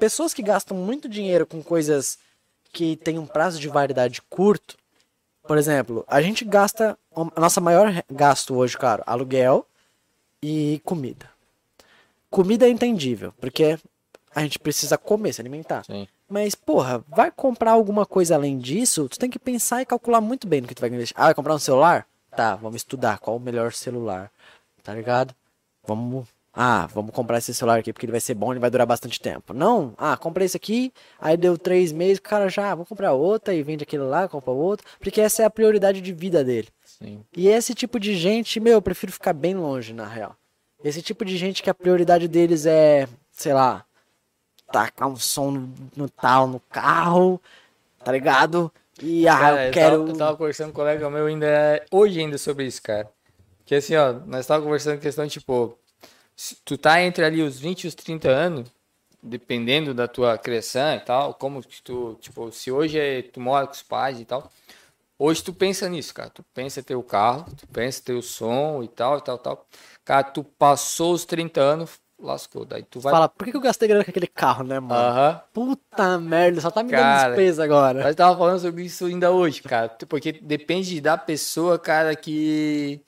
Pessoas que gastam muito dinheiro com coisas que têm um prazo de validade curto, por exemplo, a gente gasta, a nossa maior gasto hoje, cara, aluguel e comida. Comida é entendível, porque a gente precisa comer, se alimentar. Sim. Mas, porra, vai comprar alguma coisa além disso, tu tem que pensar e calcular muito bem no que tu vai investir. Ah, vai comprar um celular? Tá, vamos estudar qual o melhor celular, tá ligado? Vamos, ah, vamos comprar esse celular aqui porque ele vai ser bom, ele vai durar bastante tempo. Não, ah, comprei esse aqui, aí deu três meses, o cara já, ah, vou comprar outra e vende aquele lá, compra outro, porque essa é a prioridade de vida dele. Sim. E esse tipo de gente, meu, eu prefiro ficar bem longe, na real. Esse tipo de gente que a prioridade deles é, sei lá, tacar um som no, no tal, no carro, tá ligado? E, ah, Cara, eu quero... tava, eu tava conversando com um colega meu ainda hoje ainda sobre isso, cara. Que assim, ó, nós tava conversando questão tipo, se tu tá entre ali os 20 e os 30 anos, dependendo da tua criação e tal, como que tu, tipo, se hoje é, tu mora com os pais e tal, hoje tu pensa nisso, cara. Tu pensa ter o carro, tu pensa ter o som e tal, e tal, tal. Cara, tu passou os 30 anos, lascou. Daí tu vai. Fala, por que eu gastei grana com aquele carro, né, mano? Aham. Puta merda, só tá me Cara, dando despesa agora. Nós tava falando sobre isso ainda hoje, cara. Porque depende da pessoa, cara, que.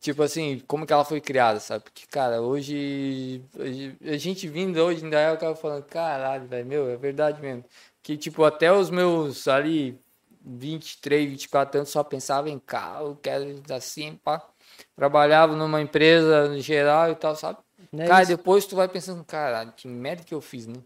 Tipo assim, como que ela foi criada, sabe? Porque, cara, hoje. A gente vindo hoje ainda é o cara falando, caralho, velho, meu, é verdade mesmo. Que, tipo, até os meus ali 23, 24 anos só pensava em carro, quero assim, pá. Trabalhava numa empresa em geral e tal, sabe? Né, cara, isso? depois tu vai pensando, caralho, que merda que eu fiz, né?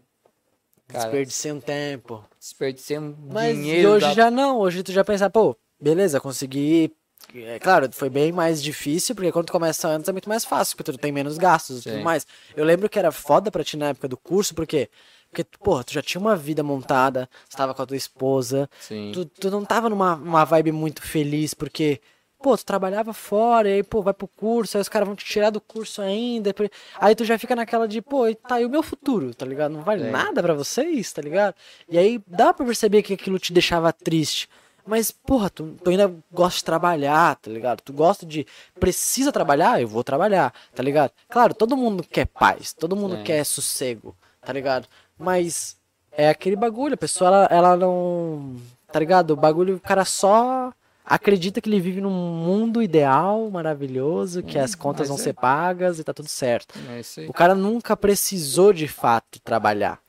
Cara, Desperdicei um tempo. desperdicei um Mas dinheiro. e hoje da- já não, hoje tu já pensa, pô, beleza, consegui. É claro, foi bem mais difícil, porque quando tu começa antes é muito mais fácil, porque tu tem menos gastos e tudo Sim. mais. Eu lembro que era foda pra ti na época do curso, porque porque, porra, tu já tinha uma vida montada, você tava com a tua esposa, Sim. tu, tu não tava numa uma vibe muito feliz, porque, pô, tu trabalhava fora, e aí, pô, vai pro curso, aí os caras vão te tirar do curso ainda, aí tu já fica naquela de, pô, e tá aí o meu futuro, tá ligado? Não vale É. nada pra vocês, tá ligado? E aí dá pra perceber que aquilo te deixava triste. Mas, porra, tu, tu ainda gosta de trabalhar, tá ligado? Tu gosta de. Precisa trabalhar? Eu vou trabalhar, tá ligado? Claro, todo mundo quer paz, todo mundo Sim. quer sossego, tá ligado? Mas é aquele bagulho, a pessoa ela, ela não. Tá ligado? O bagulho, o cara só acredita que ele vive num mundo ideal, maravilhoso, que as contas vão é. ser pagas e tá tudo certo. É. O cara nunca precisou de fato trabalhar.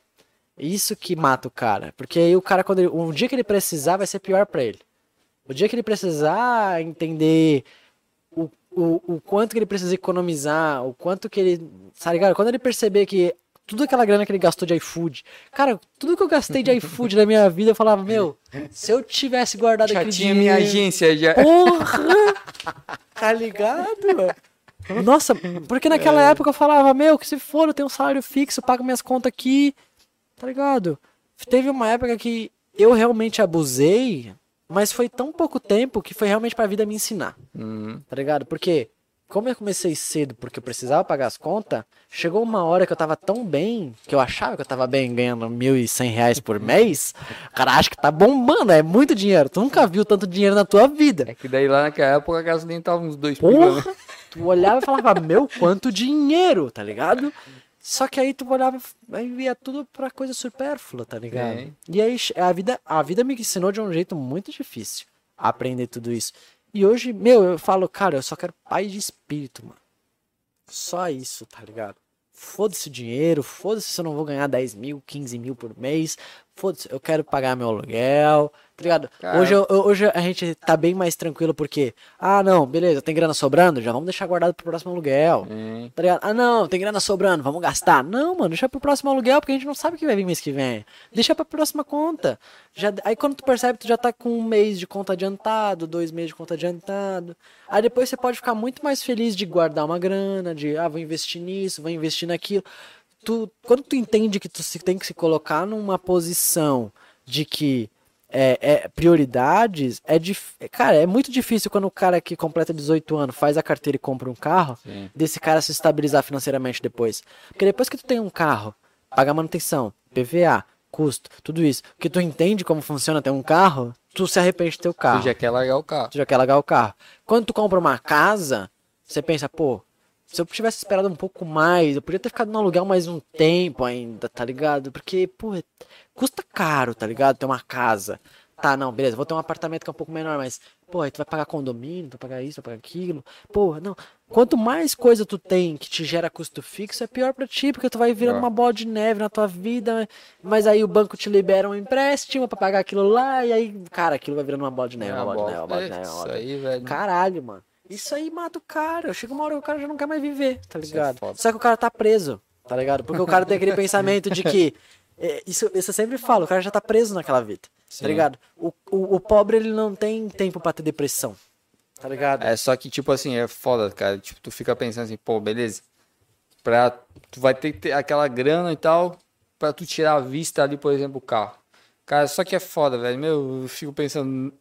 Isso que mata o cara. Porque aí o cara, quando ele, um dia que ele precisar, vai ser pior pra ele. O dia que ele precisar entender o, o, o quanto que ele precisa economizar, o quanto que ele. Tá ligado? Quando ele perceber que tudo aquela grana que ele gastou de iFood. Cara, tudo que eu gastei de iFood na minha vida, eu falava, meu, se eu tivesse guardado Já aquele tinha dinheiro... minha agência, já. Porra! tá ligado? Nossa, porque naquela época eu falava, meu, que se for, eu tenho um salário fixo, pago minhas contas aqui, tá ligado? Teve uma época que eu realmente abusei, mas foi tão pouco tempo que foi realmente pra vida me ensinar, Uhum. tá ligado? Porque, como eu comecei cedo porque eu precisava pagar as contas, chegou uma hora que eu tava tão bem, que eu achava que eu tava bem ganhando 1.100 reais por mês, o cara acha que tá bombando, é muito dinheiro, tu nunca viu tanto dinheiro na tua vida. É que daí lá naquela época a gasolina tava uns dois pila, né? Porra! Tu olhava e falava, meu, quanto dinheiro, tá ligado? Só que aí tu olhava e via tudo pra coisa supérflua, tá ligado? É. E aí a vida, a vida me ensinou de um jeito muito difícil aprender tudo isso. E hoje, meu, eu falo, cara, eu só quero paz de espírito, mano. Só isso, tá ligado? Foda-se o dinheiro, foda-se se eu não vou ganhar 10 mil, 15 mil por mês. Foda-se, eu quero pagar meu aluguel, tá ligado? Cara. Hoje, eu- hoje a gente tá bem mais tranquilo porque, ah, não, beleza, tem grana sobrando, já vamos deixar guardado pro próximo aluguel. É. Tá ligado? Ah, não, tem grana sobrando, vamos gastar. Não, mano, deixa pro próximo aluguel, porque a gente não sabe o que vai vir mês que vem. Deixa pra próxima conta. Já, aí quando tu percebe, tu já tá com um mês de conta adiantado, dois meses de conta adiantado. Aí depois você pode ficar muito mais feliz de guardar uma grana, de, ah, vou investir nisso, vou investir naquilo. Tu, quando tu entende que tu tem que se colocar numa posição de que é, é, prioridades, é dif... cara, é muito difícil quando o cara que completa 18 anos faz a carteira e compra um carro, Sim. desse cara se estabilizar financeiramente depois. Porque depois que tu tem um carro, paga manutenção, PVA, custo, tudo isso, que tu entende como funciona ter um carro, tu se arrepende de ter o carro. Tu já quer largar o carro. Tu já quer largar o carro. Quando tu compra uma casa, você pensa, pô, se eu tivesse esperado um pouco mais, eu podia ter ficado no aluguel mais um tempo ainda, tá ligado? Porque, pô, é- custa caro, tá ligado? Ter uma casa. Tá, não, beleza, vou ter um apartamento que é um pouco menor, mas, pô, aí tu vai pagar condomínio, tu vai pagar isso, tu vai pagar aquilo. Pô, não. Quanto mais coisa tu tem que te gera custo fixo, é pior pra ti, porque tu vai virando É. uma bola de neve na tua vida, mas aí o banco te libera um empréstimo pra pagar aquilo lá, e aí, cara, aquilo vai virando uma bola de neve, É uma bola de neve, uma bola de bola- neve, uma Isso bola de neve. aí, velho. Caralho, mano. Isso aí mata o cara. Chega uma hora que o cara já não quer mais viver, tá é ligado? foda. Só que o cara tá preso, tá ligado? Porque o cara tem aquele pensamento de que. é, isso, isso eu sempre falo, o cara já tá preso naquela vida, Sim. tá ligado? O, o, o pobre, ele não tem tempo pra ter depressão, tá ligado? É só que, tipo assim, é foda, cara. Tipo, tu fica pensando assim, pô, beleza. Pra, tu vai ter que ter aquela grana e tal, pra tu tirar a vista ali, por exemplo, o carro. Cara, só que é foda, velho. Meu, eu fico pensando,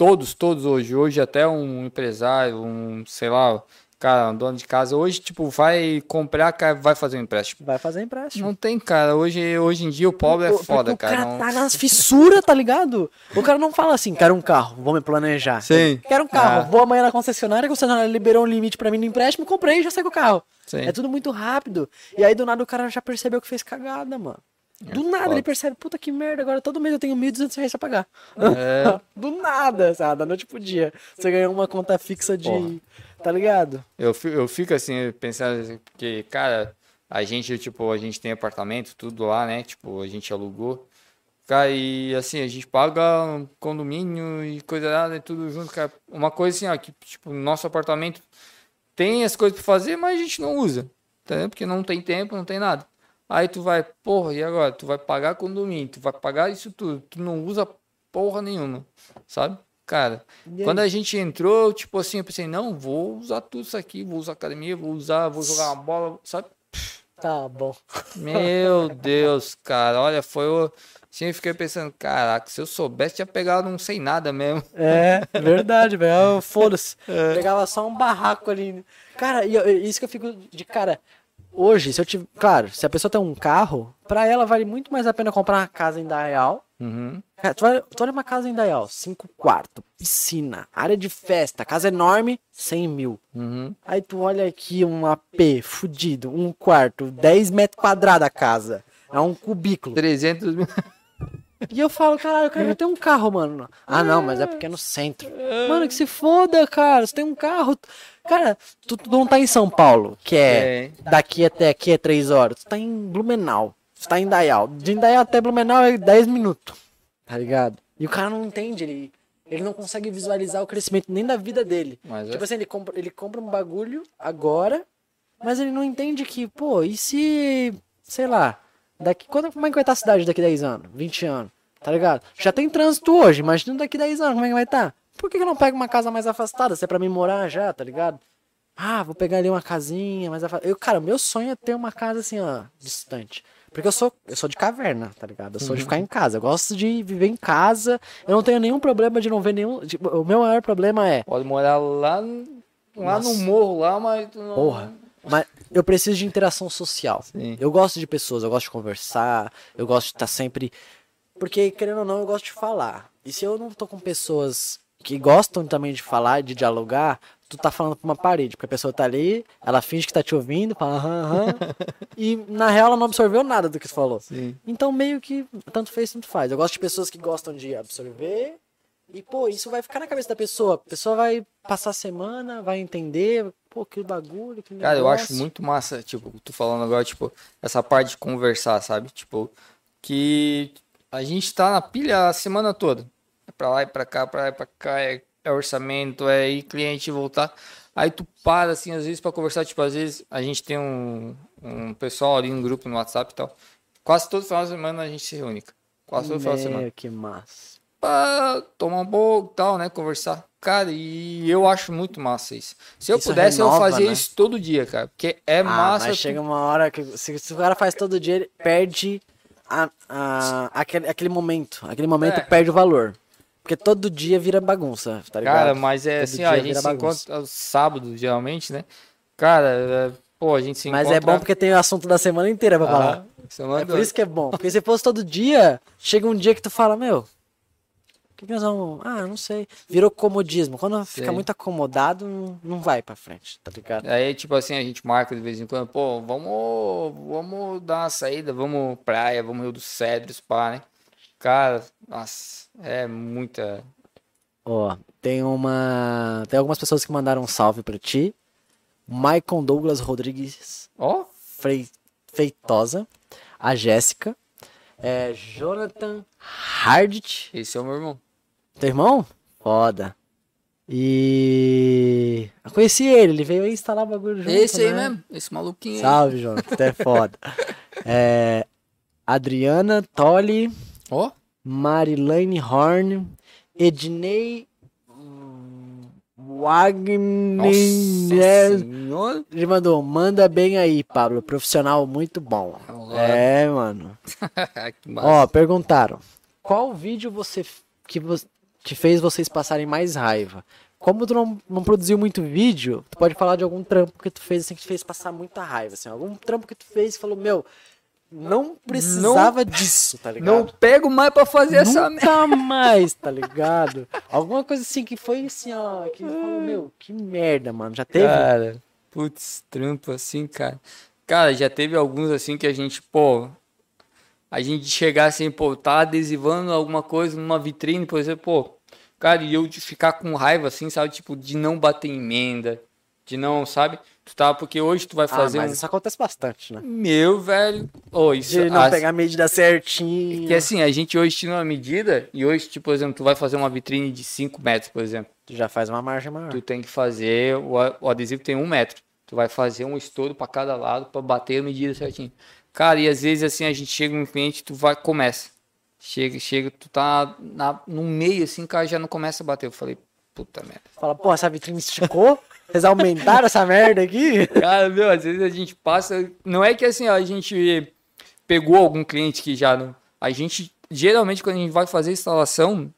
todos, todos hoje, hoje até um empresário, um, sei lá, cara, um dono de casa, hoje, tipo, vai comprar, cara, vai fazer um empréstimo. Vai fazer empréstimo. Não tem, cara. Hoje, hoje em dia o pobre é foda, porque cara. O cara Não- tá nas fissuras, tá ligado? O cara não fala assim, quero um carro, vou me planejar. Sim. Quero um carro, Ah. vou amanhã na concessionária, a concessionária liberou um limite pra mim no empréstimo, comprei e já saí com o carro. Sim. É tudo muito rápido. E aí do nada o cara já percebeu que fez cagada, mano. Do nada foda. ele percebe, puta que merda, agora todo mês eu tenho 1.200 reais pra pagar. É. do nada, sabe? Da noite pro dia. Você ganhou uma conta fixa de. Porra. Tá ligado? Eu, eu fico assim, pensando assim, porque, cara, a gente, tipo, a gente tem apartamento, tudo lá, né? Tipo, a gente alugou. Cara, e assim, a gente paga um condomínio e coisa nada, e tudo junto, cara. Uma coisa assim, ó, que, tipo, no nosso apartamento tem as coisas pra fazer, mas a gente não usa. Entendeu? Porque não tem tempo, não tem nada. Aí tu vai, porra, e agora? Tu vai pagar condomínio, tu vai pagar isso tudo. Tu não usa porra nenhuma, sabe? Cara, quando a gente entrou, tipo assim, eu pensei, não, vou usar tudo isso aqui, vou usar academia, vou usar, vou jogar uma bola, sabe? Tá bom. Meu Deus, cara, olha, foi o. Assim, eu fiquei pensando, caraca, se eu soubesse, tinha pegado um sem nada mesmo. É, verdade, velho. Foda-se. Pegava só um barraco ali. Cara, e eu- isso que eu fico de cara. Hoje, se eu tiver. Claro, se a pessoa tem um carro, pra ela vale muito mais a pena comprar uma casa em Dayal. Uhum. Cara, tu, olha, tu olha uma casa em Dayal, cinco quartos, piscina, área de festa, casa enorme, 100 mil. Uhum. Aí tu olha aqui um AP fudido, um quarto, 10 metros quadrados a casa. É um cubículo. 300 mil. E eu falo, caralho, eu quero ter um carro, mano. Ah, não, mas é porque é no centro. Mano, que se foda, cara. Você tem um carro. Cara, tu, tu não tá em São Paulo, que é daqui até aqui é 3 horas. Tu tá em Blumenau. Tu tá em Dayal. De Dayal até Blumenau é 10 minutos. Tá ligado? E o cara não entende, ele, ele não consegue visualizar o crescimento nem da vida dele. Mas é. Tipo assim, ele compra, ele compra um bagulho agora, mas ele não entende que, pô, e se sei lá, daqui, quando, como é que vai estar a cidade daqui 10 anos, 20 anos, tá ligado? Já tem trânsito hoje, imagina daqui 10 anos, como é que vai estar? Por que, eu não pego uma casa mais afastada? Se é pra mim morar já, tá ligado? Ah, vou pegar ali uma casinha mais afastada. Eu, cara, meu sonho é ter uma casa assim, ó, distante. Porque eu sou, eu sou de caverna, tá ligado? Eu sou de ficar em casa. Eu gosto de viver em casa. Eu não tenho nenhum problema de não ver nenhum. tipo, o meu maior problema é. Pode morar lá, lá no morro, lá, mas. não- Porra. Mas eu preciso de interação social. Sim. Eu gosto de pessoas, eu gosto de conversar, eu gosto de estar sempre. Porque, querendo ou não, eu gosto de falar. E se eu não tô com pessoas que gostam também de falar, de dialogar, tu tá falando pra uma parede, porque a pessoa tá ali, ela finge que tá te ouvindo, fala aham, aham, e na real ela não absorveu nada do que tu falou. Sim. Então meio que tanto fez, tanto faz. Eu gosto de pessoas que gostam de absorver e, pô, isso vai ficar na cabeça da pessoa. A pessoa vai passar a semana, vai entender, pô, que bagulho, que Cara, eu acho muito massa, tipo, tu falando agora, tipo, essa parte de conversar, sabe? Tipo, que a gente tá na pilha a semana toda. É pra lá e pra cá, pra lá e pra cá, é, é orçamento, é ir cliente voltar. Aí tu para, assim, às vezes pra conversar, tipo, às vezes a gente tem um, um pessoal ali, um grupo no WhatsApp e tal. Quase todo final de semana a gente se reúne. Quase todo final de semana que massa. pra tomar um pouco e tal, né? Conversar. Cara, e eu acho muito massa isso. Se eu Isso pudesse, eu renova, fazia né? isso todo dia, cara. Porque é Ah, massa. mas tu- chega uma hora que se, se o cara faz todo dia, ele perde a, a- aquele, aquele momento. Aquele momento É. perde o valor. Porque todo dia vira bagunça, tá ligado? Cara, mas é Todo assim, ó, a gente se bagunça. encontra aos sábados, geralmente, né? Cara, é, pô, a gente se Mas encontra... é bom porque tem o assunto da semana inteira pra falar. Ah, semana É por isso que é bom. Porque se fosse todo dia, chega um dia que tu fala, meu, o que, nós vamos. Ah, não sei. Virou comodismo. Quando fica Sim. muito acomodado, não, não vai pra frente, tá ligado? Aí, tipo assim, a gente marca de vez em quando, pô, vamos, vamos dar uma saída, vamos praia, vamos Rio dos Cedros, pá, né? Cara, nossa, é muita... Ó, tem uma. Tem algumas pessoas que mandaram um salve pra ti. Maicon Douglas Rodrigues Ó, Frei- Feitosa. A Jéssica. É, Jonathan Hardt. esse é o meu irmão. Teu irmão? Foda. E. Eu conheci ele, ele veio aí instalar o bagulho junto. esse aí né? mesmo, esse maluquinho aí. Salve, Jonathan. Tu é foda. É, Adriana Tolle, Ó, Marilane Horn, Ednei Wagner. Ele mandou, manda bem aí, Pablo. Profissional muito bom. Olá. É, mano. Ó, perguntaram. Qual vídeo você que, vo- que fez vocês passarem mais raiva? Como tu não, não produziu muito vídeo, tu pode falar de algum trampo que tu fez assim que te fez passar muita raiva, assim, algum trampo que tu fez e falou, meu, não precisava disso, tá ligado? Não pego mais pra fazer essa merda. Nunca mais, tá ligado? Alguma coisa assim que foi assim, ó, que falou, meu, que merda, mano. Já teve? Cara, putz, trampo assim, cara. Cara, já teve alguns assim que a gente, pô, a gente chegar assim, pô, tá adesivando alguma coisa numa vitrine, por exemplo, pô, cara, e eu de ficar com raiva assim, sabe, tipo, de não bater emenda, de não, sabe? Tu tá, porque hoje tu vai ah, fazer mas um... isso acontece bastante, né? Meu, velho, ô, isso... De não as- pegar a medida certinha. Que assim, a gente hoje tira uma medida e hoje, tipo, por exemplo, tu vai fazer uma vitrine de 5 metros, por exemplo. Tu já faz uma margem maior. Tu tem que fazer, o, a- adesivo tem um metro. Tu vai fazer um estouro para cada lado para bater a medida certinho. Cara, e às vezes assim a gente chega no cliente, tu vai, começa. Chega, chega, tu tá na, no meio assim, cara, já não começa a bater. Eu falei, puta merda. Fala, pô, essa vitrine esticou? Vocês aumentaram essa merda aqui? Cara, meu, às vezes a gente passa. Não é que assim, ó, a gente pegou algum cliente que já não. A gente, geralmente, quando a gente vai fazer a instalação,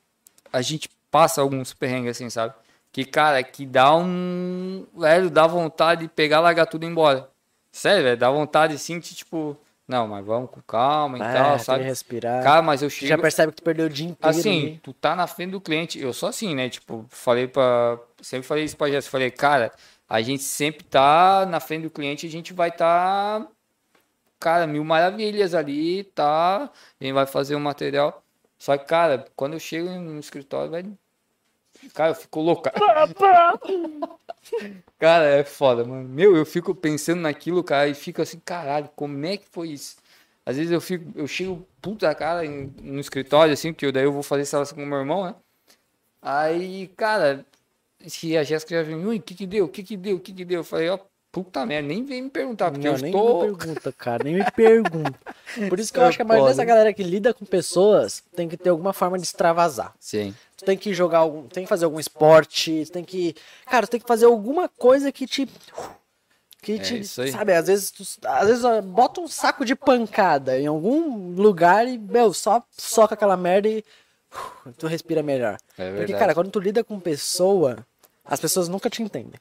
a gente passa alguns perrengues assim, sabe? Que, cara, que dá um. Velho, dá vontade de pegar, largar tudo e ir embora. Sério, velho, dá vontade assim de tipo. Não, mas vamos com calma e tal, sabe? respirar. Cara, mas eu chego. já percebe que tu perdeu o dia inteiro. Assim, tu tá na frente do cliente. Eu sou assim, né? Tipo, falei pra. Sempre falei isso pra Jéssica. Falei, cara, a gente sempre tá na frente do cliente, a gente vai tá. Cara, mil maravilhas ali, tá? A gente vai fazer o material. Só que, cara, quando eu chego no escritório, velho. Cara, eu fico louco. cara. Cara, é foda, mano. Meu, eu fico pensando naquilo, cara, e fico assim, caralho, como é que foi isso? Às vezes eu fico, eu chego puta cara em- no escritório, assim, porque eu- daí eu vou fazer instalação com o meu irmão, né? Aí, cara, se a Jéssica já vem, ui, o que que deu? O que que deu? O que que deu? Eu falei, ó, puta merda, nem vem me perguntar, porque Não, eu nem estou. me pergunta, cara, nem me pergunta. Por isso que eu É acho que a maioria dessa galera que lida com pessoas tem que ter alguma forma de extravasar. Sim. Tu tem que jogar algum, tem que fazer algum esporte, tu tem que, cara, tu tem que fazer alguma coisa que te que É te, isso aí. sabe, às vezes tu, às vezes bota um saco de pancada em algum lugar e, meu, só soca aquela merda e uh, tu respira melhor. É Porque, cara, quando tu lida com pessoa, as pessoas nunca te entendem.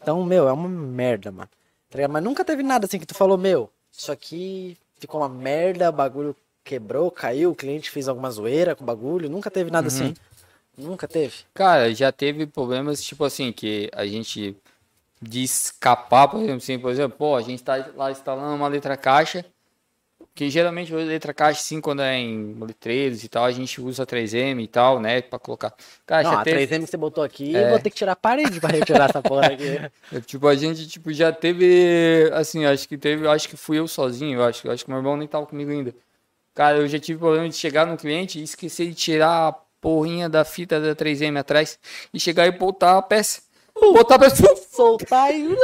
Então, meu, é uma merda, mano. Tá? Mas nunca teve nada assim que tu falou, meu, isso aqui ficou uma merda, o bagulho quebrou, caiu, o cliente fez alguma zoeira com o bagulho. Nunca teve nada assim. Nunca teve. Cara, já teve problemas, tipo assim, que a gente de escapar, por exemplo, assim, por exemplo, pô, a gente tá lá instalando uma letra caixa, que geralmente a letra caixa, sim, quando é em letreiros e tal, a gente usa 3M e tal, né, pra colocar. Cara, Não, a teve, 3M que você botou aqui, É. vou ter que tirar a parede pra retirar essa porra aqui. tipo, a gente, tipo, já teve, assim, acho que teve, acho que fui eu sozinho, acho, acho que meu irmão nem tava comigo ainda. Cara, eu já tive problema de chegar no cliente e esquecer de tirar porrinha da fita da 3M atrás e chegar e botar a peça. Botar a peça. Soltar e.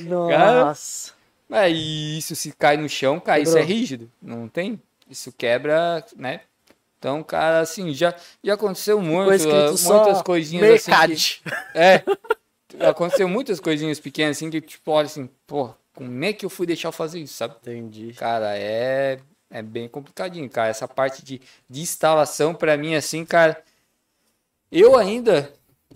Nossa. É, e isso se cai no chão, cai, isso é Quebrou. rígido, não tem? Isso quebra, né? Então, cara, assim, já, já aconteceu muito, uh, só muitas coisinhas assim. Mercade. Que, é, aconteceu muitas coisinhas pequenas assim que, tipo, olha assim, pô, como é que eu fui deixar eu fazer isso, sabe? Entendi. Cara, é, é bem complicadinho, cara. Essa parte de, de instalação, pra mim, assim, cara, eu ainda,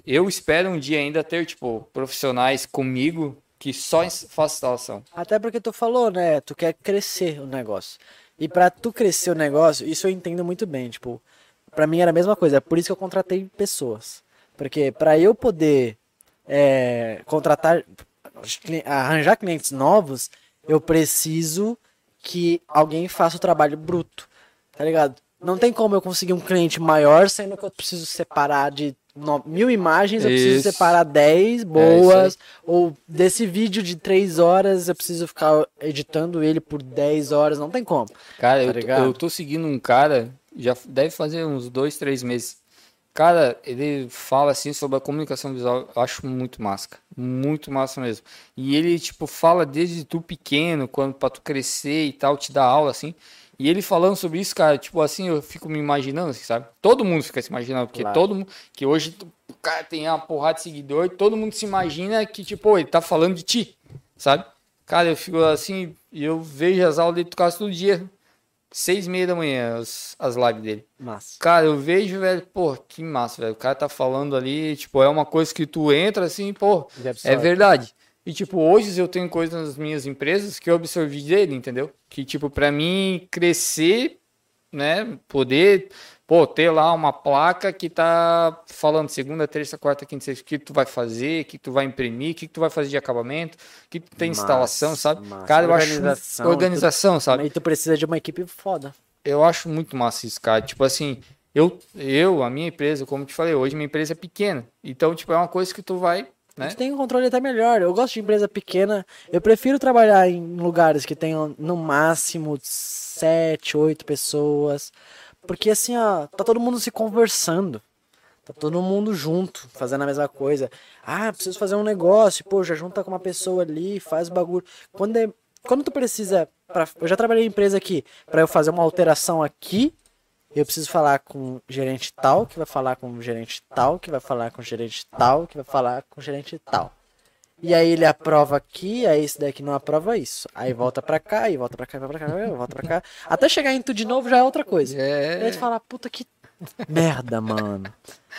eu espero um dia ainda ter, tipo, profissionais comigo que só façam instalação. Até porque tu falou, né? Tu quer crescer o negócio. E pra tu crescer o negócio, isso eu entendo muito bem. Tipo, pra mim era a mesma coisa. É por isso que eu contratei pessoas. Porque pra eu poder é, contratar, arranjar clientes novos, eu preciso que alguém faça o trabalho bruto. Tá ligado? Não tem como eu conseguir um cliente maior, sendo que eu preciso separar de no- mil imagens, eu preciso Isso. separar 10 É boas, ou desse vídeo de 3 horas eu preciso ficar editando ele por 10 horas, não tem como. Cara, Tá eu, tô- eu tô seguindo um cara, já deve fazer uns dois, três meses. Cara, ele fala assim sobre a comunicação visual, eu acho muito massa, muito massa mesmo. E ele, tipo, fala desde tu pequeno, quando pra tu crescer e tal, te dá aula, assim. E ele falando sobre isso, cara, tipo assim, eu fico me imaginando, assim, sabe? Todo mundo fica se imaginando, porque Claro. todo mundo, que hoje o cara tem uma porrada de seguidor, e todo mundo se imagina que, tipo, ele tá falando de ti, sabe? Cara, eu fico assim, eu vejo as aulas dele tocar todo dia, seis e meia da manhã, as, as lives dele. Massa. Cara, eu vejo, velho, pô, que massa, velho. O cara tá falando ali, tipo, é uma coisa que tu entra assim, pô, é verdade. E, tipo, hoje eu tenho coisas nas minhas empresas que eu absorvi dele, entendeu? Que, tipo, pra mim crescer, né, poder, pô, ter lá uma placa que tá falando segunda, terça, quarta, quinta, sexta, o que tu vai fazer, o que tu vai imprimir, o que tu vai fazer de acabamento, o que tu tem Massa, instalação, sabe? massa. Cara, eu acho Organização, organização, sabe? Aí tu precisa de uma equipe foda. Eu acho muito massa isso, cara. Tipo assim, eu, eu, a minha empresa, como te falei, hoje minha empresa é pequena. Então, tipo, é uma coisa que tu vai, né? Tu tem um controle até melhor. Eu gosto de empresa pequena. Eu prefiro trabalhar em lugares que tenham no máximo sete, oito pessoas. Porque assim, ó, tá todo mundo se conversando. Tá todo mundo junto, fazendo a mesma coisa. Ah, preciso fazer um negócio. Pô, já junta com uma pessoa ali, faz o bagulho. Quando, é, quando tu precisa. Pra, eu já trabalhei em empresa aqui. Pra eu fazer uma alteração aqui, eu preciso falar com o gerente tal, que vai falar com o gerente tal, que vai falar com o gerente tal, que vai falar com o gerente tal. E aí ele aprova aqui, aí esse daqui não aprova isso. Aí volta pra cá, aí volta pra cá, vai pra cá, volta pra cá. Até chegar em tu de novo já é outra coisa. E aí É. tu fala, puta que merda, mano.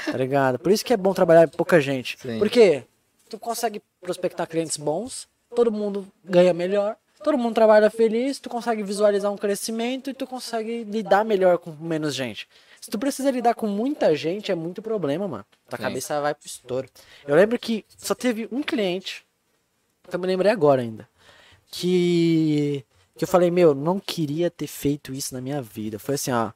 Tá ligado? Por isso que é bom trabalhar com pouca gente. Sim. Porque tu consegue prospectar clientes bons, todo mundo ganha melhor, todo mundo trabalha feliz, tu consegue visualizar um crescimento e tu consegue lidar melhor com menos gente. Se tu precisa lidar com muita gente, é muito problema, mano. Tua Sim. cabeça vai pro estouro. Eu lembro que só teve um cliente, que eu me lembrei agora ainda, que, que eu falei, meu, não queria ter feito isso na minha vida. Foi assim, ó.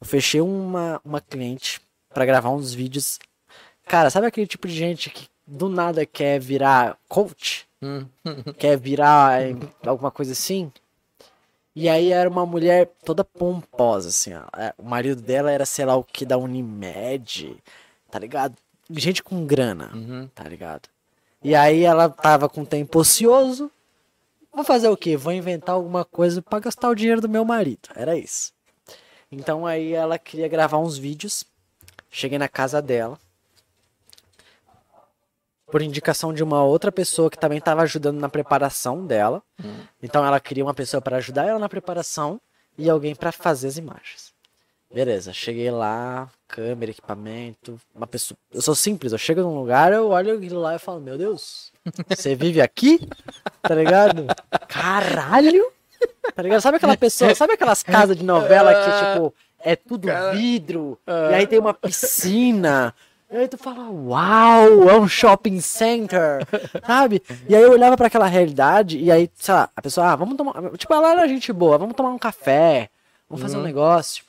Eu fechei uma, uma cliente pra gravar uns vídeos. Cara, sabe aquele tipo de gente que do nada quer virar coach? Hum. quer virar alguma coisa assim? E aí era uma mulher toda pomposa, assim, ó. É, O marido dela era, sei lá o que, da Unimed, tá ligado? Gente com grana, Uhum. tá ligado? E aí ela tava com tempo ocioso. Vou fazer o quê? Vou inventar alguma coisa pra gastar o dinheiro do meu marido. Era isso. Então aí ela queria gravar uns vídeos. Cheguei na casa dela. Por indicação de uma outra pessoa que também estava ajudando na preparação dela. Então ela queria uma pessoa para ajudar ela na preparação e alguém para fazer as imagens. Beleza, cheguei lá, câmera, equipamento, uma pessoa. Eu sou simples, eu chego num lugar, eu olho aquilo lá e falo, meu Deus, você vive aqui? Tá ligado? Caralho! Tá ligado? Sabe aquela pessoa, sabe aquelas casas de novela que, tipo, é tudo vidro, e aí tem uma piscina. E aí tu fala, uau, é um shopping center, sabe? E aí eu olhava pra aquela realidade, e aí, sei lá, a pessoa, ah, vamos tomar. Tipo, ela era gente boa, vamos tomar um café, vamos fazer um negócio.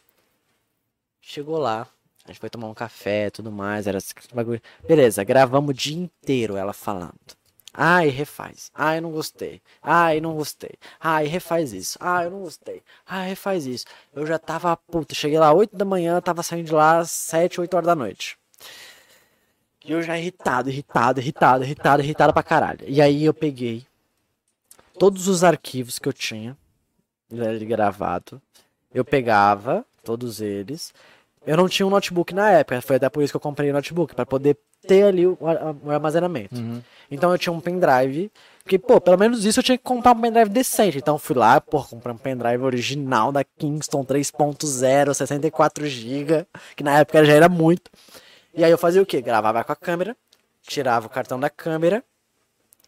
Chegou lá, a gente foi tomar um café tudo mais, era esse bagulho. Beleza, gravamos o dia inteiro ela falando. Ai, refaz. Ai, não gostei. Ai, não gostei. Ai, refaz isso. Ai, eu não gostei. Ai, refaz isso. Eu já tava, puta, cheguei lá 8 da manhã, tava saindo de lá às 7, 8 horas da noite. E eu já irritado, irritado, irritado, irritado, irritado pra caralho. E aí eu peguei todos os arquivos que eu tinha ali gravado. Eu pegava todos eles. Eu não tinha um notebook na época, foi até por isso que eu comprei o notebook, para poder ter ali o, o armazenamento. Então eu tinha um pendrive, porque, pô, pelo menos isso eu tinha que comprar um pendrive decente. Então eu fui lá, pô, comprei um pendrive original da Kingston 3.0, 64 GB, que na época já era muito. E aí eu fazia o quê? Gravava com a câmera, tirava o cartão da câmera,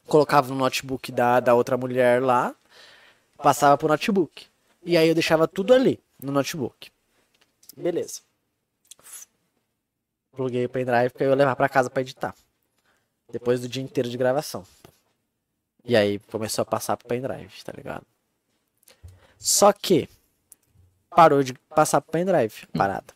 colocava no notebook da, da outra mulher lá, passava pro notebook. E aí eu deixava tudo ali, no notebook. Beleza. Pluguei o pendrive porque eu ia levar pra casa pra editar. Depois do dia inteiro de gravação. E aí começou a passar pro pendrive, tá ligado? Só que parou de passar pro pendrive, parada.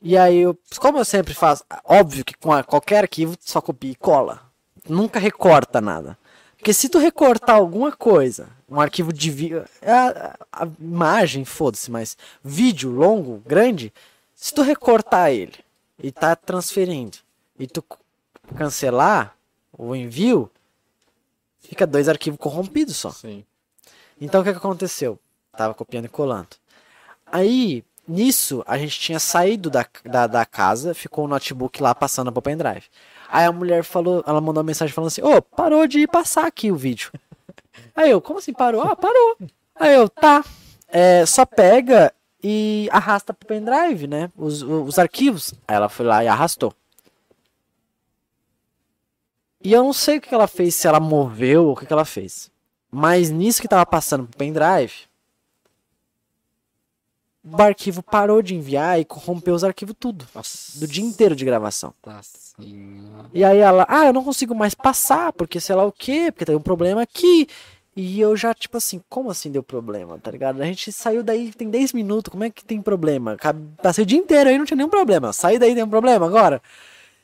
E aí, eu, como eu sempre faço, óbvio que com qualquer arquivo tu só copia e cola. Nunca recorta nada. Porque se tu recortar alguma coisa, um arquivo de vídeo, a, a- a imagem, foda-se, mas vídeo longo, grande, se tu recortar ele e tá transferindo e tu cancelar o envio, fica dois arquivos corrompidos só. Sim. Então o que, que aconteceu? Tava copiando e colando. Aí, nisso, a gente tinha saído da, da, da casa, ficou o notebook lá passando pro pendrive. Aí a mulher falou, ela mandou uma mensagem falando assim, ô, parou de passar aqui o vídeo. Aí eu, como assim parou? Ah, parou. Aí eu, tá. É, só pega e arrasta pro pendrive, né? Os, os arquivos. Aí ela foi lá e arrastou. E eu não sei o que ela fez, se ela moveu ou o que ela fez. Mas nisso que tava passando pro pendrive, o arquivo parou de enviar e corrompeu os arquivos tudo. Nossa. Do dia inteiro de gravação. Tá senhora. E aí ela, ah, eu não consigo mais passar, porque sei lá o quê, porque tem um problema aqui. E eu já, tipo assim, como assim deu problema, tá ligado? A gente saiu daí tem 10 minutos, como é que tem problema? Passei o dia inteiro aí, não tinha nenhum problema. Saí daí, tem um problema agora?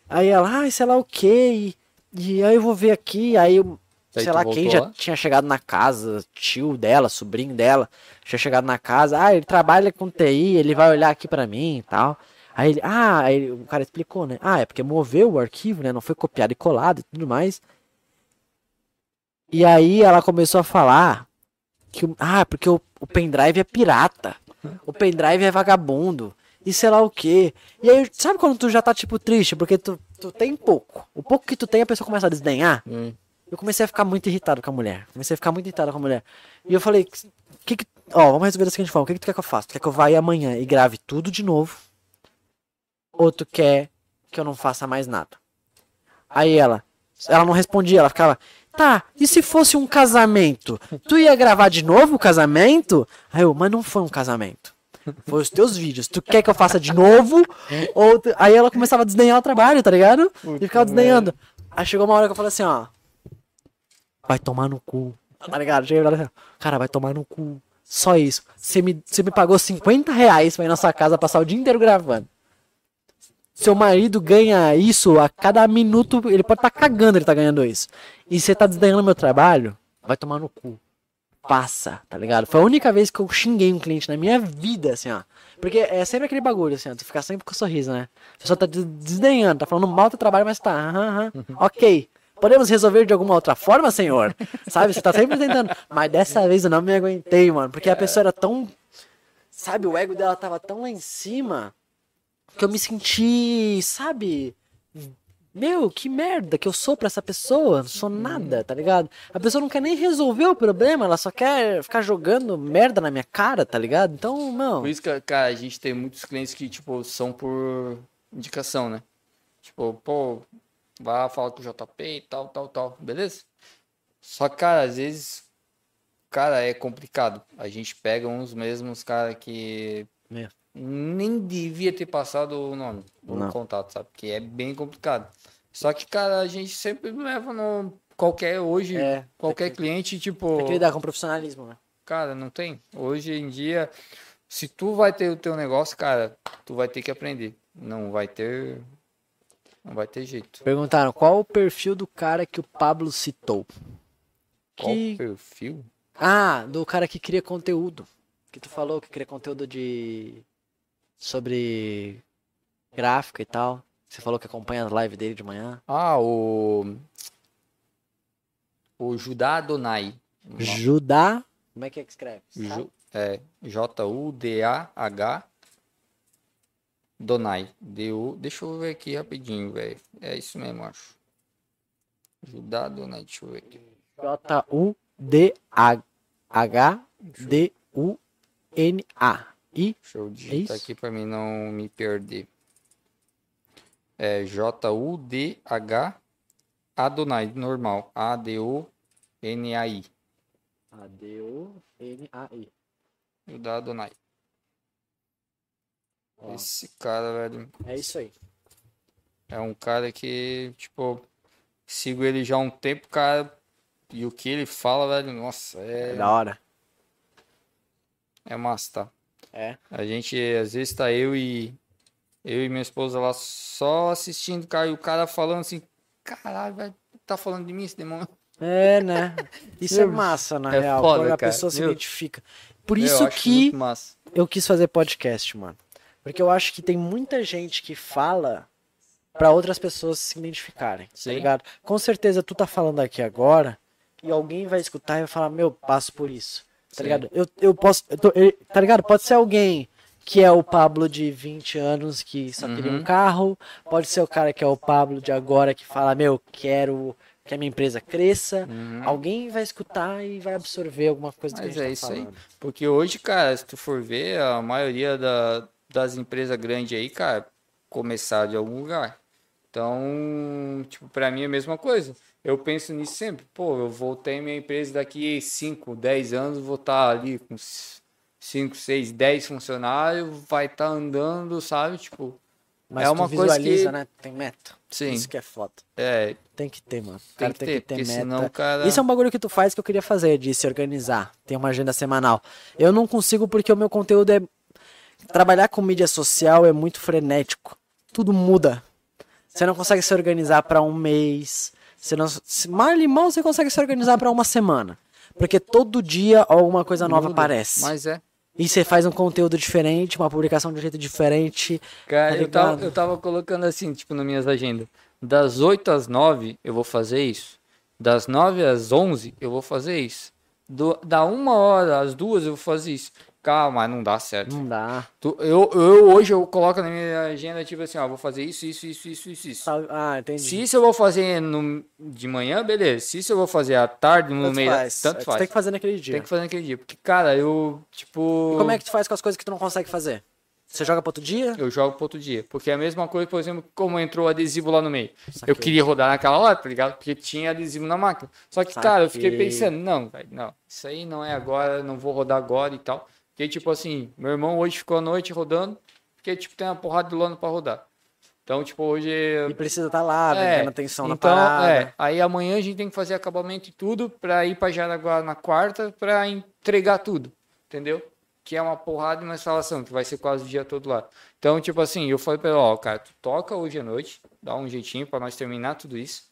Aí ela, ai, sei lá o quê, e, e aí eu vou ver aqui, aí eu, Sei lá quem já lá? tinha chegado na casa, tio dela, sobrinho dela, tinha chegado na casa, ah, ele trabalha com TI, ele vai olhar aqui pra mim e tal. Aí ele, ah, aí o cara explicou, né? Ah, é porque moveu o arquivo, né? Não foi copiado e colado e tudo mais. E aí ela começou a falar que, ah, porque o, o pendrive é pirata. O pendrive é vagabundo. E sei lá o quê. E aí, sabe quando tu já tá, tipo, triste? Porque tu, tu tem pouco. O pouco que tu tem, a pessoa começa a desdenhar. Hum. Eu comecei a ficar muito irritado com a mulher. Comecei a ficar muito irritado com a mulher. E eu falei, que que, ó, vamos resolver da seguinte forma. O que, que tu quer que eu faça? Tu quer que eu vá aí amanhã e grave tudo de novo? Ou tu quer que eu não faça mais nada? Aí ela, ela não respondia, ela ficava, tá, e se fosse um casamento? Tu ia gravar de novo o casamento? Aí eu, mas não foi um casamento. Foi os teus vídeos. Tu quer que eu faça de novo? Ou tu- Aí ela começava a desdenhar o trabalho, tá ligado? E ficava desdenhando. Aí chegou uma hora que eu falei assim, ó. Vai tomar no cu. Tá ligado? Assim, cara, vai tomar no cu. Só isso. Você me, você me pagou 50 reais pra ir na sua casa passar o dia inteiro gravando. Seu marido ganha isso a cada minuto, ele pode estar cagando, ele tá ganhando isso. E você tá desdenhando meu trabalho? Vai tomar no cu. Passa, tá ligado? Foi a única vez que eu xinguei um cliente na minha vida, assim, ó. Porque é sempre aquele bagulho, assim, ó, tu ficar sempre com sorriso, né? A pessoa tá des- desdenhando, tá falando mal do trabalho, mas tá, aham, aham, ok. Podemos resolver de alguma outra forma, senhor? Sabe? Você tá sempre tentando. Mas dessa vez eu não me aguentei, mano. Porque a pessoa era tão. Sabe, o ego dela tava tão lá em cima que eu me senti, sabe? Meu, que merda que eu sou pra essa pessoa. Não sou nada, tá ligado? A pessoa não quer nem resolver o problema, ela só quer ficar jogando merda na minha cara, tá ligado? Então, não. Por isso que, cara, a gente tem muitos clientes que, tipo, são por indicação, né? Tipo, pô, vá falar com o JP e tal, tal, tal, beleza? Só que, cara, às vezes, cara, é complicado. A gente pega uns mesmos, cara, que É. nem devia ter passado o nome, o Não. contato, sabe? Porque é bem complicado. Só que, cara, a gente sempre leva no qualquer hoje, É, qualquer que- cliente, tipo, Tem que lidar com profissionalismo, né? cara, não tem. Hoje em dia, se tu vai ter o teu negócio, cara, tu vai ter que aprender. Não vai ter não vai ter jeito. Perguntaram qual o perfil do cara que o Pablo citou. Qual Que- perfil? Ah, do cara que cria conteúdo. Que tu falou que cria conteúdo de. sobre gráfica e tal. Você falou que acompanha as lives dele de manhã. Ah, o o Judá Adonai. Judá. Como é que é que escreve? Ju, é, J-U-D-A-H Donai. D-U. Deixa eu ver aqui rapidinho, velho. É isso mesmo, acho. Judá Donai, deixa eu ver aqui. J-U-D-H-D-U-N-A. I. Deixa eu digitar isso? aqui pra mim não me perder. É J-U-D-H Adonai, normal. A-D-O-N-A-I. A-D-U-N-A-I. Judá Adonai. Ó. Esse cara, velho, É isso aí. é um cara que, tipo, sigo ele já há um tempo, cara. E o que ele fala, velho, nossa, É é, da hora. é massa, tá? É. A gente, às vezes, tá eu e eu e minha esposa lá só assistindo, cara, e o cara falando assim, caralho, velho, tá falando de mim esse demônio. É, né? Isso é massa, na é real. foda, quando a cara. pessoa se Meu. identifica. Por Eu isso acho que eu quis fazer podcast, mano. Porque eu acho que tem muita gente que fala pra outras pessoas se identificarem, tá Sim. ligado? Com certeza tu tá falando aqui agora e alguém vai escutar e vai falar, meu, passo por isso, tá Sim. ligado? Eu, eu posso, eu tô- eu- tá ligado? Pode ser alguém que é o Pablo de 20 anos que só queria um Uhum. carro, pode ser o cara que é o Pablo de agora que fala, meu, quero que a minha empresa cresça. Uhum. Alguém vai escutar e vai absorver alguma coisa que a Mas gente é tá isso aí. falando. Porque hoje, cara, se tu for ver, a maioria da- das empresas grandes aí, cara, começaram de algum lugar. Então, tipo, pra mim é a mesma coisa. Eu penso nisso sempre. Pô, eu vou ter minha empresa daqui 5, 10 anos, vou estar ali com 5, 6, 10 funcionários, vai estar andando, sabe? Tipo, Mas É uma coisa que- né? Tem meta. sim, Isso que é foda. é, Tem que ter, mano. O tem cara que ter, porque meta. senão cara... Isso é um bagulho que tu faz que eu queria fazer, de se organizar. Tem uma agenda semanal. Eu não consigo porque o meu conteúdo é. Trabalhar com mídia social é muito frenético. Tudo muda. Você não consegue se organizar pra um mês. Você não. Se mal e mal você consegue se organizar pra uma semana. Porque todo dia alguma coisa nova muda, aparece. Mas é. E você faz um conteúdo diferente, uma publicação de um jeito diferente. Cara, Tá eu, tava, eu tava colocando assim, tipo, nas minhas agendas. Das 8 às 9 eu vou fazer isso. Das 9 às 11 eu vou fazer isso. Do, da uma hora às duas eu vou fazer isso. Calma, mas não dá certo. Não dá. Tu- eu, eu hoje eu coloco na minha agenda, tipo assim, ó, vou fazer isso, isso, isso, isso, isso, isso. Ah, entendi. Se isso eu vou fazer no, de manhã, beleza. Se isso eu vou fazer à tarde, no Tanto meio, faz. tanto Tu faz. Tem que fazer naquele dia. Tem que fazer naquele dia. Porque, cara, eu, tipo. E como é que tu faz com as coisas que tu não consegue fazer? Você joga pra outro dia? Eu jogo pro outro dia. Porque é a mesma coisa, por exemplo, como entrou adesivo lá no meio. Saquei. Eu queria rodar naquela hora, tá ligado? Porque tinha adesivo na máquina. Só que, cara, eu fiquei Saquei. pensando, não, velho, não. Isso aí não é agora, não vou rodar agora e tal. Porque, tipo assim, meu irmão hoje ficou a noite rodando, porque, tipo, tem uma porrada de lona pra rodar. Então, tipo, hoje. E precisa estar lá, É, dando atenção na então, parada. é. Aí amanhã a gente tem que fazer acabamento e tudo pra ir pra Jaraguá na quarta pra entregar tudo. Entendeu? Que é uma porrada de uma instalação, que vai ser quase o dia todo lá. Então, tipo assim, eu falei pra ele, ó, cara, tu toca hoje à noite, dá um jeitinho pra nós terminar tudo isso.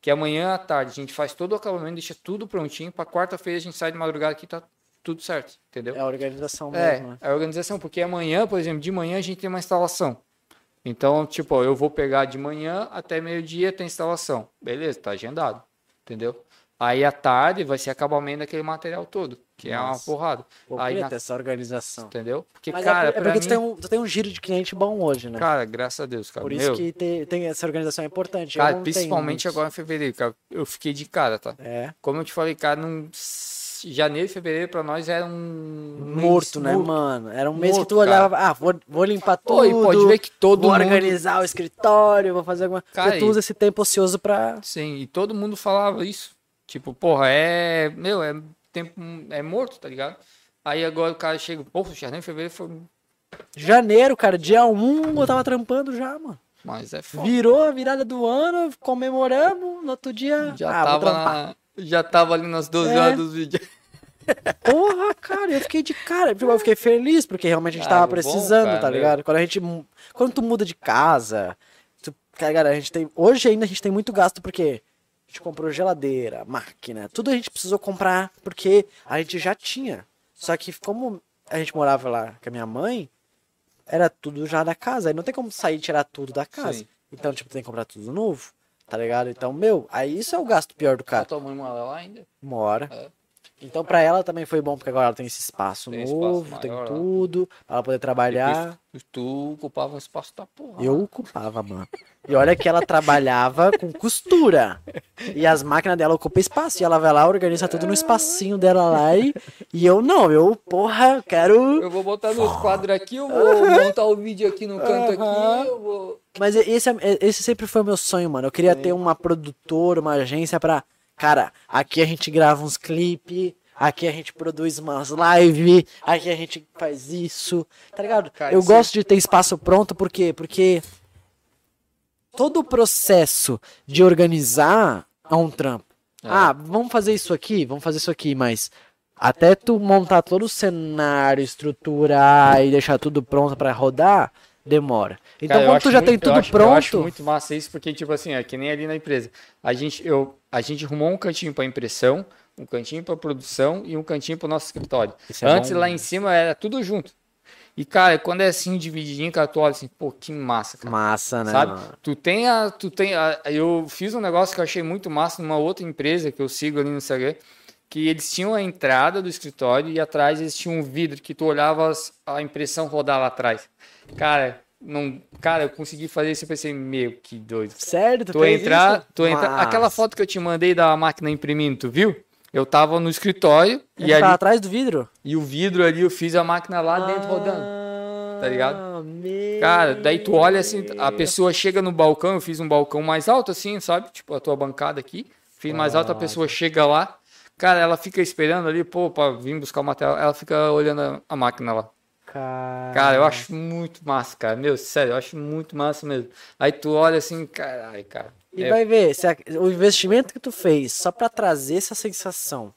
Que amanhã à tarde a gente faz todo o acabamento, deixa tudo prontinho. Pra quarta-feira a gente sai de madrugada aqui tá tudo certo, entendeu? É a organização É, mesmo, né? a organização, porque amanhã, por exemplo, de manhã a gente tem uma instalação. Então, tipo, eu vou pegar de manhã até meio-dia tem instalação. Beleza, tá agendado. Entendeu? Aí à tarde vai ser acabamento daquele material todo, que é uma Nossa. porrada. Pô, Aí na- essa organização. Entendeu? Porque, Mas cara, é, por- é pra porque tu, mim, tem um, tu tem um giro de cliente bom hoje, né? cara, graças a Deus, cara. Por isso Meu, que tem, tem essa organização é importante. Cara, não principalmente agora em fevereiro, cara, eu fiquei de cara, tá? É. Como eu te falei, cara, num... janeiro e fevereiro pra nós era um Morto, mês né, mano? Era um mês que Morto, tu olhava, ah, vou, vou limpar tudo. Pô, e pode ver que todo vou mundo... organizar o escritório, vou fazer alguma Cara, Porque tu e- usa esse tempo ocioso pra. Sim, e todo mundo falava isso. Tipo, porra, é. Meu, é tempo. É morto, tá ligado? Aí agora o cara chega, pô, janeiro, fevereiro foi. Janeiro, cara, dia 1 eu tava trampando já, mano. Mas é foda. Virou a virada do ano, comemoramos, no outro dia. Já ah, tava na- Já tava ali nas 12 É. horas dos vídeos. Porra, cara, eu fiquei de cara. Tipo, eu fiquei feliz, porque realmente a gente Ah, tava bom, precisando, cara, tá meu. ligado? Quando a gente. Quando tu muda de casa, tu, cara, a gente tem. Hoje ainda a gente tem muito gasto, porque a gente comprou geladeira, máquina, tudo a gente precisou comprar porque a gente já tinha. Só que como a gente morava lá com a minha mãe, era tudo já da casa. Aí não tem como sair e tirar tudo da casa. Sim. Então, tipo, tem que comprar tudo novo. Tá ligado? Então, meu, aí isso é o gasto pior do cara. tua mãe mora lá ainda? Mora. É. Então pra ela também foi bom, porque agora ela tem esse espaço Tem espaço novo, tem maior lá. tudo, pra ela poder trabalhar. Tu ocupava o espaço da porra. Eu ocupava, mano. E olha que ela trabalhava com costura. E as máquinas dela ocupam espaço. E ela vai lá, organiza tudo no espacinho dela lá. E, e eu não, eu, porra, quero. Eu vou botar meus quadros aqui, eu vou montar o vídeo aqui no canto aqui, eu vou. Mas esse, é- esse sempre foi o meu sonho, mano. Eu queria ter uma produtora, uma agência pra. Cara, aqui a gente grava uns clipes. Aqui a gente produz umas lives, aqui a gente faz isso, tá ligado? Cara, eu é- gosto de ter espaço pronto, por quê? Porque todo o processo de organizar é um trampo. É. Ah, vamos fazer isso aqui, vamos fazer isso aqui, mas até tu montar todo o cenário, estruturar e deixar tudo pronto pra rodar, demora. Então Cara, eu quando tu já muito- tem eu tudo acho- pronto, Eu acho muito massa isso, porque, tipo assim, é que nem ali na empresa. A gente, eu, a gente arrumou um cantinho pra impressão, um cantinho pra produção e um cantinho pro nosso escritório. É Antes, bom, lá né? em cima, era tudo junto. E, cara, quando é assim, divididinho, cara, tu olha assim, pô, que massa, cara. massa, né? Sabe? mano? Tu tem a. Tu tem a, eu fiz um negócio que eu achei muito massa numa outra empresa que eu sigo ali no Instagram. Que eles tinham a entrada do escritório e atrás eles tinham um vidro que tu olhava a impressão rodar lá atrás. Cara, não, cara, eu consegui fazer isso e pensei, meu, que doido. Sério, tu, Tu entrar, isso? tu entra, Massa. aquela foto que eu te mandei da máquina imprimindo, tu viu? Eu tava no escritório e Ele ali tá atrás do vidro? e o vidro ali eu fiz a máquina lá dentro rodando. tá ligado? Ah, meu Cara, daí tu olha assim, a pessoa chega no balcão, eu fiz um balcão mais alto assim, sabe? Tipo a tua bancada aqui. Fiz mais alto, a pessoa chega lá. Cara, ela fica esperando ali, pô, pra vir buscar o material. Ela fica olhando a, máquina lá. Cara, Cara, eu acho muito massa, cara. Meu, sério, eu acho muito massa mesmo. Aí tu olha assim, caralho, cara. E É, vai ver, se a- o investimento que tu fez só pra trazer essa sensação,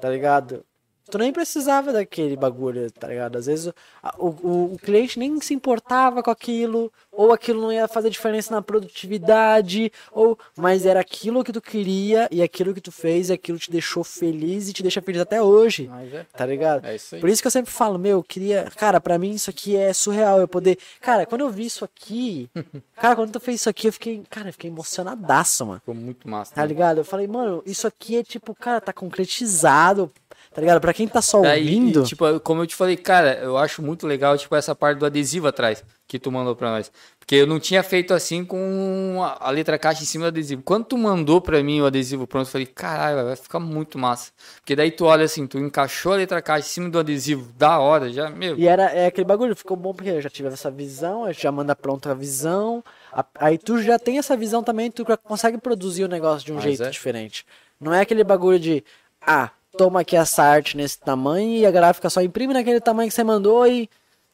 tá ligado? Tu nem precisava daquele bagulho, tá ligado? Às vezes o, o, o cliente nem se importava com aquilo, ou aquilo não ia fazer diferença na produtividade, ou mas era aquilo que tu queria, e aquilo que tu fez, e aquilo te deixou feliz e te deixa feliz até hoje, Mas é, tá ligado? é isso aí. Por isso que eu sempre falo, meu, eu queria. Cara, pra mim isso aqui é surreal. Eu poder. Cara, quando eu vi isso aqui. cara, quando tu fez isso aqui, eu fiquei. Cara, eu fiquei emocionadaço, mano. Ficou muito massa. Tá né? ligado? Eu falei, mano, isso aqui é tipo, cara, tá concretizado. Tá ligado? Pra quem tá só ouvindo. tipo, como eu te falei, cara, eu acho muito legal, tipo, essa parte do adesivo atrás que tu mandou pra nós. Porque eu não tinha feito assim com a letra caixa em cima do adesivo. Quando tu mandou pra mim o adesivo pronto, eu falei, caralho, vai ficar muito massa. Porque daí tu olha assim, tu encaixou a letra caixa em cima do adesivo, da hora, já, meu. E era é aquele bagulho, ficou bom porque eu já tive essa visão, a gente já manda pronta a visão. a- aí tu já tem essa visão também, tu consegue produzir o negócio de um Mas jeito é. diferente. Não é aquele bagulho de, ah, toma aqui essa arte nesse tamanho e a gráfica só imprime naquele tamanho que você mandou e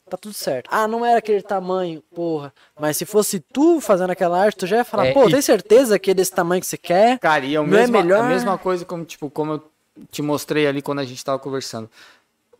tá tudo certo. Ah, não era aquele tamanho, porra. Mas se fosse tu fazendo aquela arte, tu já ia falar, É, pô, e- tem certeza que é desse tamanho que você quer? Cara, e é, o Não é mesma, melhor? a mesma coisa como, tipo, como eu te mostrei ali quando a gente tava conversando.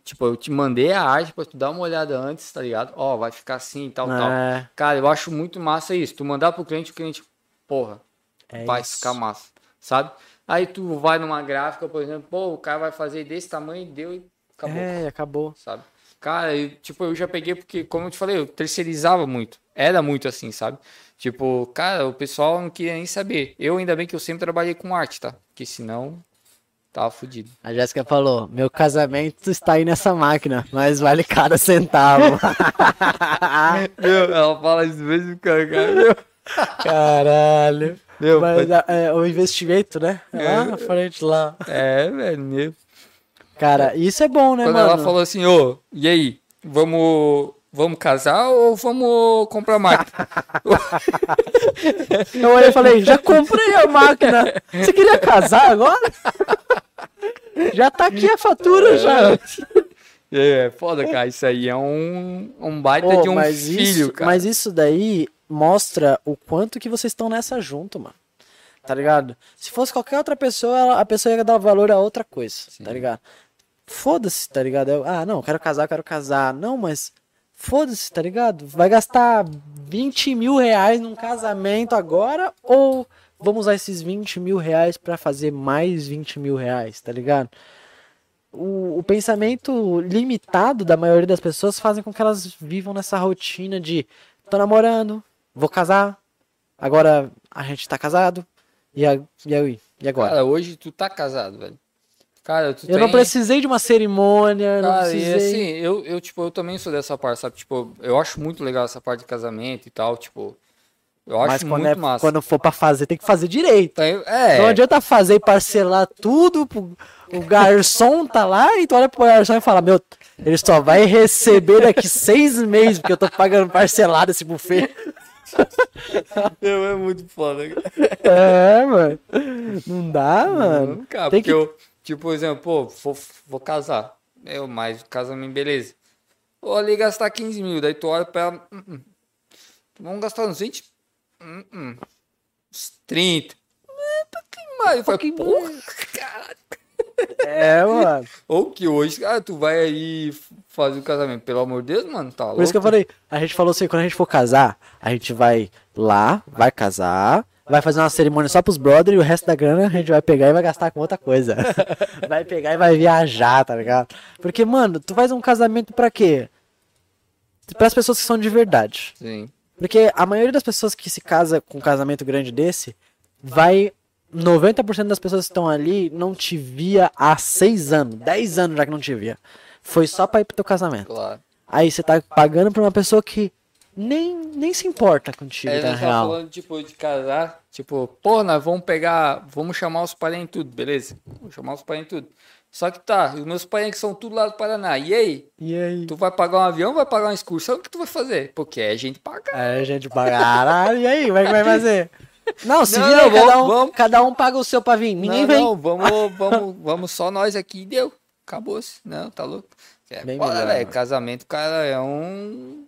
Tipo, eu te mandei a arte pra tu dar uma olhada antes, tá ligado? Ó, vai ficar assim e tal, tal. É, Cara, eu acho muito massa isso. Tu mandar pro cliente, o cliente, porra, é vai isso. ficar massa, sabe? Aí tu vai numa gráfica, por exemplo, pô, o cara vai fazer desse tamanho, deu e acabou, É, acabou. sabe? Cara, eu, tipo, eu já peguei porque, como eu te falei, eu terceirizava muito. era muito assim, sabe? Tipo, cara, o pessoal não queria nem saber. Eu, ainda bem que eu sempre trabalhei com arte, tá? Porque senão, tava fudido. A Jéssica falou: Meu casamento está aí nessa máquina, mas vale cada centavo. meu, ela fala isso mesmo, cara, meu. Caralho. Meu, mas foi- é, o investimento, né? Lá na frente, lá. É, velho, meu. Cara, isso é bom, né, Quando mano? ela falou assim, ô, e aí, vamos, vamos casar ou vamos comprar máquina? Eu olhei e falei, já comprei a máquina. Você queria casar agora? Já tá aqui a fatura, já. é, foda, cara, isso aí é um, um baita Ô, de um filho, isso, cara. Mas isso daí mostra o quanto que vocês estão nessa junto, mano. Tá ligado? Se fosse qualquer outra pessoa, a pessoa ia dar valor a outra coisa, tá ligado? Foda-se, tá ligado? Eu, ah, não, quero casar, quero casar. Não, mas foda-se, tá ligado? Vai gastar 20 mil reais num casamento agora ou vamos usar esses 20 mil reais pra fazer mais 20 mil reais, tá ligado? o, o pensamento limitado da maioria das pessoas fazem com que elas vivam nessa rotina de tô namorando, vou casar, agora a gente tá casado, e, a, e aí? E agora? Cara, hoje tu tá casado, velho. Cara, tu eu não tem- precisei de uma cerimônia, não Cara, e precisei. assim, eu, eu, tipo, eu também sou dessa parte, sabe? Tipo, eu acho muito legal essa parte de casamento e tal, tipo, eu acho Mas quando, muito é, massa. quando for pra fazer, tem que fazer direito. É, Não adianta fazer e parcelar tudo, o garçom tá lá, e tu olha pro garçom e fala, meu, ele só vai receber daqui seis meses, porque eu tô pagando parcelado esse buffet. Meu, é muito foda. É, mano. Não dá, mano. Não, cara, Tem porque que- eu, tipo, por exemplo, pô, vou, vou casar. Eu, mais casamento, beleza. Vou ali gastar 15 mil, daí tu olha pra ela. "Hum, hum. Vamos gastar uns 20? Hum, hum. Uns 30. É, tá que mais. Eu falei, porra, caralho. É, mano. Ou que hoje, cara, tu vai aí fazer o casamento. Pelo amor de Deus, mano, tá louco. Por isso que eu falei, a gente falou assim, quando a gente for casar, a gente vai lá, vai casar, vai fazer uma cerimônia só pros brothers e o resto da grana a gente vai pegar e vai gastar com outra coisa. vai pegar e vai viajar, tá ligado? Porque, mano, tu faz um casamento pra quê? Para as pessoas que são de verdade. Sim. Porque a maioria das pessoas que se casa com um casamento grande desse, vai. 90% das pessoas que estão ali não te via há 6 anos, 10 anos já que não te via. Foi só pra ir pro teu casamento. Claro. Aí você tá pagando pra uma pessoa que nem, nem se importa contigo, nós tava real. falando, tipo, de casar. Tipo, pô, nós vamos pegar. Vamos chamar os parentes tudo, beleza? Vamos chamar os parentes tudo. Só que tá, os meus parentes são tudo lá do Paraná. E aí? E aí? Tu vai pagar um avião, vai pagar uma excursão? O que tu vai fazer? Porque é gente paga. Aí a gente paga. Caralho, e aí? Como é que vai fazer? Não, se Não, vira aí, não, cada, vamos- um, vamos. cada um paga o seu pra vir. Ninguém não, vem. não, vamos, vamos, vamos só nós aqui e deu. Acabou-se. Não, tá louco? É, Bem foda, melhor, velho. Casamento, cara, é um.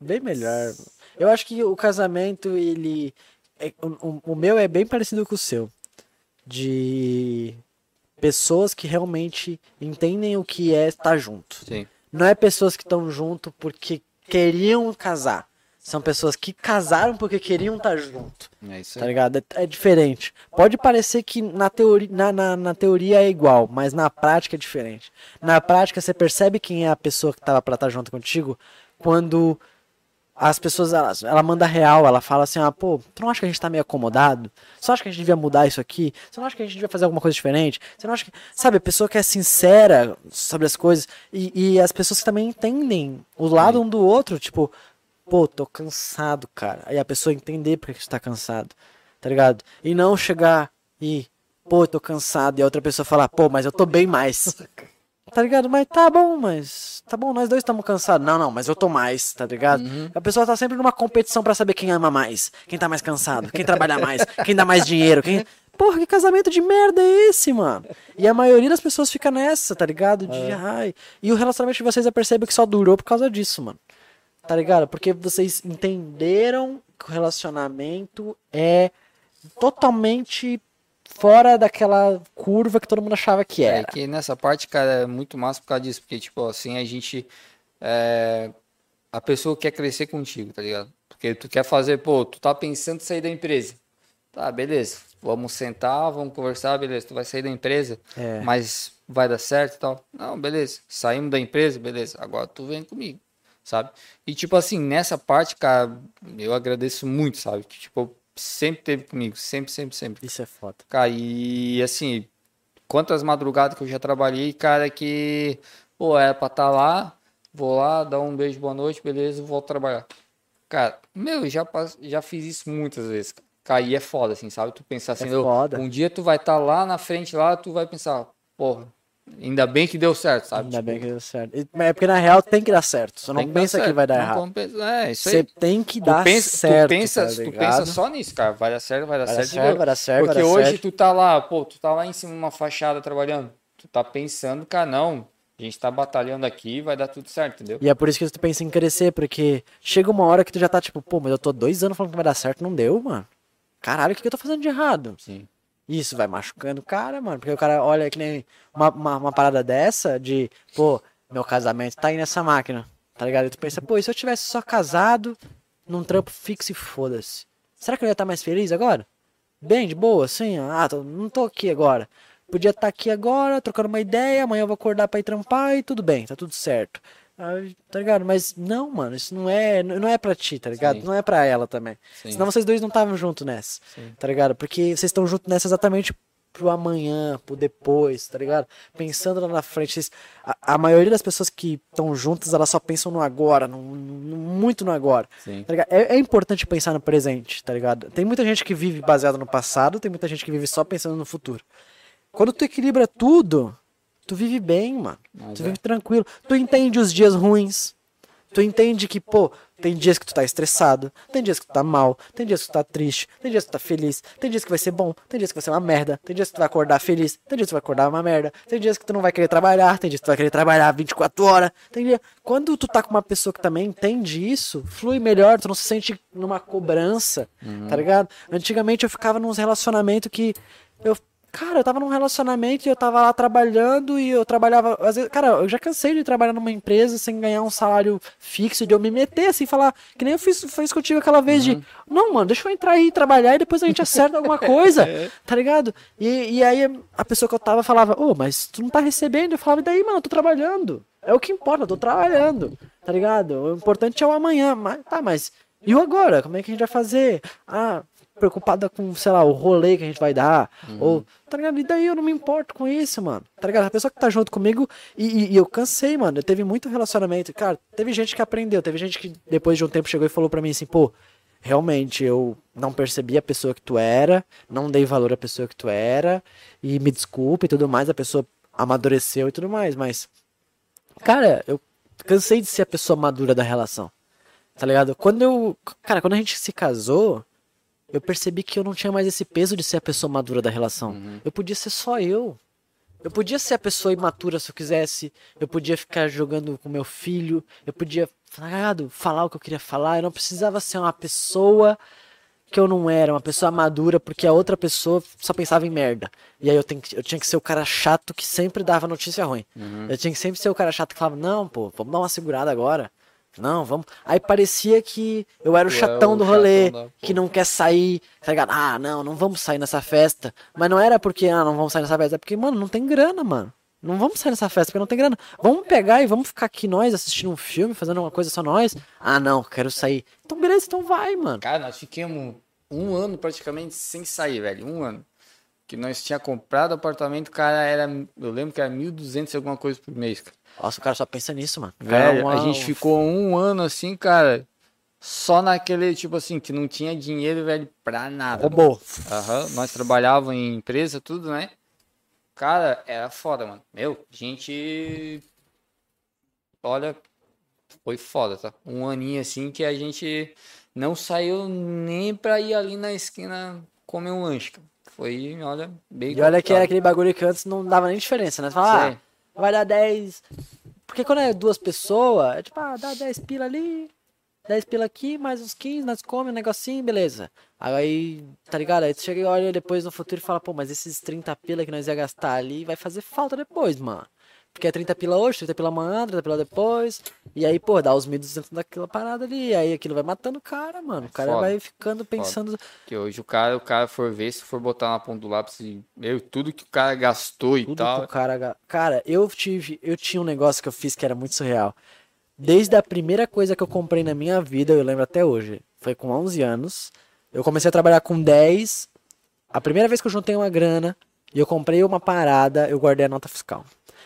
Bem melhor. Eu acho que o casamento, ele. é- o, o- o meu é bem parecido com o seu. De pessoas que realmente entendem o que é estar junto. Sim. Não é pessoas que estão junto porque queriam casar. São pessoas que casaram porque queriam estar junto. É isso Tá ligado? É, é diferente. Pode parecer que na teoria, na, na, na teoria é igual, mas na prática é diferente. Na prática, você percebe quem é a pessoa que tava pra estar junto contigo quando as pessoas, ela, ela manda real, ela fala assim, ah, pô, tu não acha que a gente tá meio acomodado? Você não acha que a gente devia mudar isso aqui? Você não acha que a gente devia fazer alguma coisa diferente? Você não acha que... Sabe, a pessoa que é sincera sobre as coisas e, e as pessoas que também entendem o lado um do outro, tipo, pô, tô cansado, cara. Aí a pessoa entender porque que você tá cansado, tá ligado? E não chegar e, pô, tô cansado, e a outra pessoa falar, pô, mas eu tô bem mais. Tá ligado? Mas tá bom, mas. Tá bom, nós dois estamos cansados. Não, não, mas eu tô mais, tá ligado? A pessoa tá sempre numa competição pra saber quem ama mais, quem tá mais cansado, quem trabalha mais, quem dá mais dinheiro, quem. Porra, que casamento de merda é esse, mano? E a maioria das pessoas fica nessa, tá ligado? De, ai. E o relacionamento de vocês eu percebo que só durou por causa disso, mano. Tá ligado? Porque vocês entenderam que o relacionamento é totalmente fora daquela curva que todo mundo achava que É era. que nessa parte, cara, é muito massa por causa disso. Porque, tipo, assim, a gente. é, A pessoa quer crescer contigo, tá ligado? Porque tu quer fazer, pô, tu tá pensando em sair da empresa. Tá, beleza. Vamos sentar, vamos conversar, beleza. Tu vai sair da empresa, É. mas vai dar certo e tal. Não, beleza. Saímos da empresa, beleza. Agora tu vem comigo. Sabe? E, tipo assim, nessa parte, cara, eu agradeço muito, sabe? Que, tipo, sempre teve comigo, sempre, sempre, sempre. Isso é foda. Cara, e assim, quantas madrugadas que eu já trabalhei, cara, que, pô, era pra estar tá lá, vou lá, dar um beijo, boa noite, beleza, volto trabalhar. Cara, meu, já, já fiz isso muitas vezes. Cair é foda, assim, sabe? Tu pensar assim, é um dia tu vai estar tá lá na frente, lá, tu vai pensar, porra, Ainda bem que deu certo, sabe? Ainda tipo, bem que deu certo. É porque na real tem que dar certo. Você não pensa que vai dar errado. É, isso aí. Você tem que dar pensa, certo. Tu pensa, tá tu pensa só nisso, cara. Vai dar certo, vai dar vai certo. certo vai dar certo porque vai dar hoje certo. tu tá lá, pô, tu tá lá em cima de uma fachada trabalhando. Tu tá pensando, cara, não. A gente tá batalhando aqui, vai dar tudo certo, entendeu? E é por isso que tu pensa em crescer, porque chega uma hora que tu já tá tipo, pô, mas eu tô dois anos falando que vai dar certo, não deu, mano. Caralho, o que, que eu tô fazendo de errado? Sim. Isso vai machucando o cara, mano. Porque o cara olha que nem uma, uma, uma, parada dessa de, pô, meu casamento tá aí nessa máquina. Tá ligado? E tu pensa, pô, e se eu tivesse só casado num trampo fixo e foda-se? Será que eu ia estar tá mais feliz agora? Bem, de boa, assim, ah, tô, não tô aqui agora. Podia estar tá aqui agora, trocando uma ideia, amanhã eu vou acordar pra ir trampar e tudo bem, tá tudo certo. Tá ligado? Mas não, mano, isso não é, não é pra ti, tá ligado? Sim. Não é pra ela também. Sim. Senão vocês dois não estavam juntos nessa, Sim. tá ligado? Porque vocês estão juntos nessa exatamente pro amanhã, pro depois, tá ligado? Pensando lá na frente. Vocês, a, a, maioria das pessoas que estão juntas, elas só pensam no agora, no, no muito no agora. Tá é, é, importante pensar no presente, tá ligado? Tem muita gente que vive baseado no passado, tem muita gente que vive só pensando no futuro. Quando tu equilibra tudo, tu vive bem, mano. Mas tu é. vive tranquilo. Tu entende os dias ruins. Tu entende que, pô, tem dias que tu tá estressado, tem dias que tu tá mal, tem dias que tu tá triste, tem dias que tu tá feliz, tem dias que vai ser bom, tem dias que vai ser uma merda, tem dias que tu vai acordar feliz, tem dias que tu vai acordar uma merda, tem dias que tu não vai querer trabalhar, tem dias que tu vai querer trabalhar 24 horas, tem dia... Quando tu tá com uma pessoa que também entende isso, flui melhor, tu não se sente numa cobrança, uhum. tá ligado? Antigamente eu ficava num relacionamento que eu Cara, eu tava num relacionamento e eu tava lá trabalhando e eu trabalhava. Às vezes, cara, eu já cansei de trabalhar numa empresa sem ganhar um salário fixo, de eu me meter assim, falar. Que nem eu fiz, fiz contigo aquela vez uhum. de. Não, mano, deixa eu entrar aí e trabalhar e depois a gente acerta alguma coisa. é. Tá ligado? E, e aí a pessoa que eu tava falava, ô, oh, mas tu não tá recebendo? Eu falava, e daí, mano, eu tô trabalhando. É o que importa, eu tô trabalhando. Tá ligado? O importante é o amanhã. Mas, tá, mas. E o agora? Como é que a gente vai fazer? Ah, preocupada com, sei lá, o rolê que a gente vai dar. Uhum. Ou, tá ligado? E daí eu não me importo com isso, mano. Tá ligado? A pessoa que tá junto comigo, e, e, e eu cansei, mano. Eu teve muito relacionamento. Cara, teve gente que aprendeu, teve gente que depois de um tempo chegou e falou pra mim assim, pô, realmente eu não percebi a pessoa que tu era, não dei valor à pessoa que tu era, e me desculpe e tudo mais, a pessoa amadureceu e tudo mais, mas. Cara, eu cansei de ser a pessoa madura da relação. Tá ligado? Quando eu. Cara, quando a gente se casou, eu percebi que eu não tinha mais esse peso de ser a pessoa madura da relação. Uhum. Eu podia ser só eu. Eu podia ser a pessoa imatura se eu quisesse. Eu podia ficar jogando com meu filho. Eu podia falar o que eu queria falar. Eu não precisava ser uma pessoa que eu não era, uma pessoa madura, porque a outra pessoa só pensava em merda. E aí eu, tenho, eu tinha que ser o cara chato que sempre dava notícia ruim. Uhum. Eu tinha que sempre ser o cara chato que falava, não, pô, vamos dar uma segurada agora. Não, vamos. Aí parecia que eu era o tu chatão é o do rolê, chatão que não quer sair, tá ligado? Ah, não, não vamos sair nessa festa. Mas não era porque, ah, não vamos sair nessa festa, é porque, mano, não tem grana, mano. Não vamos sair nessa festa porque não tem grana. Vamos pegar e vamos ficar aqui nós assistindo um filme, fazendo uma coisa só nós. Ah, não, quero sair. Então, beleza, então vai, mano. Cara, nós ficamos um ano praticamente sem sair, velho. Um ano. Que nós tinha comprado apartamento, cara, era. Eu lembro que era 1.200 e alguma coisa por mês, cara. Nossa, o cara só pensa nisso, mano. Velho, uma... a gente ficou um ano assim, cara, só naquele, tipo assim, que não tinha dinheiro, velho, pra nada. Roubou. Aham, nós trabalhávamos em empresa, tudo, né? Cara, era foda, mano. Meu, gente. Olha, foi foda, tá? Um aninho assim que a gente não saiu nem pra ir ali na esquina comer um lanche, cara. Foi, olha, bem. E olha que era aquele bagulho que antes não dava nem diferença, né? Você fala, ah, vai dar 10. Porque quando é duas pessoas, é tipo, ah, dá 10 pila ali, 10 pila aqui, mais uns 15, nós comemos um negocinho, beleza. Aí, tá ligado? Aí tu chega e olha depois no futuro e fala, pô, mas esses 30 pila que nós ia gastar ali vai fazer falta depois, mano. Porque é 30 pila hoje, 30 pila amanhã, 30 pila depois. E aí, pô, dá os 1.200 daquela parada ali. E aí aquilo vai matando o cara, mano. O cara Foda. vai ficando pensando. Foda. Que hoje o cara, o cara for ver, se for botar na ponta do lápis, meu, tudo que o cara gastou e tudo tal. Que o cara, cara, eu tive, eu tinha um negócio que eu fiz que era muito surreal. Desde a primeira coisa que eu comprei na minha vida, eu lembro até hoje. Foi com 11 anos. Eu comecei a trabalhar com 10. A primeira vez que eu juntei uma grana e eu comprei uma parada, eu guardei a nota fiscal.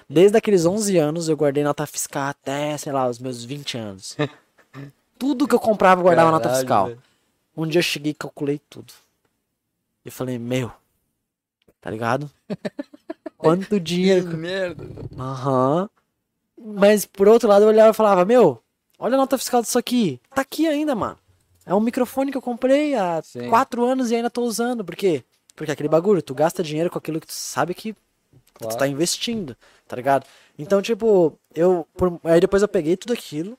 Desde aqueles 11 anos eu guardei nota fiscal até, sei lá, os meus 20 anos. tudo que eu comprava eu guardava nota Caralho, fiscal. velho. Um dia eu cheguei e calculei tudo. Eu falei, meu, tá ligado? Quanto Que dinheiro. merda. Aham. Mas por outro lado eu olhava e falava, meu, olha a nota fiscal disso aqui. Tá aqui ainda, mano. É um microfone que eu comprei há Sim. quatro anos e ainda tô usando. Por quê? Porque aquele bagulho, tu gasta dinheiro com aquilo que tu sabe que Claro. tu tá investindo, tá ligado? Então, tipo, eu. por- Aí depois eu peguei tudo aquilo,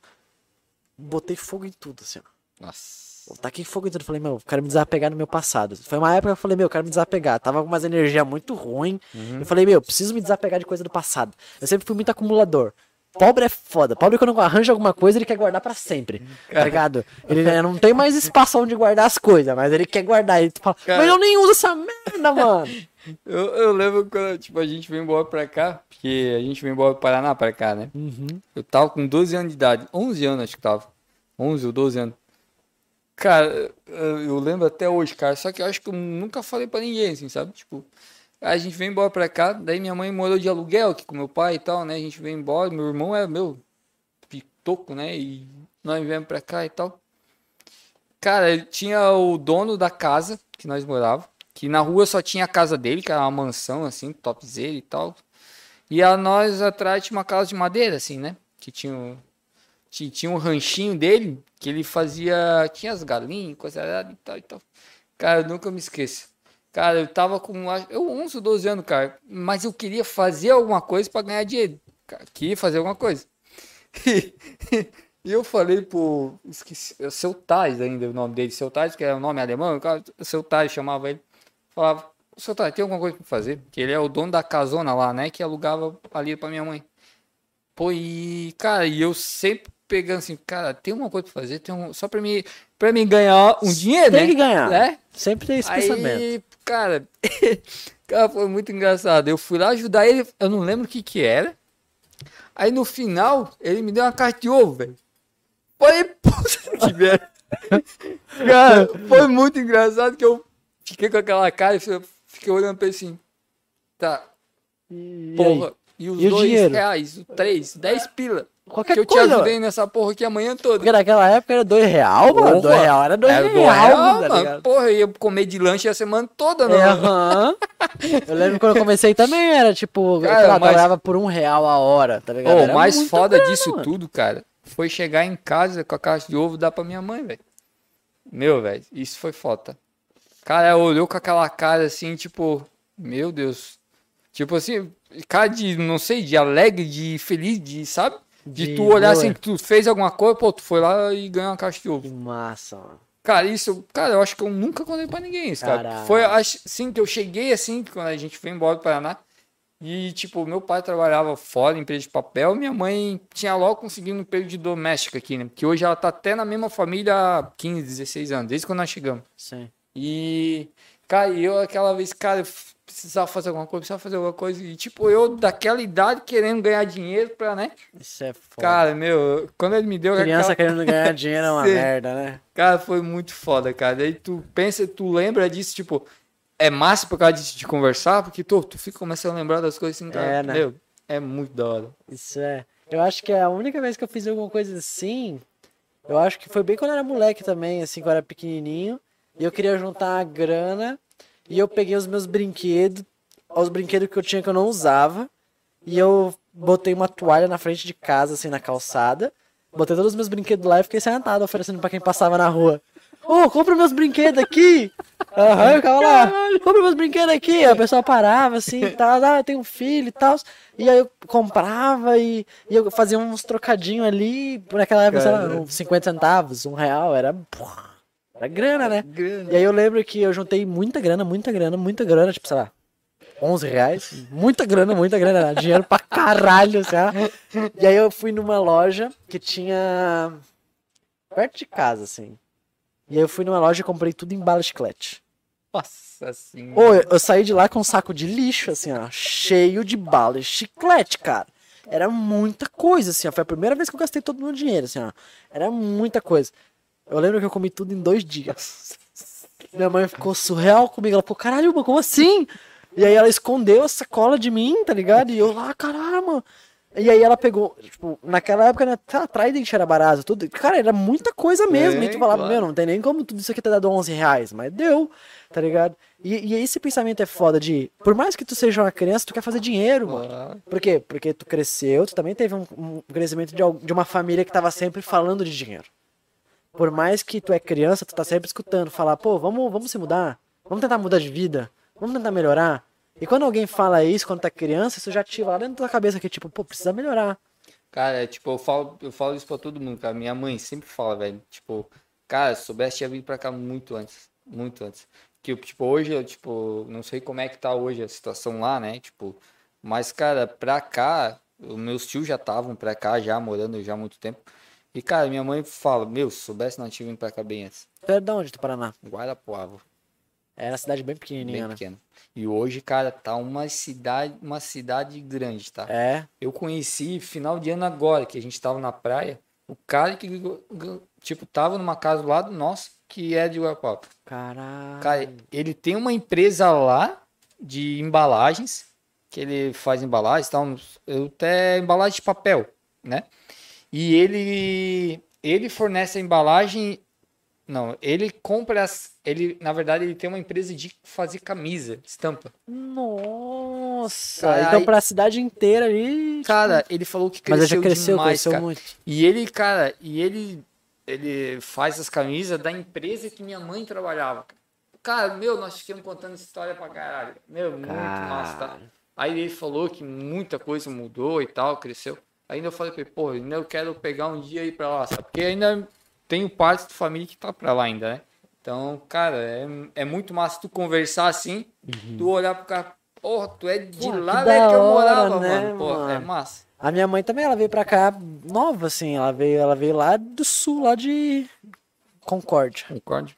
botei fogo em tudo, assim, ó. Nossa. Eu taquei fogo em tudo. Falei, meu, eu quero me desapegar do meu passado. Foi uma época que eu falei, meu, eu quero me desapegar. Tava com umas energia muito ruim. Eu falei, meu, eu preciso me desapegar de coisa do passado. Eu sempre fui muito acumulador. Pobre é foda. Pobre quando arranja alguma coisa, ele quer guardar pra sempre. Tá ligado? Ele né, não tem mais espaço onde guardar as coisas, mas ele quer guardar. Ele fala, Cara- mas eu nem uso essa merda, mano. Eu, eu lembro quando, tipo, a gente veio embora pra cá, porque a gente veio embora do Paraná pra cá, né? Uhum. Eu tava com 12 anos de idade, 11 anos acho que tava. 11 ou 12 anos. Cara, eu eu lembro até hoje, cara, só que eu acho que eu nunca falei pra ninguém, assim, sabe? Tipo, a gente veio embora pra cá, daí minha mãe morou de aluguel aqui com meu pai e tal, né? A gente veio embora, meu irmão é meu pitoco, né? E nós viemos pra cá e tal. Cara, tinha o dono da casa que nós morávamos, que na rua só tinha a casa dele, que era uma mansão, assim, topzera e tal. E a nós atrás tinha uma casa de madeira, assim, né? Que tinha, um- ti- tinha um ranchinho dele, que ele fazia. Tinha as galinhas, coisa e tal e tal. Cara, eu nunca me esqueço. Cara, eu tava com. Eu 11 ou 12 anos, cara. Mas eu queria fazer alguma coisa pra ganhar dinheiro. Cara, queria fazer alguma coisa. E eu falei pro. Esqueci. é Seu Tais ainda, o nome dele. Seu Tais, que é o nome alemão. o cara- Seu Tais chamava ele. Falava, seu Tais, tem alguma coisa pra fazer? Que ele é o dono da casona lá, né? Que alugava ali pra minha mãe. Pô, e, cara, e eu sempre pegando assim, cara, tem uma coisa pra fazer, tem um, só pra mim, pra mim ganhar um dinheiro, Tem né? que ganhar. É? Sempre tem esse pensamento. Cara, cara, foi muito engraçado. Eu fui lá ajudar ele, eu não lembro o que que era. Aí no final, ele me deu uma carta de ovo, velho. Falei, puta que merda. Cara, foi muito engraçado que eu fiquei com aquela cara e fiquei- olhando pra ele assim. Tá, E, e porra. aí? E os E dois reais, o três, dez pila. Qualquer que eu te ajudei nessa porra aqui a manhã toda. Porque naquela época era dois real, mano. Porra. Dois real era dois Era real, do real, tá mano. Porra, eu ia comer de lanche a semana toda, né? É. Eu lembro quando eu comecei também, era tipo, Cara, lá, mas- trabalhava por um real a hora, tá ligado? O mais foda grana, disso mano. tudo, cara, foi chegar em casa com a caixa de ovo dar pra minha mãe, velho. Meu, velho, isso foi foda. Cara, ela olhou com aquela cara assim, tipo, meu Deus. Tipo assim, cara de, não sei, de alegre, de feliz, de, sabe? De, De tu olhar boa. assim, que tu fez alguma coisa, pô, tu foi lá e ganhou uma caixa de Que ovo. massa, mano. Cara, isso, cara, eu acho que eu nunca contei pra ninguém isso, cara. Caralho. Foi assim que eu cheguei assim, quando a gente foi embora do Paraná. E, tipo, meu pai trabalhava fora, em empresa de papel, minha mãe tinha logo conseguido um emprego de doméstica aqui, né? Que hoje ela tá até na mesma família há 15, 16 anos, desde quando nós chegamos. Sim. E, cara, eu aquela vez, cara, precisava fazer alguma coisa, precisava fazer alguma coisa. E, tipo, eu daquela idade querendo ganhar dinheiro pra, né? Isso é foda. Cara, meu, quando ele me deu Criança aquela... querendo ganhar dinheiro é uma merda, né? Cara, foi muito foda, cara. Daí tu pensa, tu lembra disso, tipo, é massa por causa disso de conversar, porque tu, tu fica começando a lembrar das coisas assim, cara. É, né? Meu, é muito da hora. Isso é. Eu acho que a única vez que eu fiz alguma coisa assim, eu acho que foi bem quando eu era moleque também, assim, quando eu era pequenininho. E eu queria juntar a grana. E eu peguei os meus brinquedos, os brinquedos que eu tinha que eu não usava. E eu botei uma toalha na frente de casa, assim, na calçada. Botei todos os meus brinquedos lá e fiquei sentado oferecendo pra quem passava na rua. Ô, compra meus brinquedos aqui! Aham, eu ficava lá, compra meus brinquedos aqui. Aí a pessoa parava assim e tal, ah, eu tenho um filho e tal. E aí eu comprava e, e eu fazia uns trocadinhos ali, naquela época, sei lá, Cara. uns 50 centavos, um real, era. Era grana, né? Grana. E aí eu lembro que eu juntei muita grana, muita grana, muita grana, tipo, sei lá, 11 reais. Muita grana, muita grana, dinheiro pra caralho, sabe? E aí eu fui numa loja que tinha perto de casa, assim. E aí eu fui numa loja e comprei tudo em bala de chiclete. Nossa senhora. Ô, eu, eu saí de lá com um saco de lixo, assim, ó, cheio de bala de chiclete, cara. era muita coisa, assim, ó. Foi a primeira vez que eu gastei todo o meu dinheiro, assim, ó. Era muita coisa. Eu lembro que eu comi tudo em dois dias. Minha mãe ficou surreal comigo. Ela falou, caralho, mano, como assim? E aí ela escondeu a sacola de mim, tá ligado? E eu lá, caramba. E aí ela pegou, tipo, naquela época, né, tá, Trident era barato, tudo. Cara, era muita coisa mesmo. É, e tu falava, claro. meu, não tem nem como tudo isso aqui ter dado 11 reais. Mas deu, tá ligado? E, e esse pensamento é foda de, por mais que tu seja uma criança, tu quer fazer dinheiro, mano. Por quê? Porque tu cresceu, tu também teve um, um crescimento de, de uma família que tava sempre falando de dinheiro. Por mais que tu é criança, tu tá sempre escutando falar, pô, vamos, vamos se mudar, vamos tentar mudar de vida, vamos tentar melhorar. E quando alguém fala isso, quando tá criança, isso já ativa lá dentro da tua cabeça que, tipo, pô, precisa melhorar. Cara, é, tipo, eu falo, eu falo isso pra todo mundo, cara. Minha mãe sempre fala, velho. Tipo, cara, se soubesse, tinha vindo pra cá muito antes. Muito antes. Que, tipo, hoje, eu, tipo, não sei como é que tá hoje a situação lá, né? Tipo, mas, cara, pra cá, os meus tios já estavam pra cá, já morando já há muito tempo. E, cara, minha mãe fala, meu, se soubesse, não tinha vindo pra cá bem antes. Tu é de onde, do Paraná? Guarapuava, Era uma cidade bem bem pequenininha, né? pequeno. E hoje, cara, tá uma cidade, uma cidade grande, tá? É, Eu conheci final de ano agora, que a gente tava na praia, o cara que, tipo, tava numa casa do lado nosso, que é de Guarapuava. caralho. Cara, ele tem uma empresa lá de embalagens, que ele faz embalagens, tal, eu até embalagem de papel, né? E ele ele fornece a embalagem, não, ele compra as, ele, na verdade, ele tem uma empresa de fazer camisa, estampa. Nossa, Cara, então aí- pra cidade inteira ali. Cara, ele falou que mas cresceu, já cresceu, demais, cresceu cara. muito. E ele, cara, e ele ele faz as camisas da empresa que minha mãe trabalhava. Cara, meu, nós ficamos contando essa história pra caralho. Meu, muito massa, tá? Aí ele falou que muita coisa mudou e tal, cresceu. Ainda eu falei pra ele, pô, ainda eu quero pegar um dia e ir pra lá, sabe? Porque ainda tenho parte da família que tá pra lá ainda, né? Então, cara, é, é muito massa tu conversar assim, tu olhar pro cara, porra, tu é de Uhum. Pô, lá, velho, que eu hora, morava, né, mano. Pô, é mano? massa. A minha mãe também, ela veio pra cá nova, assim. Ela veio, ela veio lá do sul, lá de Concórdia. Concordo.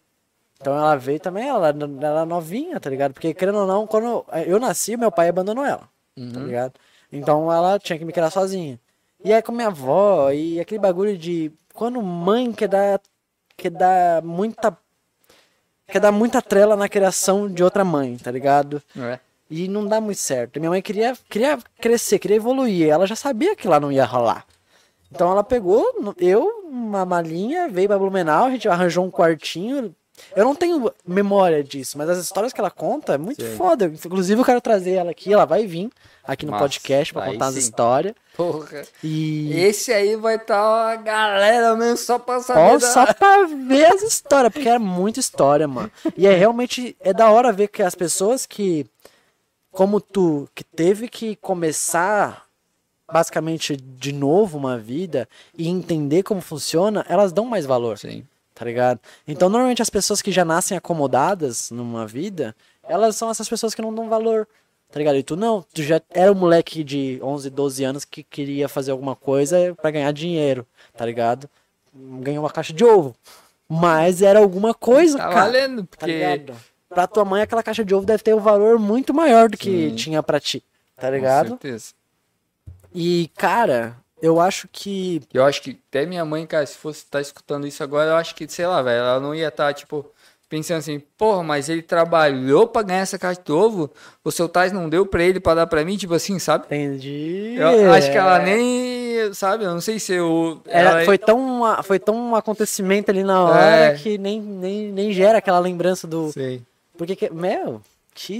Então ela veio também, ela, ela novinha, tá ligado? Porque, querendo ou não, quando eu nasci, meu pai abandonou ela, tá Uhum. ligado? Então ela tinha que me criar sozinha. E aí com minha avó, e aquele bagulho de. Quando mãe quer dar. quer dar muita. quer dar muita trela na criação de outra mãe, tá ligado? É. E não dá muito certo. Minha mãe queria, queria crescer, queria evoluir. Ela já sabia que lá não ia rolar. Então ela pegou, eu, uma malinha, veio pra Blumenau, a gente arranjou um quartinho. Eu não tenho memória disso, mas as histórias que ela conta é muito Sim. foda. Inclusive eu quero trazer ela aqui, ela vai vir aqui no Massa. podcast pra Aí contar as sim. histórias. Porra. E Esse aí vai estar a galera mesmo só pra saber. Ó, da- só pra ver as histórias, porque é muita história, mano. E é realmente, é da hora ver que as pessoas que, como tu, que teve que começar basicamente de novo uma vida e entender como funciona, elas dão mais valor, Sim. Tá ligado? Então, normalmente as pessoas que já nascem acomodadas numa vida, elas são essas pessoas que não dão valor, tá ligado? E tu não, tu já era um moleque de 11, 12 anos que queria fazer alguma coisa pra ganhar dinheiro, tá ligado? Ganhou uma caixa de ovo. Mas era alguma coisa, Tá cara. valendo, Tá porque. ligado? Pra tua mãe, aquela caixa de ovo deve ter um valor muito maior do que Sim. tinha pra ti, tá Com ligado? certeza. E, cara, eu acho que. Eu acho que até minha mãe, cara, se fosse estar escutando isso agora, eu acho que, sei lá, velho, ela não ia estar, tipo, pensando assim, porra, mas ele trabalhou pra ganhar essa caixa de ovo, o seu Tais não deu pra ele pra dar pra mim, tipo assim, sabe? Entendi. Eu acho que ela nem, sabe, eu não sei se eu... Era, ela- foi, tão, foi tão um acontecimento ali na hora É. que nem, nem, nem gera aquela lembrança do. Sei. Porque, que, meu,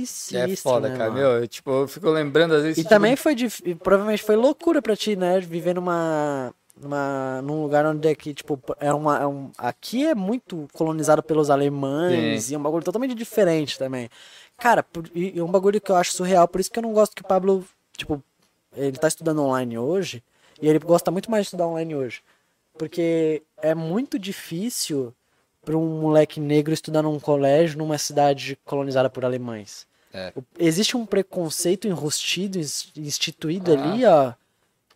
sinistro, É foda, né, cara, mano? meu, eu, tipo, eu fico lembrando às vezes... E tipo, também foi dif- provavelmente foi loucura pra ti, né? Viver numa, numa num lugar onde é que, tipo, é uma, é um, aqui é muito colonizado pelos alemães Sim. e é um bagulho totalmente diferente também. Cara, por- e, e é um bagulho que eu acho surreal, por isso que eu não gosto que o Pablo, tipo, ele tá estudando online hoje e ele gosta muito mais de estudar online hoje. Porque é muito difícil para um moleque negro estudar num colégio numa cidade colonizada por alemães. É. Existe um preconceito enrustido, ins- instituído Ah. ali, ó,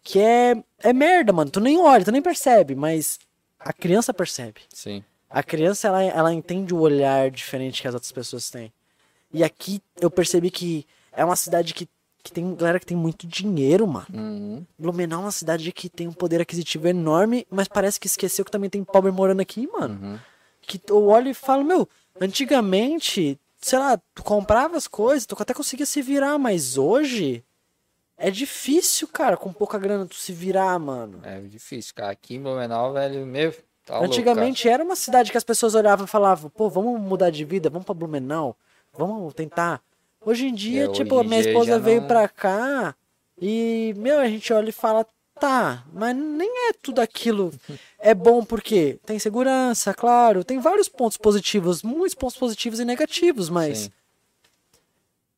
que é, é merda, mano. Tu nem olha, tu nem percebe, mas a criança percebe. Sim. A criança, ela, ela entende o olhar diferente que as outras pessoas têm. E aqui eu percebi que é uma cidade que que tem galera que tem muito dinheiro, mano. Uhum. Blumenau é uma cidade que tem um poder aquisitivo enorme, mas parece que esqueceu que também tem pobre morando aqui, mano. Uhum. Que eu olho e falo, meu, antigamente, sei lá, tu comprava as coisas, tu até conseguia se virar, mas hoje é difícil, cara, com pouca grana tu se virar, mano. É difícil, cara. Aqui em Blumenau, velho, meu, tá louco, Antigamente era uma cidade que as pessoas olhavam e falavam, pô, vamos mudar de vida, vamos pra Blumenau, vamos tentar. Hoje em dia, É, tipo, minha esposa veio não- pra cá e, meu, a gente olha e fala, tá, mas nem é tudo aquilo. É bom porque tem segurança, claro, tem vários pontos positivos, muitos pontos positivos e negativos, mas Sim.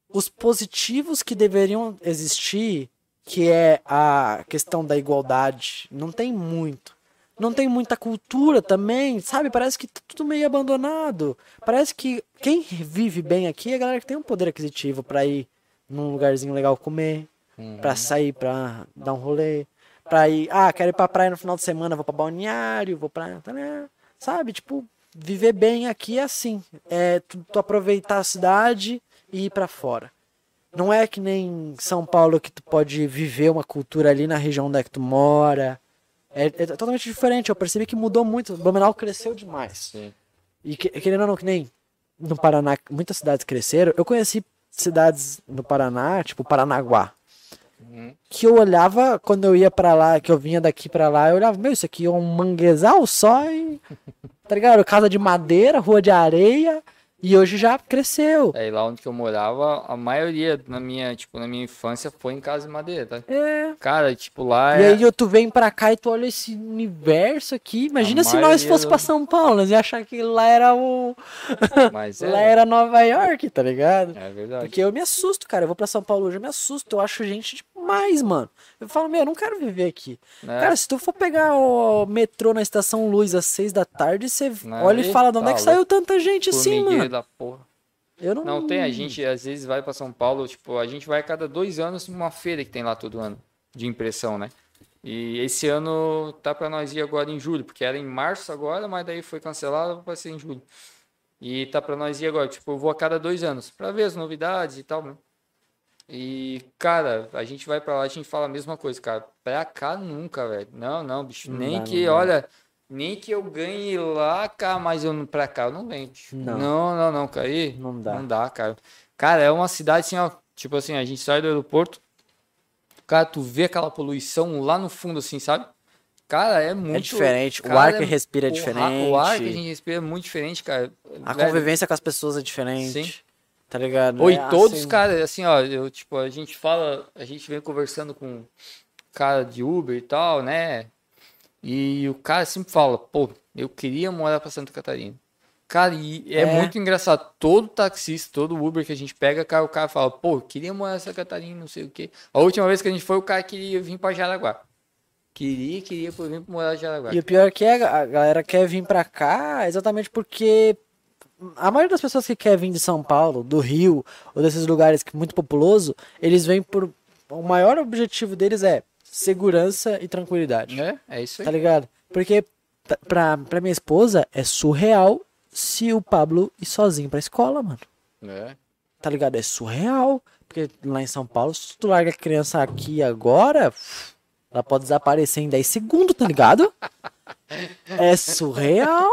os positivos que deveriam existir, que é a questão da igualdade, não tem muito. Não tem muita cultura também, sabe? Parece que tá tudo meio abandonado. Parece que quem vive bem aqui é a galera que tem um poder aquisitivo pra ir num lugarzinho legal comer, Uhum. pra sair pra dar um rolê, pra ir, ah, quero ir pra praia no final de semana, vou pra balneário, vou pra, tá, né? sabe? Tipo, viver bem aqui é assim, é tu, tu aproveitar a cidade e ir pra fora. Não é que nem São Paulo que tu pode viver uma cultura ali na região onde é que tu mora. É, é totalmente diferente. Eu percebi que mudou muito. O Blumenau cresceu demais. Sim. E que- querendo ou não, que nem no Paraná, muitas cidades cresceram. Eu conheci cidades no Paraná, tipo Paranaguá, Uhum. que eu olhava quando eu ia pra lá, que eu vinha daqui pra lá, eu olhava, meu, isso aqui é um manguezal só e. Tá ligado? Casa de madeira, rua de areia, e hoje já cresceu. Aí lá onde eu morava, a maioria na minha, tipo, na minha infância foi em casa de madeira, tá? É. Cara, tipo, lá E é... aí tu vem pra cá e tu olha esse universo aqui. Imagina A se nós fosse do- pra São Paulo, ia achar que lá era o. Mas Lá é, era Nova York, tá ligado? é verdade. Porque eu me assusto, cara. Eu vou pra São Paulo hoje, eu me assusto. Eu acho gente demais, mano. Eu falo, meu, eu não quero viver aqui. É. Cara, se tu for pegar o metrô na Estação Luz às seis da tarde, você Não, olha e fala, de onde tá é que louco. saiu tanta gente assim, mano? da porra. Eu não... Não tem, a gente às vezes vai pra São Paulo, tipo, a gente vai a cada dois anos numa feira que tem lá todo ano, de impressão, né? E esse ano tá pra nós ir agora em julho, porque era em março agora, mas daí foi cancelado, vai ser em julho. E tá pra nós ir agora, tipo, eu vou a cada dois anos, pra ver as novidades e tal, né? E, cara, a gente vai pra lá, a gente fala a mesma coisa, cara. Pra cá nunca, velho. Não, não, bicho. Não nem dá, que, olha, nem que eu ganhe lá, cara, mas eu não, pra cá eu não venho. Não. Não, não, não, cara. Aí, Não dá. Não dá, cara. Cara, é uma cidade assim, ó. Tipo assim, a gente sai do aeroporto, cara, tu vê aquela poluição lá no fundo, assim, sabe? Cara, é muito. diferente, o cara, ar que respira é o ra- diferente. O ar que a gente respira é muito diferente, cara. A Velho, convivência com as pessoas é diferente. Sim. Tá ligado? Oi, É todos, assim, cara, assim, ó, eu, tipo, a gente fala, a gente vem conversando com cara de Uber e tal, né? E o cara sempre fala, pô, eu queria morar pra Santa Catarina. Cara, e é, É. muito engraçado. Todo taxista, todo Uber que a gente pega, cara, o cara fala, pô, queria morar em Santa Catarina, não sei o quê. A última vez que a gente foi, o cara queria vir pra Jaraguá. Queria, queria vir pra morar em Jaraguá. E o pior é que é, a galera quer vir pra cá exatamente porque a maioria das pessoas que quer vir de São Paulo, do Rio, ou desses lugares que muito populoso, eles vêm por. O maior objetivo deles é segurança e tranquilidade. É, é isso aí. Tá ligado? Porque pra, pra minha esposa é surreal se o Pablo ir sozinho pra escola, mano. É. Tá ligado? É surreal. Porque lá em São Paulo, se tu larga a criança aqui agora, ela pode desaparecer em 10 segundos, tá ligado? É surreal,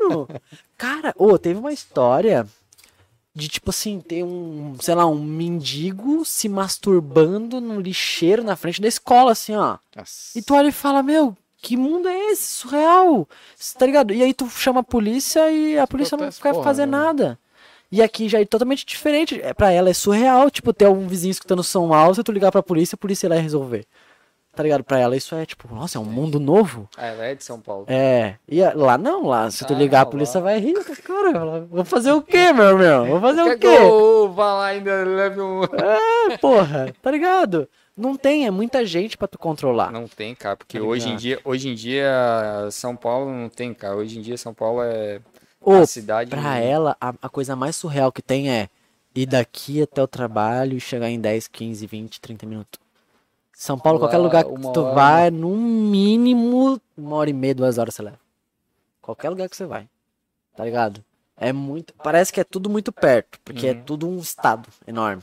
mano. Cara, ô, teve uma história de tipo assim, ter um, sei lá, um mendigo se masturbando no lixeiro na frente da escola, assim, ó. Nossa. E tu olha e fala, meu, que mundo é esse? Surreal. Tá ligado? E aí tu chama a polícia e a polícia não quer fazer nenhuma. nada. E aqui já é totalmente diferente. É, pra ela é surreal, tipo, ter um vizinho escutando som alto tu ligar pra polícia, a polícia ir lá resolver. Tá ligado? Pra ela isso é tipo, nossa, é um mundo novo. Ah, ela é de São Paulo. É. E lá não, lá, se tu Ah, ligar a lá. polícia vai rir. Cara, vou fazer o quê, meu meu? Vou fazer Quer o que quê? eu vá lá e ainda leve um... É, porra, tá ligado? Não tem, é muita gente pra tu controlar. Não tem, cara, porque Tá hoje em dia, hoje em dia São Paulo não tem, cara. Hoje em dia São Paulo é Ô, a cidade Pra ela, a, a coisa mais surreal que tem é ir daqui até o trabalho e chegar em 10, 15, 20, 30 minutos. São Paulo, Lá, qualquer lugar que tu hora, vai, no mínimo uma hora e meia, duas horas você leva. Qualquer lugar que você vai. Tá ligado? É muito. Parece que é tudo muito perto, porque é Uhum. tudo um estado enorme.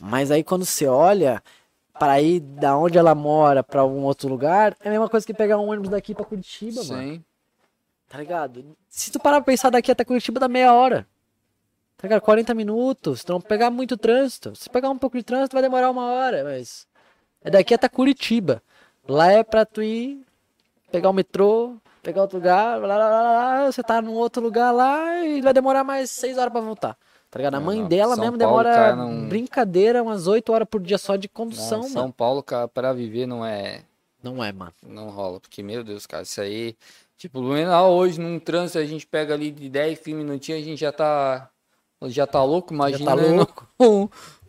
Mas aí quando você olha para ir da onde ela mora para algum outro lugar, é a mesma coisa que pegar um ônibus daqui para Curitiba, mano. Sim. Tá ligado? Se tu parar pra pensar daqui até Curitiba dá meia hora. Tá ligado? 40 minutos. Se tu não pegar muito trânsito. Se pegar um pouco de trânsito vai demorar uma hora, mas. É daqui até Curitiba. Lá é pra tu ir pegar o metrô, pegar outro lugar, lá, lá, lá, lá, você tá num outro lugar lá e vai demorar mais 6 horas pra voltar. Tá ligado? A mãe não. dela São mesmo Paulo, demora cara, não- brincadeira umas 8 horas por dia só de condução, Não, São mano. Paulo, cara, pra viver não é. Não é, mano. Não rola. Porque, meu Deus, cara, isso aí. Tipo, Blumenau hoje num trânsito a gente pega ali de 10, 15 minutinhos, a gente já tá. Já tá louco, imagina. tá louco.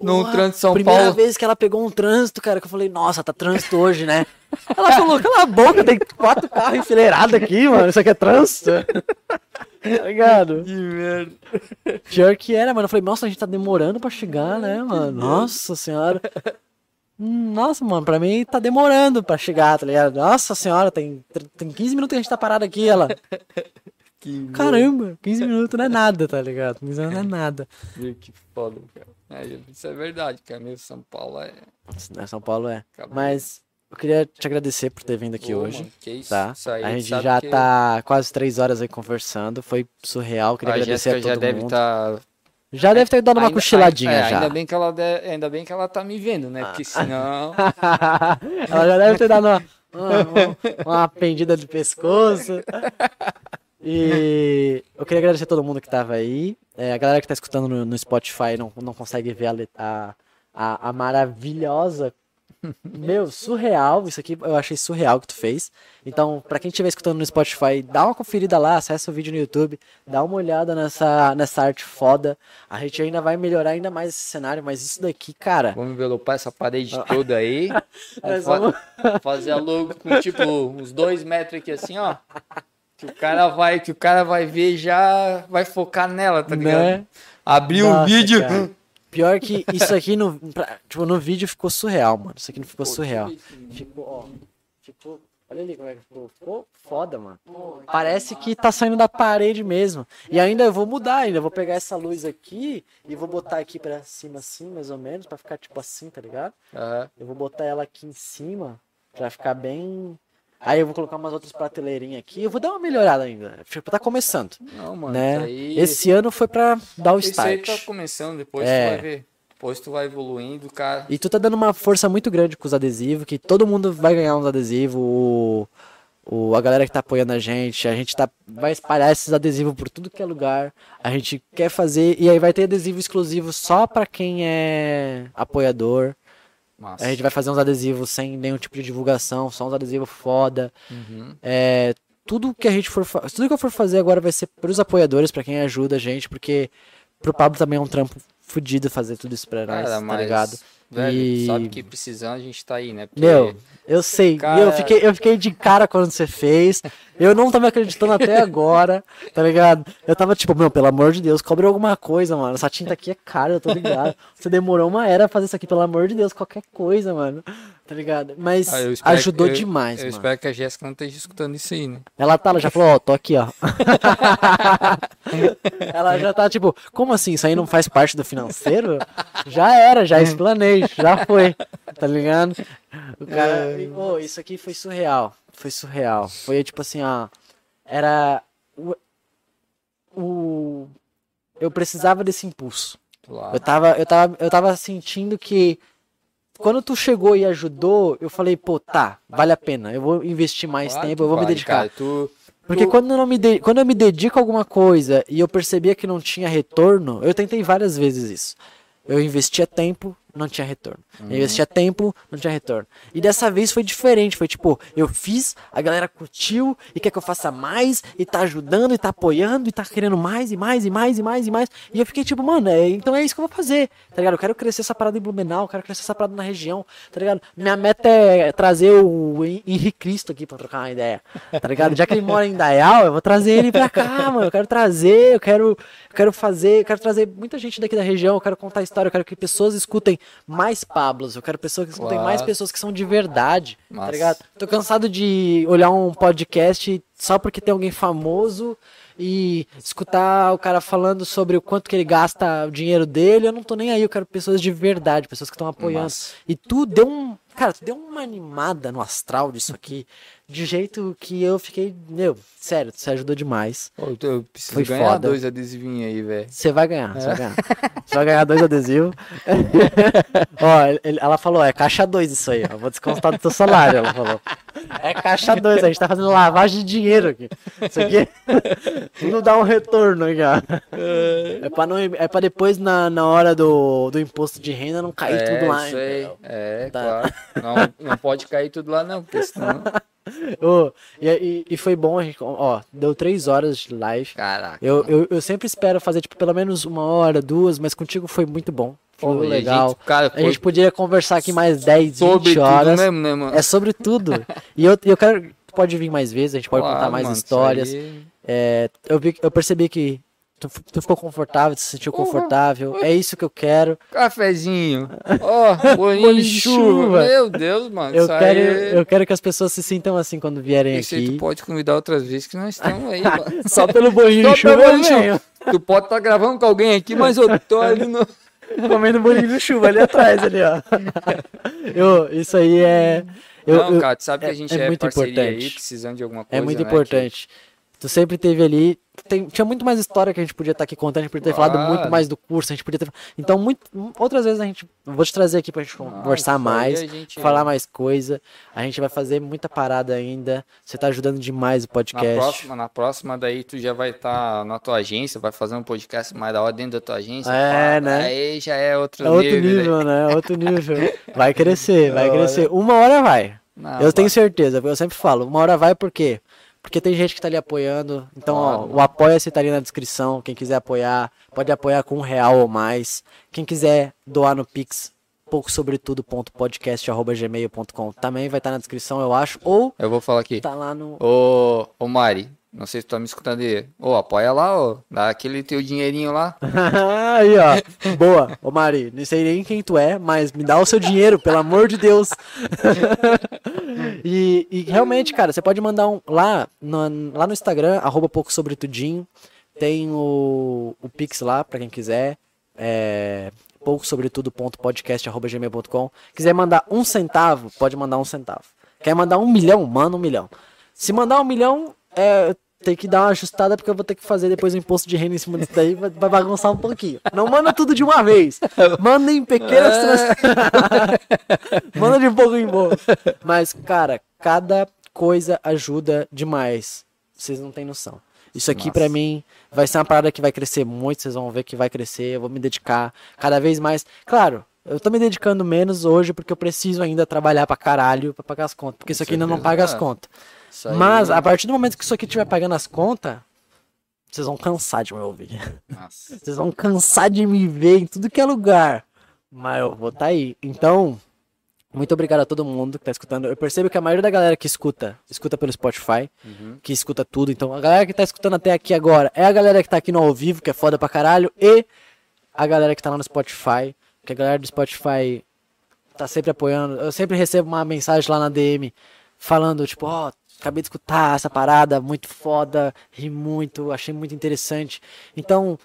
Num, trânsito de São Primeira Paulo. vez que ela pegou um trânsito, cara, que eu falei, nossa, tá trânsito hoje, né? Ela falou, cala a boca, tem quatro carros enfileirados aqui, mano. Isso aqui é trânsito. tá ligado? Que merda. Pior que era, mano. Eu falei, nossa, a gente tá demorando pra chegar, né, mano? Nossa senhora. Nossa, mano, pra mim tá demorando pra chegar, tá ligado? Nossa senhora, tem, tem 15 minutos que a gente tá parado aqui, ela. Que Caramba, 15 minutos não é nada, tá ligado? 15 minutos não é nada. que foda, cara. É, isso é verdade, cara. Meu São Paulo é. Né, São Paulo é. Acabou. Mas eu queria te agradecer por ter vindo aqui Pô, hoje. mano, que isso, Tá? isso aí, a gente já que tá quase três horas aí conversando. Foi surreal. Queria A agradecer Jéssica a já todo deve mundo. estar. Já deve ter dado uma cochiladinha é, já. Ainda bem, que ela de- ainda bem que ela tá me vendo, né? Porque senão. Ela já deve ter dado uma, uma, uma pendida de pescoço. E eu queria agradecer a todo mundo que tava aí. É, a galera que tá escutando no, no Spotify não, não consegue ver a, a, a, maravilhosa. Meu, surreal. Isso aqui eu achei surreal que tu fez. Então, pra quem estiver escutando no Spotify, dá uma conferida lá, acessa o vídeo no YouTube, dá uma olhada nessa, nessa arte foda. A gente ainda vai melhorar ainda mais esse cenário, mas isso daqui, cara. Vamos envelopar essa parede toda aí. Vamos- fazer a logo com tipo uns dois metros aqui assim, ó. Que o cara vai, que o cara vai ver já vai focar nela, tá ligado? Né? Abrir o Nossa, vídeo. cara. Pior que isso aqui no, pra- tipo, no vídeo ficou surreal, mano. Isso aqui não ficou surreal. Ficou, ó. Ficou. Olha ali como é que ficou. Ficou foda, mano. Parece que tá saindo da parede mesmo. E ainda eu vou mudar ainda. Eu vou pegar essa luz aqui e vou botar aqui pra cima assim, mais ou menos, pra ficar tipo assim, tá ligado? Aham. Eu vou botar ela aqui em cima pra ficar bem. Aí eu vou colocar umas outras prateleirinhas aqui. Eu vou dar uma melhorada ainda. Tipo, tá começando, Não, mano, né? isso aí. Esse ano foi pra dar o isso aí start. tá começando, depois É. tu vai ver. Depois tu vai evoluindo, cara. E tu tá dando uma força muito grande com os adesivos, que todo mundo vai ganhar uns adesivos. O, o, a galera que tá apoiando a gente, a gente tá, vai espalhar esses adesivos por tudo que é lugar. A gente quer fazer, e aí vai ter adesivo exclusivo só pra quem é apoiador. Massa. A gente vai fazer uns adesivos sem nenhum tipo de divulgação, só uns adesivos foda. Uhum. É, tudo que a gente for tudo que eu for fazer agora vai ser pros apoiadores, pra quem ajuda a gente, porque pro Pablo também é um trampo fudido fazer tudo isso pra nós, Cara, tá mas, ligado? Velho, E- sabe que precisando a gente tá aí, né? Porque Meu, eu sei. Cara- Eu, fiquei, eu fiquei de cara quando você fez. Eu não tava acreditando até agora, tá ligado? Eu tava tipo, meu, pelo amor de Deus, cobre alguma coisa, mano. Essa tinta aqui é cara, eu tô ligado. Você demorou uma era pra fazer isso aqui, pelo amor de Deus, qualquer coisa, mano. Tá ligado? Mas Ah, eu espero ajudou eu- demais, Eu mano. espero que a Jéssica não esteja escutando isso aí, né? Ela tá, ela já falou, ó, tô aqui, ó. ela já tá tipo, como assim? Isso aí não faz parte do financeiro? Já era, já explanei, já foi. Tá ligado? O cara. Pô, isso aqui foi surreal. Foi surreal. Foi tipo assim, ó. Era. O. o eu precisava desse impulso. Claro. Eu tava, eu tava, eu tava sentindo que quando tu chegou e ajudou, eu falei, pô, tá, vale a pena. Eu vou investir mais Claro tempo, eu vou me vale, dedicar. cara. Tu, Porque tu- quando eu, não me de- quando eu me dedico a alguma coisa e eu percebia que não tinha retorno, eu tentei várias vezes isso. Eu investia tempo, não tinha retorno. Uhum. Eu investia tempo, não tinha retorno. E dessa vez foi diferente. Foi tipo, eu fiz, a galera curtiu e quer que eu faça mais, e tá ajudando, e tá apoiando, e tá querendo mais, e mais, e mais, e mais, e mais. E eu fiquei tipo, mano, é, então é isso que eu vou fazer. Tá ligado? Eu quero crescer essa parada em Blumenau, eu quero crescer essa parada na região, tá ligado? Minha meta é trazer o Hen- Henrique Cristo aqui pra trocar uma ideia. Tá ligado? Já que ele mora em Dayal, eu vou trazer ele pra cá, mano. Eu quero trazer, eu quero, eu quero fazer, eu quero trazer muita gente daqui da região, eu quero contar história, eu quero que pessoas escutem mais Pablos, eu quero pessoas que escutem mais Claro. pessoas que são de verdade, tá Massa. ligado? Tô cansado de olhar um podcast só porque tem alguém famoso e escutar o cara falando sobre o quanto que ele gasta o dinheiro dele, eu não tô nem aí, eu quero pessoas de verdade, pessoas que estão apoiando. Massa. E tu deu um, cara, tu deu uma animada no astral disso aqui, de jeito que eu fiquei, meu, sério, você ajudou demais. Pô, eu preciso Foi ganhar foda. dois adesivinhos aí, velho. Você vai ganhar, você vai ganhar. Você vai ganhar dois adesivos. ó, ele- ela falou, é caixa 2 isso aí, ó. Vou descontar do teu salário, ela falou. É caixa 2, a gente tá fazendo lavagem de dinheiro aqui. Isso aqui tudo dá um retorno aqui, ó. É pra, não, é pra depois, na, na hora do, do imposto de renda, não cair é, tudo lá. entendeu? É, Tá. claro. Não, não pode cair tudo lá, não, porque senão. Ô, e, e, foi bom, a gente, ó, deu três horas de live. Caraca. Eu, eu, eu sempre espero fazer, tipo, pelo menos uma hora, duas, mas contigo foi muito bom. Pô, legal. gente, cara, A gente poderia conversar aqui mais 10, sobre 20 tudo horas. mesmo, né, mano? É sobre tudo. E eu, eu quero. tu Pode vir mais vezes, a gente pode Claro, contar mais mano, histórias. É, eu, vi, eu percebi que tu, tu ficou confortável, tu se sentiu confortável. É isso que eu quero. Cafezinho. Ó, bolinho Bolinho de chuva. Meu Deus, mano. Eu quero, aí... eu quero que as pessoas se sintam assim quando vierem Isso aí aqui. tu pode convidar outras vezes que nós estamos aí, mano. Só pelo bolinho Só de chuva bolinho. Tu pode estar gravando com alguém aqui, mas eu tô ali no. Comendo bolinho de chuva ali atrás, ali, ó. Eu, isso aí é. Eu, não, eu- cara, tu sabe que é- a gente é é, muito parceria aí, importante. precisando de alguma coisa. É muito né, importante. Tu sempre teve ali. tem- tinha muito mais história que a gente podia estar aqui contando, a gente podia ter falado Claro. muito mais do curso, a gente podia ter. Então, muito, outras vezes a gente. Vou te trazer aqui pra gente Não, conversar mais, gente- falar mais coisa. A gente vai fazer muita parada ainda. Você tá ajudando demais o Na podcast. próxima, na próxima daí tu já vai estar na tua agência, vai fazer um podcast mais da hora dentro da tua agência. É, né? Aí já é outro É outro nível. né? nível, né? Outro nível. Vai crescer, vai crescer. Uma hora vai. Não, eu tenho vai. certeza, eu sempre falo, uma hora vai por quê? Porque tem gente que tá ali apoiando. Então, ó, o apoia-se tá ali na descrição. Quem quiser apoiar, pode apoiar com um real ou mais. Quem quiser doar no Pix, pouco sobre tudo.podcast.gmail.com também vai estar na descrição, eu acho. Ou Eu vou falar aqui. tá lá no. Ô, ô Mari, não sei se tu tá me escutando aí. Ô, apoia lá, ó. Dá aquele teu dinheirinho lá. aí, ó. Boa. Ô, Mari, não sei nem quem tu é, mas me dá o seu dinheiro, pelo amor de Deus. e, e realmente, cara, você pode mandar um. Lá no, lá no Instagram, arroba pouco sobre tudinho. Tem o, o Pix lá, pra quem quiser. É pouco sobre tudo.podcast.gmail.com. Quiser mandar um centavo, pode mandar um centavo. Quer mandar um milhão? Manda um milhão. Se mandar um milhão, é, tem que dar uma ajustada porque eu vou ter que fazer depois o imposto de renda em cima disso daí, vai, bagunçar um pouquinho. Não manda tudo de uma vez. Manda em pequenas trans... Manda de pouco em pouco. Mas, cara, cada coisa ajuda demais. Vocês não têm noção. Isso aqui pra mim vai ser uma parada que vai crescer muito, vocês vão ver que vai crescer, eu vou me dedicar cada vez mais. Claro, eu tô me dedicando menos hoje porque eu preciso ainda trabalhar pra caralho pra pagar as contas, porque isso aqui ainda não paga as é. contas. Aí- Mas a partir do momento que isso aqui estiver pagando as contas, vocês vão cansar de me ouvir. Nossa. Vocês vão cansar de me ver em tudo que é lugar. Mas eu vou tá aí. Então, muito obrigado a todo mundo que tá escutando. Eu percebo que a maioria da galera que escuta, escuta pelo Spotify, Uhum. que escuta tudo. Então, a galera que tá escutando até aqui agora é a galera que tá aqui no ao vivo, que é foda pra caralho, e a galera que tá lá no Spotify, que a galera do Spotify tá sempre apoiando. Eu sempre recebo uma mensagem lá na DM falando, tipo, ó, acabei de escutar essa parada, muito foda, ri muito, achei muito interessante. Então,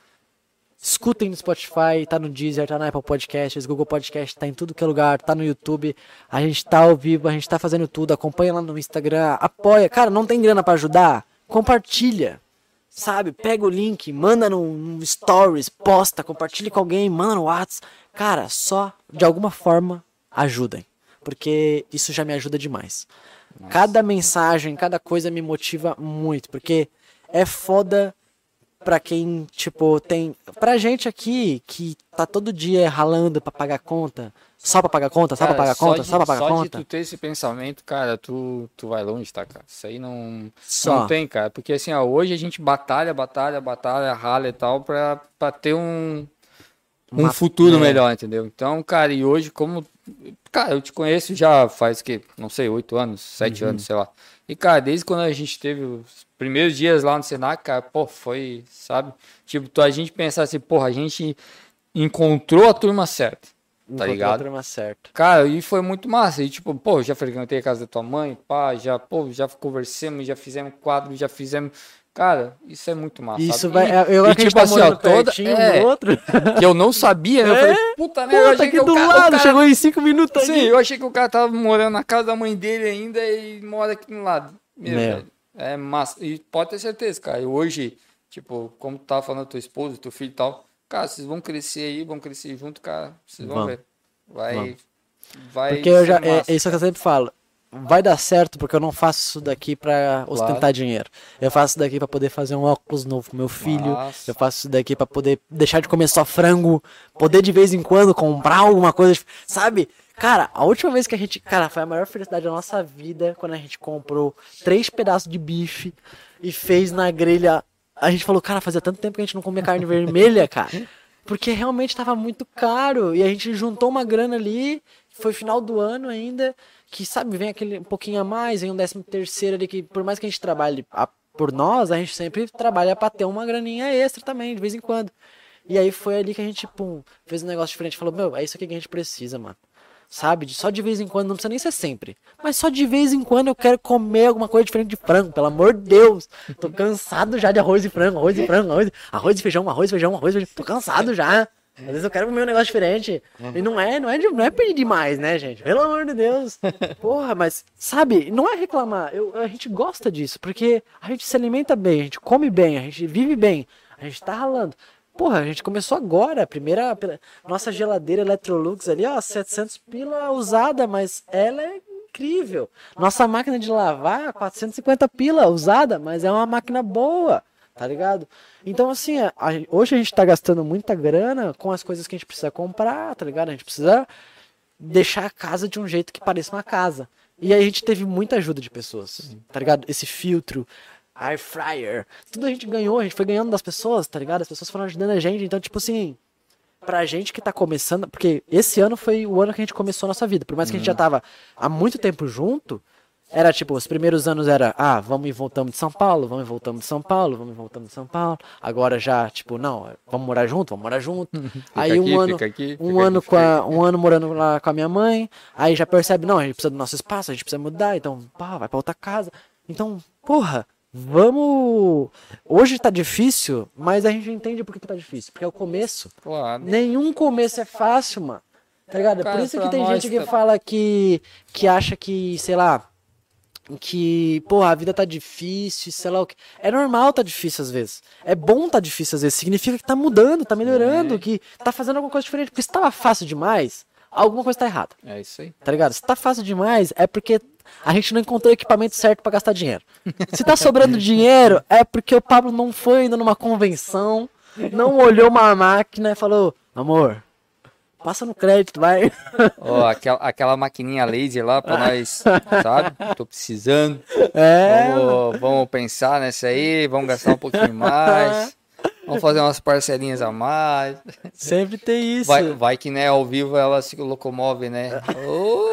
escutem no Spotify, tá no Deezer, tá na Apple Podcasts, Google Podcast, tá em tudo que é lugar, tá no YouTube. A gente tá ao vivo, a gente tá fazendo tudo. Acompanha lá no Instagram, apoia. Cara, não tem grana pra ajudar? Compartilha. Sabe? Pega o link, manda no, no Stories, posta, compartilha com alguém, manda no WhatsApp. Cara, só de alguma forma ajudem. Porque isso já me ajuda demais. Cada mensagem, cada coisa me motiva muito. Porque é foda pra quem, tipo, tem. Pra gente aqui, que tá todo dia ralando pra pagar conta. Só pra pagar conta, só pra pagar conta, de- só pra pagar só conta. de tu ter esse pensamento, cara, tu, tu vai longe, tá, cara? Isso aí não, Só. não tem, cara. Porque assim, ó, hoje a gente batalha, batalha, batalha, rala e tal pra, pra ter um, um Uma- futuro é. melhor, entendeu? Então, cara, e hoje, como. Cara, eu te conheço já faz que, não sei, oito anos, sete Uhum. anos, sei lá. E, cara, desde quando a gente teve os primeiros dias lá no Senac, cara, pô, foi, sabe? Tipo, a gente pensar assim, porra, a gente encontrou a turma certa. Encontrou ligado? a turma certa. Cara, e foi muito massa. E tipo, pô, já frequentei a casa da tua mãe, pá, já, pô, já conversamos, já fizemos quadro, já fizemos. Cara, isso é muito massa. Isso sabe? vai. E- Eu e, acho que tipo tá assim, ó, toda. é, outro. que eu não sabia, né? Eu É? falei, puta eu Puta, achei aqui que o do cara, lado, cara- chegou em cinco minutos Sim, aqui. eu achei que o cara tava morando na casa da mãe dele ainda e mora aqui no lado. Meu, Meu. velho, É massa. E pode ter certeza, cara. E hoje, tipo, como tu tava falando, tua esposa, teu filho e tal, cara, vocês vão crescer aí, vão crescer junto, cara. Vocês vão Vamos. ver. Vai. Vamos. Vai. Porque eu já. É, massa. é isso que eu sempre falo. Vai dar certo porque eu não faço isso daqui pra ostentar dinheiro. Eu faço isso daqui pra poder fazer um óculos novo pro meu filho. Massa. Eu faço isso daqui pra poder deixar de comer só frango. Poder de vez em quando comprar alguma coisa. Sabe? Cara, a última vez que a gente. Cara, foi a maior felicidade da nossa vida quando a gente comprou três pedaços de bife e fez na grelha. A gente falou, cara, fazia tanto tempo que a gente não comia carne vermelha, cara. Porque realmente tava muito caro. E a gente juntou uma grana ali. Foi final do ano ainda. Que, sabe, vem aquele um pouquinho a mais, vem um décimo terceiro ali. Que por mais que a gente trabalhe a- por nós, a gente sempre trabalha pra ter uma graninha extra também, de vez em quando. E aí foi ali que a gente, pum, fez um negócio diferente. Falou, meu, é isso aqui que a gente precisa, mano. Sabe? Só de vez em quando, não precisa nem ser sempre. Mas só de vez em quando eu quero comer alguma coisa diferente de frango, pelo amor de Deus. Tô cansado já de arroz e frango, arroz e frango, arroz, arroz e feijão, arroz e feijão, arroz e feijão. Tô cansado já. Às vezes eu quero comer um negócio diferente. E não é, não é, de- não é pedir demais, né, gente? Pelo amor de Deus. Porra, mas, sabe, não é reclamar. Eu, a gente gosta disso, porque a gente se alimenta bem, a gente come bem, a gente vive bem, a gente tá ralando. Porra, a gente começou agora, a primeira, nossa geladeira Electrolux ali, ó, 700 pila usada, mas ela é incrível. Nossa máquina de lavar, 450 pila usada, mas é uma máquina boa, tá ligado? Então, assim, a- a- hoje a gente tá gastando muita grana com as coisas que a gente precisa comprar, tá ligado? A gente precisa deixar a casa de um jeito que pareça uma casa. E aí a gente teve muita ajuda de pessoas, tá ligado? Esse filtro, air fryer, tudo a gente ganhou, a gente foi ganhando das pessoas, tá ligado? As pessoas foram ajudando a gente, então, tipo assim, pra gente que tá começando, porque esse ano foi o ano que a gente começou a nossa vida, por mais que a gente já tava há muito tempo junto, era tipo, os primeiros anos era, ah, vamos e voltamos de São Paulo, vamos e voltamos de São Paulo, vamos e voltamos de São Paulo. Agora já, tipo, não, vamos morar junto, vamos morar junto. aí um aqui, ano, fica aqui, um fica ano aqui, com fica a, um ano morando lá com a minha mãe, aí já percebe, não, a gente precisa do nosso espaço, a gente precisa mudar, então, pá, vai pra outra casa. Então, porra, vamos. Hoje tá difícil, mas a gente entende por que, tá difícil. Porque é o começo. Claro. Nenhum começo é fácil, mano. Tá ligado? Cara, por isso que tem gente que tá- fala que. que acha que, sei lá. Que, porra, a vida tá difícil, sei lá o que. É normal tá difícil às vezes. É bom tá difícil às vezes. Significa que tá mudando, tá melhorando, que tá fazendo alguma coisa diferente. Porque se tava fácil demais, alguma coisa tá errada. É isso aí. Tá ligado? Se tá fácil demais, é porque a gente não encontrou o equipamento certo pra gastar dinheiro. Se tá sobrando dinheiro, é porque o Pablo não foi ainda numa convenção, não olhou uma máquina e falou: amor, passa no crédito, vai. Ó, aquela, aquela maquininha laser lá pra nós, sabe? Tô precisando. É. Vamos, vamos pensar nessa aí, vamos gastar um pouquinho mais. Vamos fazer umas parcelinhas a mais. Sempre tem isso. Vai, vai que, né, ao vivo ela se locomove, né? Ô,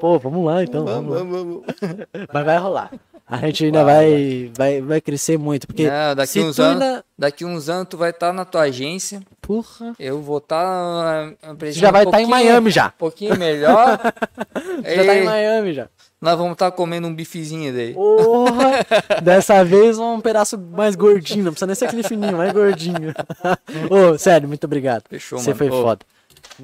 Pô, vamos lá então. vamos, Vamos. vamos, vamos. Mas vai rolar. A gente ainda vai, vai, vai crescer muito. Porque Não, daqui uns anos, ainda. daqui uns anos tu vai estar na tua agência, Porra. eu vou estar Você já vai estar em Miami já. Um pouquinho melhor. Já tá em Miami já. nós vamos estar comendo um bifezinho daí. Porra! Dessa vez um pedaço mais gordinho, não precisa nem ser aquele fininho, mais gordinho. Ô, sério, muito obrigado. Fechou, Você mano. foi Ô, foda.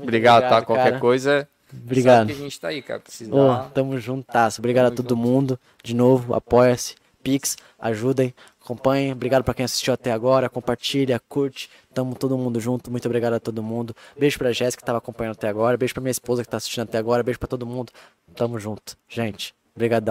Obrigado, tá? Qualquer cara. coisa. Obrigado. A gente tá aí, cara. Precisa Ô, dar- tamo juntasso. Obrigado a todo mundo. De novo, apoia-se. Pix, ajudem, acompanhem. Obrigado pra quem assistiu até agora. Compartilha, curte. Tamo todo mundo junto. Muito obrigado a todo mundo. Beijo pra Jéssica que tava acompanhando até agora. Beijo pra minha esposa que tá assistindo até agora. Beijo pra todo mundo. Tamo junto. Gente, brigadão.